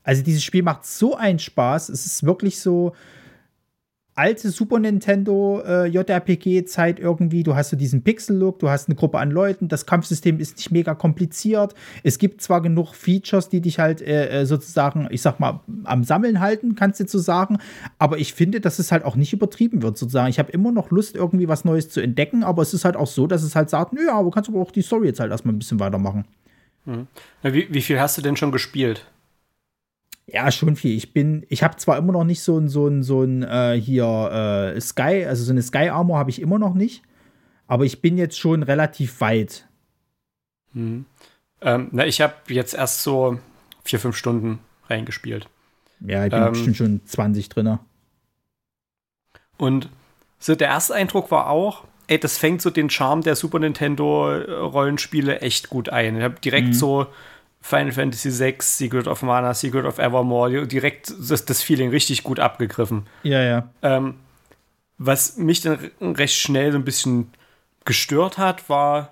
Also dieses Spiel macht so einen Spaß. Es ist wirklich so, alte Super Nintendo äh, JRPG-Zeit irgendwie. Du hast so diesen Pixel-Look, du hast eine Gruppe an Leuten, das Kampfsystem ist nicht mega kompliziert. Es gibt zwar genug Features, die dich halt äh, äh, sozusagen, ich sag mal, am Sammeln halten, kannst du zu sagen, aber ich finde, dass es halt auch nicht übertrieben wird, sozusagen. Ich habe immer noch Lust, irgendwie was Neues zu entdecken, aber es ist halt auch so, dass es halt sagt, ja, aber kannst aber auch die Story jetzt halt erstmal ein bisschen weitermachen. Mhm. Wie, wie viel hast du denn schon gespielt? Ja, schon viel. Ich bin, ich habe zwar immer noch nicht so ein, so ein, so ein äh, hier äh, Sky, also so eine Sky Armor habe ich immer noch nicht, aber ich bin jetzt schon relativ weit. Hm. Ähm, na, ich habe jetzt erst so vier, fünf Stunden reingespielt. Ja, ich bin ähm, bestimmt schon 20 drin. Und so der erste Eindruck war auch, ey, das fängt so den Charme der Super Nintendo Rollenspiele echt gut ein. Ich habe direkt mhm. so Final Fantasy VI, Secret of Mana, Secret of Evermore direkt das, das Feeling richtig gut abgegriffen. Ja, ja. Ähm, was mich dann recht schnell so ein bisschen gestört hat, war,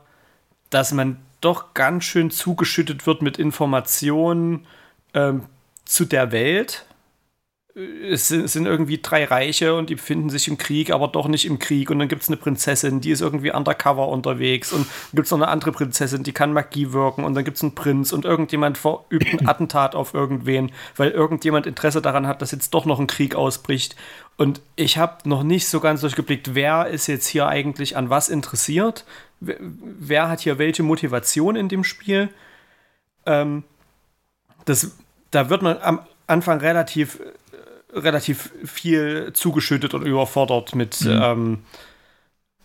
dass man doch ganz schön zugeschüttet wird mit Informationen ähm, zu der Welt es sind, es sind, irgendwie drei Reiche und die befinden sich im Krieg, aber doch nicht im Krieg. Und dann gibt es eine Prinzessin, die ist irgendwie undercover unterwegs. Und dann gibt es noch eine andere Prinzessin, die kann Magie wirken. Und dann gibt es einen Prinz und irgendjemand verübt ein Attentat auf irgendwen, weil irgendjemand Interesse daran hat, dass jetzt doch noch ein Krieg ausbricht. Und ich habe noch nicht so ganz durchgeblickt, wer ist jetzt hier eigentlich an was interessiert? Wer, wer hat hier welche Motivation in dem Spiel? Ähm, das, da wird man am Anfang relativ relativ viel zugeschüttet und überfordert mit, mhm. ähm,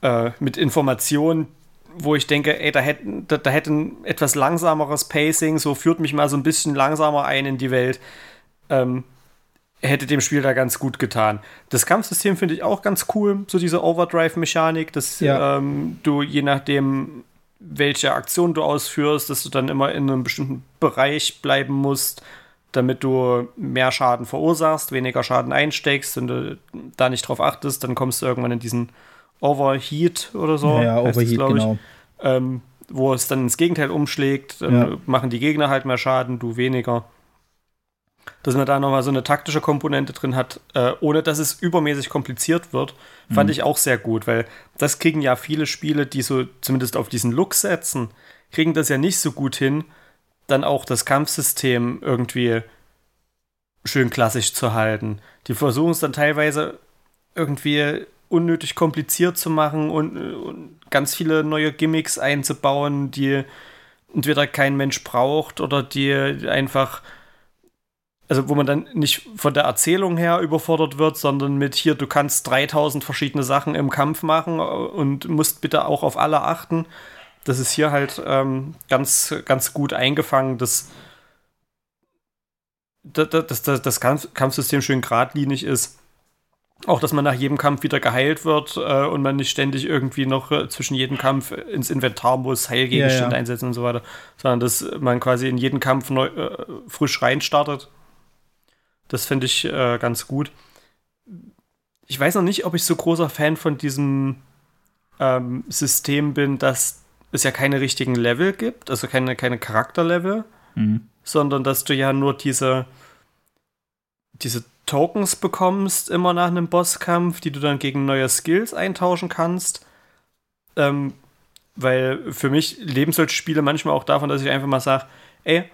äh, mit Informationen, wo ich denke, ey, da hätten, da, da hätte ein etwas langsameres Pacing, so führt mich mal so ein bisschen langsamer ein in die Welt, ähm, hätte dem Spiel da ganz gut getan. Das Kampfsystem finde ich auch ganz cool, so diese Overdrive-Mechanik, dass ja. ähm, du je nachdem, welche Aktion du ausführst, dass du dann immer in einem bestimmten Bereich bleiben musst damit du mehr Schaden verursachst, weniger Schaden einsteckst und du da nicht drauf achtest, dann kommst du irgendwann in diesen Overheat oder so. Ja, Overheat, genau. Ähm, wo es dann ins Gegenteil umschlägt, dann ja. machen die Gegner halt mehr Schaden, du weniger. Dass man da nochmal so eine taktische Komponente drin hat, äh, ohne dass es übermäßig kompliziert wird, fand mhm. ich auch sehr gut, weil das kriegen ja viele Spiele, die so zumindest auf diesen Look setzen, kriegen das ja nicht so gut hin, dann auch das Kampfsystem irgendwie schön klassisch zu halten. Die versuchen es dann teilweise irgendwie unnötig kompliziert zu machen und, und, ganz viele neue Gimmicks einzubauen, die entweder kein Mensch braucht oder die einfach, also wo man dann nicht von der Erzählung her überfordert wird, sondern mit hier, du kannst 3000 verschiedene Sachen im Kampf machen und musst bitte auch auf alle achten das ist hier halt ähm, ganz, ganz gut eingefangen, dass, dass, dass das Kampfsystem schön geradlinig ist. Auch, dass man nach jedem Kampf wieder geheilt wird äh, und man nicht ständig irgendwie noch äh, zwischen jedem Kampf ins Inventar muss, Heilgegenstände ja, ja. einsetzen und so weiter, sondern dass man quasi in jeden Kampf neu, äh, frisch reinstartet. Das finde ich äh, ganz gut. Ich weiß noch nicht, ob ich so großer Fan von diesem ähm, System bin, dass es ja keine richtigen Level gibt, also keine, keine Charakterlevel, mhm. sondern dass du ja nur diese, diese Tokens bekommst immer nach einem Bosskampf, die du dann gegen neue Skills eintauschen kannst. Ähm, weil für mich leben solche Spiele manchmal auch davon, dass ich einfach mal sage, ey,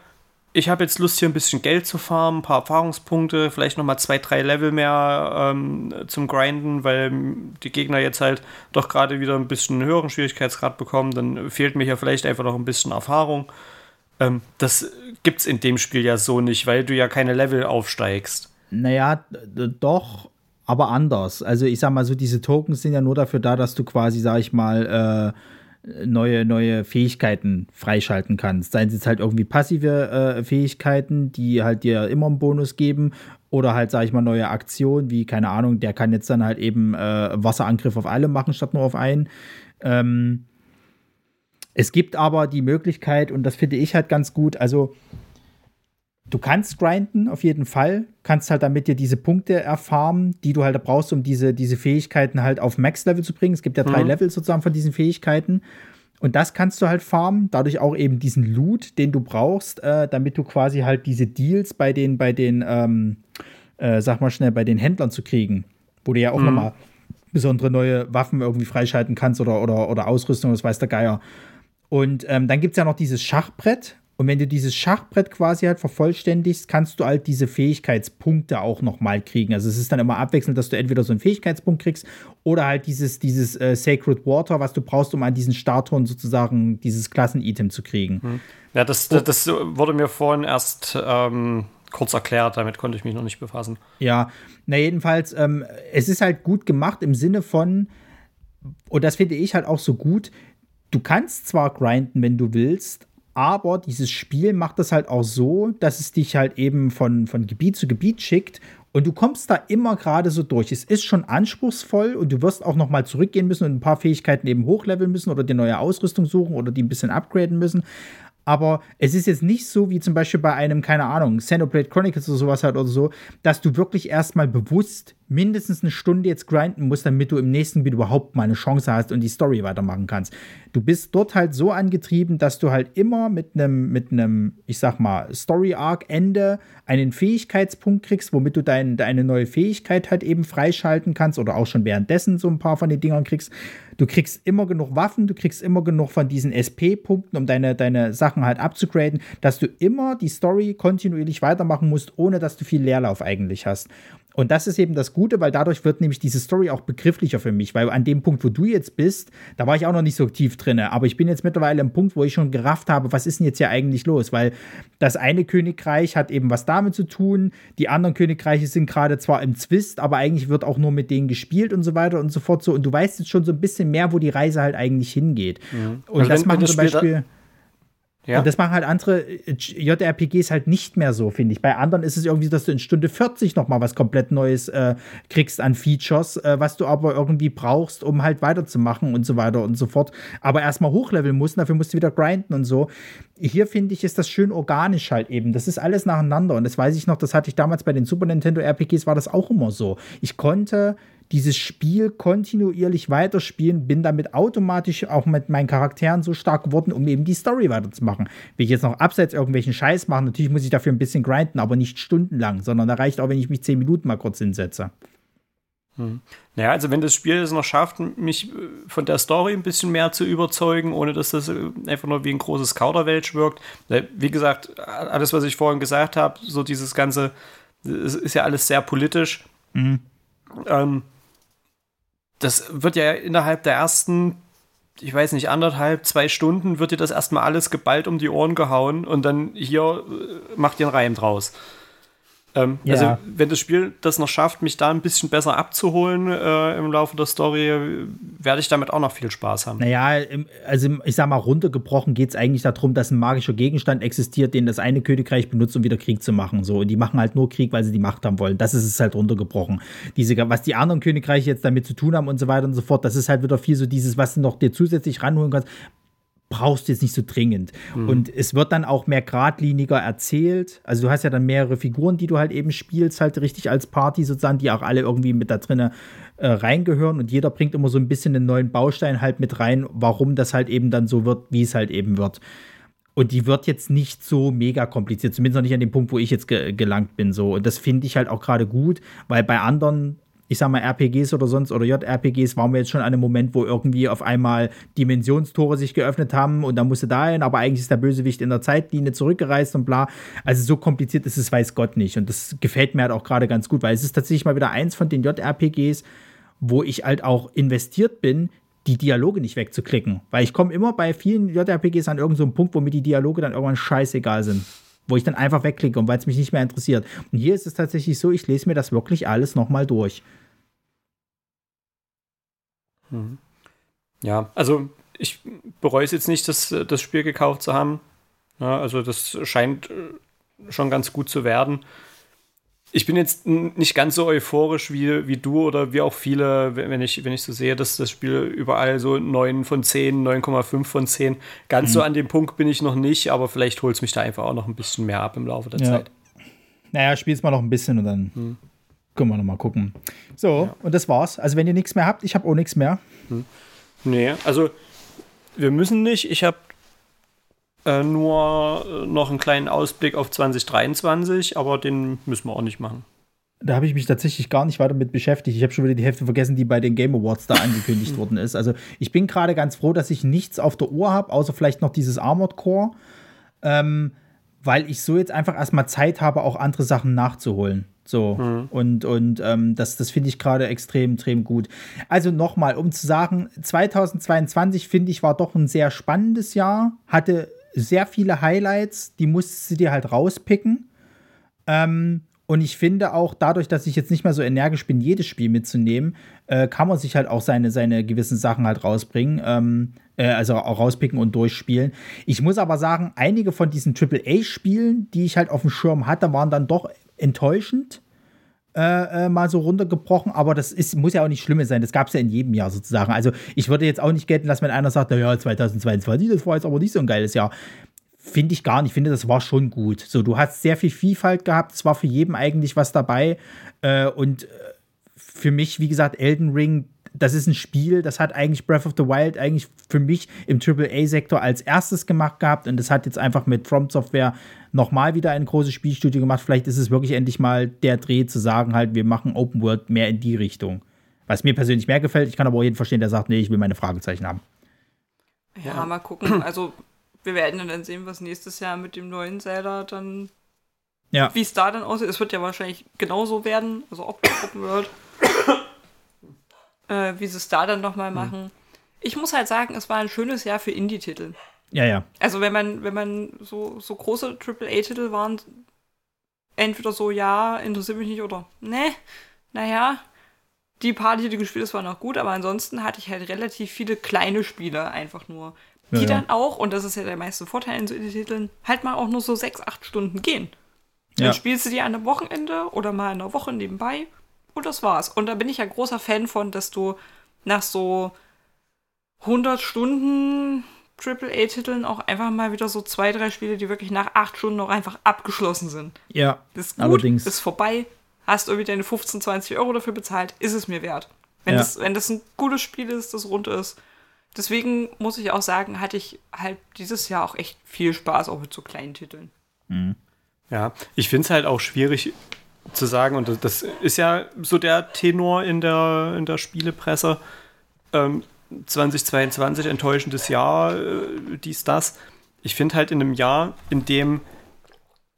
ich habe jetzt Lust, hier ein bisschen Geld zu farmen, ein paar Erfahrungspunkte, vielleicht nochmal zwei, drei Level mehr ähm, zum Grinden, weil die Gegner jetzt halt doch gerade wieder ein bisschen höheren Schwierigkeitsgrad bekommen. Dann fehlt mir hier vielleicht einfach noch ein bisschen Erfahrung. Ähm, das gibt's in dem Spiel ja so nicht, weil du ja keine Level aufsteigst. Naja, doch, aber anders. Also ich sag mal so, diese Tokens sind ja nur dafür da, dass du quasi, sag ich mal, äh, neue, neue Fähigkeiten freischalten kannst. Seien es jetzt halt irgendwie passive äh, Fähigkeiten, die halt dir immer einen Bonus geben, oder halt, sag ich mal, neue Aktionen, wie, keine Ahnung, der kann jetzt dann halt eben äh, Wasserangriff auf alle machen, statt nur auf einen. Ähm, es gibt aber die Möglichkeit, und das finde ich halt ganz gut, also du kannst grinden, auf jeden Fall. Kannst halt damit dir diese Punkte erfarmen, die du halt brauchst, um diese, diese Fähigkeiten halt auf Max-Level zu bringen. Es gibt ja drei mhm. Level sozusagen von diesen Fähigkeiten. Und das kannst du halt farmen, dadurch auch eben diesen Loot, den du brauchst, äh, damit du quasi halt diese Deals bei den, bei den, ähm, äh, sag mal schnell, bei den Händlern zu kriegen, wo du ja auch mhm. nochmal besondere neue Waffen irgendwie freischalten kannst oder, oder, oder Ausrüstung, das weiß der Geier. Und ähm, dann gibt es ja noch dieses Schachbrett, und wenn du dieses Schachbrett quasi halt vervollständigst, kannst du halt diese Fähigkeitspunkte auch nochmal kriegen. Also es ist dann immer abwechselnd, dass du entweder so einen Fähigkeitspunkt kriegst oder halt dieses, dieses äh, Sacred Water, was du brauchst, um an diesen Starthorn sozusagen dieses Klassen-Item zu kriegen. Hm. Ja, das, das, das, wurde mir vorhin erst ähm, kurz erklärt, damit konnte ich mich noch nicht befassen. Ja, na jedenfalls, ähm, es ist halt gut gemacht im Sinne von, und das finde ich halt auch so gut, du kannst zwar grinden, wenn du willst, aber dieses Spiel macht es halt auch so, dass es dich halt eben von, von Gebiet zu Gebiet schickt und du kommst da immer gerade so durch. Es ist schon anspruchsvoll und du wirst auch noch mal zurückgehen müssen und ein paar Fähigkeiten eben hochleveln müssen oder dir neue Ausrüstung suchen oder die ein bisschen upgraden müssen. aber es ist jetzt nicht so wie zum Beispiel bei einem, keine Ahnung, Xenoblade Chronicles oder sowas halt oder so, dass du wirklich erstmal bewusst mindestens eine Stunde jetzt grinden musst, damit du im nächsten Gebiet überhaupt mal eine Chance hast und die Story weitermachen kannst. Du bist dort halt so angetrieben, dass du halt immer mit einem, mit einem, ich sag mal, Story-Arc-Ende einen Fähigkeitspunkt kriegst, womit du dein, deine neue Fähigkeit halt eben freischalten kannst oder auch schon währenddessen so ein paar von den Dingern kriegst. Du kriegst immer genug Waffen, du kriegst immer genug von diesen SP-Punkten, um deine, deine Sachen halt abzugraden, dass du immer die Story kontinuierlich weitermachen musst, ohne dass du viel Leerlauf eigentlich hast. Und das ist eben das Gute, weil dadurch wird nämlich diese Story auch begrifflicher für mich, weil an dem Punkt, wo du jetzt bist, da war ich auch noch nicht so tief drin, aber ich bin jetzt mittlerweile am Punkt, wo ich schon gerafft habe, was ist denn jetzt hier eigentlich los, weil das eine Königreich hat eben was damit zu tun, die anderen Königreiche sind gerade zwar im Zwist, aber eigentlich wird auch nur mit denen gespielt und so weiter und so fort so und du weißt jetzt schon so ein bisschen mehr, wo die Reise halt eigentlich hingeht. Mhm. Und also das wenn zum Beispiel ja. Und das machen halt andere äh, JRPGs halt nicht mehr so, finde ich. Bei anderen ist es irgendwie, dass du in Stunde 40 noch mal was komplett Neues äh, kriegst an Features, äh, was du aber irgendwie brauchst, um halt weiterzumachen und so weiter und so fort. Aber erstmal hochleveln musst, dafür musst du wieder grinden und so. Hier finde ich, ist das schön organisch halt eben. Das ist alles nacheinander. Und das weiß ich noch, das hatte ich damals bei den Super Nintendo RPGs, war das auch immer so. Ich konnte dieses Spiel kontinuierlich weiterspielen, bin damit automatisch auch mit meinen Charakteren so stark geworden, um eben die Story weiterzumachen. Will ich jetzt noch abseits irgendwelchen Scheiß machen, natürlich muss ich dafür ein bisschen grinden, aber nicht stundenlang, sondern da reicht auch, wenn ich mich zehn Minuten mal kurz hinsetze. Hm. Naja, also wenn das Spiel es noch schafft, mich äh, von der Story ein bisschen mehr zu überzeugen, ohne dass das äh, einfach nur wie ein großes Kauderwelsch wirkt. Wie gesagt, alles, was ich vorhin gesagt habe, so dieses ganze, ist ja alles sehr politisch. Mhm. Ähm, das wird ja innerhalb der ersten, ich weiß nicht, anderthalb, zwei Stunden wird dir das erstmal alles geballt um die Ohren gehauen und dann hier äh, macht ihr einen Reim draus. Ähm, ja. Also, wenn das Spiel das noch schafft, mich da ein bisschen besser abzuholen äh, im Laufe der Story, werde ich damit auch noch viel Spaß haben. Naja, also ich sag mal, runtergebrochen geht es eigentlich darum, dass ein magischer Gegenstand existiert, den das eine Königreich benutzt, um wieder Krieg zu machen. So, und die machen halt nur Krieg, weil sie die Macht haben wollen. Das ist es halt runtergebrochen. Diese, was die anderen Königreiche jetzt damit zu tun haben und so weiter und so fort, das ist halt wieder viel so dieses, was du noch dir zusätzlich ranholen kannst brauchst du jetzt nicht so dringend. Mhm. Und es wird dann auch mehr geradliniger erzählt. Also du hast ja dann mehrere Figuren, die du halt eben spielst, halt richtig als Party sozusagen, die auch alle irgendwie mit da drinnen äh, reingehören und jeder bringt immer so ein bisschen einen neuen Baustein halt mit rein, warum das halt eben dann so wird, wie es halt eben wird. Und die wird jetzt nicht so mega kompliziert, zumindest noch nicht an dem Punkt, wo ich jetzt ge gelangt bin. So. Und das finde ich halt auch gerade gut, weil bei anderen ich sag mal, RPGs oder sonst oder JRPGs waren wir jetzt schon an einem Moment, wo irgendwie auf einmal Dimensionstore sich geöffnet haben und dann musste dahin, aber eigentlich ist der Bösewicht in der Zeitlinie zurückgereist und bla. Also so kompliziert ist es, weiß Gott nicht. Und das gefällt mir halt auch gerade ganz gut, weil es ist tatsächlich mal wieder eins von den JRPGs, wo ich halt auch investiert bin, die Dialoge nicht wegzuklicken. Weil ich komme immer bei vielen JRPGs an irgendeinen so Punkt, wo mir die Dialoge dann irgendwann scheißegal sind wo ich dann einfach wegklicke und weil es mich nicht mehr interessiert. Und hier ist es tatsächlich so, ich lese mir das wirklich alles nochmal durch. Mhm. Ja, also ich bereue es jetzt nicht, das, das Spiel gekauft zu haben. Ja, also das scheint äh, schon ganz gut zu werden ich bin jetzt nicht ganz so euphorisch wie, wie du oder wie auch viele, wenn ich, wenn ich so sehe, dass das Spiel überall so 9 von 10, 9,5 von 10. Ganz mhm. so an dem Punkt bin ich noch nicht, aber vielleicht holt es mich da einfach auch noch ein bisschen mehr ab im Laufe der ja. Zeit. Naja, spiel's mal noch ein bisschen und dann mhm. können wir noch mal gucken. So, ja. und das war's. Also, wenn ihr nichts mehr habt, ich habe auch nichts mehr. Mhm. Nee, also wir müssen nicht. Ich habe äh, nur äh, noch einen kleinen Ausblick auf 2023, aber den müssen wir auch nicht machen. Da habe ich mich tatsächlich gar nicht weiter mit beschäftigt. Ich habe schon wieder die Hälfte vergessen, die bei den Game Awards da angekündigt worden ist. Also ich bin gerade ganz froh, dass ich nichts auf der Uhr habe, außer vielleicht noch dieses Armored Core, ähm, weil ich so jetzt einfach erstmal Zeit habe, auch andere Sachen nachzuholen. So, mhm. und, und ähm, das, das finde ich gerade extrem, extrem gut. Also nochmal, um zu sagen, 2022 finde ich war doch ein sehr spannendes Jahr, hatte sehr viele Highlights, die musst du dir halt rauspicken. Ähm, und ich finde auch, dadurch, dass ich jetzt nicht mehr so energisch bin, jedes Spiel mitzunehmen, äh, kann man sich halt auch seine, seine gewissen Sachen halt rausbringen. Ähm, äh, also auch rauspicken und durchspielen. Ich muss aber sagen, einige von diesen AAA-Spielen, die ich halt auf dem Schirm hatte, waren dann doch enttäuschend äh, äh, mal so runtergebrochen, aber das ist, muss ja auch nicht schlimm sein. Das gab es ja in jedem Jahr sozusagen. Also ich würde jetzt auch nicht gelten lassen, wenn einer sagt, naja, 2022, das war jetzt aber nicht so ein geiles Jahr. finde ich gar nicht. Ich finde, das war schon gut. So, du hast sehr viel Vielfalt gehabt. Es war für jeden eigentlich was dabei. Äh, und äh, für mich, wie gesagt, Elden Ring, das ist ein Spiel, das hat eigentlich Breath of the Wild eigentlich für mich im AAA-Sektor als erstes gemacht gehabt. Und das hat jetzt einfach mit From Software nochmal wieder ein großes Spielstudio gemacht. Vielleicht ist es wirklich endlich mal der Dreh zu sagen, halt, wir machen Open World mehr in die Richtung. Was mir persönlich mehr gefällt. Ich kann aber auch jeden verstehen, der sagt, nee, ich will meine Fragezeichen haben. Ja, mal gucken. Also, wir werden dann sehen, was nächstes Jahr mit dem neuen Zelda dann. Ja. Wie es da dann aussieht. Es wird ja wahrscheinlich genauso werden. Also, Open, Open World. Äh, wie sie es da dann nochmal hm. machen. Hm. Ich muss halt sagen, es war ein schönes Jahr für Indie-Titel. Ja, ja. Also, wenn man, wenn man so, so große AAA-Titel waren, entweder so, ja, interessiert mich nicht oder, ne, naja, die paar, die du gespielt hast, waren auch gut, aber ansonsten hatte ich halt relativ viele kleine Spiele einfach nur. Die ja, dann auch, und das ist ja der meiste Vorteil in so Titeln, halt mal auch nur so sechs, acht Stunden gehen. Dann ja. spielst du die an einem Wochenende oder mal in einer Woche nebenbei und das war's. Und da bin ich ja großer Fan von, dass du nach so 100 Stunden AAA-Titeln auch einfach mal wieder so zwei, drei Spiele, die wirklich nach acht Stunden noch einfach abgeschlossen sind. Ja, das ist gut, allerdings. ist vorbei, hast irgendwie deine 15, 20 Euro dafür bezahlt, ist es mir wert. Wenn, ja. das, wenn das ein gutes Spiel ist, das rund ist. Deswegen muss ich auch sagen, hatte ich halt dieses Jahr auch echt viel Spaß, auch mit so kleinen Titeln. Mhm. Ja, ich finde es halt auch schwierig zu sagen, und das ist ja so der Tenor in der, in der Spielepresse. Ähm, 2022 enttäuschendes Jahr, äh, dies, das. Ich finde halt in einem Jahr, in dem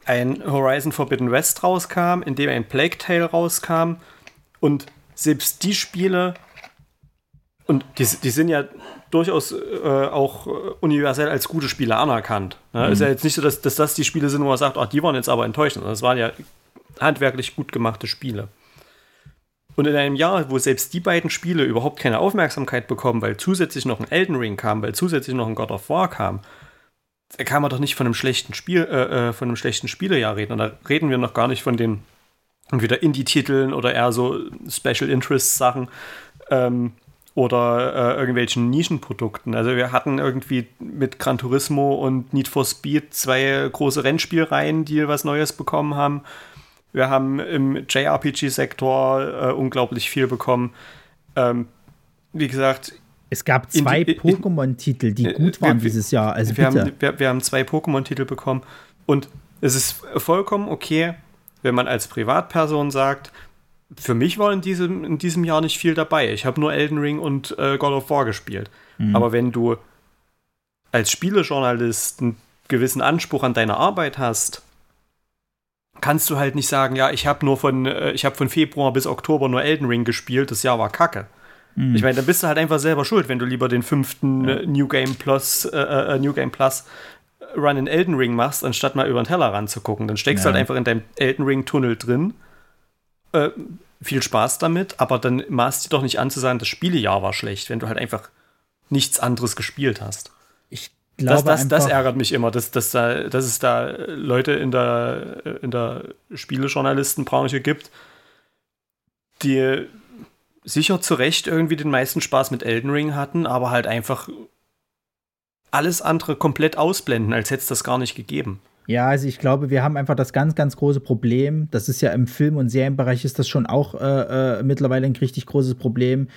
ein Horizon Forbidden West rauskam, in dem ein Plague Tale rauskam und selbst die Spiele, und die, die sind ja durchaus äh, auch universell als gute Spiele anerkannt. Ne? Mhm. Ist ja jetzt nicht so, dass, dass das die Spiele sind, wo man sagt, ach, die waren jetzt aber enttäuschend. Das waren ja handwerklich gut gemachte Spiele. Und in einem Jahr, wo selbst die beiden Spiele überhaupt keine Aufmerksamkeit bekommen, weil zusätzlich noch ein Elden Ring kam, weil zusätzlich noch ein God of War kam, da kann man doch nicht von einem schlechten Spiel, äh, äh, von einem schlechten Spielejahr reden. Und da reden wir noch gar nicht von den entweder Indie-Titeln oder eher so Special Interest-Sachen ähm, oder äh, irgendwelchen Nischenprodukten. Also wir hatten irgendwie mit Gran Turismo und Need for Speed zwei große Rennspielreihen, die was Neues bekommen haben. Wir haben im JRPG-Sektor äh, unglaublich viel bekommen. Ähm, wie gesagt, es gab zwei Pokémon-Titel, die äh, gut waren wir, dieses Jahr. Also wir, Haben, wir, wir haben zwei Pokémon-Titel bekommen und es ist vollkommen okay, wenn man als Privatperson sagt, für mich war in diesem, in diesem Jahr nicht viel dabei. Ich habe nur Elden Ring und äh, God of War gespielt. Mhm. Aber wenn du als Spielejournalist einen gewissen Anspruch an deine Arbeit hast, kannst du halt nicht sagen, ja, ich habe nur von, äh, ich habe von Februar bis Oktober nur Elden Ring gespielt, das Jahr war kacke. Mhm. Ich meine, dann bist du halt einfach selber schuld, wenn du lieber den fünften ja. Äh, New Game Plus, äh, äh, New Game Plus Run in Elden Ring machst, anstatt mal über den Teller ranzugucken. Dann steckst ja. du halt einfach in deinem Elden Ring-Tunnel drin. Äh, viel Spaß damit, aber dann maßt dir doch nicht an zu sagen, das Spielejahr war schlecht, wenn du halt einfach nichts anderes gespielt hast. Glaube das, das, das ärgert mich immer, dass, dass, da, dass es da Leute in der, in der Spielejournalistenbranche gibt, die sicher zu Recht irgendwie den meisten Spaß mit Elden Ring hatten, aber halt einfach alles andere komplett ausblenden, als hätte es das gar nicht gegeben. Ja, also ich glaube, wir haben einfach das ganz, ganz große Problem. Das ist ja im Film- und Serienbereich ist das schon auch äh, äh, mittlerweile ein richtig großes Problem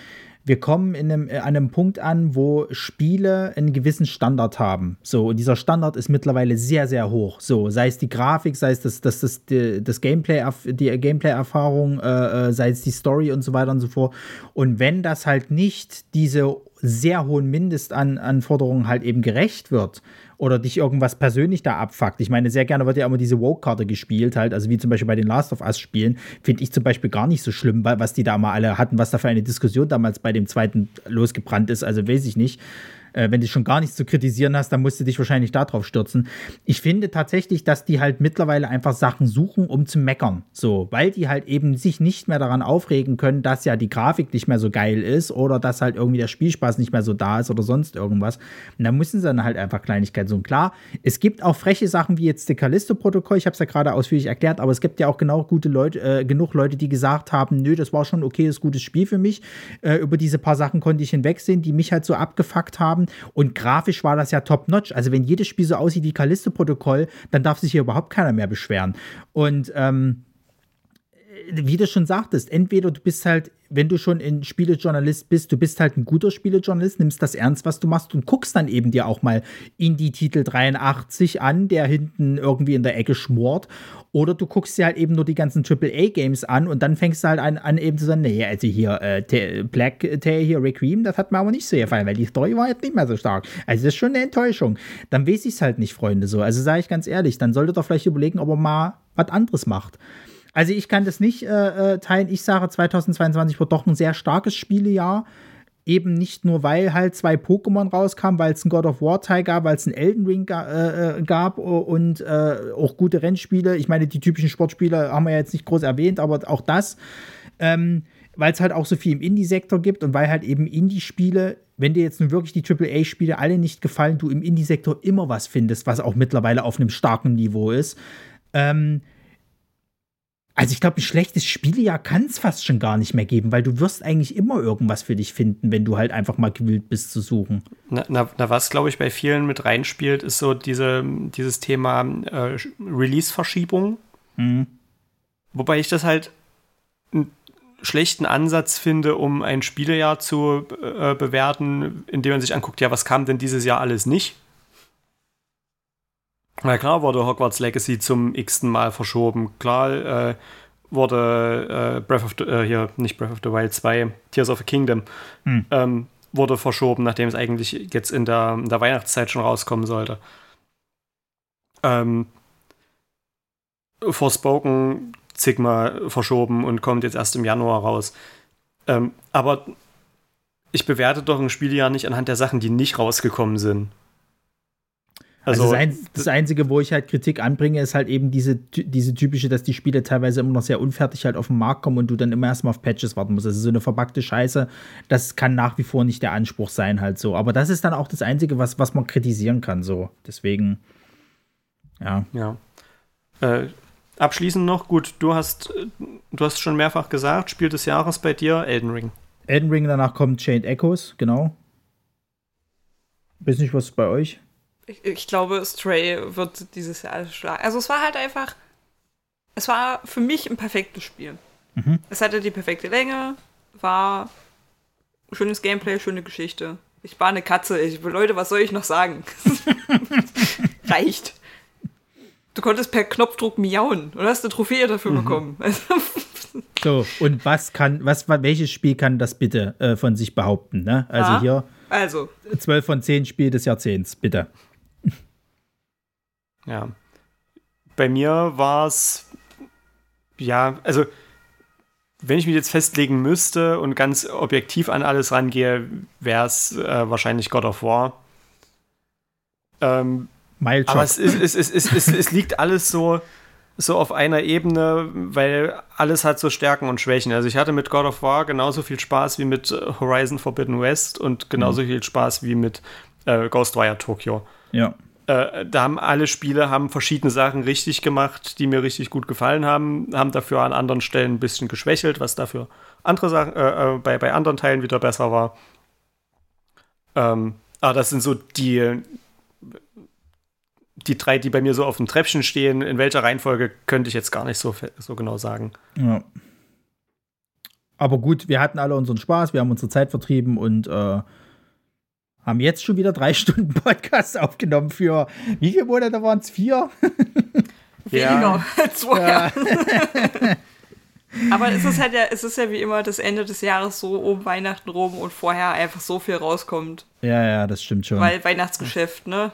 wir kommen in einem, äh, an einem Punkt an, wo Spiele einen gewissen Standard haben. So, und dieser Standard ist mittlerweile sehr, sehr hoch. So, sei es die Grafik, sei es das, das, das, das Gameplay, die Gameplay-Erfahrung, äh, äh, sei es die Story und so weiter und so fort. Und wenn das halt nicht diese sehr hohen Mindestanforderungen halt eben gerecht wird oder dich irgendwas persönlich da abfuckt. Ich meine, sehr gerne wird ja immer diese Woke-Karte gespielt, halt, also wie zum Beispiel bei den Last of Us-Spielen, finde ich zum Beispiel gar nicht so schlimm, was die da mal alle hatten, was da für eine Diskussion damals bei dem zweiten losgebrannt ist, also weiß ich nicht. Äh, wenn du schon gar nichts zu kritisieren hast, dann musst du dich wahrscheinlich darauf stürzen. Ich finde tatsächlich, dass die halt mittlerweile einfach Sachen suchen, um zu meckern. So, weil die halt eben sich nicht mehr daran aufregen können, dass ja die Grafik nicht mehr so geil ist oder dass halt irgendwie der Spielspaß nicht mehr so da ist oder sonst irgendwas. Und da müssen sie dann halt einfach Kleinigkeiten. Und klar, es gibt auch freche Sachen wie jetzt der Callisto-Protokoll, ich habe es ja gerade ausführlich erklärt, aber es gibt ja auch genau gute Leute, äh, genug Leute, die gesagt haben, nö, das war schon ein okayes, gutes Spiel für mich. Äh, über diese paar Sachen konnte ich hinwegsehen, die mich halt so abgefuckt haben haben. Und grafisch war das ja top-notch. Also wenn jedes Spiel so aussieht wie Callisto-Protokoll, dann darf sich hier überhaupt keiner mehr beschweren. Und ähm, wie du schon sagtest, entweder du bist halt, wenn du schon ein Spielejournalist bist, du bist halt ein guter Spielejournalist, nimmst das ernst, was du machst und guckst dann eben dir auch mal Indie-Titel 83 an, der hinten irgendwie in der Ecke schmort. Oder du guckst dir halt eben nur die ganzen AAA-Games an und dann fängst du halt an, an eben zu sagen, nee, also hier, äh, Black Tail hier, Requiem, das hat mir aber nicht so gefallen, weil die Story war jetzt nicht mehr so stark. Also das ist schon eine Enttäuschung. Dann weiß ich es halt nicht, Freunde, so. Also sage ich ganz ehrlich, dann solltet ihr vielleicht überlegen, ob er mal was anderes macht. Also ich kann das nicht äh, äh teilen. Ich sage, 2022 wird doch ein sehr starkes Spielejahr. Eben nicht nur, weil halt zwei Pokémon rauskamen, weil es ein God of War Teil gab, weil es ein Elden Ring ga äh, äh gab und äh, auch gute Rennspiele. Ich meine, die typischen Sportspiele haben wir jetzt nicht groß erwähnt, aber auch das. Ähm, weil es halt auch so viel im Indie-Sektor gibt und weil halt eben Indie-Spiele, wenn dir jetzt nun wirklich die AAA-Spiele alle nicht gefallen, du im Indie-Sektor immer was findest, was auch mittlerweile auf einem starken Niveau ist. Ähm, also ich glaube, ein schlechtes Spielejahr kann es fast schon gar nicht mehr geben, weil du wirst eigentlich immer irgendwas für dich finden, wenn du halt einfach mal gewillt bist zu suchen. Na, na, na was, glaube ich, bei vielen mit reinspielt, ist so diese, dieses Thema äh, Release-Verschiebung. Mhm. Wobei ich das halt einen schlechten Ansatz finde, um ein Spielejahr zu äh, bewerten, indem man sich anguckt, ja, was kam denn dieses Jahr alles nicht? Na klar wurde Hogwarts Legacy zum x-ten Mal verschoben. Klar äh, wurde äh, Breath of the, äh, hier, nicht Breath of the Wild 2, Tears of the Kingdom, hm. ähm, wurde verschoben, nachdem es eigentlich jetzt in der, in der Weihnachtszeit schon rauskommen sollte. Ähm, Forspoken zigmal verschoben und kommt jetzt erst im Januar raus. Ähm, aber ich bewerte doch ein Spiel ja nicht anhand der Sachen, die nicht rausgekommen sind. Also, also das, ein, das, Einzige, wo ich halt Kritik anbringe, ist halt eben diese, diese typische, dass die Spiele teilweise immer noch sehr unfertig halt auf den Markt kommen und du dann immer erstmal auf Patches warten musst. Also so eine verpackte Scheiße, das kann nach wie vor nicht der Anspruch sein, halt so. Aber das ist dann auch das Einzige, was, was man kritisieren kann, so. Deswegen, ja. Ja. Äh, abschließend noch, gut, du hast, du hast schon mehrfach gesagt, Spiel des Jahres bei dir, Elden Ring. Elden Ring, danach kommt Chained Echoes, genau. Weiß nicht, was bei euch? Ich, ich glaube, Stray wird dieses Jahr schlagen. Also es war halt einfach, es war für mich ein perfektes Spiel. Mhm. Es hatte die perfekte Länge, war schönes Gameplay, schöne Geschichte. Ich war eine Katze. Ich, Leute, was soll ich noch sagen? Reicht. Du konntest per Knopfdruck miauen und hast eine Trophäe dafür mhm. bekommen. so, und was kann, was, welches Spiel kann das bitte äh, von sich behaupten? Ne? Also ja, hier. Also. 12 von 10 Spiel des Jahrzehnts, bitte. Ja. Bei mir war es, ja, also wenn ich mich jetzt festlegen müsste und ganz objektiv an alles rangehe, wäre es äh, wahrscheinlich God of War. Ähm, aber es, ist, es, ist, es, es, es liegt alles so, so auf einer Ebene, weil alles hat so Stärken und Schwächen. Also ich hatte mit God of War genauso viel Spaß wie mit Horizon Forbidden West und genauso mhm. viel Spaß wie mit äh, Ghostwire Tokyo. Ja. Äh, da haben alle Spiele haben verschiedene Sachen richtig gemacht, die mir richtig gut gefallen haben, haben dafür an anderen Stellen ein bisschen geschwächelt, was dafür andere Sachen äh, äh, bei, bei anderen Teilen wieder besser war. Ähm, aber das sind so die die drei, die bei mir so auf dem Treppchen stehen. In welcher Reihenfolge könnte ich jetzt gar nicht so, so genau sagen. Ja. Aber gut, wir hatten alle unseren Spaß, wir haben unsere Zeit vertrieben und äh, haben jetzt schon wieder drei Stunden Podcast aufgenommen für wie viele Monate waren es? Vier? Weniger als vorher. Ja. Aber es ist halt ja, es ist ja wie immer das Ende des Jahres so um Weihnachten rum und vorher einfach so viel rauskommt. Ja, ja, das stimmt schon. Weil Weihnachtsgeschäft, ne?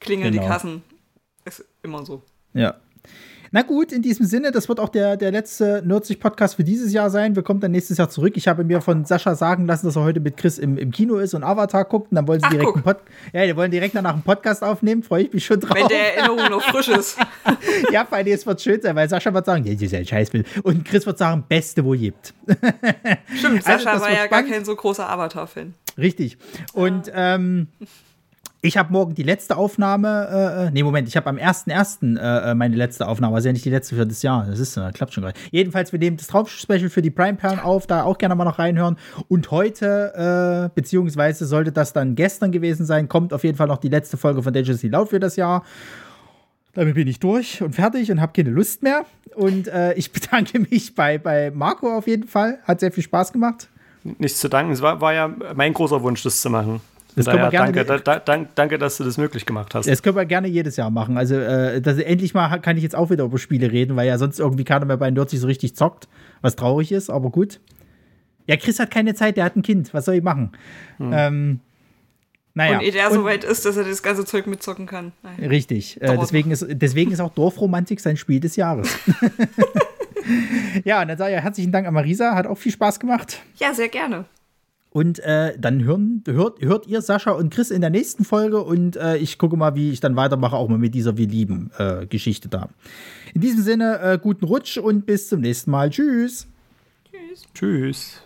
Klingeln genau. die Kassen. Ist immer so. Ja. Na gut, in diesem Sinne, das wird auch der, der letzte Nerdsich-Podcast für dieses Jahr sein. Wir kommen dann nächstes Jahr zurück. Ich habe mir von Sascha sagen lassen, dass er heute mit Chris im, im Kino ist und Avatar guckt. Und dann wollen sie Ach, direkt einen Pod ja, die wollen direkt danach einen Podcast aufnehmen. Freue ich mich schon drauf. Wenn der Erinnerung noch frisch ist. ja, vor allem, es wird schön sein, weil Sascha wird sagen, ja, das ist ein Scheißbild. Und Chris wird sagen, beste, wo gibt. Stimmt, also, Sascha war ja spannend. gar kein so großer Avatar-Fan. Richtig. Und ähm, Ich habe morgen die letzte Aufnahme, äh, äh nee, Moment, ich habe am 1.1. Äh, äh, meine letzte Aufnahme, also ja nicht die letzte für das Jahr. Das ist, äh, klappt schon gerade. Jedenfalls, wir nehmen das Traumschiff-Special für die Prime-Perlen auf, da auch gerne mal noch reinhören. Und heute, äh, beziehungsweise sollte das dann gestern gewesen sein, kommt auf jeden Fall noch die letzte Folge von Dangerously Loud für das Jahr. Damit bin ich durch und fertig und habe keine Lust mehr. Und äh, ich bedanke mich bei, bei Marco auf jeden Fall. Hat sehr viel Spaß gemacht. Nichts zu danken. Es war, war ja mein großer Wunsch, das zu machen. Das können wir gerne, danke, da, da, danke, dass du das möglich gemacht hast. Das können wir gerne jedes Jahr machen. Also, äh, das, endlich mal kann ich jetzt auch wieder über Spiele reden, weil ja sonst irgendwie keiner mehr bei Nerds so richtig zockt, was traurig ist, aber gut. Ja, Chris hat keine Zeit, der hat ein Kind. Was soll ich machen? Hm. Ähm, naja. Und ehe der so weit ist, dass er das ganze Zeug mitzocken kann. Naja. Richtig. Äh, deswegen, ist, deswegen ist auch Dorfromantik sein Spiel des Jahres. ja, und dann sage ich herzlichen Dank an Marisa. Hat auch viel Spaß gemacht. Ja, sehr gerne. Und äh, dann hören, hört, hört ihr Sascha und Chris in der nächsten Folge und äh, ich gucke mal, wie ich dann weitermache, auch mal mit dieser Wir lieben äh, Geschichte da. In diesem Sinne, äh, guten Rutsch und bis zum nächsten Mal. Tschüss. Tschüss. Tschüss.